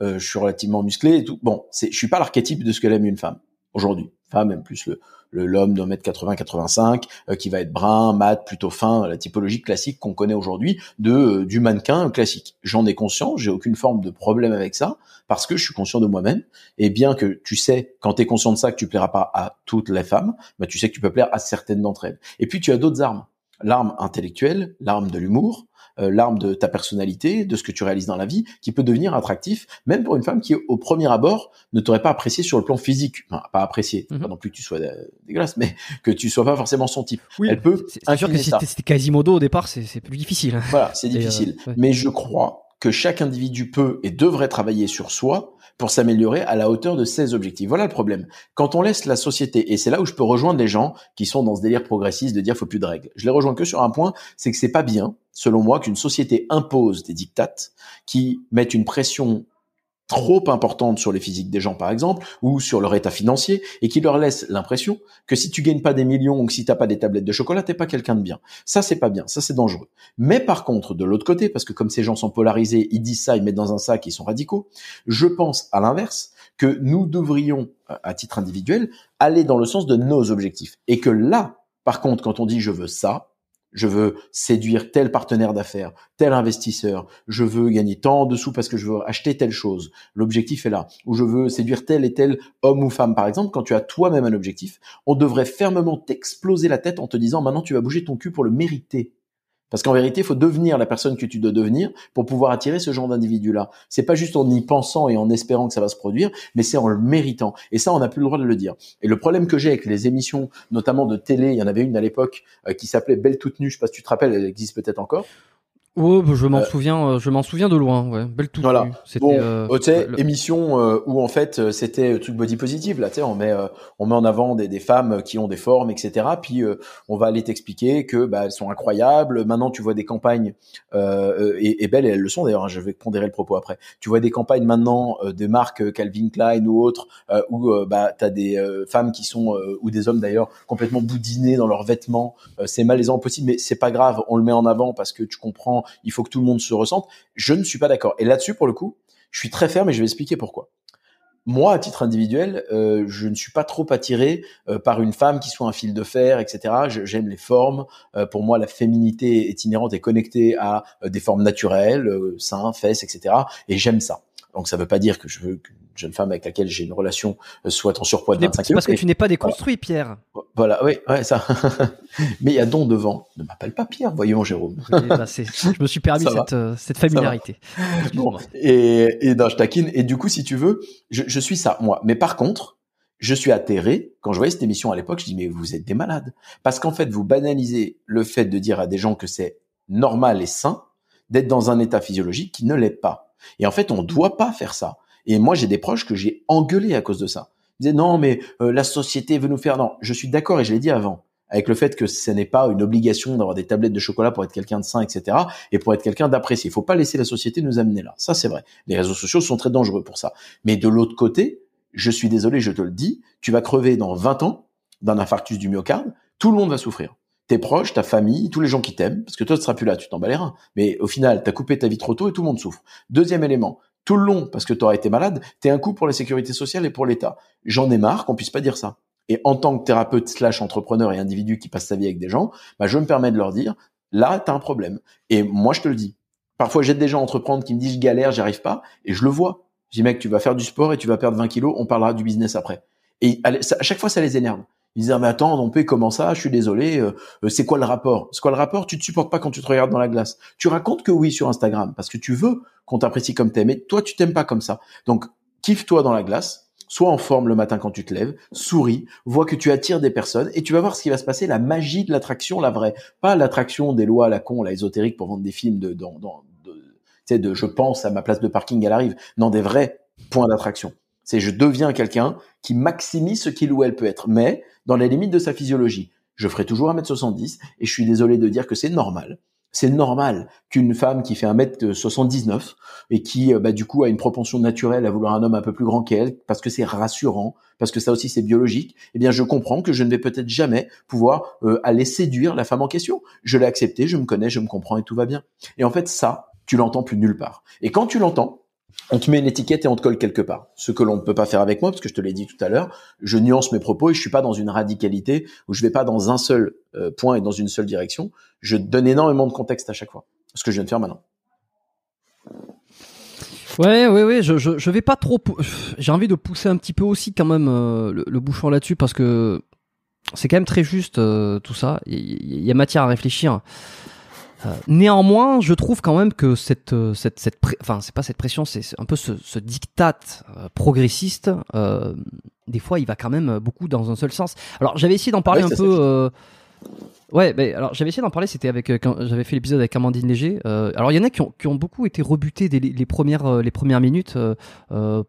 je suis relativement musclé et tout. Bon, c'est, je suis pas l'archétype de ce qu'elle aime une femme aujourd'hui. Femme même plus le l'homme d'un mètre 80 85 euh, qui va être brun, mat, plutôt fin, la typologie classique qu'on connaît aujourd'hui de euh, du mannequin classique. J'en ai conscience, j'ai aucune forme de problème avec ça parce que je suis conscient de moi-même et bien que tu sais quand tu es conscient de ça que tu plairas pas à toutes les femmes, bah tu sais que tu peux plaire à certaines d'entre elles. Et puis tu as d'autres armes. L'arme intellectuelle, l'arme de l'humour, euh, l'arme de ta personnalité, de ce que tu réalises dans la vie, qui peut devenir attractif, même pour une femme qui, au premier abord, ne t'aurait pas apprécié sur le plan physique. Enfin, pas apprécié, mhm. pas non plus que tu sois euh, dégueulasse, mais (laughs) que tu sois pas forcément son type. Oui, Elle peut C'est sûr que si c'était Quasimodo au départ, c'est plus difficile. Voilà, c'est euh, difficile. Mais je crois que chaque individu peut et devrait travailler sur soi pour s'améliorer à la hauteur de ses objectifs. Voilà le problème. Quand on laisse la société, et c'est là où je peux rejoindre les gens qui sont dans ce délire progressiste de dire faut plus de règles. Je les rejoins que sur un point, c'est que c'est pas bien, selon moi, qu'une société impose des dictates qui mettent une pression trop importante sur les physiques des gens, par exemple, ou sur leur état financier, et qui leur laisse l'impression que si tu gagnes pas des millions ou que si t'as pas des tablettes de chocolat, t'es pas quelqu'un de bien. Ça, c'est pas bien. Ça, c'est dangereux. Mais par contre, de l'autre côté, parce que comme ces gens sont polarisés, ils disent ça, ils mettent dans un sac, ils sont radicaux. Je pense à l'inverse que nous devrions, à titre individuel, aller dans le sens de nos objectifs. Et que là, par contre, quand on dit je veux ça, je veux séduire tel partenaire d'affaires, tel investisseur, je veux gagner tant de sous parce que je veux acheter telle chose. L'objectif est là. Ou je veux séduire tel et tel homme ou femme, par exemple, quand tu as toi-même un objectif, on devrait fermement t'exploser la tête en te disant maintenant tu vas bouger ton cul pour le mériter. Parce qu'en vérité, il faut devenir la personne que tu dois devenir pour pouvoir attirer ce genre d'individu-là. C'est pas juste en y pensant et en espérant que ça va se produire, mais c'est en le méritant. Et ça, on n'a plus le droit de le dire. Et le problème que j'ai avec les émissions, notamment de télé, il y en avait une à l'époque euh, qui s'appelait Belle toute nue. Je sais pas si tu te rappelles, elle existe peut-être encore. Oh, je m'en euh, souviens, euh, je m'en souviens de loin. Ouais. Belle toute voilà. Bon, euh, tu sais, émission euh, où en fait c'était truc body positive là. Tu sais, on met on met en avant des, des, femmes qui ont des formes, etc. Puis on va aller t'expliquer que bah, elles sont incroyables. Maintenant, tu vois des campagnes et, et, belles, et elles le sont d'ailleurs. Hein, je vais pondérer le propos après. Tu vois des campagnes maintenant de marques Calvin Klein ou autres où bah t'as des femmes qui sont ou des hommes d'ailleurs complètement boudinés dans leurs vêtements. c'est malaisant possible, mais c'est pas grave. On le met en avant parce que tu comprends il faut que tout le monde se ressente. Je ne suis pas d'accord. Et là-dessus, pour le coup, je suis très ferme et je vais expliquer pourquoi. Moi, à titre individuel, euh, je ne suis pas trop attiré euh, par une femme qui soit un fil de fer, etc. J'aime les formes. Euh, pour moi, la féminité est inhérente et connectée à des formes naturelles, seins, fesses, etc. Et j'aime ça. Donc, ça ne veut pas dire que je veux qu'une jeune femme avec laquelle j'ai une relation soit en surpoids de 25 kg. Parce que tu n'es pas déconstruit, Pierre. Voilà, oui, ouais, ça. (laughs) Mais il y a don devant. Ne m'appelle pas Pierre, voyons Jérôme. bah, je me suis permis (laughs) cette, euh, cette, familiarité. Bon, et, et non, je taquine. Et du coup, si tu veux, je, je, suis ça, moi. Mais par contre, je suis atterré. Quand je voyais cette émission à l'époque, je dis, mais vous êtes des malades. Parce qu'en fait, vous banalisez le fait de dire à des gens que c'est normal et sain d'être dans un état physiologique qui ne l'est pas. Et en fait, on doit pas faire ça. Et moi, j'ai des proches que j'ai engueulés à cause de ça. Ils disaient non, mais euh, la société veut nous faire. Non, je suis d'accord et je l'ai dit avant avec le fait que ce n'est pas une obligation d'avoir des tablettes de chocolat pour être quelqu'un de sain, etc. et pour être quelqu'un d'apprécié. Il faut pas laisser la société nous amener là. Ça, c'est vrai. Les réseaux sociaux sont très dangereux pour ça. Mais de l'autre côté, je suis désolé, je te le dis, tu vas crever dans 20 ans d'un infarctus du myocarde. Tout le monde va souffrir. Tes proches, ta famille, tous les gens qui t'aiment, parce que toi, tu seras plus là, tu t'en bats les reins. Mais au final, tu as coupé ta vie trop tôt et tout le monde souffre. Deuxième élément, tout le long, parce que tu auras été malade, tu es un coup pour la sécurité sociale et pour l'État. J'en ai marre qu'on puisse pas dire ça. Et en tant que thérapeute slash entrepreneur et individu qui passe sa vie avec des gens, bah, je me permets de leur dire, là, tu as un problème. Et moi, je te le dis. Parfois, j'aide des gens à entreprendre qui me disent, je galère, j'y arrive pas, et je le vois. Je dis, mec, tu vas faire du sport et tu vas perdre 20 kilos, on parlera du business après. Et à chaque fois, ça les énerve. Ils disent, ah, mais attends, on peut comment ça? Je suis désolé. Euh, euh, c'est quoi le rapport? C'est quoi le rapport? Tu te supportes pas quand tu te regardes dans la glace. Tu racontes que oui sur Instagram parce que tu veux qu'on t'apprécie comme t'es, mais toi, tu t'aimes pas comme ça. Donc, kiffe-toi dans la glace. Sois en forme le matin quand tu te lèves, souris, vois que tu attires des personnes et tu vas voir ce qui va se passer, la magie de l'attraction, la vraie, pas l'attraction des lois à la con, la ésotérique pour vendre des films de, dans, dans, de, sais, de je pense à ma place de parking, elle arrive. Non, des vrais points d'attraction. C'est je deviens quelqu'un qui maximise ce qu'il ou elle peut être, mais dans les limites de sa physiologie. Je ferai toujours 1m70 et je suis désolé de dire que c'est normal. C'est normal qu'une femme qui fait 1m79 et qui, euh, bah, du coup, a une propension naturelle à vouloir un homme un peu plus grand qu'elle, parce que c'est rassurant, parce que ça aussi c'est biologique, eh bien, je comprends que je ne vais peut-être jamais pouvoir euh, aller séduire la femme en question. Je l'ai accepté, je me connais, je me comprends et tout va bien. Et en fait, ça, tu l'entends plus nulle part. Et quand tu l'entends, on te met une étiquette et on te colle quelque part. Ce que l'on ne peut pas faire avec moi, parce que je te l'ai dit tout à l'heure, je nuance mes propos et je suis pas dans une radicalité où je vais pas dans un seul euh, point et dans une seule direction. Je donne énormément de contexte à chaque fois. Ce que je viens de faire maintenant. Ouais, ouais, ouais. Je, je, vais pas trop. (sighs) J'ai envie de pousser un petit peu aussi quand même euh, le, bouchon là-dessus parce que c'est quand même très juste euh, tout ça. Il y, a matière à réfléchir. Euh, néanmoins, je trouve quand même que cette, euh, cette, cette enfin, c'est pas cette pression, c'est un peu ce, ce diktat euh, progressiste. des fois, il va quand même beaucoup dans un seul sens. Alors, j'avais essayé d'en parler un peu. Ouais, mais alors j'avais essayé d'en parler, c'était avec euh, quand j'avais fait l'épisode avec Amandine Léger. Euh, alors il y en a qui ont, beaucoup été rebutés dès les, premières euh, les premières minutes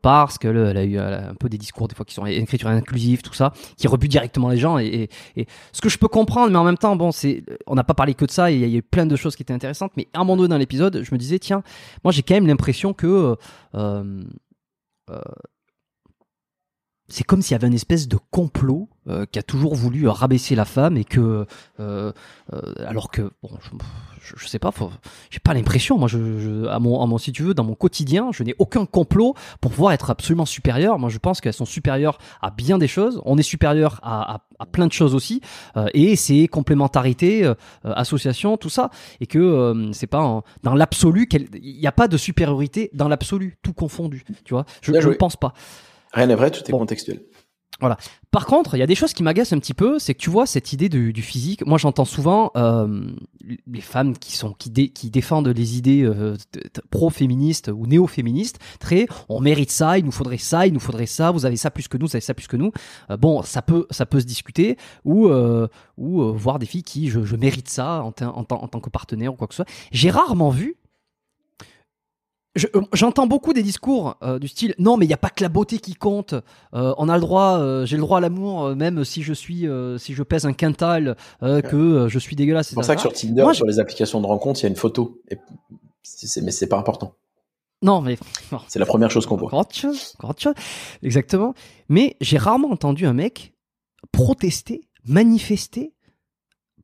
parce qu'elle elle a eu un peu des discours des fois qui sont écriture inclusive, tout ça, qui rebutent directement les gens. Et, ce que je peux comprendre, mais en même temps, bon, c'est on n'a pas parlé que de ça. Il y, a eu plein de choses qui étaient intéressantes, mais à un moment donné dans l'épisode, je me disais tiens, moi j'ai quand même l'impression que c'est comme s'il y avait une espèce de complot euh, qui a toujours voulu rabaisser la femme et que euh, euh, alors que bon je, je, sais pas j'ai pas l'impression moi je, à mon à mon si tu veux dans mon quotidien je n'ai aucun complot pour pouvoir être absolument supérieur. Moi je pense qu'elles sont supérieures à bien des choses. On est supérieur à, à, à plein de choses aussi et c'est complémentarité association tout ça et que c'est pas dans l'absolu il n'y a pas de supériorité dans l'absolu tout confondu tu vois. Je ne pense pas Rien n'est vrai, tout est contextuel. Voilà. Par contre, il y a des choses qui m'agacent un petit peu, c'est que tu vois cette idée du, physique. Moi, j'entends souvent euh, les femmes qui sont qui, qui défendent les idées euh, pro-féministes ou néo-féministes. Très, on mérite ça, il nous faudrait ça, il nous faudrait ça. Vous avez ça plus que nous, vous avez ça plus que nous. Euh, bon, ça peut ça peut se discuter ou ou voir des filles qui je, mérite ça en, en, en tant que partenaire ou quoi que ce soit. J'ai rarement vu euh, j'entends beaucoup des discours euh, du style non mais il n'y a pas que la beauté qui compte. Euh, on a le droit j'ai le droit à l'amour même si je suis si je pèse un quintal que je suis dégueulasse c'est pour ça que sur Tinder sur les applications de rencontre il y a une photo. Et mais c'est pas important. Non mais c'est la première chose qu'on voit. Grande chose, grande chose. Exactement. Mais j'ai rarement entendu un mec protester manifester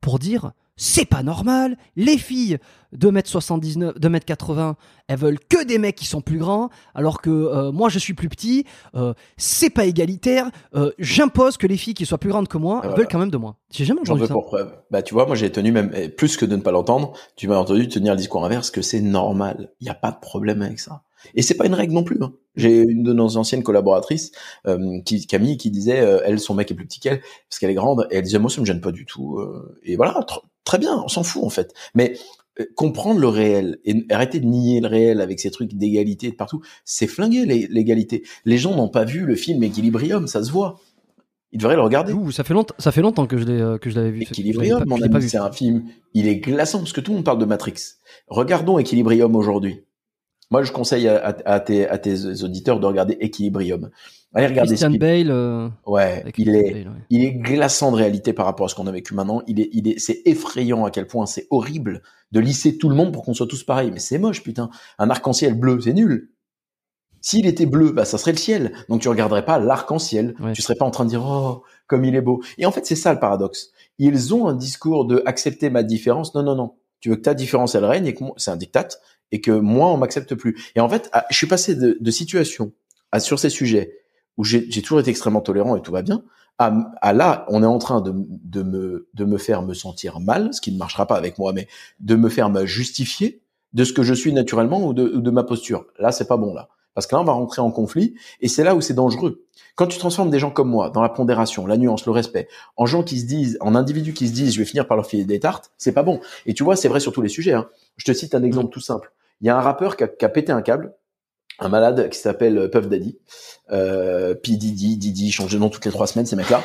pour dire c'est pas normal. Les filles de m 79, de m 80, elles veulent que des mecs qui sont plus grands, alors que euh, moi je suis plus petit. Euh, c'est pas égalitaire. Euh, j'impose que les filles qui soient plus grandes que moi veulent quand même de moi. J'ai jamais entendu veux pour preuve. Bah tu vois, moi j'ai tenu même plus que de ne pas l'entendre. Tu m'as entendu tenir le discours inverse que c'est normal. Il n'y a pas de problème avec ça. Et c'est pas une règle non plus. Hein. J'ai une de nos anciennes collaboratrices, euh, qui, Camille, qui disait, euh, elle, son mec est plus petit qu'elle, parce qu'elle est grande, et elle disait, moi, ça me gêne pas du tout. euh, et voilà, tr- très bien, on s'en fout en fait. Mais euh, comprendre le réel et arrêter de nier le réel avec ces trucs d'égalité de partout, c'est flinguer l'é- l'égalité. Les gens n'ont pas vu le film Equilibrium, ça se voit. Ils devraient le regarder. Ouh, ça fait longtemps, ça fait longtemps que je l'ai, euh, que je l'avais vu. Pas- mon ami, c'est un film, il est glaçant parce que tout le monde parle de Matrix. Regardons Equilibrium aujourd'hui. Moi, je conseille à, à- à tes, à tes auditeurs de regarder Equilibrium. Allez regarder Christian Speed. Bale. euh, Ouais, il est, Bale, ouais. il est glaçant de réalité par rapport à ce qu'on a vécu maintenant. Il est, il est, c'est effrayant à quel point c'est horrible de lisser tout le monde pour qu'on soit tous pareils. Mais c'est moche, putain. Un arc-en-ciel bleu, c'est nul. S'il était bleu, bah, ça serait le ciel. Donc tu regarderais pas l'arc-en-ciel. Ouais. Tu serais pas en train de dire, oh, comme il est beau. Et en fait, c'est ça le paradoxe. Ils ont un discours de accepter ma différence. Non, non, non. Tu veux que ta différence, elle règne et que c'est un diktat et que moi, on m'accepte plus. Et en fait, ah, je suis passé de, de situation à, sur ces sujets où j'ai toujours été extrêmement tolérant et tout va bien, à, à là, on est en train de, de, me, de me faire me sentir mal, ce qui ne marchera pas avec moi, mais de me faire me justifier de ce que je suis naturellement ou de, ou de ma posture. Là, c'est pas bon, là. Parce que là, on va rentrer en conflit, et c'est là où c'est dangereux. Quand tu transformes des gens comme moi dans la pondération, la nuance, le respect, en gens qui se disent, en individus qui se disent, je vais finir par leur filer des tartes, c'est pas bon. Et tu vois, c'est vrai sur tous les sujets. Hein. Je te cite un exemple tout simple. Il y a un rappeur qui a, qui a pété un câble, un malade qui s'appelle Puff Daddy, euh, P. Diddy, Diddy, change de nom toutes les trois semaines, ces mecs-là.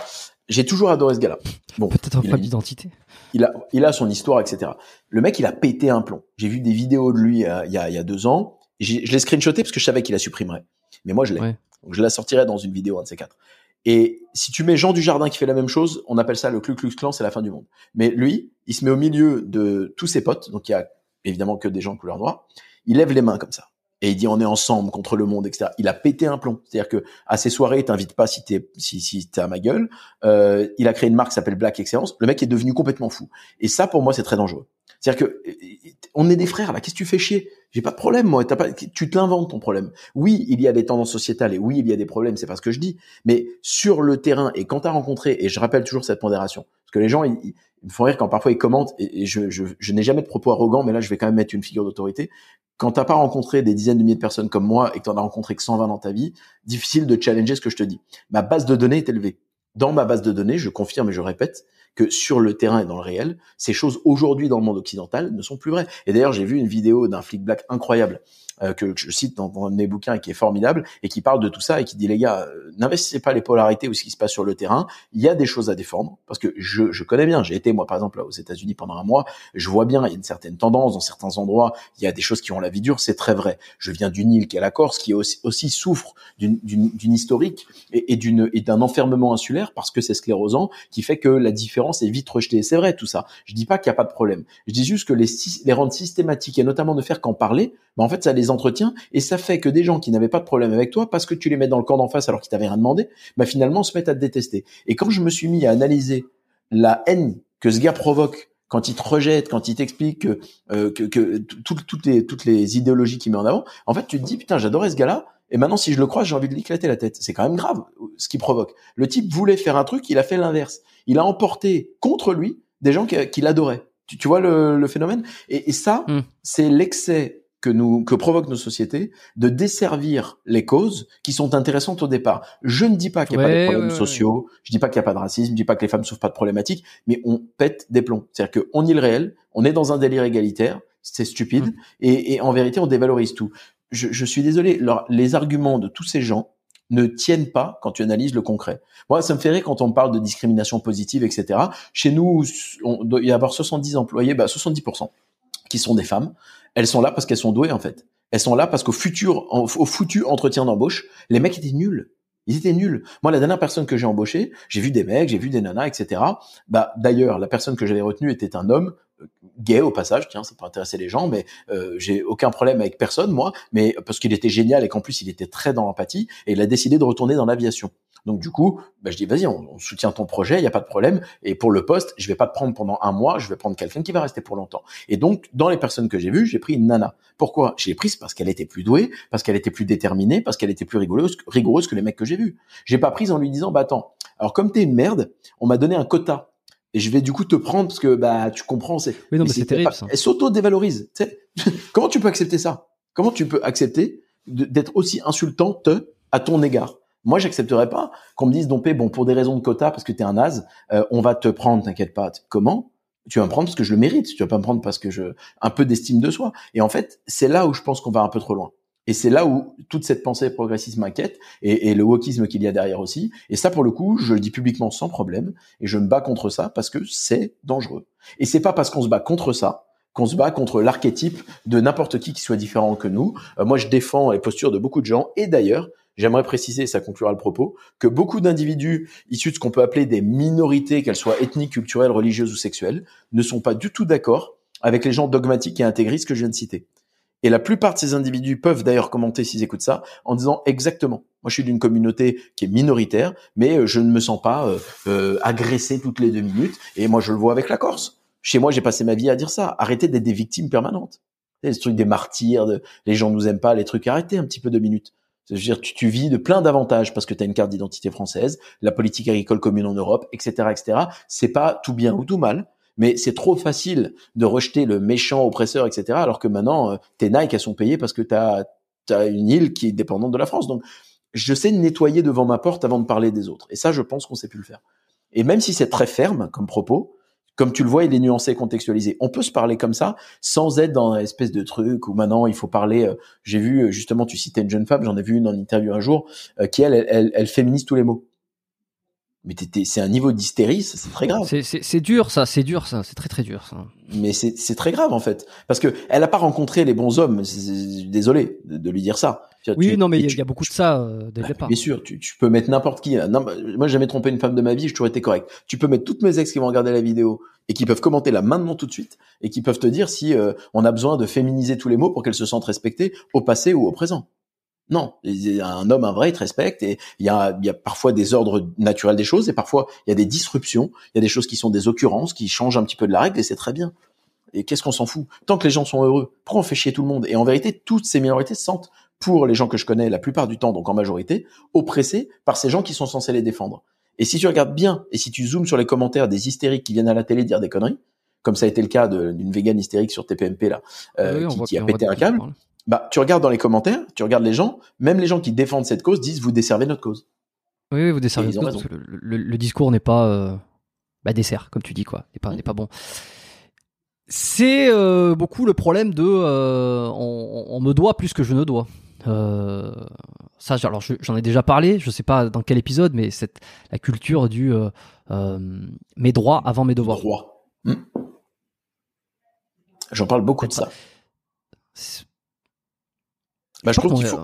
J'ai toujours adoré ce gars-là. Bon, Peut-être un problème d'identité. il a, il a son histoire, etc. Le mec, il a pété un plomb. J'ai vu des vidéos de lui euh, il y a, il y a deux ans. Je l'ai screenshoté parce que je savais qu'il la supprimerait. Mais moi, je l'ai. Ouais. Donc, je la sortirai dans une vidéo, un de ces quatre. Et si tu mets Jean du Jardin qui fait la même chose, on appelle ça le Ku Klux Klan, c'est la fin du monde. Mais lui, il se met au milieu de tous ses potes, donc il y a évidemment que des gens de couleur noire. Il lève les mains comme ça. Et il dit on est ensemble contre le monde, etc. Il a pété un plomb. C'est-à-dire que à ses soirées, il t'invite pas si t'es si, si t'es à ma gueule. Euh, il a créé une marque qui s'appelle Black Excellence. Le mec est devenu complètement fou. Et ça, pour moi, c'est très dangereux. C'est-à-dire que euh, on est des frères là. Qu'est-ce que tu fais chier? J'ai pas de problème, moi. Tu te l'inventes ton problème. Oui, il y a des tendances sociétales et oui, il y a des problèmes. C'est pas ce que je dis. Mais sur le terrain et quand t'as rencontré, et je rappelle toujours cette pondération, parce que les gens, ils, ils me font rire quand parfois ils commentent et, et je, je, je n'ai jamais de propos arrogants, mais là, je vais quand même mettre une figure d'autorité. Quand t'as pas rencontré des dizaines de milliers de personnes comme moi et que t'en as rencontré que 120 dans ta vie, difficile de challenger ce que je te dis. Ma base de données est élevée. Dans ma base de données, je confirme et je répète que sur le terrain et dans le réel, ces choses aujourd'hui dans le monde occidental ne sont plus vraies. Et d'ailleurs, j'ai vu une vidéo d'un flic black incroyable euh, que je cite dans, un de mes bouquins et qui est formidable et qui parle de tout ça et qui dit les gars, euh, n'investissez pas les polarités ou ce qui se passe sur le terrain. Il y a des choses à défendre parce que je, je connais bien. J'ai été moi par exemple là, aux États-Unis pendant un mois. Je vois bien il y a une certaine tendance dans certains endroits. Il y a des choses qui ont la vie dure, c'est très vrai. Je viens d'une île qui est la Corse, qui aussi, souffre d'une- historique et, d'une et d'un enfermement insulaire parce que c'est sclérosant qui fait que la différence est vite rejetée. C'est vrai tout ça. Je dis pas qu'il n'y a pas de problème. Je dis juste que les, les rendre systématiques et notamment ne faire qu'en parler, ben en fait ça les entretient et ça fait que des gens qui n'avaient pas de problème avec toi parce que tu les mets dans le camp d'en face alors qu'ils t'avaient rien demandé, ben finalement se mettent à te détester. Et quand je me suis mis à analyser la haine que ce gars provoque quand il te rejette, quand il t'explique que, euh, que, que tout- toutes les toutes les idéologies qu'il met en avant, en fait tu te dis putain j'adorais ce gars-là et maintenant si je le croise j'ai envie de l'éclater la tête. C'est quand même grave ce qu'il provoque. Le type voulait faire un truc, il a fait l'inverse. Il a emporté contre lui des gens qui, qui l'adoraient. Tu, tu vois le, le phénomène? Et, et ça, Hmm. c'est l'excès que nous que provoquent nos sociétés de desservir les causes qui sont intéressantes au départ. Je ne dis pas qu'il n'y a pas de problèmes ouais, ouais. sociaux, je dis pas qu'il n'y a pas de racisme, je dis pas que les femmes souffrent pas de problématiques, mais on pète des plombs. C'est-à-dire qu'on nie le réel, on est dans un délire égalitaire, c'est stupide, Mm. et, et en vérité on dévalorise tout. Je, je suis désolé, leur- les arguments de tous ces gens ne tiennent pas quand tu analyses le concret. Moi, ça me fait rire quand on parle de discrimination positive, etc. Chez nous, on doit y avoir 70 employés, bah 70% qui sont des femmes. Elles sont là parce qu'elles sont douées en fait. Elles sont là parce qu'au futur, au foutu entretien d'embauche, les mecs étaient nuls. Ils étaient nuls. Moi, la dernière personne que j'ai embauchée, j'ai vu des mecs, j'ai vu des nanas, etc. Bah, d'ailleurs, la personne que j'avais retenue était un homme euh, gay au passage. Tiens, ça peut intéresser les gens, mais euh, j'ai aucun problème avec personne, moi. Mais parce qu'il était génial et qu'en plus il était très dans l'empathie et il a décidé de retourner dans l'aviation. Donc du coup, bah, je dis vas-y, on, on soutient ton projet, il y a pas de problème. Et pour le poste, je vais pas te prendre pendant un mois, je vais prendre quelqu'un qui va rester pour longtemps. Et donc, dans les personnes que j'ai vues, j'ai pris une nana. Pourquoi? Je l'ai prise parce qu'elle était plus douée, parce qu'elle était plus déterminée, parce qu'elle était plus rigoureuse, rigoureuse que les mecs que j'ai vus. J'ai pas prise en lui disant, bah attends, alors comme t'es une merde, on m'a donné un quota. Et je vais du coup te prendre parce que bah tu comprends, c'est. Oui, non, mais c'est terrible, pas- ça. Elle s'auto-dévalorise. tu sais. (laughs) Comment tu peux accepter ça? Comment tu peux accepter d'être aussi insultante à ton égard? Moi, j'accepterais pas qu'on me dise, Dompé, bon, pour des raisons de quota, parce que t'es un naze, euh, on va te prendre, t'inquiète pas. Comment? Tu vas me prendre parce que je le mérite. Tu vas pas me prendre parce que je un peu d'estime de soi. Et en fait, c'est là où je pense qu'on va un peu trop loin. Et c'est là où toute cette pensée progressiste m'inquiète et, et, le wokisme qu'il y a derrière aussi. Et ça, pour le coup, je le dis publiquement sans problème et je me bats contre ça parce que c'est dangereux. Et c'est pas parce qu'on se bat contre ça qu'on se bat contre l'archétype de n'importe qui qui soit différent que nous. Euh, moi, je défends les postures de beaucoup de gens et d'ailleurs, J'aimerais préciser, ça conclura le propos, que beaucoup d'individus issus de ce qu'on peut appeler des minorités, qu'elles soient ethniques, culturelles, religieuses ou sexuelles, ne sont pas du tout d'accord avec les gens dogmatiques et intégristes que je viens de citer. Et la plupart de ces individus peuvent d'ailleurs commenter s'ils écoutent ça en disant exactement. Moi, je suis d'une communauté qui est minoritaire, mais euh, je ne me sens pas euh, euh, agressé toutes les deux minutes. Et moi, je le vois avec la Corse. Chez moi, j'ai passé ma vie à dire ça. Arrêtez d'être des victimes permanentes. Les trucs des martyrs, les gens nous aiment pas, les trucs. Arrêtez un petit peu deux minutes. C'est-à-dire tu, tu vis de plein d'avantages parce que tu as une carte d'identité française, la politique agricole commune en Europe, etc., etc. C'est pas tout bien ou tout mal, mais c'est trop facile de rejeter le méchant oppresseur, etc. Alors que maintenant, euh, tes Nike elles sont payées parce que tu as, une île qui est dépendante de la France. Donc, je sais nettoyer devant ma porte avant de parler des autres. Et ça, je pense qu'on sait plus le faire. Et même si c'est très ferme comme propos, comme tu le vois, il est nuancé, contextualisé. On peut se parler comme ça sans être dans une espèce de truc où maintenant il faut parler. Euh, j'ai vu euh, justement, tu citais une jeune femme, j'en ai vu une en interview un jour, euh, qui elle, elle, elle, féminise tous les mots. Mais c'est un niveau d'hystérie, c'est très grave. C'est dur ça, c'est dur ça, c'est très très dur ça. Mais c'est très grave en fait, parce que elle n'a pas rencontré les bons hommes. Désolé de, de lui dire ça. Oui, non, mais il y, a beaucoup de ça euh, dès le bah, départ. Bien sûr, tu, tu peux mettre n'importe qui. Non, bah, moi, j'ai jamais trompé une femme de ma vie, je toujours été correct. Tu peux mettre toutes mes ex qui vont regarder la vidéo et qui peuvent commenter là maintenant tout de suite et qui peuvent te dire si euh, on a besoin de féminiser tous les mots pour qu'elles se sentent respectées au passé ou au présent. Non, un homme, un vrai, il te respecte et il y a, il y a parfois des ordres naturels des choses et parfois il y a des disruptions, il y a des choses qui sont des occurrences, qui changent un petit peu de la règle et c'est très bien. Et qu'est-ce qu'on s'en fout? Tant que les gens sont heureux, pourquoi on fait chier tout le monde? Et en vérité, toutes ces minorités se sentent pour les gens que je connais la plupart du temps, donc en majorité, oppressés par ces gens qui sont censés les défendre. Et si tu regardes bien, et si tu zoomes sur les commentaires des hystériques qui viennent à la télé dire des conneries, comme ça a été le cas d'une végane hystérique sur TPMP là, euh, qui, a pété un câble, bah tu regardes dans les commentaires, tu regardes les gens, même les gens qui défendent cette cause disent vous desservez notre cause. Oui, vous desservez notre cause. le, discours n'est pas euh, bah, dessert, comme tu dis quoi, n'est pas, pas bon. C'est euh, beaucoup le problème de on, on, me doit plus que je ne dois. Euh, ça, alors j'en ai déjà parlé, je sais pas dans quel épisode, mais c'est la culture du euh, euh, mes droits avant mes devoirs. Droits. Hmm. J'en parle beaucoup de ça. Bah, je trouve qu'il faut.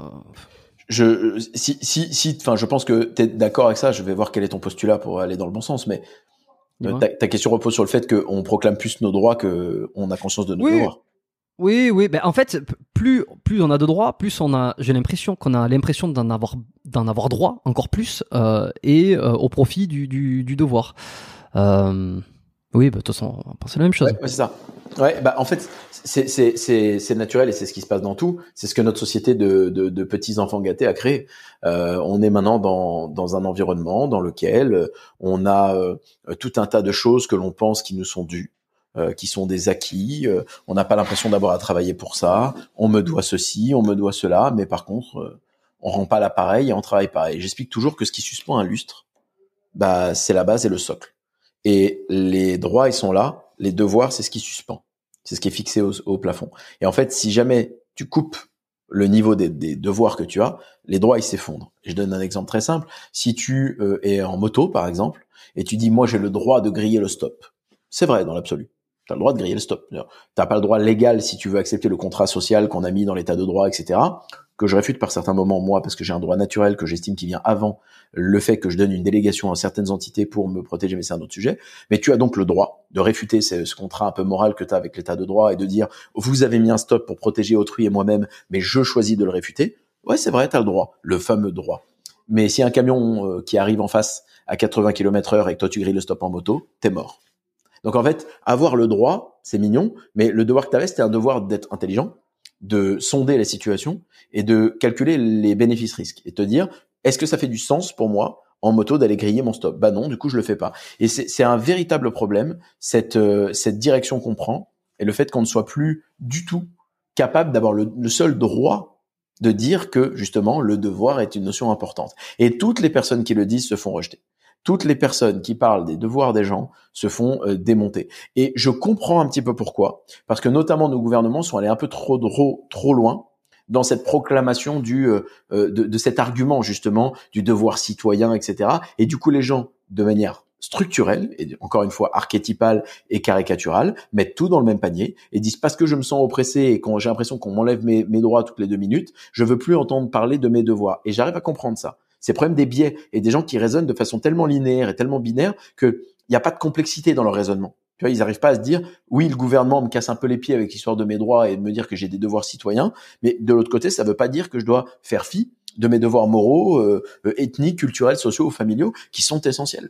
Je, si, si, si, enfin, je pense que tu es d'accord avec ça. Je vais voir quel est ton postulat pour aller dans le bon sens, mais ta, ta, question repose sur le fait qu'on proclame plus nos droits qu'on a conscience de nos devoirs. Oui, oui. Ben, en fait, plus, plus on a de droits, plus on a, j'ai l'impression qu'on a l'impression d'en avoir, d'en avoir droit encore plus, euh, et euh, au profit du, du, du devoir. Euh, oui, bah, de toute façon, on pense la même chose. Ouais, c'est ça. Ouais, bah, en fait, c'est, naturel et c'est ce qui se passe dans tout. C'est ce que notre société de, de, de petits enfants gâtés a créé. Euh, on est maintenant dans, dans un environnement dans lequel on a euh, tout un tas de choses que l'on pense qui nous sont dues. Euh, qui sont des acquis. Euh, on n'a pas l'impression d'avoir à travailler pour ça. On me doit ceci, on me doit cela, mais par contre, euh, on rend pas l'appareil et on travaille pas. Et j'explique toujours que ce qui suspend un lustre, bah c'est la base et le socle. Et les droits, ils sont là. Les devoirs, c'est ce qui suspend. C'est ce qui est fixé au, plafond. Et en fait, si jamais tu coupes le niveau des, devoirs que tu as, les droits ils s'effondrent. Je donne un exemple très simple. Si tu es en moto par exemple et tu dis moi j'ai le droit de griller le stop, c'est vrai dans l'absolu. Tu as le droit de griller le stop. Tu n'as pas le droit légal si tu veux accepter le contrat social qu'on a mis dans l'état de droit, etc. Que je réfute par certains moments, moi, parce que j'ai un droit naturel que j'estime qui vient avant le fait que je donne une délégation à certaines entités pour me protéger, mais c'est un autre sujet. Mais tu as donc le droit de réfuter ce, contrat un peu moral que tu as avec l'état de droit et de dire, vous avez mis un stop pour protéger autrui et moi-même, mais je choisis de le réfuter. Ouais, c'est vrai, tu le droit, le fameux droit. Mais si un camion euh, qui arrive en face à 80 km heure et que toi tu grilles le stop en moto, t'es mort. Donc en fait, avoir le droit, c'est mignon, mais le devoir que tu avais, c'était un devoir d'être intelligent, de sonder la situation et de calculer les bénéfices-risques et te dire, est-ce que ça fait du sens pour moi en moto d'aller griller mon stop Bah non, du coup je le fais pas. Et c'est un véritable problème cette euh, cette direction qu'on prend et le fait qu'on ne soit plus du tout capable d'avoir le, seul droit de dire que justement le devoir est une notion importante. Et toutes les personnes qui le disent se font rejeter. Toutes les personnes qui parlent des devoirs des gens se font euh, démonter. Et je comprends un petit peu pourquoi, parce que notamment nos gouvernements sont allés un peu trop trop, trop loin dans cette proclamation du euh, euh, de, de, cet argument justement du devoir citoyen, etc. Et du coup, les gens, de manière structurelle et encore une fois archétypale et caricaturale, mettent tout dans le même panier et disent parce que je me sens oppressé et quand j'ai l'impression qu'on m'enlève mes, mes droits toutes les deux minutes, je veux plus entendre parler de mes devoirs. Et j'arrive à comprendre ça. C'est le problème des biais et des gens qui raisonnent de façon tellement linéaire et tellement binaire qu'il n'y a pas de complexité dans leur raisonnement. Tu vois, ils n'arrivent pas à se dire, oui, le gouvernement me casse un peu les pieds avec l'histoire de mes droits et de me dire que j'ai des devoirs citoyens, mais de l'autre côté, ça ne veut pas dire que je dois faire fi de mes devoirs moraux, euh, euh, ethniques, culturels, sociaux ou familiaux, qui sont essentiels.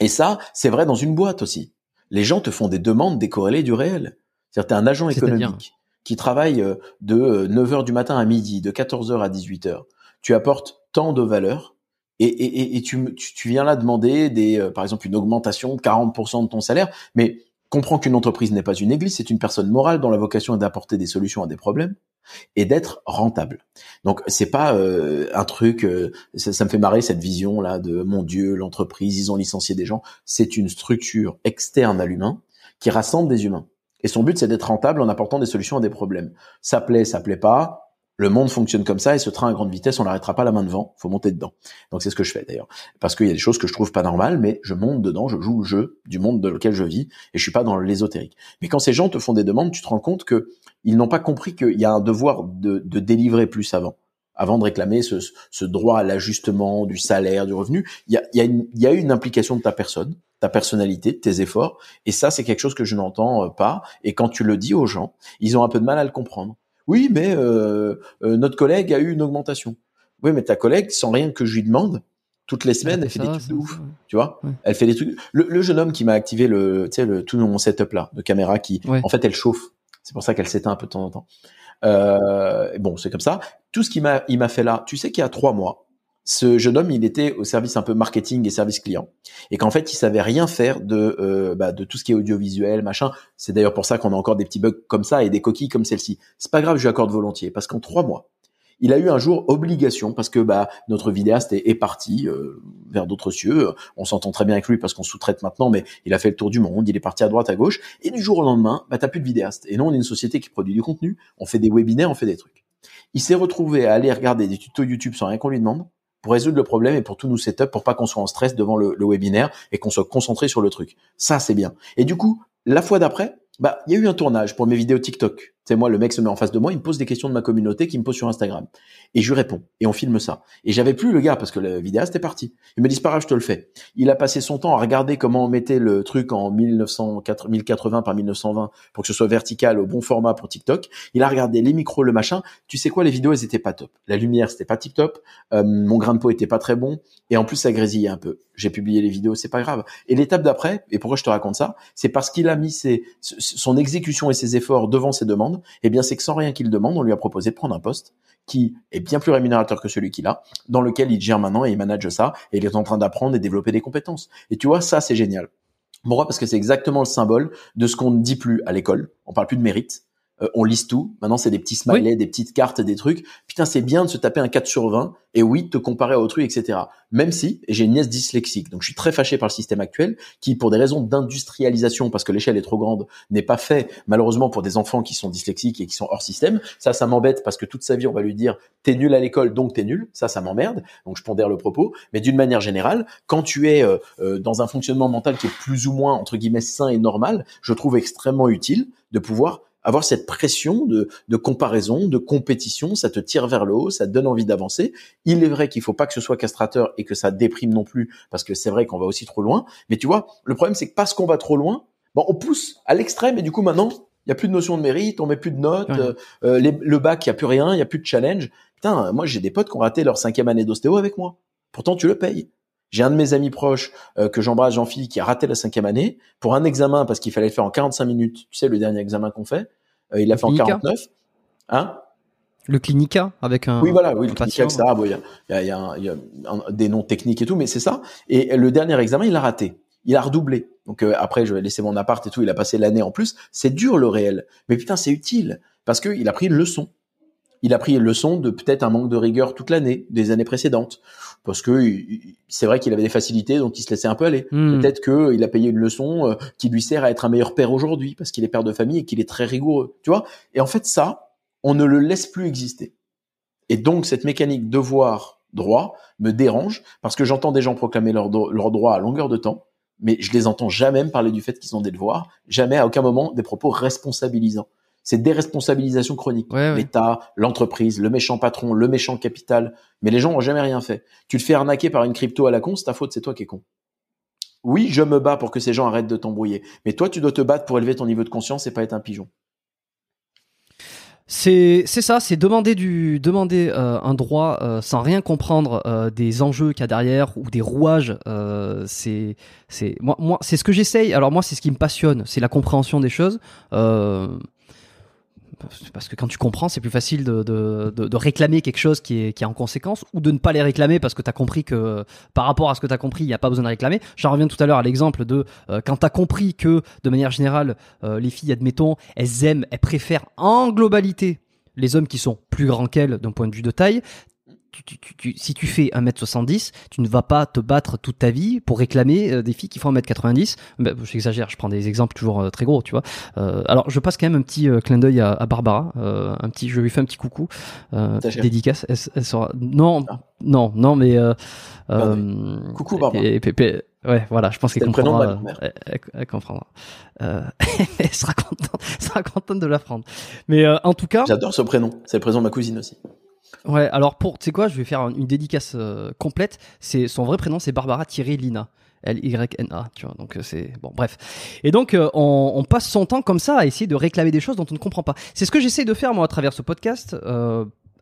Et ça, c'est vrai dans une boîte aussi. Les gens te font des demandes décorrélées du réel. C'est-à-dire, tu es un agent économique qui travaille euh, de 9h du matin à midi, de 14h à 18h. Tu apportes tant de valeur et, et, et tu, tu, viens là demander des, euh, par exemple une augmentation de 40% de ton salaire, mais comprends qu'une entreprise n'est pas une église, c'est une personne morale dont la vocation est d'apporter des solutions à des problèmes et d'être rentable. Donc c'est pas euh, un truc, euh, ça, ça, me fait marrer cette vision là de mon Dieu, l'entreprise, ils ont licencié des gens. C'est une structure externe à l'humain qui rassemble des humains. Et son but c'est d'être rentable en apportant des solutions à des problèmes. Ça plaît, ça plaît pas, le monde fonctionne comme ça et ce train à grande vitesse, on l'arrêtera pas la main devant, faut monter dedans. Donc c'est ce que je fais d'ailleurs, parce qu'il y a des choses que je trouve pas normales, mais je monte dedans, je joue le jeu du monde dans lequel je vis et je suis pas dans l'ésotérique. Mais quand ces gens te font des demandes, tu te rends compte que ils n'ont pas compris qu'il y a un devoir de, de, délivrer plus avant, avant de réclamer ce, ce droit à l'ajustement du salaire, du revenu. Il y a, y, a une, y a une implication de ta personne, ta personnalité, tes efforts, et ça c'est quelque chose que je n'entends pas. Et quand tu le dis aux gens, ils ont un peu de mal à le comprendre. Oui, mais euh, euh, notre collègue a eu une augmentation. Oui, mais ta collègue, sans rien que je lui demande, toutes les semaines, elle, fait des trucs de ouf. Tu vois Elle fait des trucs. Le, jeune homme qui m'a activé le, tu sais, le, tout mon setup là de caméra qui, en fait, elle chauffe. C'est pour ça qu'elle s'éteint un peu de temps en temps. Euh, bon, c'est comme ça. Tout ce qu'il m'a, il m'a fait là. Tu sais qu'il y a trois mois, ce jeune homme, il était au service un peu marketing et service client, et qu'en fait, il savait rien faire de euh, bah, de tout ce qui est audiovisuel, machin. C'est d'ailleurs pour ça qu'on a encore des petits bugs comme ça et des coquilles comme celle-ci. C'est pas grave, je lui accorde volontiers, parce qu'en trois mois, il a eu un jour obligation parce que bah notre vidéaste est, parti euh, vers d'autres cieux. On s'entend très bien avec lui parce qu'on sous-traite maintenant, mais il a fait le tour du monde, il est parti à droite, à gauche, et du jour au lendemain, bah t'as plus de vidéaste. Et nous, on est une société qui produit du contenu, on fait des webinaires, on fait des trucs. Il s'est retrouvé à aller regarder des tutos YouTube sans rien qu'on lui demande pour résoudre le problème et pour tout nous setup pour pas qu'on soit en stress devant le, webinaire et qu'on soit concentré sur le truc. Ça, c'est bien. Et du coup, la fois d'après, bah, il y a eu un tournage pour mes vidéos TikTok. C'est moi, le mec se met en face de moi, il me pose des questions de ma communauté qui me pose sur Instagram. Et je lui réponds. Et on filme ça. Et j'avais plus le gars parce que le vidéaste est parti. Il me dit, pas je te le fais. Il a passé son temps à regarder comment on mettait le truc en 1080 par 1920 pour que ce soit vertical au bon format pour TikTok. Il a regardé les micros, le machin. Tu sais quoi, les vidéos, elles étaient pas top. La lumière, c'était pas tip top. Euh, mon grain de peau était pas très bon. Et en plus, ça grésillait un peu. J'ai publié les vidéos, c'est pas grave. Et l'étape d'après, et pourquoi je te raconte ça, c'est parce qu'il a mis ses, son exécution et ses efforts devant ses demandes eh bien c'est que sans rien qu'il demande, on lui a proposé de prendre un poste qui est bien plus rémunérateur que celui qu'il a, dans lequel il gère maintenant et il manage ça, et il est en train d'apprendre et développer des compétences. Et tu vois, ça c'est génial. Pourquoi? Parce que c'est exactement le symbole de ce qu'on ne dit plus à l'école. On parle plus de mérite. Euh, on lise tout. Maintenant, c'est des petits smileys, des petites cartes, des trucs. Putain, c'est bien de se taper un 4 sur 20 et oui, de te comparer à autrui, etc. Même si, j'ai une nièce dyslexique, donc je suis très fâché par le système actuel, qui, pour des raisons d'industrialisation, parce que l'échelle est trop grande, n'est pas fait, malheureusement, pour des enfants qui sont dyslexiques et qui sont hors système. Ça, ça m'embête parce que toute sa vie, on va lui dire, t'es nul à l'école, donc t'es nul. Ça, ça m'emmerde. Donc, je pondère le propos. Mais d'une manière générale, quand tu es euh, euh, dans un fonctionnement mental qui est plus ou moins, entre guillemets, sain et normal, je trouve extrêmement utile de pouvoir avoir cette pression de, de, comparaison, de compétition, ça te tire vers le haut, ça te donne envie d'avancer. Il est vrai qu'il faut pas que ce soit castrateur et que ça déprime non plus, parce que c'est vrai qu'on va aussi trop loin. Mais tu vois, le problème c'est que parce qu'on va trop loin, bon, on pousse à l'extrême et du coup maintenant, il y a plus de notion de mérite, on met plus de notes, euh, euh, le bac, il y a plus rien, il y a plus de challenge. Putain, moi j'ai des potes qui ont raté leur cinquième année d'ostéo avec moi. Pourtant tu le payes. J'ai un de mes amis proches euh, que j'embrasse, Jean-Philippe, qui a raté la cinquième année pour un examen parce qu'il fallait le faire en 45 minutes. Tu sais, le dernier examen qu'on fait, euh, il l'a fait en 49. Hein? Le clinica avec un. Oui, voilà, oui, le clinica, etc. il y a, y a, y a des noms techniques et tout, mais c'est ça. Et le dernier examen, il l'a raté. Il a redoublé. Donc euh, après, je vais laisser mon appart et tout. Il a passé l'année en plus. C'est dur le réel, mais putain, c'est utile parce que il a pris une leçon il a pris leçon de peut-être un manque de rigueur toute l'année, des années précédentes, parce que c'est vrai qu'il avait des facilités, donc il se laissait un peu aller. Hmm. Peut-être qu'il a payé une leçon euh, qui lui sert à être un meilleur père aujourd'hui, parce qu'il est père de famille et qu'il est très rigoureux, tu vois. Et en fait, ça, on ne le laisse plus exister. Et donc cette mécanique devoir droit me dérange parce que j'entends des gens proclamer leurs leur droits à longueur de temps, mais je les entends jamais me parler du fait qu'ils ont des devoirs, jamais à aucun moment des propos responsabilisants. C'est déresponsabilisation chronique. L'État, l'entreprise, le méchant patron, le méchant capital. Mais les gens ont jamais rien fait. Tu te fais arnaquer par une crypto à la con, c'est ta faute, c'est toi qui es con. Oui, je me bats pour que ces gens arrêtent de t'embrouiller. Mais toi, tu dois te battre pour élever ton niveau de conscience et pas être un pigeon. C'est c'est ça, c'est demander du demander euh, un droit euh, sans rien comprendre euh, des enjeux qu'il y a derrière ou des rouages. c'est c'est moi moi c'est ce que j'essaye. Alors moi c'est ce qui me passionne, c'est la compréhension des choses parce que quand tu comprends, c'est plus facile de, réclamer quelque chose qui est, qui en conséquence ou de ne pas les réclamer parce que tu as compris que par rapport à ce que tu as compris, il n'y a pas besoin de réclamer. J'en reviens tout à l'heure à l'exemple de euh, quand tu as compris que de manière générale, euh, les filles, admettons, elles aiment, elles préfèrent en globalité les hommes qui sont plus grands qu'elles d'un point de vue de taille, si tu fais 1m70, tu ne vas pas te battre toute ta vie pour réclamer euh, des filles qui font 1m90. Bah, J'exagère, je prends des exemples toujours euh, très gros, tu vois. Euh, alors, je passe quand même un petit clin d'œil à, Barbara. un petit, je lui fais un petit coucou. dédicace. Elle, sera... Non, ah. non, non, mais. coucou Barbara. Ouais, voilà, je pense qu'elle comprendra. Elle, comprendra. (laughs) elle sera contente, (laughs) sera contente de l'apprendre. Mais en tout cas. J'adore ce prénom. C'est le prénom de ma cousine aussi. Ouais, alors pour, tu sais quoi, je vais faire une dédicace euh, complète. C'est son vrai prénom, c'est Barbara Thierry Lina. L-Y-N-A, tu vois, donc euh, c'est bon, bref. Et donc, euh, on, passe son temps comme ça à essayer de réclamer des choses dont on ne comprend pas. C'est ce que j'essaie de faire, moi, à travers ce podcast,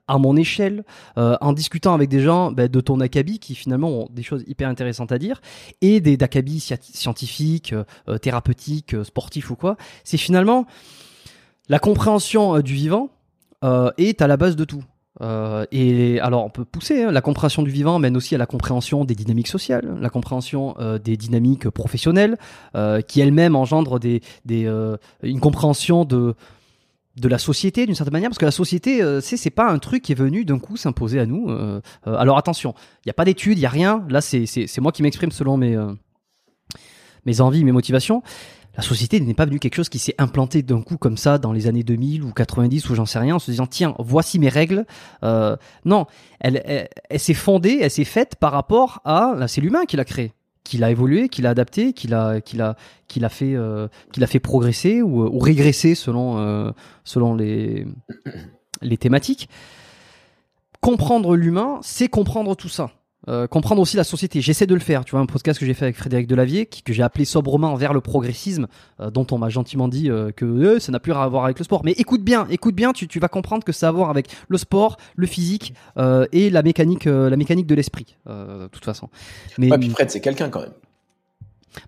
à mon échelle, en discutant avec des gens bah, de ton acabit qui finalement ont des choses hyper intéressantes à dire, et des d'acabit scientifiques, thérapeutiques, sportifs ou quoi. C'est finalement la compréhension du vivant est à la base de tout. Euh, et alors, on peut pousser. Hein. La compréhension du vivant mène aussi à la compréhension des dynamiques sociales, la compréhension euh, des dynamiques professionnelles, euh, qui elles-mêmes engendrent des, des une compréhension de de la société d'une certaine manière, parce que la société, c'est c'est pas un truc qui est venu d'un coup s'imposer à nous. alors attention, il n'y a pas d'études, il y a rien. Là, c'est moi qui m'exprime selon mes mes envies, mes motivations la société n'est pas venue quelque chose qui s'est implanté d'un coup comme ça dans les années 2000 ou 90 ou j'en sais rien en se disant tiens voici mes règles. Euh, non elle, elle, s'est fondée elle s'est faite par rapport à c'est l'humain qui l'a créé qui l'a évolué qui l'a adapté qui l'a qui l'a qui l'a fait euh, qui l'a fait progresser ou, ou régresser selon euh, selon les les thématiques. Comprendre l'humain c'est comprendre tout ça euh, comprendre aussi la société. J'essaie de le faire. Tu vois, un podcast que j'ai fait avec Frédéric Delavier, que j'ai appelé sobrement vers le progressisme, euh, dont on m'a gentiment dit euh, que ça n'a plus à voir avec le sport. Mais écoute bien, écoute bien, tu, vas comprendre que ça a à voir avec le sport, le physique et la mécanique, la mécanique de l'esprit, de toute façon. Mais ouais, Fred, c'est quelqu'un quand même.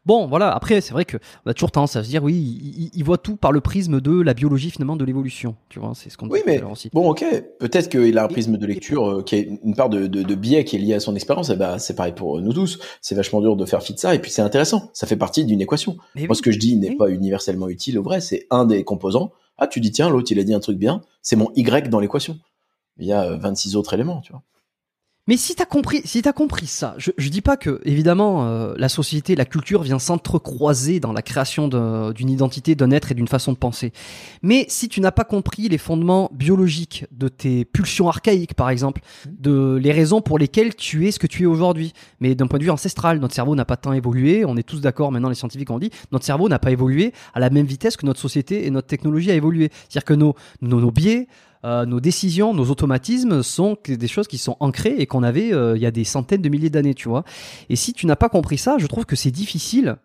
Bon, voilà. Après, c'est vrai que on a toujours tendance à se dire, oui, il, voit tout par le prisme de la biologie finalement de l'évolution. Tu vois, c'est ce qu'on. Oui, mais aussi. bon, ok. Peut-être qu'il a un prisme de lecture euh, qui est une part de, de, biais qui est lié à son expérience. Et bah, c'est pareil pour nous tous. C'est vachement dur de faire fi de ça. Et puis c'est intéressant. Ça fait partie d'une équation. Moi, ce que je dis n'est pas universellement utile au vrai. C'est un des composants. Ah, tu dis tiens, l'autre il a dit un truc bien. C'est mon y dans l'équation. Il y a 26 autres éléments, tu vois. Mais si t'as compris, si t'as compris ça, je, je dis pas que évidemment euh, la société, la culture vient s'entrecroiser dans la création d'une identité, d'un être et d'une façon de penser. Mais si tu n'as pas compris les fondements biologiques de tes pulsions archaïques, par exemple, de les raisons pour lesquelles tu es ce que tu es aujourd'hui, mais d'un point de vue ancestral, notre cerveau n'a pas tant évolué. On est tous d'accord maintenant, les scientifiques ont dit, notre cerveau n'a pas évolué à la même vitesse que notre société et notre technologie a évolué. C'est-à-dire que nos, nos, nos biais euh, nos décisions, nos automatismes sont des choses qui sont ancrées et qu'on avait euh, il y a des centaines de milliers d'années, tu vois. Et si tu n'as pas compris ça, je trouve que c'est difficile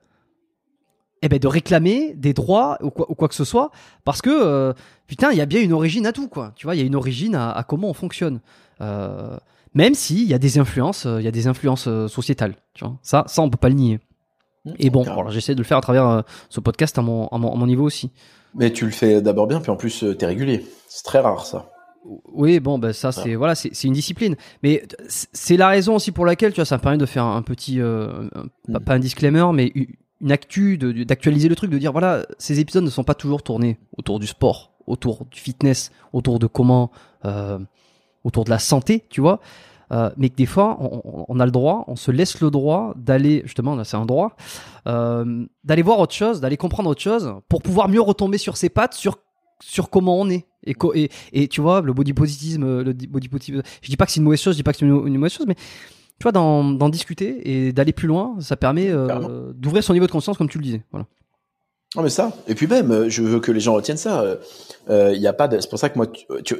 eh ben, de réclamer des droits ou quoi, que ce soit, parce que euh, putain, il y a bien une origine à tout, quoi. Tu vois, il y a une origine à, comment on fonctionne. même s'il y a des influences, il y a des influences sociétales, tu vois. Ça, ça on peut pas le nier. Mmh, et bon, j'essaie de le faire à travers ce podcast à mon, à mon niveau aussi. Mais tu le fais d'abord bien, puis en plus, tu es régulier. C'est très rare ça. Oui, bon, ben ça c'est voilà, c'est une discipline. Mais c'est la raison aussi pour laquelle tu vois, ça me permet de faire un, petit, euh, mm. pas un disclaimer, mais une actu, d'actualiser le truc, de dire voilà, ces épisodes ne sont pas toujours tournés autour du sport autour du fitness, autour de comment, euh, autour de la santé, tu vois. Euh, mais que des fois, on, on, a le droit, on se laisse le droit d'aller, justement, c'est un droit, euh, d'aller voir autre chose, d'aller comprendre autre chose, pour pouvoir mieux retomber sur ses pattes, sur sur comment on est. Et, et, et tu vois, le body positivisme, le body positivisme, je dis pas que c'est une mauvaise chose, je dis pas que c'est une, mauvaise chose, mais tu vois, d'en discuter et d'aller plus loin, ça permet euh, d'ouvrir son niveau de conscience, comme tu le disais. Voilà. Non mais ça. Et puis même, euh, je veux que les gens retiennent ça. Il euh, y a pas de. C'est pour ça que moi,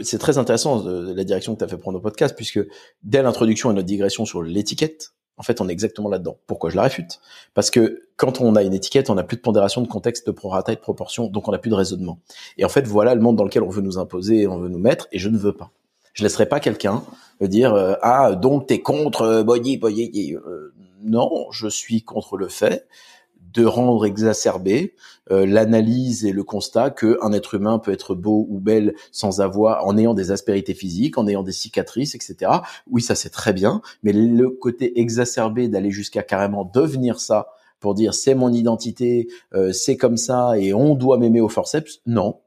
c'est très intéressant de, la direction que tu as fait prendre au podcast, puisque dès l'introduction et notre digression sur l'étiquette, en fait, on est exactement là-dedans. Pourquoi je la réfute? Parce que quand on a une étiquette, on n'a plus de pondération de contexte, de prorata et de proportion, donc on n'a plus de raisonnement. Et en fait, voilà le monde dans lequel on veut nous imposer, on veut nous mettre, et je ne veux pas. Je laisserai pas quelqu'un dire euh, ah donc t'es contre body body. non, je suis contre le fait de rendre exacerbé euh, l'analyse et le constat qu'un être humain peut être beau ou belle sans avoir, en ayant des aspérités physiques, en ayant des cicatrices, etc. Oui, ça c'est très bien, mais le côté exacerbé d'aller jusqu'à carrément devenir ça pour dire c'est mon identité, euh, c'est comme ça et on doit m'aimer au forceps, non.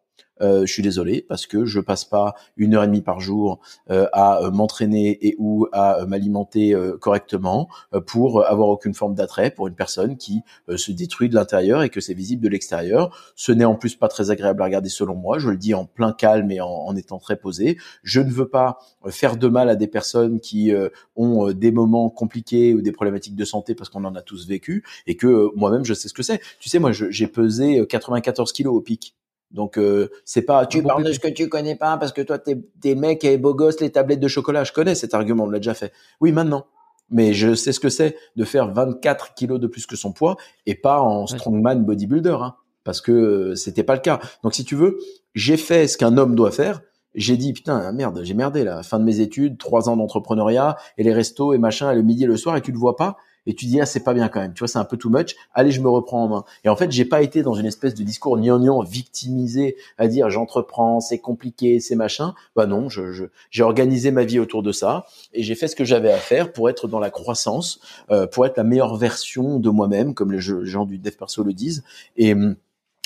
Euh, je suis désolé parce que je passe pas une heure et demie par jour euh, à euh, m'entraîner et ou à m'alimenter correctement pour avoir aucune forme d'attrait pour une personne qui se détruit de l'intérieur et que c'est visible de l'extérieur. Ce n'est en plus pas très agréable à regarder selon moi. Je le dis en plein calme et en, en étant très posé. Je ne veux pas faire de mal à des personnes qui ont des moments compliqués ou des problématiques de santé parce qu'on en a tous vécu et que moi-même je sais ce que c'est. Tu sais, moi j'ai pesé 94 kilos au pic. Donc euh, c'est pas tu parles de ce que tu connais pas parce que toi t'es des mecs et beaux gosses les tablettes de chocolat. Je connais cet argument, on l'a déjà fait. Oui, maintenant. Mais je sais ce que c'est de faire 24 kilos de plus que son poids et pas en strongman bodybuilder, hein, parce que euh, c'était pas le cas. Donc si tu veux, j'ai fait ce qu'un homme doit faire. J'ai dit putain merde, j'ai merdé là. Fin de mes études, trois ans d'entrepreneuriat et les restos et machin, et le midi et le soir et tu le vois pas et tu dis ah c'est pas bien quand même, tu vois c'est un peu too much, allez je me reprends en main. Et en fait j'ai pas été dans une espèce de discours gnangnan victimisé à dire j'entreprends, c'est compliqué, c'est machin. Bah non, je, j'ai organisé ma vie autour de ça et j'ai fait ce que j'avais à faire pour être dans la croissance, euh, pour être la meilleure version de moi-même comme les gens du dev perso le disent et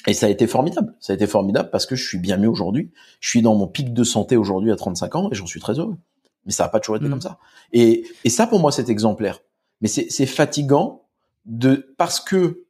et ça a été formidable. Ça a été formidable parce que je suis bien mieux aujourd'hui. Je suis dans mon pic de santé aujourd'hui à 35 ans et j'en suis très heureux. Mais ça n'a pas toujours été mmh. comme ça. Et, et ça, pour moi, c'est exemplaire mais c'est fatigant de parce que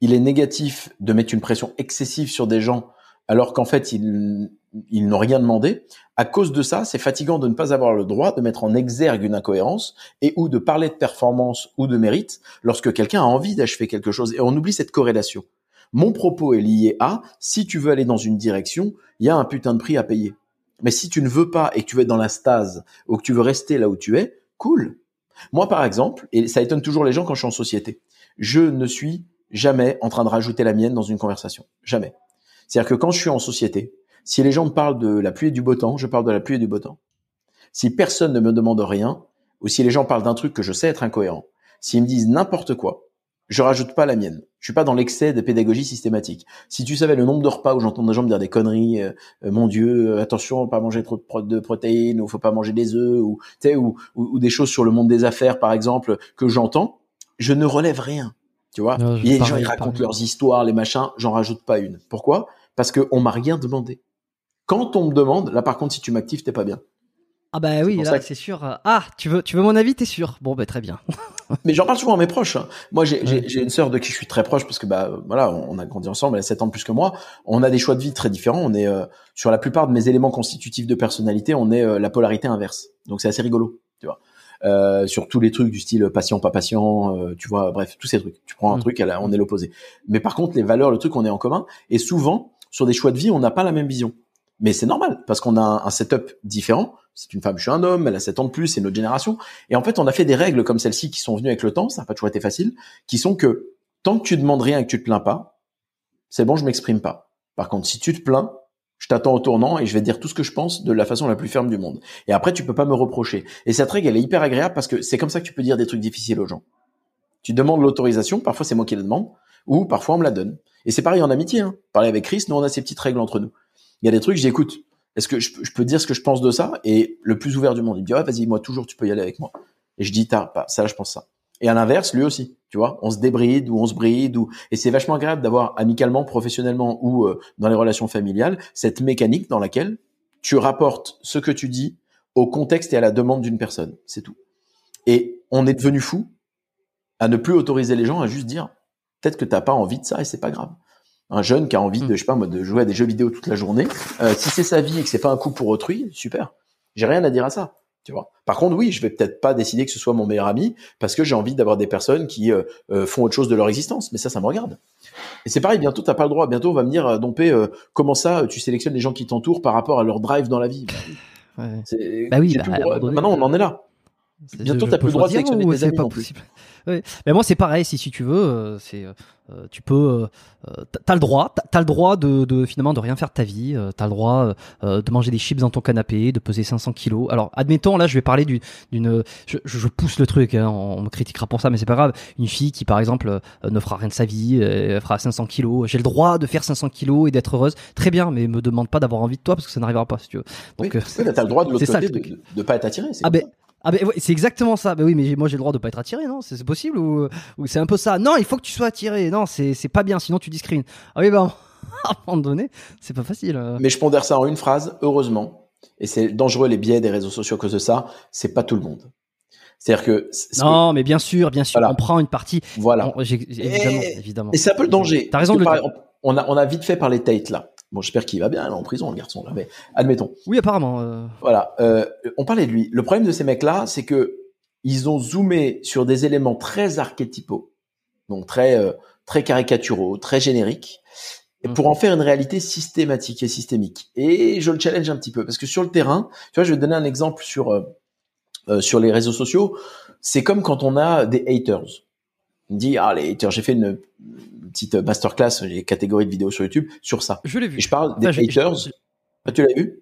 il est négatif de mettre une pression excessive sur des gens alors qu'en fait ils, ils n'ont rien demandé. À cause de ça, c'est fatigant de ne pas avoir le droit de mettre en exergue une incohérence et ou de parler de performance ou de mérite lorsque quelqu'un a envie d'achever quelque chose et on oublie cette corrélation. Mon propos est lié à si tu veux aller dans une direction, il y a un putain de prix à payer. Mais si tu ne veux pas et que tu veux être dans la stase ou que tu veux rester là où tu es, cool. Moi, par exemple, et ça étonne toujours les gens quand je suis en société, je ne suis jamais en train de rajouter la mienne dans une conversation. Jamais. C'est-à-dire que quand je suis en société, si les gens me parlent de la pluie et du beau temps, je parle de la pluie et du beau temps. Si personne ne me demande rien, ou si les gens parlent d'un truc que je sais être incohérent, s'ils me disent n'importe quoi, je rajoute pas la mienne. Je suis pas dans l'excès de pédagogie systématique. Si tu savais le nombre de repas où j'entends des gens me dire des conneries, euh, euh, mon Dieu, euh, attention, pas manger trop de, protéines, ou faut pas manger des œufs, ou, ou, ou, des choses sur le monde des affaires, par exemple, que j'entends, je ne relève rien. Tu vois, les gens ils racontent leurs histoires, les machins, j'en rajoute pas une. Pourquoi? Parce que on m'a rien demandé. Quand on me demande, là par contre, si tu m'actives, t'es pas bien. Ah bah oui, là c'est sûr. Ah, tu veux, tu veux mon avis, t'es sûr? Bon bah très bien. (laughs) Mais j'en parle souvent à mes proches. Moi, j'ai une sœur de qui je suis très proche parce que bah voilà, on a grandi ensemble. Elle a 7 ans de plus que moi. On a des choix de vie très différents. On est euh, sur la plupart de mes éléments constitutifs de personnalité, on est euh, la polarité inverse. Donc c'est assez rigolo, tu vois. Euh, sur tous les trucs du style patient pas patient, euh, tu vois. Bref, tous ces trucs. Tu prends un mm. truc, on est l'opposé. Mais par contre, les valeurs, le truc, on est en commun. Et souvent, sur des choix de vie, on n'a pas la même vision. Mais c'est normal parce qu'on a un, un setup différent c'est une femme, je suis un homme, elle a 7 ans de plus, c'est notre génération. Et en fait, on a fait des règles comme celle-ci qui sont venues avec le temps, ça n'a pas toujours été facile, qui sont que tant que tu demandes rien et que tu te plains pas, c'est bon, je m'exprime pas. Par contre, si tu te plains, je t'attends au tournant et je vais te dire tout ce que je pense de la façon la plus ferme du monde. Et après, tu peux pas me reprocher. Et cette règle, elle est hyper agréable parce que c'est comme ça que tu peux dire des trucs difficiles aux gens. Tu demandes l'autorisation, parfois c'est moi qui la demande, ou parfois on me la donne. Et c'est pareil en amitié. Hein. Parler avec Chris, nous on a ces petites règles entre nous. Il y a des trucs, j'écoute est-ce que je, peux dire ce que je pense de ça? Et le plus ouvert du monde, il me dit, ouais, vas-y, moi, toujours, tu peux y aller avec moi. Et je dis, t'as pas, ça, je pense ça. Et à l'inverse, lui aussi, tu vois, on se débride ou on se bride ou et c'est vachement agréable d'avoir amicalement, professionnellement ou euh, dans les relations familiales cette mécanique dans laquelle tu rapportes ce que tu dis au contexte et à la demande d'une personne, c'est tout. Et on est devenu fou à ne plus autoriser les gens à juste dire peut-être que t'as pas envie de ça et c'est pas grave. Un jeune qui a envie de, mm. je sais pas moi, de jouer à des jeux vidéo toute la journée, euh, si c'est sa vie et que c'est pas un coup pour autrui, super. J'ai rien à dire à ça. Tu vois. Par contre, oui, je vais peut-être pas décider que ce soit mon meilleur ami parce que j'ai envie d'avoir des personnes qui euh, euh, font autre chose de leur existence. Mais ça, ça me regarde. Et c'est pareil. Bientôt, t'as pas le droit. Bientôt, on va me dire, euh, Dompé, comment ça, tu sélectionnes les gens qui t'entourent par rapport à leur drive dans la vie? Ouais. Bah oui. Bah, Maintenant, on en est là. Bientôt, t'as plus le droit de sélectionner tes amis pas non possible. Oui. Mais moi, c'est pareil. Si, si tu veux, euh, c'est, euh, tu peux, euh, t'as le droit, t'as le droit de, de, finalement de rien faire de ta vie. t'as le droit de manger des chips dans ton canapé, de peser 500 kilos. Alors, admettons, là, je vais parler d'une, je, je, pousse le truc. Hein, on me critiquera pour ça, mais c'est pas grave. Une fille qui, par exemple, ne fera rien de sa vie, elle fera 500 kilos. J'ai le droit de faire 500 kilos et d'être heureuse. Très bien, mais me demande pas d'avoir envie de toi parce que ça n'arrivera pas, si tu veux. Donc, oui, t'as le droit de (laughs) l'autre côté de, de, pas être attiré. Ah ben, ah ben c'est exactement ça. Ben oui, mais moi j'ai le droit de pas être attiré, non? C'est possible ou, ou c'est un peu ça? Non, il faut que tu sois attiré. Non, c'est pas bien, sinon tu discrimines. Ah oui, ben (laughs) à un moment donné, c'est pas facile. Euh. Mais je pondère ça en une phrase. Heureusement, et c'est dangereux les biais des réseaux sociaux à cause de ça. C'est pas tout le monde. C'est-à-dire que non, mais bien sûr, bien sûr, on prend une partie. Voilà. évidemment, et, évidemment. Et c'est un peu le danger. T'as raison. De on, a on a vite fait parler Tate là. Bon, j'espère qu'il va bien en prison, le garçon là, mais admettons. Oui, apparemment. Euh... Voilà, euh, on parlait de lui. Le problème de ces mecs-là, c'est que ils ont zoomé sur des éléments très archétypaux, donc très euh, très caricaturaux, très génériques, mmh. pour en faire une réalité systématique et systémique. Et je le challenge un petit peu parce que sur le terrain, tu vois, je vais te donner un exemple sur euh, euh sur les réseaux sociaux. C'est comme quand on a des haters. On dit ah les haters, j'ai fait une petite masterclass, les catégories de vidéos sur YouTube sur ça. Je l'ai vu. Et je parle des haters. Ah, tu l'as vu?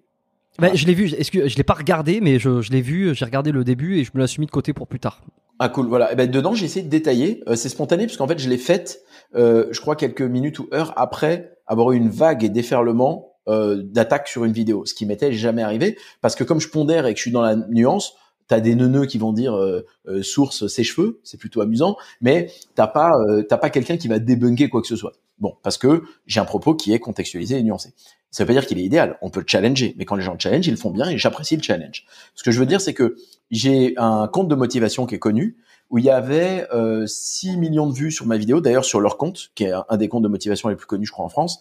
Bah, je l'ai vu. Que je l'ai pas regardé, mais je, je l'ai vu. J'ai regardé le début et je me l'ai mis de côté pour plus tard. Ah cool, voilà. Et ben dedans, j'ai essayé de détailler. Euh, c'est spontané parce qu'en fait, je l'ai faite, euh, je crois quelques minutes ou heures après avoir eu une vague et déferlement euh, d'attaques sur une vidéo, ce qui m'était jamais arrivé parce que comme je pondère et que je suis dans la nuance, t'as des neuneux qui vont dire euh, euh, source ses cheveux, c'est plutôt amusant, mais t'as pas euh, t'as pas quelqu'un qui va débunker quoi que ce soit. Bon, parce que j'ai un propos qui est contextualisé et nuancé. Ça veut pas dire qu'il est idéal, on peut le challenger, mais quand les gens le challenge, ils le font bien et j'apprécie le challenge. Ce que je veux dire, c'est que j'ai un compte de motivation qui est connu, où il y avait euh, 6 millions de vues sur ma vidéo, d'ailleurs sur leur compte, qui est un des comptes de motivation les plus connus, je crois, en France.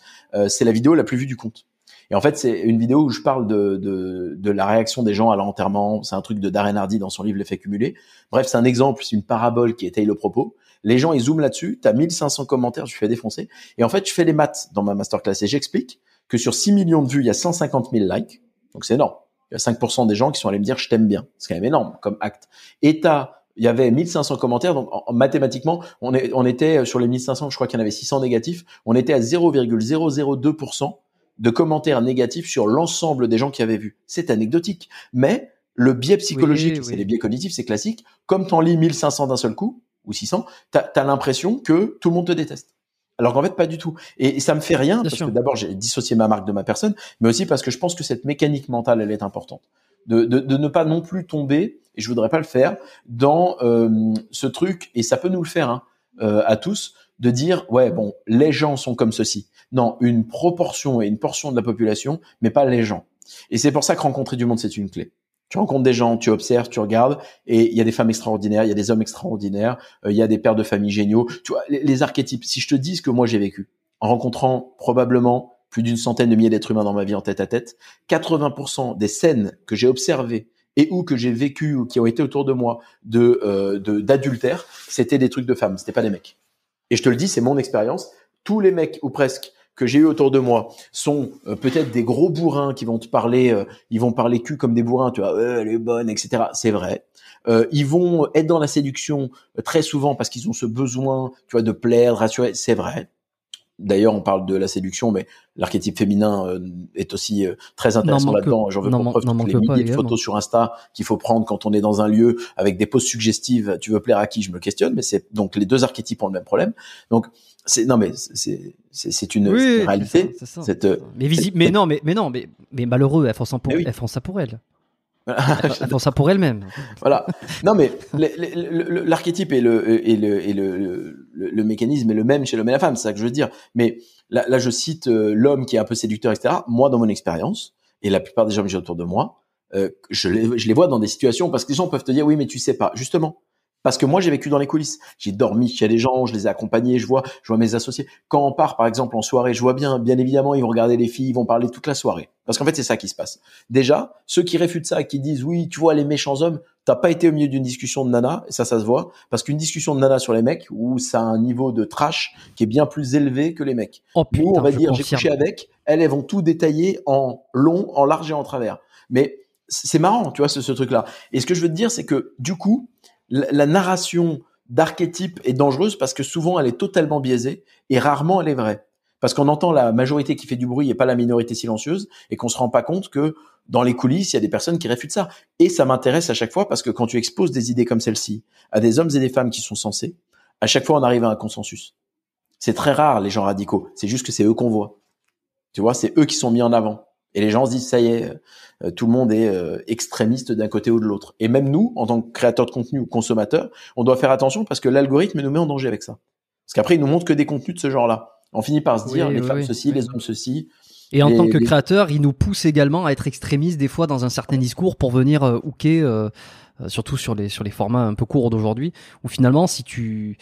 C'est la vidéo la plus vue du compte. Et en fait, c'est une vidéo où je parle de, de, de la réaction des gens à l'enterrement. C'est un truc de Darren Hardy dans son livre L'effet cumulé. Bref, c'est un exemple, c'est une parabole qui étaye le propos. Les gens, ils zooment là-dessus. Tu as 1500 commentaires, je fais défoncer. Et en fait, je fais les maths dans ma masterclass et j'explique que sur 6 millions de vues, il y a 150 000 likes. Donc c'est énorme. Il y a 5% des gens qui sont allés me dire je t'aime bien. C'est quand même énorme comme acte. Et il y avait 1500 commentaires, donc mathématiquement, on, est, on était sur les 1500, je crois qu'il y en avait 600 négatifs, on était à 0,002% de commentaires négatifs sur l'ensemble des gens qui avaient vu. C'est anecdotique. Mais le biais psychologique, c'est les biais cognitifs, c'est classique. Comme t'en lis 1500 d'un seul coup, ou 600, t'as as, l'impression que tout le monde te déteste. Alors qu'en fait, pas du tout. Et, ça me fait rien, parce que d'abord, j'ai dissocié ma marque de ma personne, mais aussi parce que je pense que cette mécanique mentale, elle est importante. De, de, ne pas non plus tomber, et je voudrais pas le faire, dans euh, ce truc, et ça peut nous le faire hein, euh, à tous, de dire, ouais, bon, les gens sont comme ceci. Non, une proportion et une portion de la population, mais pas les gens. Et c'est pour ça que rencontrer du monde, c'est une clé. Tu rencontres des gens, tu observes, tu regardes, et il y a des femmes extraordinaires, il y a des hommes extraordinaires, euh, il y a des pères de famille géniaux. Tu vois, les, archétypes. Si je te dis ce que moi j'ai vécu, en rencontrant probablement plus d'une centaine de milliers d'êtres humains dans ma vie en tête à tête, 80% des scènes que j'ai observées et ou que j'ai vécues ou qui ont été autour de moi de euh, d'adultère, c'était des trucs de femmes, c'était pas des mecs. Et je te le dis, c'est mon expérience. Tous les mecs ou presque que j'ai eu autour de moi sont euh, peut-être des gros bourrins qui vont te parler, euh, ils vont parler cul comme des bourrins, tu vois, elle est bonne, etc. C'est vrai. Euh, ils vont être dans la séduction très souvent parce qu'ils ont ce besoin, tu vois, de plaire, de rassurer. C'est vrai. D'ailleurs, on parle de la séduction, mais l'archétype féminin est aussi très intéressant là-dedans. J'en veux pour preuve toutes les milliers de photos sur Insta qu'il faut prendre quand on est dans un lieu avec des poses suggestives. Tu veux plaire à qui? Je me questionne, mais c'est donc les deux archétypes ont le même problème. Donc c'est non mais c'est c'est une, réalité. Cette, mais visible, mais non, mais mais non, mais mais malheureux, elles font ça pour, elles font ça pour elles. (laughs) Ça pour elle-même. voilà. Non, mais l'archétype et le et le et le, le, mécanisme est le même chez l'homme et la femme. C'est ça que je veux dire. Mais là, là je cite euh, l'homme qui est un peu séducteur, etc. Moi, dans mon expérience, et la plupart des gens que j'ai autour de moi, euh, je, les, je les vois dans des situations parce que les gens peuvent te dire oui, mais tu sais pas. Justement, parce que moi, j'ai vécu dans les coulisses. J'ai dormi chez des gens, je les ai accompagnés, je vois, je vois mes associés. Quand on part, par exemple, en soirée, je vois bien, bien évidemment, ils vont regarder les filles, ils vont parler toute la soirée. Parce qu'en fait, c'est ça qui se passe. Déjà, ceux qui réfutent ça, qui disent, oui, tu vois, les méchants hommes, t'as pas été au milieu d'une discussion de nana, et ça, ça se voit. Parce qu'une discussion de nana sur les mecs, où ça a un niveau de trash qui est bien plus élevé que les mecs. Oh, putain, on va dire, j'ai couché avec, elles, elles vont tout détailler en long, en large et en travers. Mais c'est marrant, tu vois, ce, ce truc-là. Et ce que je veux te dire, c'est que, du coup, la narration d'archétype est dangereuse parce que souvent elle est totalement biaisée et rarement elle est vraie. Parce qu'on entend la majorité qui fait du bruit et pas la minorité silencieuse et qu'on se rend pas compte que dans les coulisses, il y a des personnes qui réfutent ça. Et ça m'intéresse à chaque fois parce que quand tu exposes des idées comme celle-ci à des hommes et des femmes qui sont censés, à chaque fois on arrive à un consensus. C'est très rare les gens radicaux. C'est juste que c'est eux qu'on voit. Tu vois, c'est eux qui sont mis en avant. Et les gens se disent, ça y est, euh, tout le monde est euh, extrémiste d'un côté ou de l'autre. Et même nous, en tant que créateurs de contenu ou consommateurs, on doit faire attention parce que l'algorithme nous met en danger avec ça. Parce qu'après, il nous montre que des contenus de ce genre-là. On finit par se dire, les femmes ceci, les hommes ceci. Et en tant que créateur, il nous pousse également à être extrémiste des fois dans un certain discours pour venir euh, hooker, euh, surtout sur les sur les formats un peu courts d'aujourd'hui, où finalement, si tu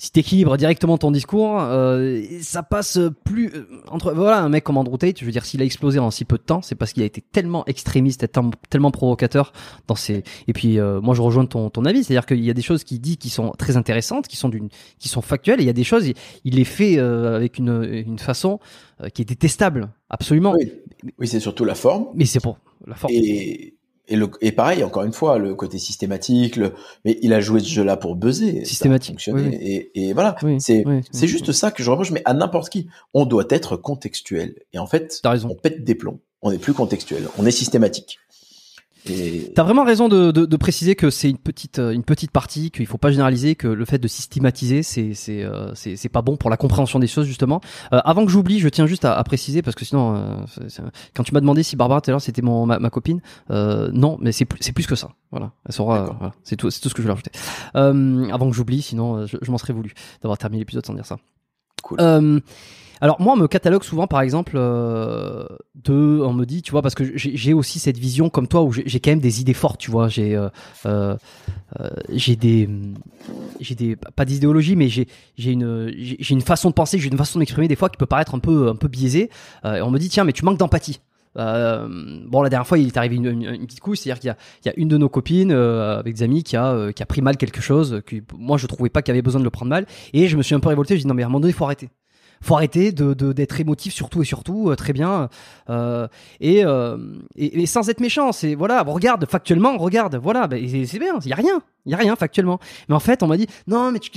si t'équilibres directement ton discours, euh, ça passe plus euh, entre voilà un mec comme Andrew Tate. Je veux dire, s'il a explosé en si peu de temps, c'est parce qu'il a été tellement extrémiste, tellement provocateur dans ses. Et puis euh, moi, je rejoins ton ton avis, c'est-à-dire qu'il y a des choses qu'il dit qui sont très intéressantes, qui sont d'une, qui sont factuelles, et il y a des choses, il, les fait avec une une façon qui est détestable, absolument. Oui, oui c'est surtout la forme. Mais c'est pour la forme. Et et, le, et pareil, encore une fois, le côté systématique, le, mais il a joué ce jeu-là pour buzzer. Systématique. Et, et, voilà, c'est c'est juste ça que je reproche, mais à n'importe qui. On doit être contextuel. Et en fait, on pète des plombs. On n'est plus contextuel. On est systématique. T'as vraiment raison de, de, de préciser que c'est une petite euh, une petite partie qu'il faut pas généraliser que le fait de systématiser c'est c'est euh, c'est pas bon pour la compréhension des choses justement. Euh, avant que j'oublie, je tiens juste à, à, préciser parce que sinon euh, quand tu m'as demandé si Barbara tout à l'heure c'était mon ma, ma copine, non mais c'est c'est plus que ça. Voilà, elle saura. Voilà. C'est tout c'est tout ce que je voulais rajouter. avant que j'oublie, sinon je, je m'en serais voulu d'avoir terminé l'épisode sans dire ça. Cool. Alors moi, on me catalogue souvent, par exemple, euh, de, on me dit, tu vois, parce que j'ai aussi cette vision comme toi où j'ai quand même des idées fortes, tu vois. J'ai, euh, euh, euh j'ai des, j'ai des, pas d'idéologie, mais j'ai, j'ai une, j'ai une façon de penser, j'ai une façon d'exprimer des fois qui peut paraître un peu, un peu biaisée. Euh, et on me dit, tiens, mais tu manques d'empathie. Euh, bon, la dernière fois, il est arrivé une, une, petite couche, c'est-à-dire qu'il y y a une de nos copines euh, avec des amis qui a, qui a pris mal quelque chose, que moi je trouvais pas qu'il avait besoin de le prendre mal, et je me suis un peu révolté. Je dis non mais à un moment donné, il faut arrêter faut arrêter de d'être émotif surtout et surtout euh, très bien euh, et, euh, et, et, sans être méchant c'est voilà regarde factuellement regarde voilà bah, c'est bien il y a rien il y a rien factuellement. Mais en fait, on m'a dit non, mais tu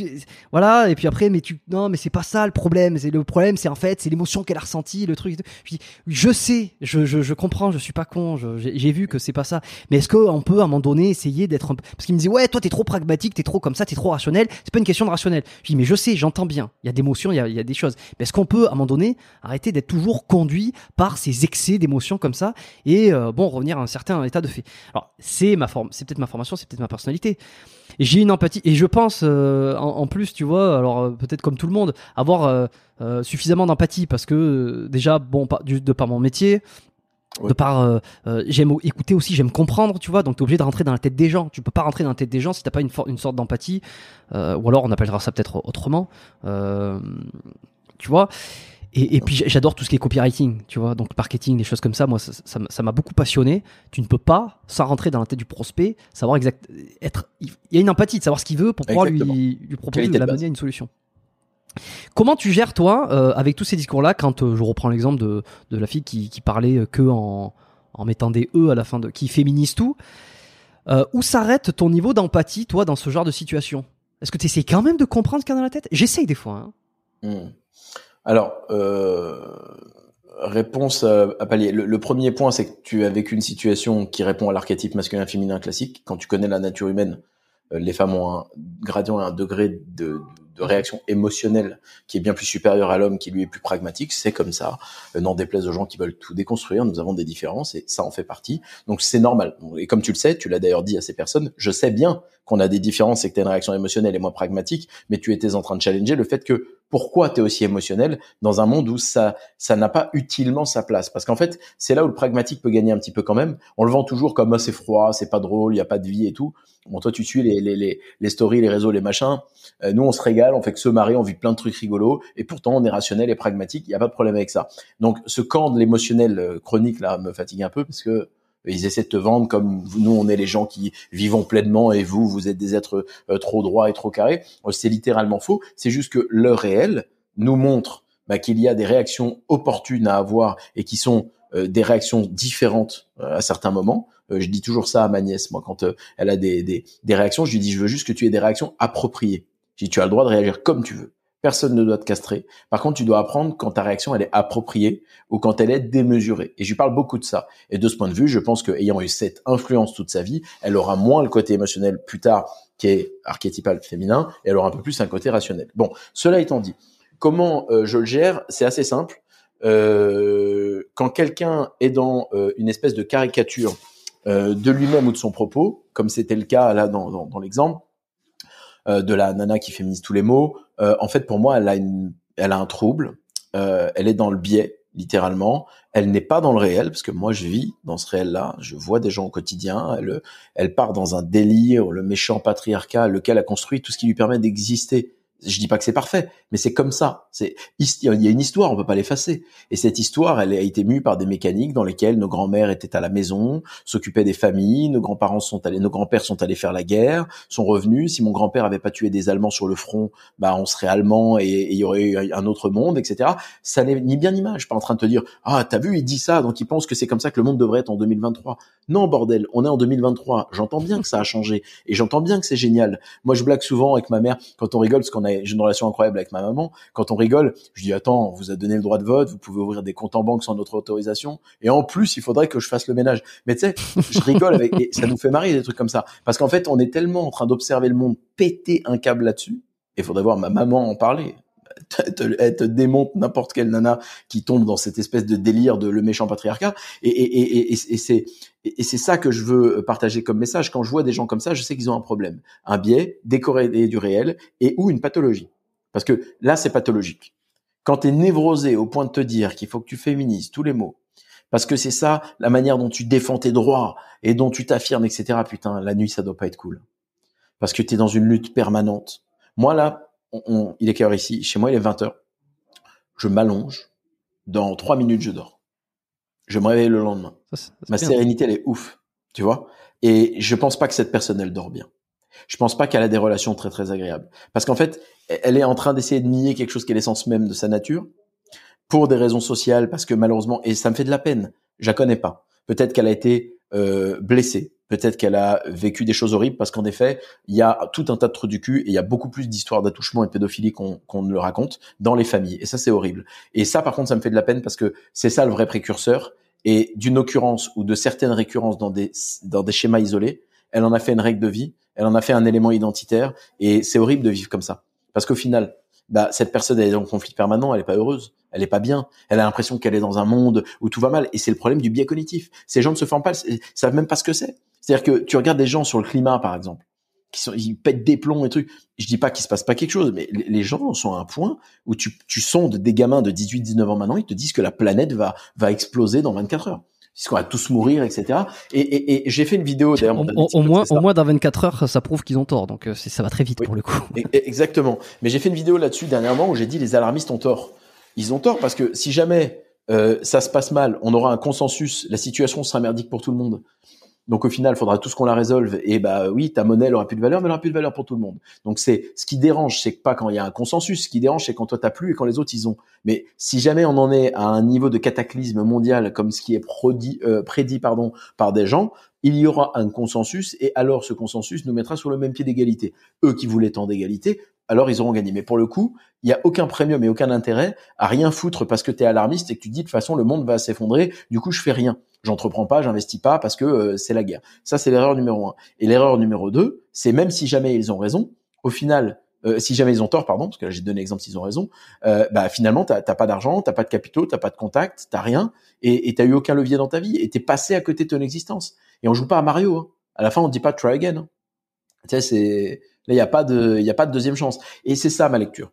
voilà et puis après mais tu non, mais c'est pas ça le problème, c'est le problème c'est en fait, c'est l'émotion qu'elle a ressentie, le truc. Je dis je sais, je, je, je comprends, je suis pas con, j'ai vu que c'est pas ça. Mais est-ce qu'on peut à un moment donné essayer d'être un parce qu'il me disait ouais, toi t'es trop pragmatique, t'es trop comme ça, t'es trop rationnel. C'est pas une question de rationnel. Je dis mais je sais, j'entends bien. Il y a des émotions, il y a, il y a des choses. Mais est-ce qu'on peut à un moment donné arrêter d'être toujours conduit par ces excès d'émotions comme ça et euh, bon revenir à un certain état de fait? Alors c'est ma forme, c'est peut-être ma formation, c'est peut-être ma personnalité. J'ai une empathie et je pense euh, en, plus tu vois alors euh, peut-être comme tout le monde avoir suffisamment d'empathie parce que déjà bon de par mon métier de par j'aime écouter aussi j'aime comprendre tu vois donc t'es obligé de rentrer dans la tête des gens. Tu peux pas rentrer dans la tête des gens si t'as pas une, une sorte d'empathie ou alors on appellera ça peut-être autrement tu vois et, et puis j'adore tout ce qui est copywriting, tu vois, donc marketing, des choses comme ça. Moi, ça m'a beaucoup passionné. Tu ne peux pas, sans rentrer dans la tête du prospect, savoir exact, être. Il y a une empathie de savoir ce qu'il veut pour pouvoir lui, lui proposer de l'amener à une solution. Comment tu gères toi euh, avec tous ces discours-là quand euh, je reprends l'exemple de, de la fille qui, qui parlait que en, en mettant des e à la fin de qui féminise tout. Euh, où s'arrête ton niveau d'empathie, toi, dans ce genre de situation? Est-ce que tu essaies quand même de comprendre ce qu'il y a dans la tête? J'essaye des fois. Hein. Hmm. Alors, euh, réponse à, pallier. Le, premier point, c'est que tu as vécu une situation qui répond à l'archétype masculin-féminin classique. Quand tu connais la nature humaine, euh, les femmes ont un gradient et un degré de, de réaction émotionnelle qui est bien plus supérieure à l'homme qui lui est plus pragmatique. C'est comme ça. Euh, n'en déplaise aux gens qui veulent tout déconstruire. Nous avons des différences et ça en fait partie. Donc c'est normal. Et comme tu le sais, tu l'as d'ailleurs dit à ces personnes, je sais bien qu'on a des différences et que tu as une réaction émotionnelle et moins pragmatique, mais tu étais en train de challenger le fait que pourquoi tu es aussi émotionnel dans un monde où ça ça n'a pas utilement sa place. Parce qu'en fait c'est là où le pragmatique peut gagner un petit peu quand même. On le vend toujours comme oh, c'est froid c'est pas drôle il y a pas de vie et tout. Bon toi tu suis les les les, les stories les réseaux les machins. Euh, nous on se régale on fait que se marrer on vit plein de trucs rigolos. Et pourtant on est rationnel et pragmatique il y a pas de problème avec ça. Donc ce camp de l'émotionnel euh, chronique là me fatigue un peu parce que ils essaient de te vendre comme nous, on est les gens qui vivons pleinement et vous, vous êtes des êtres euh, trop droits et trop carrés. Euh, c'est littéralement faux. C'est juste que le réel nous montre bah, qu'il y a des réactions opportunes à avoir et qui sont euh, des réactions différentes à certains moments. je dis toujours ça à ma nièce, moi, quand elle a des, des, des réactions, je lui dis, je veux juste que tu aies des réactions appropriées. Je dis, tu as le droit de réagir comme tu veux. Personne ne doit te castrer. Par contre, tu dois apprendre quand ta réaction elle est appropriée ou quand elle est démesurée. Et je lui parle beaucoup de ça. Et de ce point de vue, je pense qu'ayant eu cette influence toute sa vie, elle aura moins le côté émotionnel plus tard qui est archétypal féminin et elle aura un peu plus un côté rationnel. Bon, cela étant dit, comment euh, je le gère? C'est assez simple. Euh, quand quelqu'un est dans euh, une espèce de caricature de lui-même ou de son propos, comme c'était le cas là dans, l'exemple, de la nana qui féminise tous les mots. Euh, en fait, pour moi, elle a une, elle a un trouble. Euh, elle est dans le biais, littéralement. Elle n'est pas dans le réel, parce que moi, je vis dans ce réel-là. Je vois des gens au quotidien. Elle, elle part dans un délire, le méchant patriarcat, lequel a construit tout ce qui lui permet d'exister je dis pas que c'est parfait, mais c'est comme ça. Il y a une histoire, on peut pas l'effacer. Et cette histoire, elle a été mue par des mécaniques dans lesquelles nos grands-mères étaient à la maison, s'occupaient des familles, nos grands-parents sont allés, nos grands-pères sont allés faire la guerre, sont revenus. Si mon grand-père avait pas tué des Allemands sur le front, bah on serait allemand et il y aurait eu un autre monde, etc. Ça n'est ni bien ni mal. Je suis pas en train de te dire ah t'as vu il dit ça donc il pense que c'est comme ça que le monde devrait être en 2023. Non bordel, on est en 2023. J'entends bien que ça a changé et j'entends bien que c'est génial. Moi je blague souvent avec ma mère quand on rigole parce qu'on a j'ai une relation incroyable avec ma maman. Quand on rigole, je dis attends, on vous a donné le droit de vote, vous pouvez ouvrir des comptes en banque sans notre autorisation, et en plus, il faudrait que je fasse le ménage. Mais tu sais, je rigole avec, et ça nous fait marrer des trucs comme ça, parce qu'en fait, on est tellement en train d'observer le monde péter un câble là-dessus. Il faudrait voir ma maman en parler elle te démonte n'importe quelle nana qui tombe dans cette espèce de délire de le méchant patriarcat. Et, et, et, et c'est et c'est ça que je veux partager comme message. Quand je vois des gens comme ça, je sais qu'ils ont un problème, un biais décorrélé du réel et ou une pathologie. Parce que là, c'est pathologique. Quand tu es névrosé au point de te dire qu'il faut que tu féminises tous les mots, parce que c'est ça la manière dont tu défends tes droits et dont tu t'affirmes, etc. Putain, la nuit, ça doit pas être cool. Parce que tu es dans une lutte permanente. Moi, là, il est quelle heure ici? Chez moi, il est 20 heures. Je m'allonge. Dans trois minutes, je dors. Je me réveille le lendemain. Ma sérénité, elle est ouf. Tu vois Et je pense pas que cette personne, elle dort bien. Je pense pas qu'elle a des relations très très agréables. Parce qu'en fait, elle est en train d'essayer de nier quelque chose qui est l'essence même de sa nature pour des raisons sociales, parce que malheureusement, et ça me fait de la peine. Je la connais pas. Peut-être qu'elle a été euh, blessée. Peut-être qu'elle a vécu des choses horribles parce qu'en effet, il y a tout un tas de trous du cul et il y a beaucoup plus d'histoires d'attouchement et de pédophilie qu'on ne le raconte dans les familles. Et ça, c'est horrible. Et ça, par contre, ça me fait de la peine parce que c'est ça le vrai précurseur. Et d'une occurrence ou de certaines récurrences dans des, dans des schémas isolés, elle en a fait une règle de vie, elle en a fait un élément identitaire et c'est horrible de vivre comme ça. Parce qu'au final, bah, cette personne elle est en conflit permanent, elle est pas heureuse, elle est pas bien, elle a l'impression qu'elle est dans un monde où tout va mal et c'est le problème du biais cognitif. Ces gens ne se forment pas, ils savent même pas ce que c'est. C'est-à-dire que tu regardes des gens sur le climat, par exemple, qui sont, ils pètent des plombs et trucs. Je dis pas qu'il se passe pas quelque chose, mais les gens sont à un point où tu, tu sondes des gamins de 18, 19 ans maintenant, ils te disent que la planète va, va exploser dans 24 heures. Ils qu'on va tous mourir, etc. Et, et, et j'ai fait une vidéo d'ailleurs. Au, moins, au moins dans 24 heures, ça prouve qu'ils ont tort. Donc euh, ça va très vite pour le coup. Exactement. Mais j'ai fait une vidéo là-dessus dernièrement où j'ai dit les alarmistes ont tort. Ils ont tort parce que si jamais euh, ça se passe mal, on aura un consensus, la situation sera merdique pour tout le monde. Donc au final, il faudra tous qu'on la résolve. Et bah oui, ta monnaie elle aura plus de valeur, mais elle aura plus de valeur pour tout le monde. Donc c'est ce qui dérange, c'est pas quand il y a un consensus. Ce qui dérange, c'est quand toi t'as plus et quand les autres ils ont. Mais si jamais on en est à un niveau de cataclysme mondial comme ce qui est prédit, euh, prédit par des gens, il y aura un consensus et alors ce consensus nous mettra sur le même pied d'égalité. Eux qui voulaient tant d'égalité, alors ils auront gagné. Mais pour le coup, il y a aucun premium et aucun intérêt à rien foutre parce que tu es alarmiste et que tu dis de toute façon le monde va s'effondrer, du coup je fais rien j'entreprends pas, j'investis pas parce que euh, c'est la guerre. Ça, c'est l'erreur numéro un. Et l'erreur numéro deux, c'est même si jamais ils ont raison, au final, euh, si jamais ils ont tort, pardon, parce que là j'ai donné l'exemple s'ils ont raison, euh, bah finalement t'as pas d'argent, t'as pas de capitaux, t'as pas de contact, t'as rien, et t'as eu aucun levier dans ta vie, et t'es passé à côté de ton existence. Et on joue pas à Mario. Hein. À la fin, on dit pas try again. Hein. Tu sais, c'est là il y a pas de il a pas de deuxième chance. Et c'est ça ma lecture.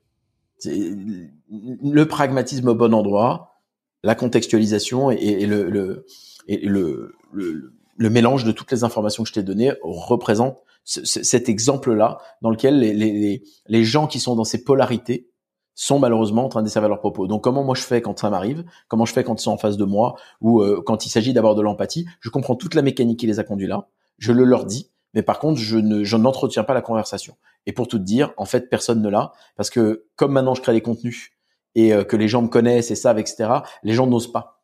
Le pragmatisme au bon endroit, la contextualisation et, le, le, et le, le, le mélange de toutes les informations que je t'ai données représente cet exemple-là dans lequel les, les, les gens qui sont dans ces polarités sont malheureusement en train de desservir leurs propos. Donc comment moi je fais quand ça m'arrive, comment je fais quand ils sont en face de moi, ou euh, quand il s'agit d'avoir de l'empathie, je comprends toute la mécanique qui les a conduits là, je le leur dis, mais par contre je ne n'entretiens pas la conversation. Et pour tout dire, en fait personne ne l'a, parce que comme maintenant je crée des contenus et euh, que les gens me connaissent et savent, etc., les gens n'osent pas.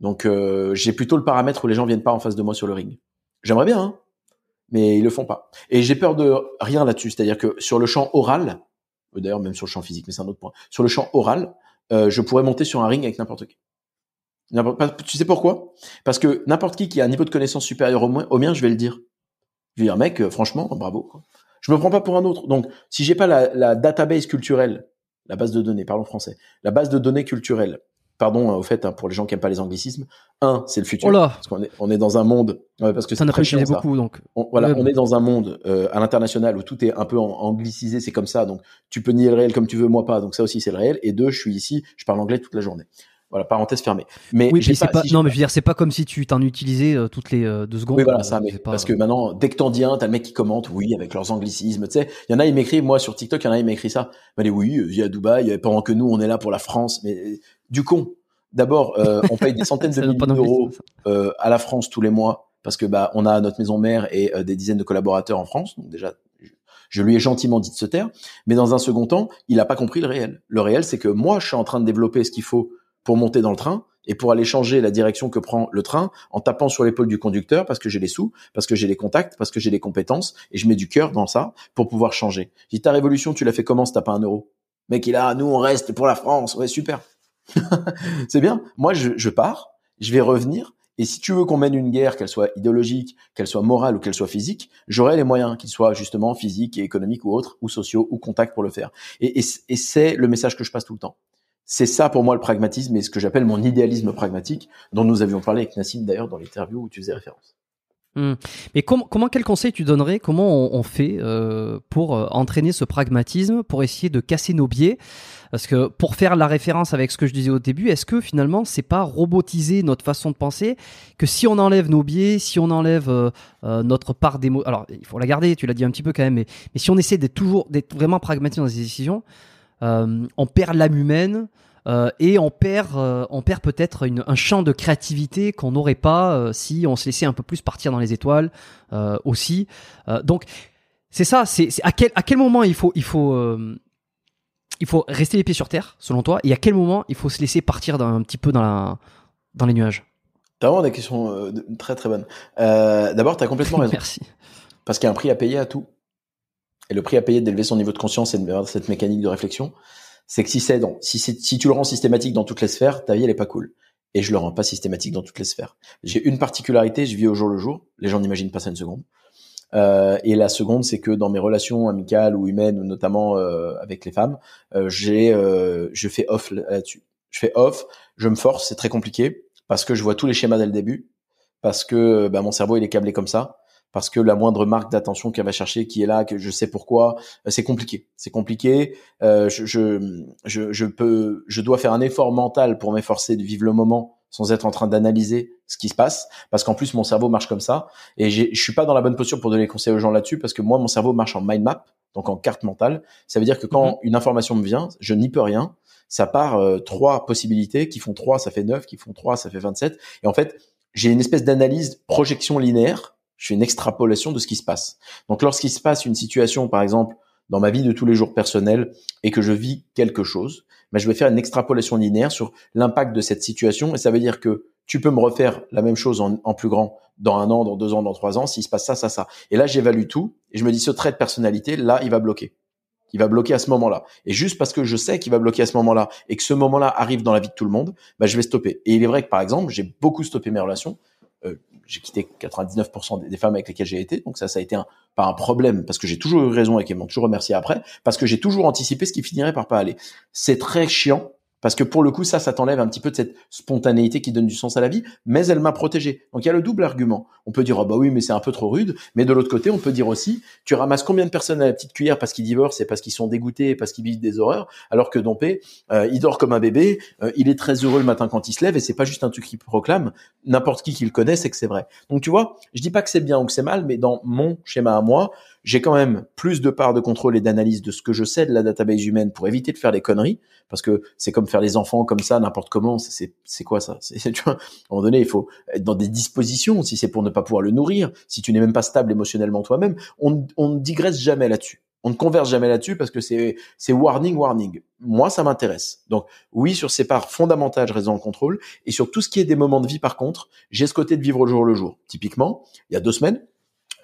Donc euh, j'ai plutôt le paramètre où les gens viennent pas en face de moi sur le ring. J'aimerais bien, hein mais ils le font pas. Et j'ai peur de rien là-dessus, c'est-à-dire que sur le champ oral, euh, d'ailleurs même sur le champ physique, mais c'est un autre point, sur le champ oral, je pourrais monter sur un ring avec n'importe qui. Tu sais pourquoi? Parce que n'importe qui qui a un niveau de connaissance supérieur au, au mien, je vais le dire. Je vais dire, mec, euh, franchement, bravo. Quoi. Je me prends pas pour un autre. Donc, si j'ai pas la, la database culturelle, la base de données, parlons français, la base de données culturelle pardon au fait hein, pour les gens qui aiment pas les anglicismes un c'est le futur oh parce qu'on est on est dans un monde parce que ça n'a pas beaucoup donc on, voilà on est dans un monde euh, à l'international où tout est un peu anglicisé c'est comme ça donc tu peux nier le réel comme tu veux moi pas donc ça aussi c'est le réel et deux je suis ici je parle anglais toute la journée voilà, parenthèse fermée. Mais oui, c'est pas, non, mais je veux dire, c'est pas comme si tu t'en utilisais euh, toutes les euh, deux secondes. Oui, voilà, ça, mais parce que maintenant, dès que t'en dis un, t'as le mec qui commente, oui, avec leurs anglicismes, tu sais. Il y en a, il m'écrit, moi, sur TikTok, il y en a, il m'écrit ça. M'a dit, oui, via à Dubaï, pendant que nous, on est là pour la France, mais du con. D'abord, euh, on paye des (laughs) centaines de milliers d'euros euh, à la France tous les mois parce que bah on a notre maison mère et euh, des dizaines de collaborateurs en France. Donc déjà, je lui ai gentiment dit de se taire. Mais dans un second temps, il n'a pas compris le réel. Le réel, c'est que moi, je suis en train de développer ce qu'il faut pour monter dans le train et pour aller changer la direction que prend le train en tapant sur l'épaule du conducteur parce que j'ai les sous, parce que j'ai les contacts, parce que j'ai les compétences et je mets du cœur dans ça pour pouvoir changer. Dis ta révolution, tu l'as fait comment si t'as pas un euro? Mec, il a, nous on reste pour la France, ouais super. (laughs) c'est bien. Moi, je, je, pars, je vais revenir. Et si tu veux qu'on mène une guerre, qu'elle soit idéologique, qu'elle soit morale ou qu'elle soit physique, j'aurai les moyens, qu'ils soient justement physiques et économiques ou autres, ou sociaux, ou contacts pour le faire. Et c'est le message que je passe tout le temps. C'est ça pour moi le pragmatisme et ce que j'appelle mon idéalisme pragmatique, dont nous avions parlé avec Nassim d'ailleurs dans l'interview où tu faisais référence. Hmm. Mais comment, quel conseil tu donnerais Comment on, fait euh, pour euh, entraîner ce pragmatisme, pour essayer de casser nos biais? Parce que pour faire la référence avec ce que je disais au début, est-ce que finalement c'est pas robotiser notre façon de penser? Que si on enlève nos biais, si on enlève euh, notre part d'émotion, alors il faut la garder, tu l'as dit un petit peu quand même, mais, mais si on essaie d'être toujours d'être vraiment pragmatique dans les décisions, on perd l'âme humaine. Euh, et on perd, euh, on perd peut-être un champ de créativité qu'on n'aurait pas euh, si on se laissait un peu plus partir dans les étoiles aussi. donc c'est ça, c'est à quel, à quel moment il faut, il faut, il faut rester les pieds sur terre, selon toi, et à quel moment il faut se laisser partir un petit peu dans, la, dans les nuages? T'as vraiment des questions très très bonnes. D'abord, tu as complètement (laughs) raison. Merci. Parce qu'il y a un prix à payer à tout. Et le prix à payer d'élever son niveau de conscience et de cette mécanique de réflexion, c'est que si c'est si, tu le rends systématique dans toutes les sphères, ta vie elle est pas cool. Et je le rends pas systématique dans toutes les sphères. J'ai une particularité, je vis au jour le jour. Les gens n'imaginent pas ça une seconde. Euh, et la seconde, c'est que dans mes relations amicales ou humaines, notamment euh, avec les femmes, euh, j'ai, euh, je fais off là-dessus. Je fais off, je me force, c'est très compliqué parce que je vois tous les schémas dès le début, parce que bah, mon cerveau il est câblé comme ça parce que la moindre marque d'attention qu'elle va chercher, qui est là, que je sais pourquoi, euh, c'est compliqué. C'est compliqué. Euh, je, je, je, peux, je dois faire un effort mental pour m'efforcer de vivre le moment sans être en train d'analyser ce qui se passe, parce qu'en plus mon cerveau marche comme ça, et je suis pas dans la bonne posture pour donner conseils aux gens là-dessus, parce que moi mon cerveau marche en mind map, donc en carte mentale. Ça veut dire que quand mhm. une information me vient, je n'y peux rien. Ça part euh, trois possibilités, qui font trois, ça fait neuf, qui font trois, ça fait 27. Et en fait, j'ai une espèce d'analyse projection linéaire je fais une extrapolation de ce qui se passe. Donc lorsqu'il se passe une situation, par exemple, dans ma vie de tous les jours personnelle et que je vis quelque chose, ben, je vais faire une extrapolation linéaire sur l'impact de cette situation et ça veut dire que tu peux me refaire la même chose en, plus grand dans un an, dans deux ans, dans trois ans, s'il se passe ça, ça, ça. Et là, j'évalue tout et je me dis ce trait de personnalité, là, il va bloquer. Il va bloquer à ce moment-là. Et juste parce que je sais qu'il va bloquer à ce moment-là et que ce moment-là arrive dans la vie de tout le monde, ben, je vais stopper. Et il est vrai que par exemple, j'ai beaucoup stoppé mes relations j'ai quitté 99% des, femmes avec lesquelles j'ai été, donc ça, ça a été un, pas un problème parce que j'ai toujours eu raison et qu'elles m'ont toujours remercié après, parce que j'ai toujours anticipé ce qui finirait par pas aller. C'est très chiant parce que pour le coup, ça, ça t'enlève un petit peu de cette spontanéité qui donne du sens à la vie, mais elle m'a protégé. Donc il y a le double argument. On peut dire, oh bah oui, mais c'est un peu trop rude. Mais de l'autre côté, on peut dire aussi, tu ramasses combien de personnes à la petite cuillère parce qu'ils divorcent et parce qu'ils sont dégoûtés et parce qu'ils vivent des horreurs, alors que Dompé, euh, il dort comme un bébé, euh, il est très heureux le matin quand il se lève et c'est pas juste un truc qu'il proclame. N'importe qui qui le connaît, c'est que c'est vrai. Donc tu vois, je dis pas que c'est bien ou que c'est mal, mais dans mon schéma à moi, j'ai quand même plus de part de contrôle et d'analyse de ce que je sais de la database humaine pour éviter de faire des conneries, parce que c'est comme faire les enfants comme ça, n'importe comment, c'est c'est quoi ça? (laughs) Tu vois, À un moment donné, il faut être dans des dispositions, si c'est pour ne pas pouvoir le nourrir, si tu n'es même pas stable émotionnellement toi-même, on, ne digresse jamais là-dessus. On ne converse jamais là-dessus parce que c'est c'est warning, warning. Moi, ça m'intéresse. Donc oui, sur ces parts fondamentales, je reste dans le contrôle. Et sur tout ce qui est des moments de vie, par contre, j'ai ce côté de vivre le jour le jour. Typiquement, il y a deux semaines,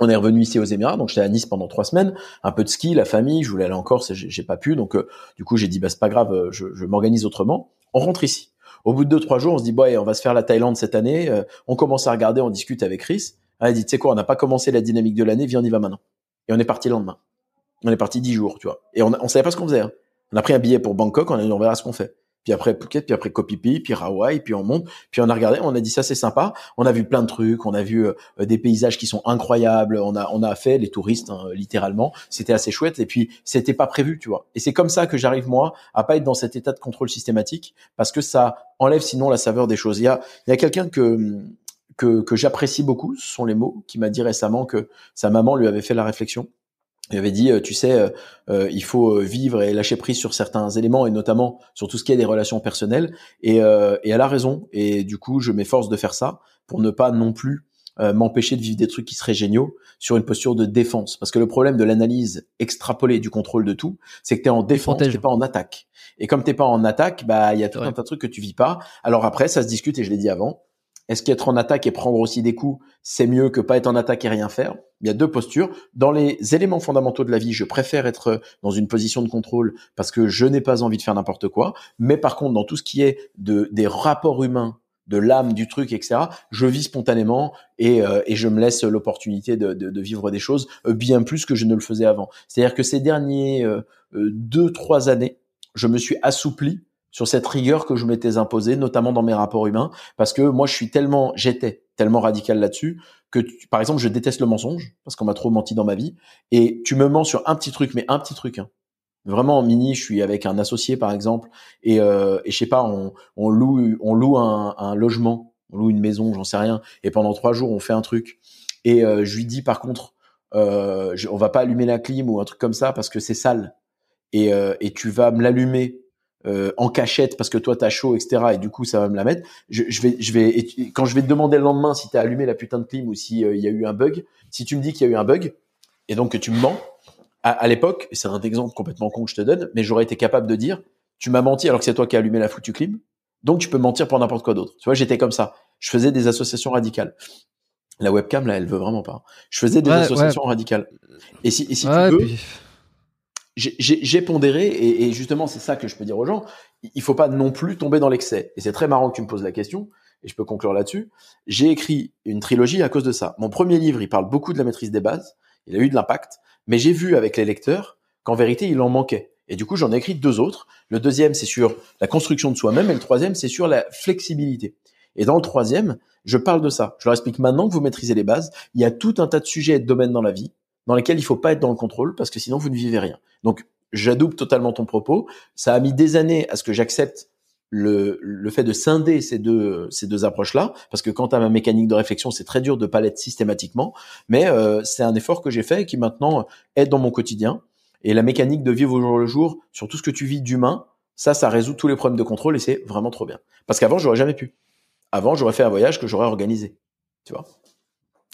on est revenu ici aux Émirats, donc j'étais à Nice pendant trois semaines, un peu de ski, la famille, je voulais aller en Corse, j'ai pas pu, donc euh, du coup j'ai dit bah c'est pas grave, euh, je, m'organise autrement. On rentre ici. Au bout de deux trois jours, on se dit bah on va se faire la Thaïlande cette année. Euh, on commence à regarder, on discute avec Chris. Elle dit tu sais quoi, on n'a pas commencé la dynamique de l'année, viens on y va maintenant. Et on est parti le lendemain. On est parti dix jours, tu vois. Et on, on savait pas ce qu'on faisait. Hein. On a pris un billet pour Bangkok, on a dit on verra ce qu'on fait puis après Phuket, puis après Koh Phi puis Hawaï, puis on monte, puis on a regardé, on a dit ça c'est sympa, on a vu plein de trucs, on a vu euh, des paysages qui sont incroyables, on a on a fait les touristes hein, littéralement, c'était assez chouette. Et puis c'était pas prévu, tu vois. Et c'est comme ça que j'arrive moi à pas être dans cet état de contrôle systématique parce que ça enlève sinon la saveur des choses. Il y a il y a quelqu'un que que, que j'apprécie beaucoup, ce sont les mots, qui m'a dit récemment que sa maman lui avait fait la réflexion il avait dit, euh, tu sais, euh, euh, il faut vivre et lâcher prise sur certains éléments et notamment sur tout ce qui est des relations personnelles. Et, et elle a raison. Et du coup, je m'efforce de faire ça pour ne pas non plus m'empêcher de vivre des trucs qui seraient géniaux sur une posture de défense. Parce que le problème de l'analyse extrapolée du contrôle de tout, c'est que tu es en défense, t'es pas en attaque. Et comme t'es pas en attaque, bah il y a tout un tas de trucs que tu vis pas. Alors après, ça se discute et je l'ai dit avant. Est-ce qu'être en attaque et prendre aussi des coups, c'est mieux que pas être en attaque et rien faire? Il y a deux postures. Dans les éléments fondamentaux de la vie, je préfère être dans une position de contrôle parce que je n'ai pas envie de faire n'importe quoi. Mais par contre, dans tout ce qui est de des rapports humains, de l'âme du truc, etc., je vis spontanément et, euh, et je me laisse l'opportunité de, de, de, vivre des choses euh, bien plus que je ne le faisais avant. C'est-à-dire que ces derniers euh, deux, trois années, je me suis assoupli sur cette rigueur que je m'étais imposée, notamment dans mes rapports humains, parce que moi, je suis tellement, j'étais tellement radical là-dessus que, par exemple, je déteste le mensonge parce qu'on m'a trop menti dans ma vie. Et tu me mens sur un petit truc, mais un petit truc. Hein. Vraiment, en mini, je suis avec un associé, par exemple, et, euh, et je sais pas, on, on loue, on loue un, un logement, on loue une maison, j'en sais rien, et pendant trois jours, on fait un truc. Et euh, je lui dis, par contre, euh, on va pas allumer la clim ou un truc comme ça parce que c'est sale. Et, euh, et tu vas me l'allumer euh, en cachette parce que toi t'as chaud, etc. Et du coup ça va me la mettre. Je, je vais, je vais, quand je vais te demander le lendemain si t'as allumé la putain de clim ou si euh, y a eu un bug, si tu me dis qu'il y a eu un bug et donc que tu me mens, à, à l'époque, c'est un exemple complètement con que je te donne, mais j'aurais été capable de dire, tu m'as menti alors que c'est toi qui as allumé la foutue clim, donc tu peux mentir pour n'importe quoi d'autre. Tu vois, j'étais comme ça. Je faisais des associations radicales. La webcam là, elle veut vraiment pas. Je faisais des associations radicales. Et si, et si tu veux j'ai pondéré et, et justement c'est ça que je peux dire aux gens. Il faut pas non plus tomber dans l'excès. Et c'est très marrant que tu me poses la question et je peux conclure là-dessus. J'ai écrit une trilogie à cause de ça. Mon premier livre, il parle beaucoup de la maîtrise des bases. Il a eu de l'impact, mais j'ai vu avec les lecteurs qu'en vérité il en manquait. Et du coup, j'en ai écrit deux autres. Le deuxième, c'est sur la construction de soi-même, et le troisième, c'est sur la flexibilité. Et dans le troisième, je parle de ça. Je leur explique maintenant que vous maîtrisez les bases, il y a tout un tas de sujets et de domaines dans la vie dans lesquels il faut pas être dans le contrôle parce que sinon vous ne vivez rien. Donc j'adoube totalement ton propos. Ça a mis des années à ce que j'accepte le, le fait de scinder ces deux ces deux approches là parce que quant à ma mécanique de réflexion c'est très dur de pas l'être systématiquement. Mais euh, c'est un effort que j'ai fait et qui maintenant est dans mon quotidien. Et la mécanique de vivre au jour le jour sur tout ce que tu vis d'humain ça ça résout tous les problèmes de contrôle et c'est vraiment trop bien. Parce qu'avant j'aurais jamais pu. Avant j'aurais fait un voyage que j'aurais organisé. Tu vois?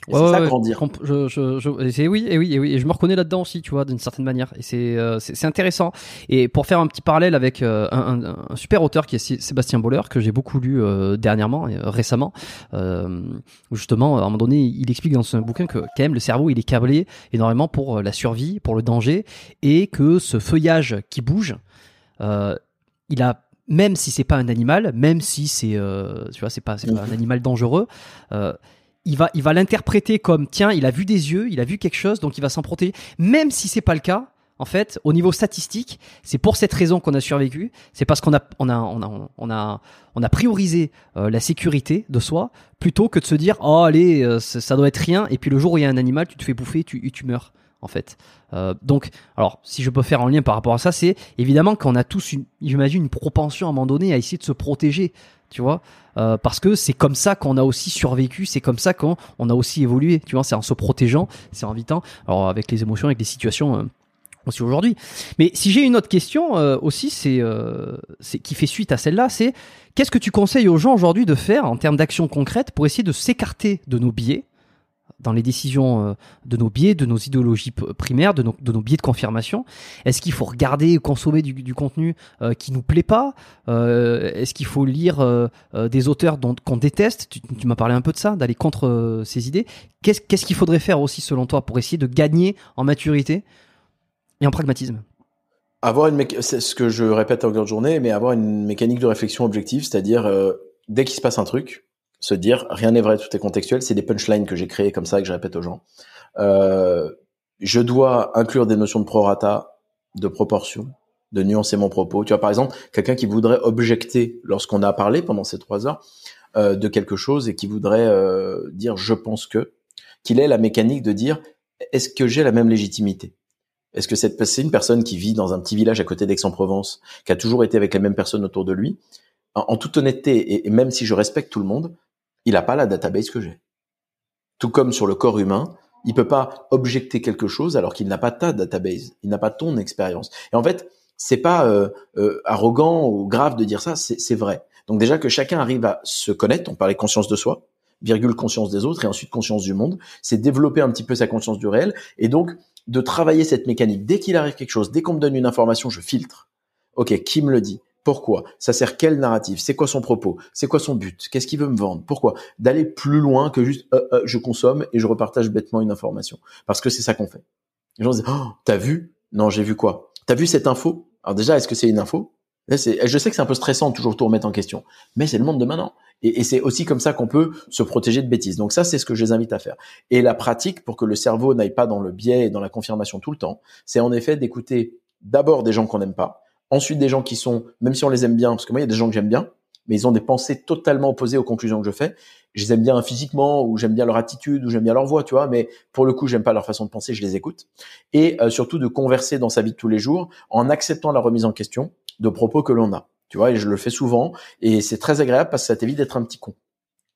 C'est ça grandir. Je, je, je, oui, et oui, et oui, et je me reconnais là-dedans aussi, tu vois, d'une certaine manière. Et c'est euh, c'est intéressant. Et pour faire un petit parallèle avec euh, un, un, un, super auteur qui est Sébastien Boller, que j'ai beaucoup lu euh, dernièrement, récemment, où justement, à un moment donné, il explique dans son bouquin que quand même le cerveau, il est câblé énormément pour la survie, pour le danger, et que ce feuillage qui bouge, il a même si c'est pas un animal, même si c'est, tu vois, c'est pas, pas un animal dangereux il va, il va l'interpréter comme tiens, il a vu des yeux, il a vu quelque chose, donc il va s'en protéger. Même si c'est pas le cas, en fait, au niveau statistique, c'est pour cette raison qu'on a survécu. C'est parce qu'on a, on a, on a, on a, on a priorisé euh, la sécurité de soi plutôt que de se dire oh allez, euh, ça doit être rien. Et puis le jour où il y a un animal, tu te fais bouffer, tu, tu meurs en fait. Euh, donc, alors, si je peux faire un lien par rapport à ça, c'est évidemment qu'on a tous, j'imagine, une propension à un moment donné à essayer de se protéger, tu vois, euh, parce que c'est comme ça qu'on a aussi survécu, c'est comme ça qu'on on a aussi évolué, tu vois, c'est en se protégeant, c'est en évitant, alors avec les émotions, avec les situations. Euh, aussi aujourd'hui. Mais si j'ai une autre question euh, aussi, c'est euh, qui fait suite à celle-là, c'est qu'est-ce que tu conseilles aux gens aujourd'hui de faire en termes d'actions concrètes pour essayer de s'écarter de nos biais dans les décisions euh, de nos biais, de nos idéologies primaires, de nos, biais de confirmation. Est-ce qu'il faut regarder ou consommer du, contenu euh, qui nous plaît pas? Euh, Est-ce qu'il faut lire euh, des auteurs qu'on déteste? Tu, m'as parlé un peu de ça, d'aller contre ces idées. Qu'est-ce qu'il faudrait faire aussi selon toi pour essayer de gagner en maturité et en pragmatisme? Avoir une c'est ce que je répète en longueur de journée, mais avoir une mécanique de réflexion objective, c'est-à-dire dès qu'il se passe un truc, se dire rien n'est vrai, tout est contextuel. C'est des punchlines que j'ai créées comme ça que je répète aux gens. Euh, je dois inclure des notions de prorata, de proportion, de nuancer mon propos. Tu vois, par exemple, quelqu'un qui voudrait objecter lorsqu'on a parlé pendant ces trois heures euh, de quelque chose et qui voudrait euh, dire je pense que, qu'il ait la mécanique de dire est-ce que j'ai la même légitimité? Est-ce que cette c'est une personne qui vit dans un petit village à côté d'Aix-en-Provence, qui a toujours été avec les mêmes personnes autour de lui? En, toute honnêteté, et, et même si je respecte tout le monde, il n'a pas la database que j'ai. Tout comme sur le corps humain, il peut pas objecter quelque chose alors qu'il n'a pas ta database, il n'a pas ton expérience. Et en fait, c'est pas euh, euh, arrogant ou grave de dire ça, c'est vrai. Donc déjà que chacun arrive à se connaître, on parlait conscience de soi, virgule conscience des autres et ensuite conscience du monde, c'est développer un petit peu sa conscience du réel et donc de travailler cette mécanique. Dès qu'il arrive quelque chose, dès qu'on me donne une information, je filtre. Ok, qui me le dit? Pourquoi? Ça sert quel narratif? C'est quoi son propos? C'est quoi son but? Qu'est-ce qu'il veut me vendre? Pourquoi? D'aller plus loin que juste euh, euh, je consomme et je repartage bêtement une information. Parce que c'est ça qu'on fait. Les gens se disent oh, T'as vu? Non, j'ai vu quoi? T'as vu cette info? Alors déjà, est-ce que c'est une info? Je sais que c'est un peu stressant de toujours tout remettre en question, mais c'est le monde de maintenant. Et, et c'est aussi comme ça qu'on peut se protéger de bêtises. Donc ça, c'est ce que je les invite à faire. Et la pratique, pour que le cerveau n'aille pas dans le biais et dans la confirmation tout le temps, c'est en effet d'écouter d'abord des gens qu'on n'aime pas, ensuite des gens qui sont, même si on les aime bien, parce que moi, il y a des gens que j'aime bien, mais ils ont des pensées totalement opposées aux conclusions que je fais. Je les aime bien physiquement, ou j'aime bien leur attitude, ou j'aime bien leur voix, tu vois, mais pour le coup, j'aime pas leur façon de penser, je les écoute. Et euh, surtout de converser dans sa vie de tous les jours en acceptant la remise en question de propos que l'on a. Tu vois, et je le fais souvent, et c'est très agréable parce que ça t'évite d'être un petit con.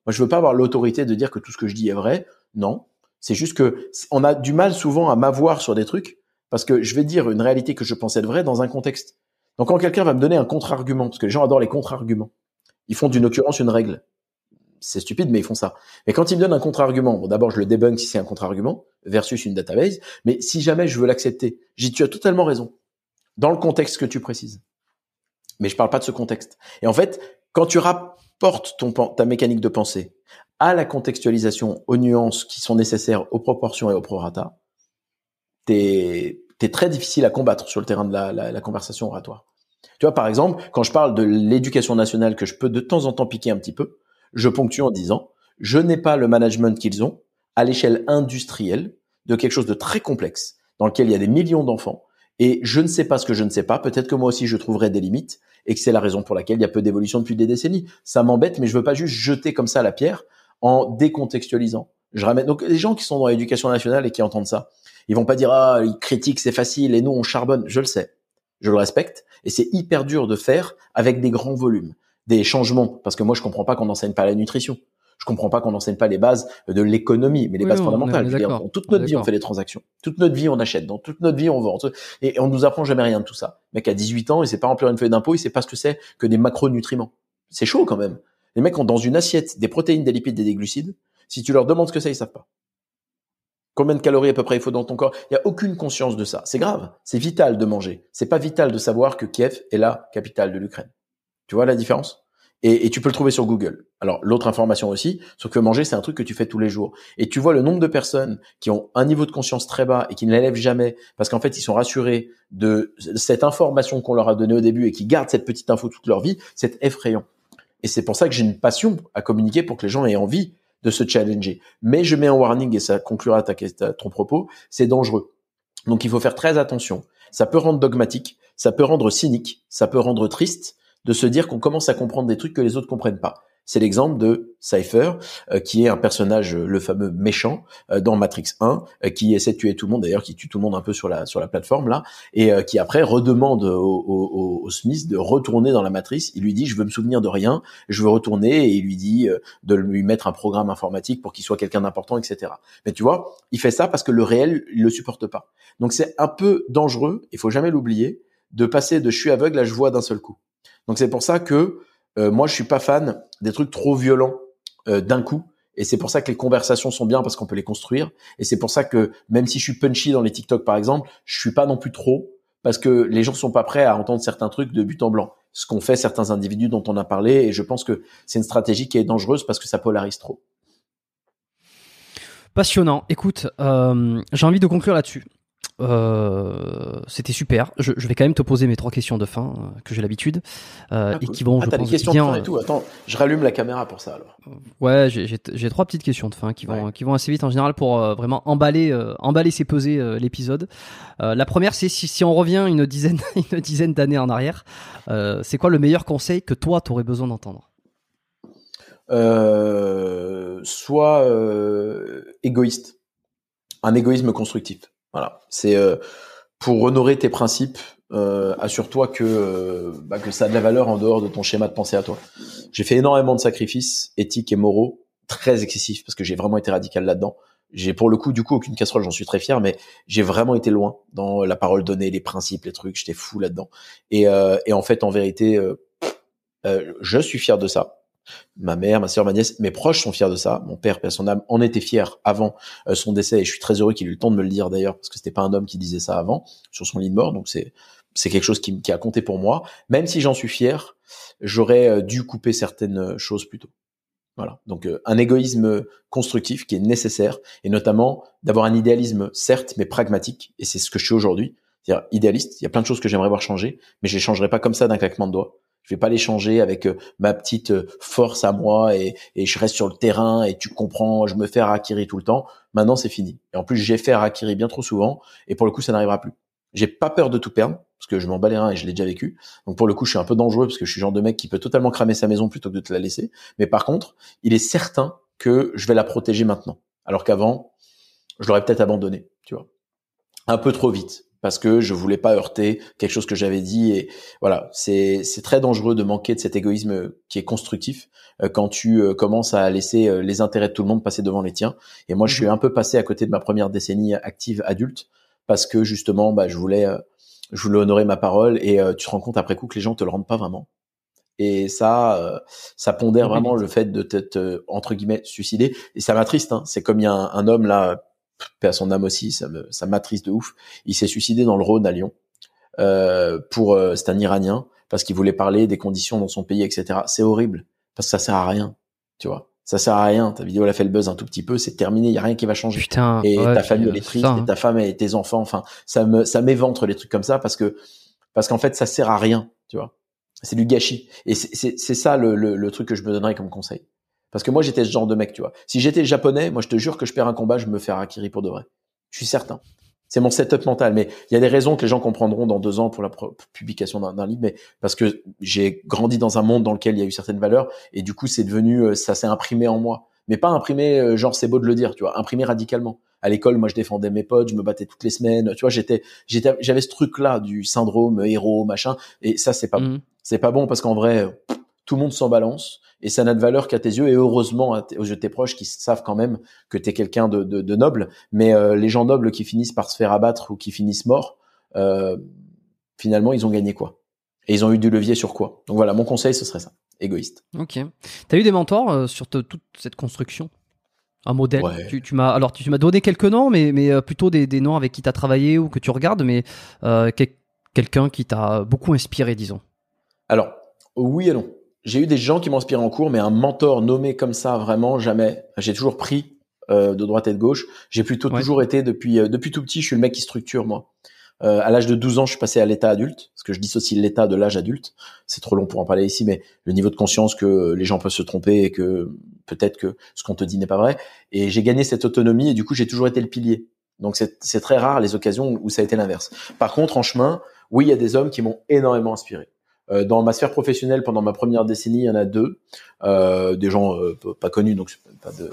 Moi, je veux pas avoir l'autorité de dire que tout ce que je dis est vrai. Non. C'est juste que on a du mal souvent à m'avoir sur des trucs parce que je vais dire une réalité que je pense être vraie dans un contexte. Donc, quand quelqu'un va me donner un contre-argument, parce que les gens adorent les contre-arguments, ils font d'une occurrence une règle. C'est stupide, mais ils font ça. Mais quand ils me donnent un contre-argument, bon, d'abord, je le débunk si c'est un contre-argument versus une database. Mais si jamais je veux l'accepter, j'ai tu as totalement raison dans le contexte que tu précises. Mais je parle pas de ce contexte. Et en fait, quand tu rapportes ton, ta mécanique de pensée à la contextualisation, aux nuances qui sont nécessaires, aux proportions et au prorata, t'es es très difficile à combattre sur le terrain de la conversation oratoire. Tu vois, par exemple, quand je parle de l'éducation nationale que je peux de temps en temps piquer un petit peu, je ponctue en disant, je n'ai pas le management qu'ils ont à l'échelle industrielle de quelque chose de très complexe, dans lequel il y a des millions d'enfants, et je ne sais pas ce que je ne sais pas, peut-être que moi aussi je trouverai des limites, et que c'est la raison pour laquelle il y a peu d'évolution depuis des décennies. Ça m'embête, mais je veux pas juste jeter comme ça la pierre en décontextualisant. Je ramène donc les gens qui sont dans l'éducation nationale et qui entendent ça, ils vont pas dire ah ils critiquent c'est facile et nous on charbonne. Je le sais, je le respecte et c'est hyper dur de faire avec des grands volumes, des changements parce que moi je comprends pas qu'on n'enseigne pas la nutrition. Je comprends pas qu'on n'enseigne pas les bases de l'économie, mais les Oui, bases fondamentales. Je veux dire, toute notre vie, on fait des transactions. Toute notre vie, on achète. Dans toute notre vie, on vend. Et on nous apprend jamais rien de tout ça. Le mec a 18 ans, il sait pas remplir une feuille d'impôt, il sait pas ce que c'est que des macronutriments. C'est chaud quand même. Les mecs ont dans une assiette des protéines, des lipides et des glucides. Si tu leur demandes ce que c'est, ils savent pas. Combien de calories à peu près il faut dans ton corps? Il y a aucune conscience de ça. C'est grave. C'est vital de manger. C'est pas vital de savoir que Kiev est la capitale de l'Ukraine. Tu vois la différence? Et, et tu peux le trouver sur Google. Alors l'autre information aussi, sur que manger c'est un truc que tu fais tous les jours. Et tu vois le nombre de personnes qui ont un niveau de conscience très bas et qui ne l'élèvent jamais parce qu'en fait ils sont rassurés de cette information qu'on leur a donnée au début et qui gardent cette petite info toute leur vie, c'est effrayant. Et c'est pour ça que j'ai une passion à communiquer pour que les gens aient envie de se challenger. Mais je mets un warning et ça conclura ta, ton propos, c'est dangereux. Donc il faut faire très attention. Ça peut rendre dogmatique, ça peut rendre cynique, ça peut rendre triste de se dire qu'on commence à comprendre des trucs que les autres comprennent pas. C'est l'exemple de Cypher, euh, qui est un personnage, euh, le fameux méchant euh, dans Matrix 1, qui essaie de tuer tout le monde, d'ailleurs qui tue tout le monde un peu sur la sur la plateforme là, et qui après redemande au, au, au, Smith de retourner dans la matrice. Il lui dit je veux me souvenir de rien, je veux retourner, et il lui dit de lui mettre un programme informatique pour qu'il soit quelqu'un d'important, etc. Mais tu vois, il fait ça parce que le réel il le supporte pas. Donc c'est un peu dangereux, il faut jamais l'oublier, de passer de je suis aveugle à je vois d'un seul coup. Donc c'est pour ça que euh, moi, je suis pas fan des trucs trop violents euh, d'un coup. Et c'est pour ça que les conversations sont bien parce qu'on peut les construire. Et c'est pour ça que même si je suis punchy dans les TikTok par exemple, je suis pas non plus trop parce que les gens sont pas prêts à entendre certains trucs de but en blanc. Ce qu'ont fait certains individus dont on a parlé. Et je pense que c'est une stratégie qui est dangereuse parce que ça polarise trop. Passionnant. Écoute, euh, j'ai envie de conclure là-dessus. Euh, c'était super. Je, je, vais quand même te poser mes trois questions de fin euh, que j'ai l'habitude euh, ah, et qui vont. Ah, des questions bien, de fin et tout. Attends, je rallume la caméra pour ça alors. Ouais, j'ai trois petites questions de fin qui vont qui vont assez vite en général pour vraiment emballer emballer c'est peser l'épisode. la première, c'est si, si, on revient une dizaine (laughs) une dizaine d'années en arrière, c'est quoi le meilleur conseil que toi t'aurais besoin d'entendre? Soit égoïste, un égoïsme constructif. Voilà, c'est euh, pour honorer tes principes. Euh, assure-toi que euh, bah, que ça a de la valeur en dehors de ton schéma de pensée à toi. J'ai fait énormément de sacrifices éthiques et moraux très excessifs parce que j'ai vraiment été radical là-dedans. J'ai pour le coup du coup aucune casserole, j'en suis très fier, mais j'ai vraiment été loin dans la parole donnée, les principes, les trucs. J'étais fou là-dedans. Et, et en fait, en vérité, je suis fier de ça ma mère, ma sœur, ma nièce, mes proches sont fiers de ça. Mon père, père son âme, en était fier avant euh, son décès et je suis très heureux qu'il ait eu le temps de me le dire d'ailleurs parce que c'était pas un homme qui disait ça avant sur son lit de mort. Donc c'est c'est quelque chose qui, qui, a compté pour moi. Même si j'en suis fier, j'aurais euh, dû couper certaines euh, choses plus tôt. Voilà. Donc un égoïsme constructif qui est nécessaire et notamment d'avoir un idéalisme certes mais pragmatique et c'est ce que je suis aujourd'hui. C'est-à-dire idéaliste. Il y a plein de choses que j'aimerais voir changer, mais je les changerai pas comme ça d'un claquement de doigts. Je vais pas l'échanger avec euh, ma petite euh, force à moi et, je reste sur le terrain et tu comprends, je me fais harakiri tout le temps. Maintenant, c'est fini. Et en plus, j'ai fait harakiri bien trop souvent et pour le coup, ça n'arrivera plus. J'ai pas peur de tout perdre parce que je m'en bats les reins et je l'ai déjà vécu. Donc pour le coup, je suis un peu dangereux parce que je suis le genre de mec qui peut totalement cramer sa maison plutôt que de te la laisser. Mais par contre, il est certain que je vais la protéger maintenant. Alors qu'avant, je l'aurais peut-être abandonné, tu vois. Un peu trop vite parce que je voulais pas heurter quelque chose que j'avais dit et voilà c'est c'est très dangereux de manquer de cet égoïsme qui est constructif euh, quand tu euh, commences à laisser euh, les intérêts de tout le monde passer devant les tiens et moi je suis mhm. un peu passé à côté de ma première décennie active adulte parce que justement bah je voulais je voulais honorer ma parole et tu te rends compte après coup que les gens te le rendent pas vraiment et ça ça pondère vraiment le fait de t'être entre guillemets suicidé et ça m'attriste hein. c'est comme il y a un homme là paix à son âme aussi, ça me, ça m'attriste de ouf. Il s'est suicidé dans le Rhône à Lyon. Euh, pour, euh, c'est un Iranien parce qu'il voulait parler des conditions dans son pays, etc. C'est horrible parce que ça sert à rien, tu vois. Ça sert à rien. Ta vidéo elle a fait le buzz un tout petit peu, c'est terminé. Il y a rien qui va changer. Putain, et ta famille elle est triste, et hein. ta femme et tes enfants. Enfin, ça me, ça m'éventre les trucs comme ça parce que, parce qu'en fait, ça sert à rien, tu vois. C'est du gâchis. Et c'est, c'est, ça le, le, le truc que je me donnerais comme conseil. Parce que moi, j'étais ce genre de mec, tu vois. Si j'étais japonais, moi, je te jure que je perds un combat, je me fais harakiri pour de vrai. Je suis certain. C'est mon setup mental. Mais il y a des raisons que les gens comprendront dans deux ans pour la publication d'un livre, mais parce que j'ai grandi dans un monde dans lequel il y a eu certaines valeurs et du coup, c'est devenu, euh, ça s'est imprimé en moi. Mais pas imprimé, euh, genre, c'est beau de le dire, tu vois, imprimé radicalement. À l'école, moi, je défendais mes potes, je me battais toutes les semaines. Tu vois, j'étais, j'étais, j'avais ce truc-là du syndrome héros, machin. Et ça, c'est pas, mmh. c'est pas bon parce qu'en vrai, tout le monde s'en balance et ça n'a de valeur qu'à tes yeux et heureusement aux yeux de tes proches qui savent quand même que tu es quelqu'un de, de, de, noble. Mais euh, les gens nobles qui finissent par se faire abattre ou qui finissent morts euh, finalement ils ont gagné quoi? Et ils ont eu du levier sur quoi? Donc voilà mon conseil ce serait ça. Égoïste. Ok. T'as eu des mentors euh, sur toute cette construction? Un modèle? Tu, tu m'as alors tu, m'as donné quelques noms, mais mais plutôt des, des noms avec qui tu as travaillé ou que tu regardes, mais quelqu'un qui t'a beaucoup inspiré, disons. Alors oui et non j'ai eu des gens qui m'ont inspiré en cours, mais un mentor nommé comme ça, vraiment jamais. J'ai toujours pris euh, de droite et de gauche. J'ai plutôt toujours été depuis euh, depuis tout petit. Je suis le mec qui structure moi. Euh, à l'âge de 12 ans, je suis passé à l'état adulte, parce que je dissocie l'état de l'âge adulte. C'est trop long pour en parler ici, mais le niveau de conscience que les gens peuvent se tromper et que peut-être que ce qu'on te dit n'est pas vrai. Et j'ai gagné cette autonomie et du coup, j'ai toujours été le pilier. Donc c'est très rare les occasions où ça a été l'inverse. Par contre, en chemin, oui, il y a des hommes qui m'ont énormément inspiré. Euh, dans ma sphère professionnelle, pendant ma première décennie, il y en a deux, euh, des gens euh, pas connus, donc pas de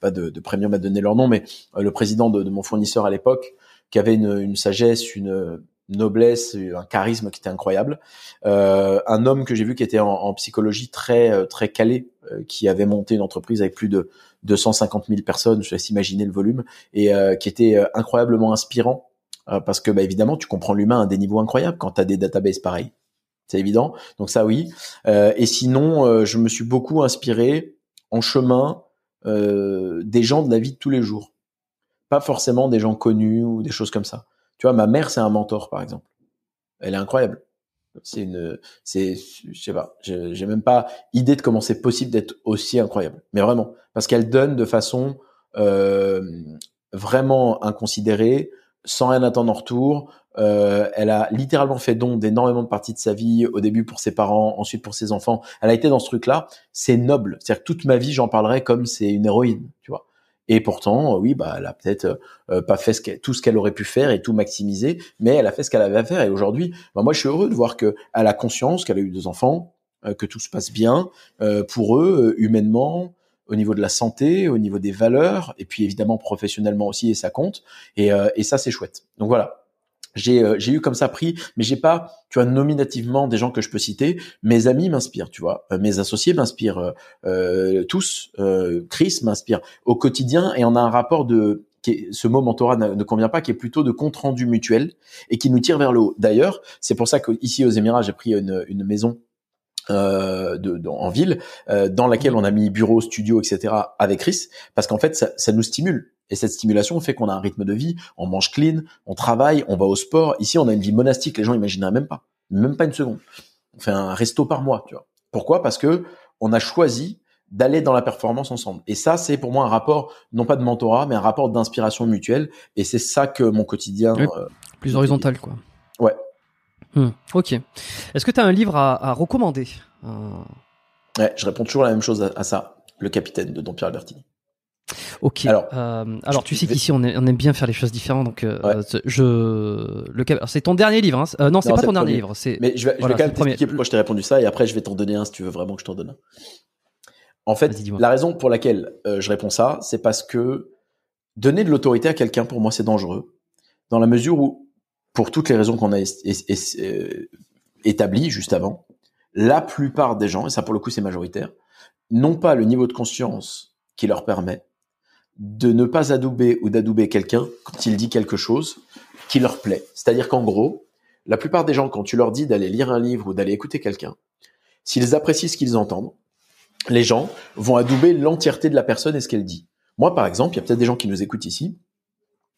pas de, de premium à donner leur nom, mais euh, le président de, de, mon fournisseur à l'époque, qui avait une, une, sagesse, une noblesse, un charisme qui était incroyable, euh, un homme que j'ai vu qui était en, en, psychologie très très calé, qui avait monté une entreprise avec plus de 250 000 personnes, je laisse imaginer le volume, et qui était incroyablement inspirant parce que bah, évidemment tu comprends l'humain à des niveaux incroyables quand tu as des databases pareils c'est évident. Donc ça oui. Euh, et sinon, euh, je me suis beaucoup inspiré en chemin euh, des gens de la vie de tous les jours. Pas forcément des gens connus ou des choses comme ça. Tu vois, ma mère c'est un mentor par exemple. Elle est incroyable. C'est une, c'est, je sais pas, j'ai même pas idée de comment c'est possible d'être aussi incroyable. Mais vraiment, parce qu'elle donne de façon euh, vraiment inconsidérée, sans rien attendre en retour, euh, elle a littéralement fait don d'énormément de parties de sa vie, au début pour ses parents, ensuite pour ses enfants. Elle a été dans ce truc-là. C'est noble. C'est-à-dire que toute ma vie, j'en parlerai comme c'est une héroïne, tu vois. Et pourtant, oui, bah, elle a peut-être euh, pas fait ce tout ce qu'elle aurait pu faire et tout maximiser, mais elle a fait ce qu'elle avait à faire. Et aujourd'hui, bah, moi, je suis heureux de voir que elle a conscience qu'elle a eu deux enfants, euh, que tout se passe bien euh, pour eux, humainement, au niveau de la santé, au niveau des valeurs, et puis évidemment professionnellement aussi, et ça compte. Et, et ça, c'est chouette. Donc voilà, j'ai euh, eu comme ça pris mais j'ai pas tu vois nominativement des gens que je peux citer mes amis m'inspirent tu vois euh, mes associés m'inspirent euh, euh tous Chris m'inspire au quotidien et on a un rapport de qui ce mot mentorat ne, convient pas qui est plutôt de compte rendu mutuel et qui nous tire vers le haut d'ailleurs c'est pour ça qu'ici aux Émirats j'ai pris une, une maison euh, de, en ville, euh, dans laquelle on a mis bureau, studio, etc. avec Chris, parce qu'en fait, ça, ça, nous stimule. Et cette stimulation fait qu'on a un rythme de vie, on mange clean, on travaille, on va au sport. Ici, on a une vie monastique, les gens imagineraient même pas, même pas une seconde. On fait un resto par mois, tu vois. Pourquoi? Parce que on a choisi d'aller dans la performance ensemble. Et ça, c'est pour moi un rapport, non pas de mentorat, mais un rapport d'inspiration mutuelle. Et c'est ça que mon quotidien... Euh, plus horizontal, quoi. Ouais, Hmm. ok. Est-ce que tu as un livre à, recommander? Euh, Ouais, je réponds toujours la même chose à, ça. Le capitaine de Don Pierre Albertini. Ok. Alors, euh, alors tu sais qu'ici on, aime bien faire les choses différentes, donc euh, je le c'est ton dernier livre. Hein non, c'est pas ton dernier livre. C'est. Mais je vais, je vais quand même t'expliquer pourquoi je t'ai répondu ça, et après je vais t'en donner un si tu veux vraiment que je t'en donne un. En fait, la raison pour laquelle je réponds ça, c'est parce que donner de l'autorité à quelqu'un, pour moi, c'est dangereux, dans la mesure où pour toutes les raisons qu'on a euh, établies juste avant, la plupart des gens, et ça pour le coup c'est majoritaire, n'ont pas le niveau de conscience qui leur permet de ne pas adouber ou d'adouber quelqu'un quand il dit quelque chose qui leur plaît. C'est-à-dire qu'en gros, la plupart des gens, quand tu leur dis d'aller lire un livre ou d'aller écouter quelqu'un, s'ils apprécient ce qu'ils entendent, les gens vont adouber l'entièreté de la personne et ce qu'elle dit. Moi, par exemple, il y a peut-être des gens qui nous écoutent ici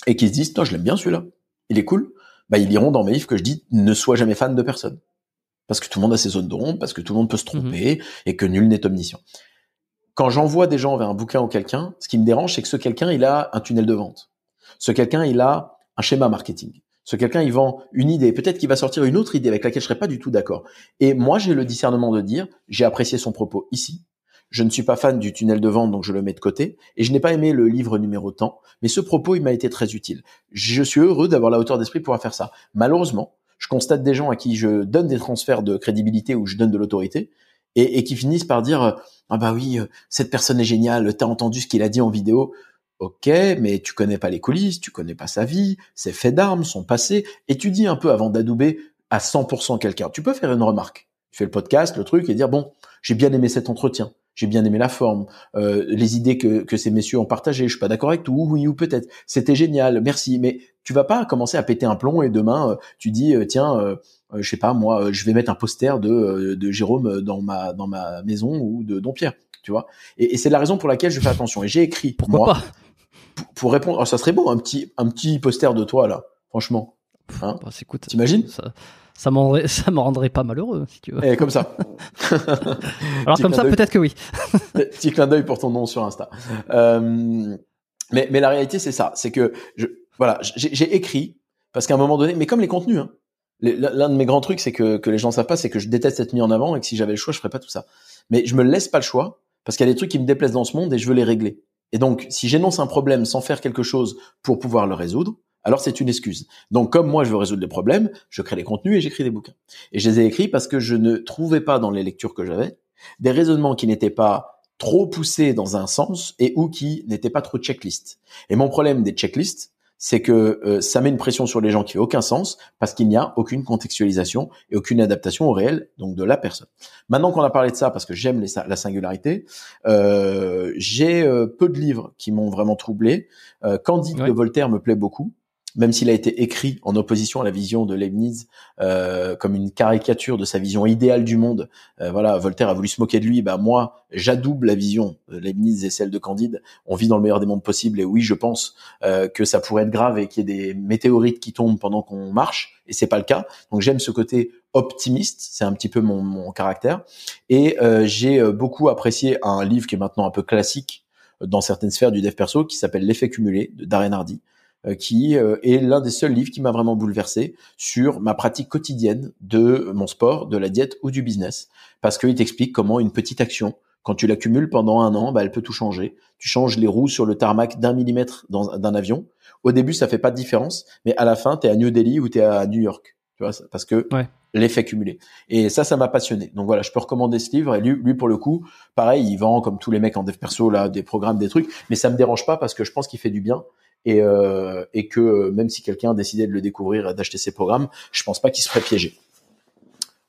et qui se disent, je l'aime bien celui-là. Il est cool bah, ils liront dans mes livres que je dis ne sois jamais fan de personne. Parce que tout le monde a ses zones d'ombre, parce que tout le monde peut se mhm. tromper et que nul n'est omniscient. Quand j'envoie des gens vers un bouquin ou quelqu'un, ce qui me dérange, c'est que ce quelqu'un, il a un tunnel de vente. Ce quelqu'un, il a un schéma marketing. Ce quelqu'un, il vend une idée. Peut-être qu'il va sortir une autre idée avec laquelle je serais pas du tout d'accord. Et moi, j'ai le discernement de dire, j'ai apprécié son propos ici. Je ne suis pas fan du tunnel de vente, donc je le mets de côté. Et je n'ai pas aimé le livre numéro temps, mais ce propos, il m'a été très utile. Je suis heureux d'avoir la hauteur d'esprit pour faire ça. Malheureusement, je constate des gens à qui je donne des transferts de crédibilité ou je donne de l'autorité et, qui finissent par dire ah bah oui, cette personne est géniale, t'as entendu ce qu'il a dit en vidéo. Ok, mais tu connais pas les coulisses, tu connais pas sa vie, ses faits d'armes, son passé, et tu dis un peu avant d'adouber à 100% quelqu'un. Tu peux faire une remarque. Tu fais le podcast, le truc, et dire bon, j'ai bien aimé cet entretien j'ai bien aimé la forme, euh, les idées que, que ces messieurs ont partagées, je suis pas d'accord avec tout, oui ou peut-être, c'était génial, merci, mais tu vas pas commencer à péter un plomb et demain euh, tu dis euh, tiens, je sais pas moi, je vais mettre un poster de, de Jérôme dans ma dans ma maison ou de Don Pierre, tu vois. Et, c'est la raison pour laquelle je fais attention. Et j'ai écrit pourquoi moi, pas? pour, répondre, oh, ça serait beau un petit un petit poster de toi là, franchement. Hein bah, T'imagines? ça ça me (laughs) rendrait pas malheureux, si tu veux. Et eh, comme ça. (laughs) Alors comme ça, peut-être que oui. Petit clin d'œil pour ton nom sur Insta. Euh, mais, mais la réalité, c'est ça. C'est que, je, voilà, j'ai écrit parce qu'à un moment donné, mais comme les contenus, hein, l'un de mes grands trucs, c'est que, que les gens savent pas, c'est que je déteste être mis en avant et que si j'avais le choix, je ferais pas tout ça. Mais je me laisse pas le choix parce qu'il y a des trucs qui me déplaisent dans ce monde et je veux les régler. Et donc, si j'énonce un problème sans faire quelque chose pour pouvoir le résoudre, alors c'est une excuse. Donc, comme moi, je veux résoudre les problèmes, je crée les contenus et j'écris des bouquins. Et je les ai écrits parce que je ne trouvais pas dans les lectures que j'avais des raisonnements qui n'étaient pas trop poussés dans un sens et ou qui n'étaient pas trop checklist. Et mon problème des checklists, c'est que euh, ça met une pression sur les gens qui fait aucun sens parce qu'il n'y a aucune contextualisation et aucune adaptation au réel, donc de la personne. Maintenant qu'on a parlé de ça, parce que j'aime la singularité, euh, j'ai euh, peu de livres qui m'ont vraiment troublé. Candide de Voltaire me plaît beaucoup même s'il a été écrit en opposition à la vision de Leibniz euh, comme une caricature de sa vision idéale du monde. Euh, voilà, Voltaire a voulu se moquer de lui. Bah moi, j'adouble la vision de Leibniz et celle de Candide. On vit dans le meilleur des mondes possibles et oui, je pense euh, que ça pourrait être grave et qu'il y ait des météorites qui tombent pendant qu'on marche et c'est pas le cas. Donc j'aime ce côté optimiste, c'est un petit peu mon, mon caractère. Et j'ai beaucoup apprécié un livre qui est maintenant un peu classique dans certaines sphères du dev perso qui s'appelle L'effet cumulé de Darren Hardy euh, qui euh, est l'un des seuls livres qui m'a vraiment bouleversé sur ma pratique quotidienne de mon sport, de la diète ou du business, parce qu'il t'explique comment une petite action, quand tu l'accumules pendant un an, bah, elle peut tout changer. Tu changes les roues sur le tarmac d'un millimètre d'un avion. Au début, ça fait pas de différence, mais à la fin, tu es à New Delhi ou tu es à New York. Tu vois, parce que l'effet cumulé. Et ça, ça m'a passionné. Donc voilà, je peux recommander ce livre. Et lui, lui, pour le coup, pareil, il vend comme tous les mecs en dev perso là des programmes, des trucs, mais ça me dérange pas parce que je pense qu'il fait du bien et, euh, et que euh, même si quelqu'un décidait de le découvrir et d'acheter ses programmes, je pense pas qu'il se ferait piéger.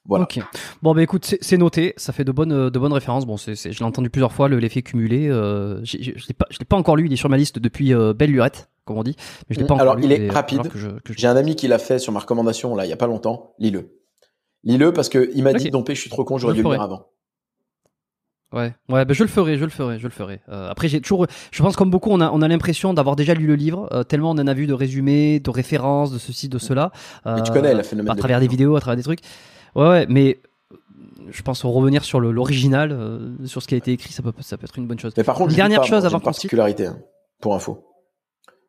Voilà. Ok. Bon, bah écoute, c'est noté. Ça fait de bonnes, de bonnes références. Bon, c'est, je l'ai entendu plusieurs fois, l'effet cumulé. Euh, je l'ai pas, je l'ai pas encore lu. Il est sur ma liste depuis euh, belle lurette, comme on dit. Mais je l'ai pas encore Alors, il est rapide. J'ai un ami qui l'a fait sur ma recommandation là, il y a pas longtemps. Lis-le. Lis-le parce que il m'a dit, Dompé, je suis trop con, j'aurais dû le lire avant. Ouais, ouais, bah je le ferai, je le ferai, je le ferai. Euh, après, j'ai toujours, je pense comme beaucoup, on a, on a l'impression d'avoir déjà lu le livre, euh, tellement on en a vu de résumés, de références, de ceci, de cela. Euh, mais tu connais le phénomène. À travers des vidéos, à travers des trucs. Ouais, ouais, mais je pense revenir sur l'original, sur ce qui a été écrit, ça peut, ça peut être une bonne chose. Mais par contre, dernière chose avant qu'on particularité, hein, pour info.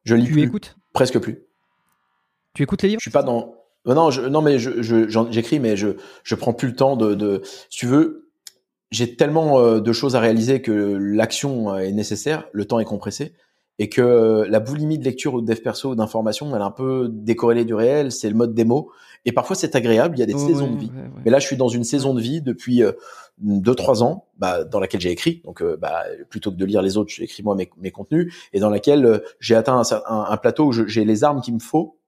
Je lis tu écoutes? presque plus. Tu écoutes les livres? Je suis pas dans. Non, je, non, mais je, j'écris, mais je, je prends plus le temps de, de, si tu veux, j'ai tellement euh, de choses à réaliser que l'action euh, est nécessaire, le temps est compressé, et que la boulimie de lecture ou de dev perso ou d'information, elle est un peu décorrélée du réel, c'est le mode démo, et parfois c'est agréable, il y a des saisons de vie. Mais là, je suis dans une saison de vie depuis euh, deux trois ans, bah, dans laquelle j'ai écrit, donc bah, plutôt que de lire les autres, j'écris moi mes, mes, contenus, et dans laquelle j'ai atteint un, un plateau où j'ai les armes qu'il me faut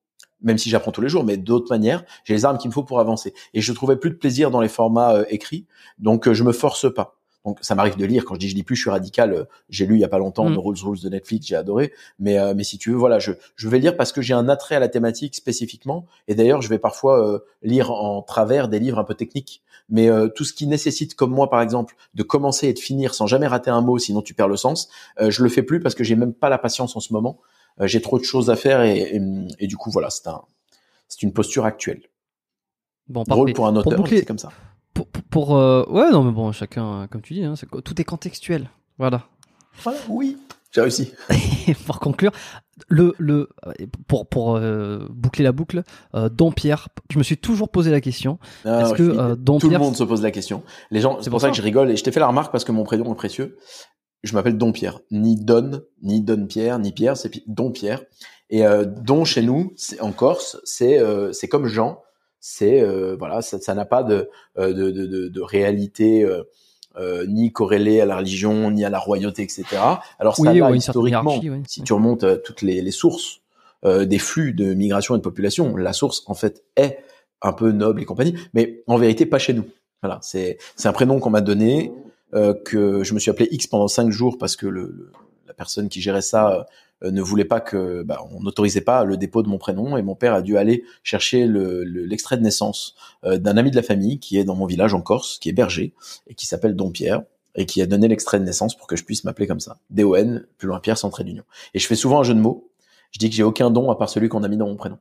même si j'apprends tous les jours, mais d'autres manières, j'ai les armes qu'il me faut pour avancer. Et je trouvais plus de plaisir dans les formats euh, écrits, donc euh, je me force pas. Donc ça m'arrive de lire. Quand je dis je lis plus, je suis radical. Euh, j'ai lu il y a pas longtemps mm. The Rules Rules de Netflix, j'ai adoré. Mais mais si tu veux, voilà, je je vais lire parce que j'ai un attrait à la thématique spécifiquement. Et d'ailleurs, je vais parfois lire en travers des livres un peu techniques. Mais tout ce qui nécessite, comme moi par exemple, de commencer et de finir sans jamais rater un mot, sinon tu perds le sens, je le fais plus parce que j'ai même pas la patience en ce moment. Euh, j'ai trop de choses à faire et, et, du coup voilà, c'est un, c'est une posture actuelle. Bon, Drôle pour un auteur, c'est comme ça. Pour, pour, euh, ouais, non, mais bon, chacun, comme tu dis, hein, tout est contextuel. Voilà. Voilà, oui, j'ai réussi. (laughs) pour conclure, le, le, pour, pour euh, boucler la boucle, euh, Don Pierre, je me suis toujours posé la question. Ah, est-ce que euh, Don Tout le monde se pose la question. Les gens, c'est pour, ça, que je rigole et je t'ai fait la remarque parce que mon prénom est précieux je m'appelle Don Pierre, ni Don, ni Don Pierre, ni Pierre, c'est Don Pierre. Et euh, Don chez nous, en Corse, c'est euh, c'est comme Jean, c'est euh, voilà, ça n'a pas de, de, de, de réalité ni corrélée à la religion, ni à la royauté, etc. Alors ça oui, historiquement, si tu remontes toutes les, les sources des flux de migration et de population, la source en fait est un peu noble et compagnie, mais en vérité pas chez nous. Voilà, c'est c'est un prénom qu'on m'a donné euh, que je me suis appelé X pendant cinq jours parce que le, la personne qui gérait ça euh, ne voulait pas que, bah, on n'autorisait pas le dépôt de mon prénom et mon père a dû aller chercher l'extrait de naissance euh, d'un ami de la famille qui est dans mon village en Corse, qui est berger et qui s'appelle Don Pierre et qui a donné l'extrait de naissance pour que je puisse m'appeler comme ça. D-O-N, plus loin Pierre sans trait d'union. Et je fais souvent un jeu de mots. Je dis que j'ai aucun don à part celui qu'on a mis dans mon prénom.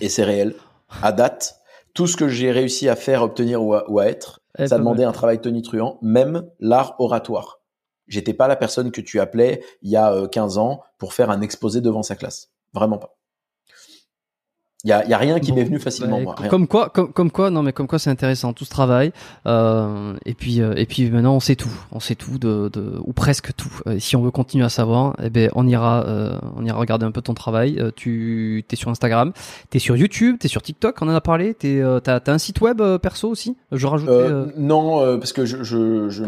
Et c'est réel. À date, tout ce que j'ai réussi à faire, obtenir ou à être, eh, ça demandait un travail tonitruant, même l'art oratoire. J'étais pas la personne que tu appelais il y a 15 euh, ans pour faire un exposé devant sa classe. Vraiment pas. Il y a, y a, rien qui m'est venu facilement. Moi, rien. Comme quoi, comme, comme, quoi, non mais comme quoi c'est intéressant tout ce travail. Euh, et puis euh, et puis maintenant on sait tout, on sait tout de, de ou presque tout. Euh, si on veut continuer à savoir, eh ben on ira euh, on ira regarder un peu ton travail. Euh, tu es sur Instagram, tu es sur YouTube, tu es sur TikTok, on en a parlé. Tu as, as un site web perso aussi? Je rajoute. non parce que je je, je,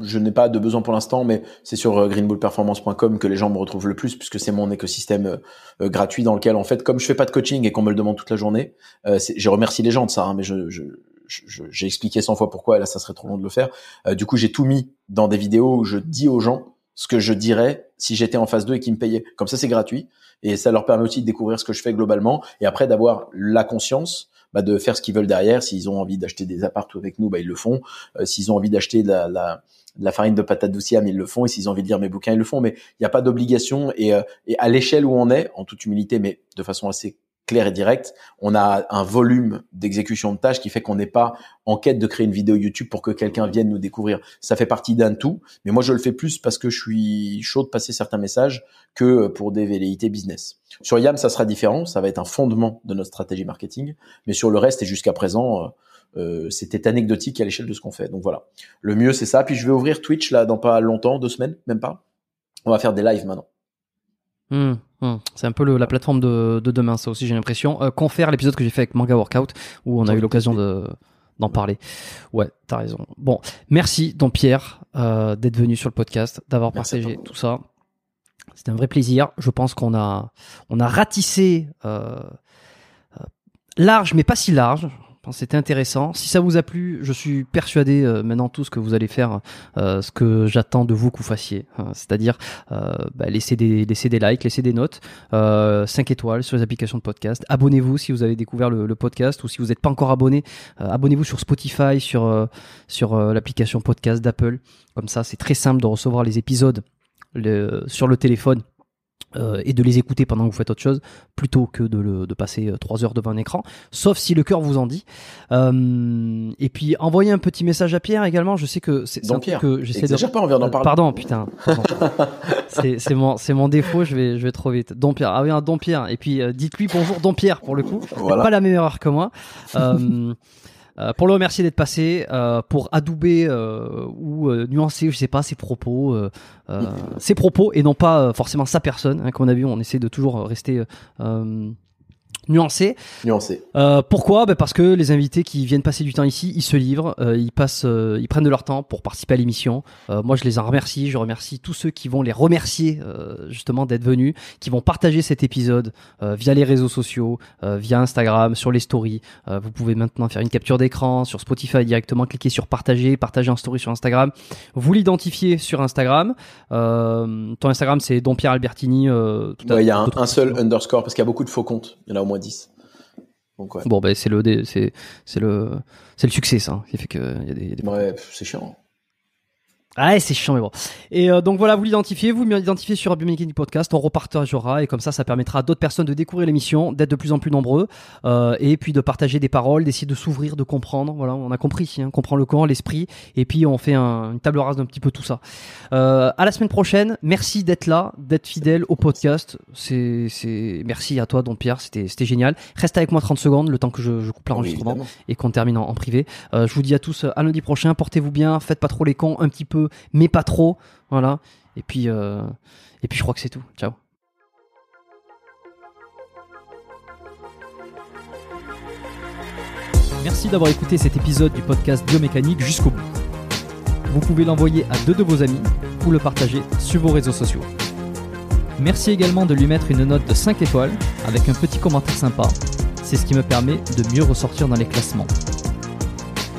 je n'ai pas de besoin pour l'instant, mais c'est sur greenbullperformance.com que les gens me retrouvent le plus puisque c'est mon écosystème gratuit dans lequel en fait comme je fais pas de coaching et qu'on me le toute la journée. Euh, je remercie les gens de ça, hein, mais j'ai expliqué 100 fois pourquoi, et là ça serait trop long de le faire. Euh, du coup, j'ai tout mis dans des vidéos où je dis aux gens ce que je dirais si j'étais en phase 2 et qu'ils me payaient. Comme ça, c'est gratuit et ça leur permet aussi de découvrir ce que je fais globalement et après d'avoir la conscience bah, de faire ce qu'ils veulent derrière. S'ils ont envie d'acheter des appartements avec nous, bah, ils le font. Euh, s'ils ont envie d'acheter de la, la, farine de patate douce ils le font. Et s'ils ont envie de lire mes bouquins, ils le font. Mais il n'y a pas d'obligation. Euh, et à l'échelle où on est, en toute humilité, mais de façon assez clair et direct. On a un volume d'exécution de tâches qui fait qu'on n'est pas en quête de créer une vidéo YouTube pour que quelqu'un vienne nous découvrir. Ça fait partie d'un tout, mais moi je le fais plus parce que je suis chaud de passer certains messages que pour des velléités business. Sur YAM, ça sera différent, ça va être un fondement de notre stratégie marketing, mais sur le reste et jusqu'à présent, euh, euh, c'était anecdotique à l'échelle de ce qu'on fait. Donc voilà, le mieux c'est ça. Puis je vais ouvrir Twitch là dans pas longtemps, deux semaines, même pas. On va faire des lives maintenant. Mmh, mmh. C'est un peu le, la plateforme de, de, demain, ça aussi j'ai l'impression. Euh, confère l'épisode que j'ai fait avec Manga Workout, où on a eu l'occasion de d'en parler. Ouais, t'as raison. Bon, merci Don Pierre euh, d'être venu sur le podcast, d'avoir partagé tout ça. C'était un vrai plaisir. Je pense qu'on a on a ratissé euh, euh large, mais pas si large. C'était intéressant. Si ça vous a plu, je suis persuadé euh, maintenant tout ce que vous allez faire, euh, ce que j'attends de vous que vous fassiez, hein. c'est-à-dire euh, bah, laisser des des likes, laisser des notes, 5 étoiles sur les applications de podcast. Abonnez-vous si vous avez découvert le, podcast ou si vous n'êtes pas encore abonné, abonnez-vous sur Spotify, sur sur l'application podcast d'Apple. Comme ça, c'est très simple de recevoir les épisodes sur le téléphone euh, et de les écouter pendant que vous faites autre chose plutôt que de, le, de passer euh, trois heures devant un écran, sauf si le cœur vous en dit. Euh, et puis envoyez un petit message à Pierre également. Je sais que c'est Pierre. que j'essaie de. pas envers d'en parler. Pardon, putain. (laughs) c'est mon c'est mon défaut. Je vais je vais trop vite. Don Pierre. Ah oui, un Don Pierre. Et puis dites-lui bonjour Don Pierre pour le coup. Voilà. Pas la même erreur que moi. Euh, pour le remercier d'être passé, euh, pour adouber euh, ou nuancer, je sais pas, ses propos, (laughs) ses propos et non pas forcément sa personne. Hein, comme on a vu, on essaie de toujours rester nuancé. Nuancé. Euh, pourquoi? Ben Parce que les invités qui viennent passer du temps ici, ils se livrent, euh, ils passent, euh, ils prennent de leur temps pour participer à l'émission. Moi, je les en remercie. Je remercie tous ceux qui vont les remercier justement d'être venus, qui vont partager cet épisode via les réseaux sociaux, via Instagram, sur les stories. vous pouvez maintenant faire une capture d'écran sur Spotify directement, cliquer sur partager, partager en story sur Instagram. Vous l'identifiez sur Instagram. ton Instagram, c'est Don Pierre Albertini. Il y a un, un seul underscore parce qu'il y a beaucoup de faux comptes. Il y en a au moins 10. Bon, ben, c'est le, c'est, c'est le, c'est le succès, ça, qui fait que y a des, Ouais, c'est chiant. Ah, c'est chiant, mais bon. Et euh, donc voilà, vous l'identifiez, vous m'identifiez sur du Podcast, on repartagera et comme ça, ça permettra à d'autres personnes de découvrir l'émission, d'être de plus en plus nombreux euh, et puis de partager des paroles, d'essayer de s'ouvrir, de comprendre. Voilà, on a compris, hein, comprend le corps, l'esprit et puis on fait un, une table rase d'un petit peu tout ça. Euh, à la semaine prochaine. Merci d'être là, d'être fidèle au podcast. C'est, c'est, merci à toi, Don Pierre, c'était, c'était génial. Reste avec moi 30 secondes, le temps que je, je coupe l'enregistrement et qu'on termine en, en privé. Euh, je vous dis à tous à lundi prochain. Portez-vous bien, faites pas trop les cons, un petit peu mais pas trop. Voilà. Et puis, euh, et puis je crois que c'est tout. Ciao. Merci d'avoir écouté cet épisode du podcast Biomécanique jusqu'au bout. Vous pouvez l'envoyer à deux de vos amis ou le partager sur vos réseaux sociaux. Merci également de lui mettre une note de 5 étoiles avec un petit commentaire sympa. C'est ce qui me permet de mieux ressortir dans les classements.